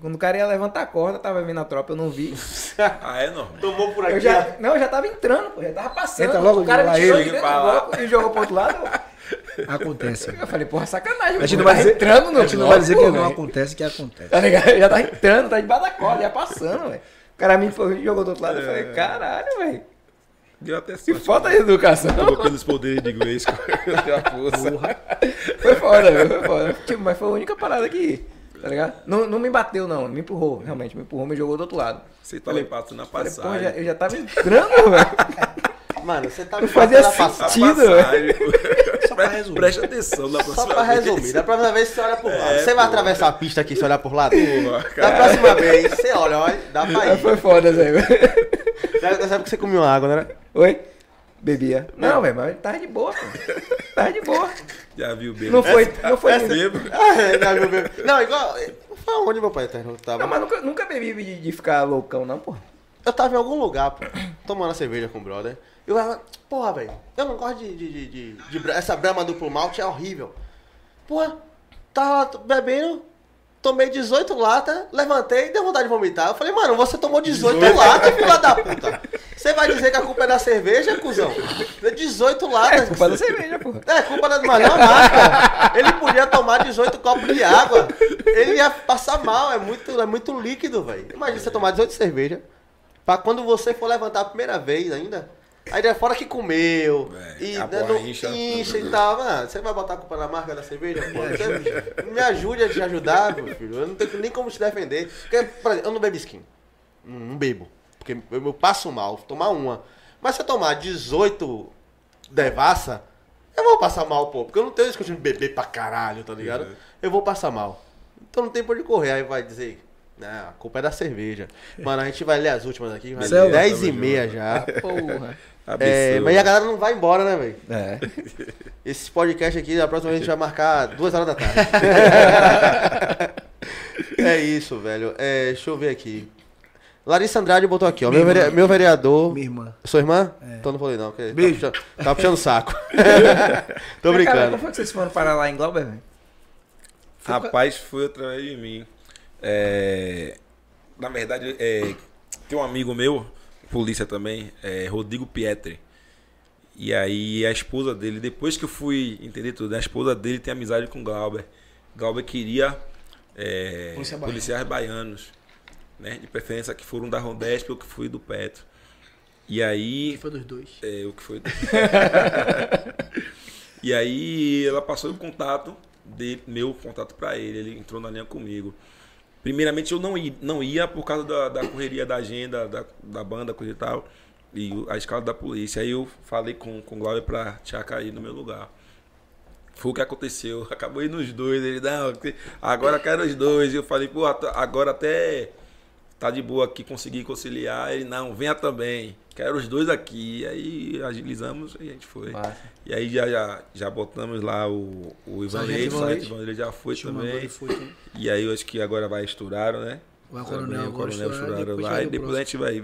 S2: quando o cara ia levantar a corda, tava vindo a tropa, eu não vi.
S5: Ah, é normal.
S3: Tomou por
S2: Eu
S3: aqui,
S2: já, não, eu já tava entrando, pô, já tava passando.
S4: Entra logo
S2: o cara me tirou
S4: ele,
S2: de dentro
S5: pra
S2: do bloco e jogou pro outro lado.
S4: Acontece.
S2: Eu falei, porra, sacanagem.
S4: A gente não vai
S2: tá
S4: dizer,
S2: entrando no
S4: a gente não vai dizer que não acontece, que acontece.
S2: Tá ligado? Já tá entrando, tá debaixo da corda, já passando, velho. O cara me foi- jogou do outro lado, eu falei, caralho, velho.
S5: Deu até
S2: Que
S5: sorte.
S2: falta de educação.
S5: Tomou pelos poderes de inglês. Deu a força.
S2: Foi foda, velho, foi foda. Tipo, mas foi a única parada que, tá ligado? Não, não me bateu, não, me empurrou, realmente, me empurrou, me jogou do outro lado.
S5: Você tava passando na
S2: Falei, porra,
S5: passagem.
S2: já- eu já tava entrando, velho.
S3: Mano, você tá
S2: fazia
S3: na
S2: sentido,
S5: passagem.
S4: Só pra resumir.
S5: Preste atenção na
S3: Só
S5: próxima
S3: pra
S5: vez.
S3: resumir, da próxima vez você olha por lado.
S5: É,
S3: você vai atravessar a pista aqui se olhar por lado?
S5: Porra,
S3: Da
S5: cara.
S3: próxima vez, você olha, olha, dá pra
S2: Aí
S3: ir.
S2: foi foda, velho.
S3: Já sabe que você comeu água, né?
S2: Oi? Bebia. Não, velho, mas tava de boa, pô. Tava de boa.
S5: Já viu bem.
S2: Não foi, não foi.
S5: Bêbado.
S3: Ah, não, meu bebê. Não, igual. Foi onde meu pai eterno tava?
S2: Não, mas nunca, nunca bebi de, de ficar loucão, não, pô.
S3: Eu tava em algum lugar, pô, tomando a cerveja com o brother. Eu falava, porra, velho, eu não gosto de, de, de, de- de Essa brama duplo malte é horrível. Porra, tava bebendo, tomei 18 latas, levantei e deu vontade de vomitar. Eu falei, mano, você tomou 18, latas, filha da puta. Você vai dizer que a culpa é da cerveja, cuzão? 18 latas.
S2: É culpa da cerveja, pô.
S3: É, culpa da mas não nada. Ele podia tomar 18 copos de água. Ele ia passar mal, é muito, é muito líquido, velho. Imagina você tomar 18 cerveja. Pra quando você for levantar a primeira vez ainda. Aí daí fora que comeu.
S5: É,
S3: e né, não-
S5: incha.
S3: incha e tal. Mano, você vai botar a culpa na marca da cerveja? Pô, Você me ajude a te ajudar, meu filho. Eu não tenho nem como te defender. Porque, por exemplo, eu não bebo skin. Não, não bebo. Porque eu, eu passo mal, tomar uma. Mas se eu tomar 18 devassa, eu vou passar mal, pô. Porque eu não tenho esse costume de beber pra caralho, tá ligado? Eu vou passar mal. Então não tem por onde correr. Aí vai dizer, não, a culpa é da cerveja. Mano, a gente vai ler as últimas aqui. Vai
S4: Selva.
S3: 10 e meia já.
S2: Porra.
S3: É, mas a galera não vai embora, né, velho?
S2: É.
S3: Esse podcast aqui, a próxima vez a gente vai marcar duas horas da tarde. é isso, velho. É, deixa eu ver aqui. Larissa Andrade botou aqui, ó. Meu, vere- meu vereador.
S4: Minha irmã.
S3: Sua irmã? Então não falei não. porque
S4: Beijo.
S3: Tá puxando, tá puxando o saco. Tô
S2: Mas, Cara,
S3: brincando.
S2: como foi que vocês foram parar lá em Glauber, velho?
S5: Rapaz, foi através de mim. É, na verdade, é, tem um amigo meu, polícia também, é, Rodrigo Pietri. E aí a esposa dele, depois que eu fui entender tudo, a esposa dele tem amizade com Glauber. Glauber queria é, policiais baianos, né? De preferência que foram da Rondesp ou que foi do Petro. E aí
S4: Foi dos dois.
S5: é, o que foi. e aí ela passou o contato de meu contato para ele, ele entrou na linha comigo. Primeiramente eu não ia, não ia por causa da, da correria da agenda, da, da banda, coisa e tal, e a escala da polícia. Aí eu falei com, com o Glauber pra Tia cair no meu lugar. Foi o que aconteceu. Acabou indo os dois. Ele, não, agora quero os dois. E eu falei, pô, agora até tá de boa aqui, consegui conciliar. Ele, não, venha também. Quero os dois aqui. Aí agilizamos e a gente foi.
S2: Massa.
S5: E aí já, já, já botamos lá o, o Ivan Leite, o
S4: Ivan
S5: Sargento já foi também.
S4: e foi.
S5: E aí eu acho que agora vai estourar, né?
S4: Vai o coronel,
S5: o coronel
S4: estourar,
S5: estouraram lá. E depois a gente vai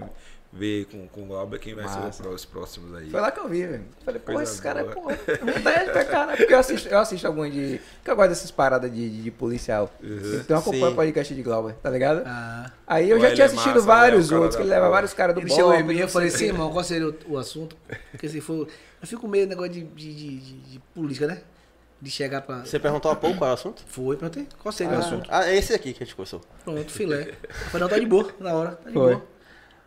S5: ver com, com o Glauber quem vai
S2: Massa.
S5: ser os próximos aí.
S2: Foi lá que eu vi, velho. Falei, pô, esses caras, pô, vontade pra caralho. Porque eu assisto, eu assisto alguns de. Porque eu gosto dessas paradas de, de, de policial. Então eu acompanho o podcast de Glauber, tá ligado?
S4: Ah.
S2: Aí eu já tinha
S5: é
S2: assistido
S5: massa,
S2: vários
S5: né? Cara
S2: outros, que ele leva vários caras do
S4: e eu falei assim, irmão, qual seria o, o assunto? Porque se for. Eu fico meio negócio de, de, de, de- de política, né? De chegar pra.
S3: Você perguntou há pouco qual é o assunto?
S4: Foi, perguntei. Qual seria o assunto?
S3: Ah, é esse aqui que a gente conversou.
S4: Pronto, filé. Falei, não, tá de boa, na hora, tá de
S2: Foi.
S4: boa.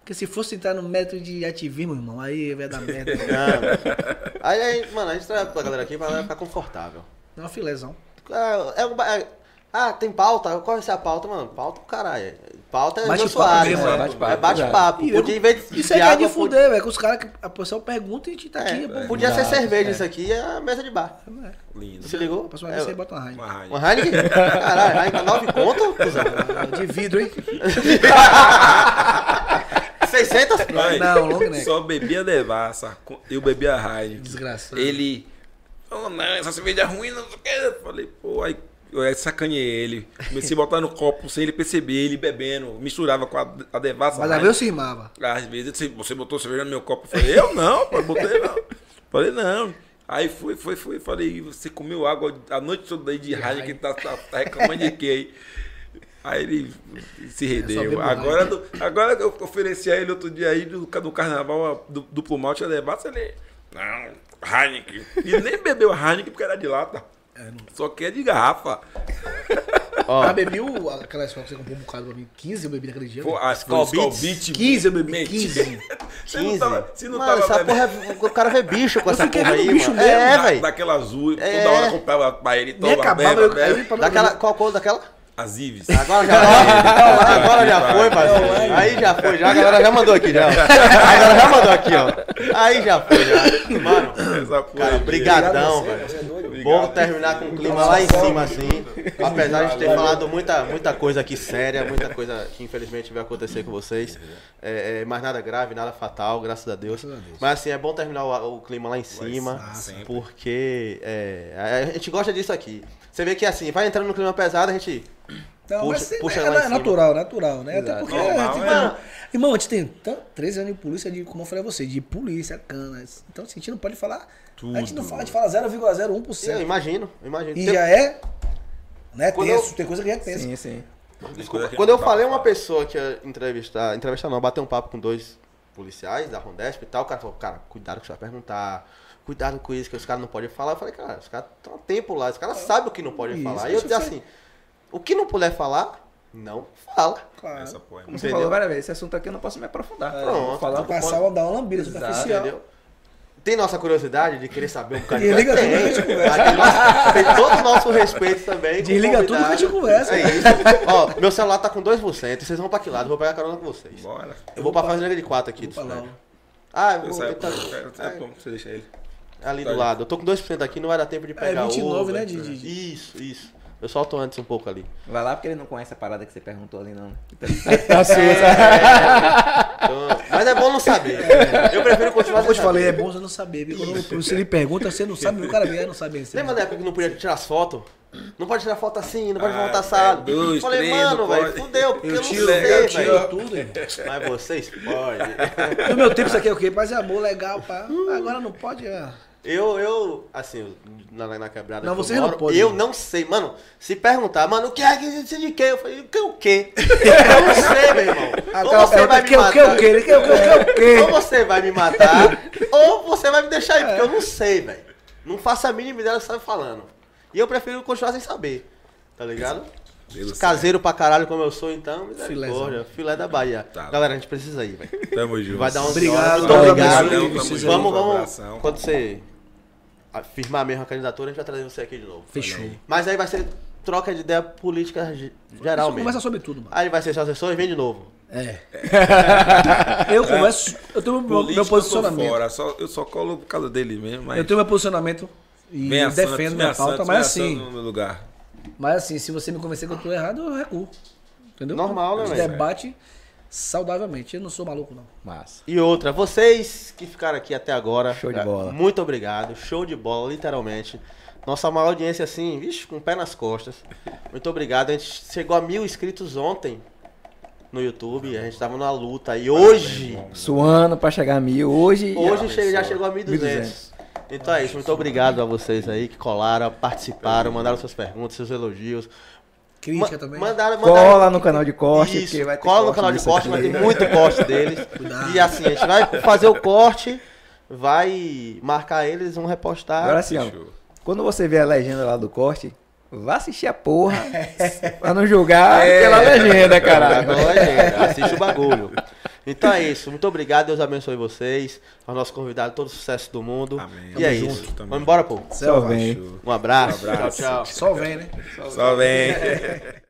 S4: Porque se fosse entrar no método de ativismo, irmão, aí vai dar merda.
S3: Aí, aí, mano, a gente traz pra galera aqui pra galera ficar confortável.
S4: Não, filézão.
S3: É, é um é- ah, tem pauta? Qual vai ser a pauta, mano? Pauta o caralho. Pauta é
S4: Bate-papo
S3: Jô Soares,
S4: mesmo,
S3: né?
S2: é bate-papo,
S3: É bate-papo. Podia, em vez de,
S4: Isso
S3: de
S4: aí é
S3: água,
S4: de fuder, velho. Que os caras, que a pessoa pergunta e a gente tá aqui.
S3: podia,
S4: pô.
S3: podia ser cerveja
S2: é.
S3: isso aqui, é a mesa de bar.
S5: Lindo.
S3: Se ligou?
S4: A próxima
S3: É,
S4: vez você bota uma raia.
S5: Uma.
S3: Uma Heineken? Caralho, Heineken 9 conto?
S4: De vidro, hein?
S3: 600?
S5: Vai.
S4: Não, long neck.
S5: Só bebia devassa. Eu bebia Heineken.
S4: Desgraçado.
S5: Ele. Oh, não, essa cerveja é ruim, não sei o que. Eu falei, pô, aí eu aí sacaneei ele. Comecei a botar no copo sem ele perceber, ele bebendo. Misturava com a, a devassa.
S4: Mas a
S5: Heineken.
S4: vez eu se rimava.
S5: Às vezes você- botou cerveja no meu copo. Eu falei, eu não, pô, botei não. Falei, não. Aí fui, fui, fui. Falei, você comeu água a noite toda aí de Heineken, tá, tá, tá reclamando de quê aí? Aí ele se rendeu.
S4: bebo
S5: Agora, do- agora que eu ofereci a ele outro dia aí do, do carnaval, do duplo malte a debate, ele. Não, Heineken. E nem bebeu Heineken porque era de lata. Só que é de garrafa.
S3: Ó,
S4: Ah, bebi o, aquela escola que você comprou um bocado pra mim. 15 eu bebi naquele dia.
S5: Pô,
S4: velho.
S5: a
S3: Skol Beats?
S5: Beats.
S4: 15 eu bebi,
S5: Mentira.
S4: 15.
S5: Se não
S3: 15.
S5: tava, não
S3: Mano,
S5: tava
S3: essa porra, é- o cara vê bicho com essa
S4: fiquei
S3: porra aí,
S4: bicho
S3: mano.
S4: mesmo,
S3: É,
S5: da-
S3: velho.
S5: Daquela azul,
S3: É.
S5: toda hora comprava pra ele,
S4: Nem
S5: toma,
S4: acabava,
S5: bebe,
S4: eu,
S3: Daquela, qual cor daquela?
S5: As Ives.
S3: Agora já, agora já foi, parceiro. Aí já foi, já. A galera já mandou aqui, já. A galera já mandou aqui, ó. Aí já foi, já. Mano, cara, brigadão, velho. Bom terminar com o clima lá em cima, assim. Apesar de a gente ter falado muita, muita coisa aqui séria, muita coisa que infelizmente vai acontecer com vocês. É, é, mas nada grave, nada fatal, graças a Deus. Mas assim, é bom terminar o, o clima lá em cima, porque é, a gente gosta disso aqui. Você vê que assim, vai entrando no clima pesado, a gente.
S4: Não,
S3: Puxa-
S4: mas é-
S3: puxa
S4: é,
S3: lá em
S4: é
S3: cima.
S4: natural, natural, né? Até
S2: Exato.
S4: porque.
S5: Normal,
S4: a gente
S5: é.
S4: Irmão, a gente tem tan- 13 anos de polícia, de, como eu falei a você, de polícia, canas. Então assim, a gente não pode falar. A gente não fala, a gente fala 0,01%.
S3: Eu imagino, eu imagino.
S4: E
S3: Tem-
S4: já é. Né,
S3: Quando
S4: tenso,
S3: eu-
S4: tem coisa que é tenso.
S2: Sim, sim.
S5: Desculpa,
S3: Quando eu falei uma pessoa que ia entrevistar, entrevistar não, bater um papo com dois policiais da Rondesp e tal, o cara falou, cara, cuidado que você vai perguntar, cuidado com isso, que os caras não podem falar. Eu falei, cara, os caras estão há tempo lá, os caras sabem o que não pode
S4: Isso,
S3: falar. E eu disse assim, o que não puder falar, não fala.
S4: Claro.
S5: Essa porra é
S2: Como você falou várias vezes, esse assunto aqui eu não posso me aprofundar.
S3: Pronto.
S2: Eu vou falar
S4: Pra
S2: por
S4: passar uma, dar uma lambida superficial.
S3: Entendeu? Tem nossa curiosidade de querer saber um bocado
S4: Desliga tudo que a gente conversa.
S3: tem, todo o nosso respeito também.
S4: Desliga tudo que a gente conversa.
S3: É isso. Ó, meu celular tá com 2%, vocês vão pra que lado? Eu vou pegar carona com vocês.
S5: Bora.
S3: Eu vou pra fazenda de 4 aqui do
S4: Vou pra lá,
S3: Fred. Ah, eu
S5: Eu
S3: vou.
S5: saio,
S3: tá-
S5: eu quero-
S3: é,
S5: é bom, você deixa ele.
S3: Ali
S5: Tá
S3: do
S5: aí.
S3: lado. Eu tô com 2% aqui, não vai dar tempo de pegar
S4: 29,
S3: Uber.
S4: né, de- de- de-
S3: Isso, isso. Eu solto antes um pouco ali.
S2: Vai lá porque ele não conhece a parada que você perguntou ali, não. Tá
S3: Então, mas é bom não saber. Eu prefiro continuar
S4: Como eu te falei, é bom você não saber. Porque quando você lhe pergunta, você não sabe, o cara vem, não sabe. Você
S3: Lembra da época que não podia tirar as fotos? Não pode tirar foto assim, não pode
S5: Ah,
S3: voltar assado.
S5: é, dois,
S3: Falei,
S5: três,
S3: mano, velho, fudeu, porque eu,
S4: Eu
S3: não
S4: tiro,
S3: sei,
S4: eu tiro
S3: velho.
S4: tudo, irmão.
S3: Mas vocês podem.
S4: No meu tempo isso aqui é o quê? Paz e amor, legal, pá. Agora não pode, é.
S3: Eu, eu, assim, na, na quebrada.
S4: Não,
S3: que eu
S4: vocês não
S3: moro,
S4: podem.
S3: Eu não sei, mano. Se perguntar, mano, o que é que de quê? Eu falei, o que o quê? Eu não sei, meu irmão. Ou você vai me matar.
S4: o que, que o que, o que,
S3: Ou você vai me matar, ou você vai me deixar aí, porque eu não sei, velho. Não faço a mínima ideia do que você tá falando. E eu prefiro continuar sem saber. Tá ligado?
S5: Deus
S3: Caseiro pra caralho como eu sou, então, misericórdia. Filé da Bahia.
S5: Tá.
S3: Galera, a gente precisa ir, velho.
S5: Tamo junto.
S3: Vai dar um
S4: Obrigado, obrigado,
S3: Vamos, vamos. Quando você firmar mesmo a candidatura, a gente vai trazer você aqui de novo.
S4: Fechou.
S3: Mas aí vai ser troca de ideia política ge- geral mesmo.
S4: conversa sobre tudo, mano.
S3: Aí vai ser seu assessor e vem de novo.
S4: É. Eu converso, eu tenho meu,
S5: Política
S4: meu
S5: eu
S4: posicionamento.
S5: fora, só, eu só colo por causa dele mesmo, mas...
S4: Eu tenho meu posicionamento e eu defendo
S5: Santos,
S4: minha pauta,
S5: Santos,
S4: mas assim,
S5: no meu lugar.
S4: mas assim, se você me convencer que eu tô errado, eu recuo. Entendeu?
S3: Normal, né, velho?
S4: debate, saudavelmente. Eu não sou maluco, não.
S2: Massa.
S3: E outra, vocês que ficaram aqui até agora.
S2: Show de bola.
S3: Muito obrigado. Show de bola, literalmente. Nossa maior audiência, assim, vixe, com o pé nas costas. Muito obrigado. A gente chegou a mil inscritos ontem no YouTube. A gente tava numa luta. E hoje.
S2: Suando pra chegar a mil. Hoje.
S3: Hoje
S5: Já
S3: che- já chegou a 1.200.
S2: 1.200.
S3: Então é isso, muito obrigado a vocês aí que colaram, participaram, mandaram suas perguntas, seus elogios.
S4: Crítica
S3: Ma-
S4: também.
S3: Mandaram, mandaram-
S2: Cola no canal de corte.
S3: Isso,
S2: vai
S3: cola no
S2: corte
S3: canal de corte, vai ter muito corte deles.
S4: Cuidado.
S3: E assim, a gente vai fazer o corte, vai marcar eles, vão repostar.
S2: Agora assim, ó. Quando você vê a legenda lá do corte, vá assistir a porra. pra não julgar pela legenda, caralho.
S3: Pela legenda, assiste o bagulho. Então é isso, muito obrigado, Deus abençoe vocês, ao nosso convidado, todo o sucesso do mundo.
S5: Amém.
S3: E é
S5: Tamo
S3: isso.
S5: junto também.
S3: Vamos embora, pô.
S2: Só vem.
S3: Um abraço.
S5: Um abraço.
S3: Tchau, tchau.
S4: Só vem, né?
S5: Só vem.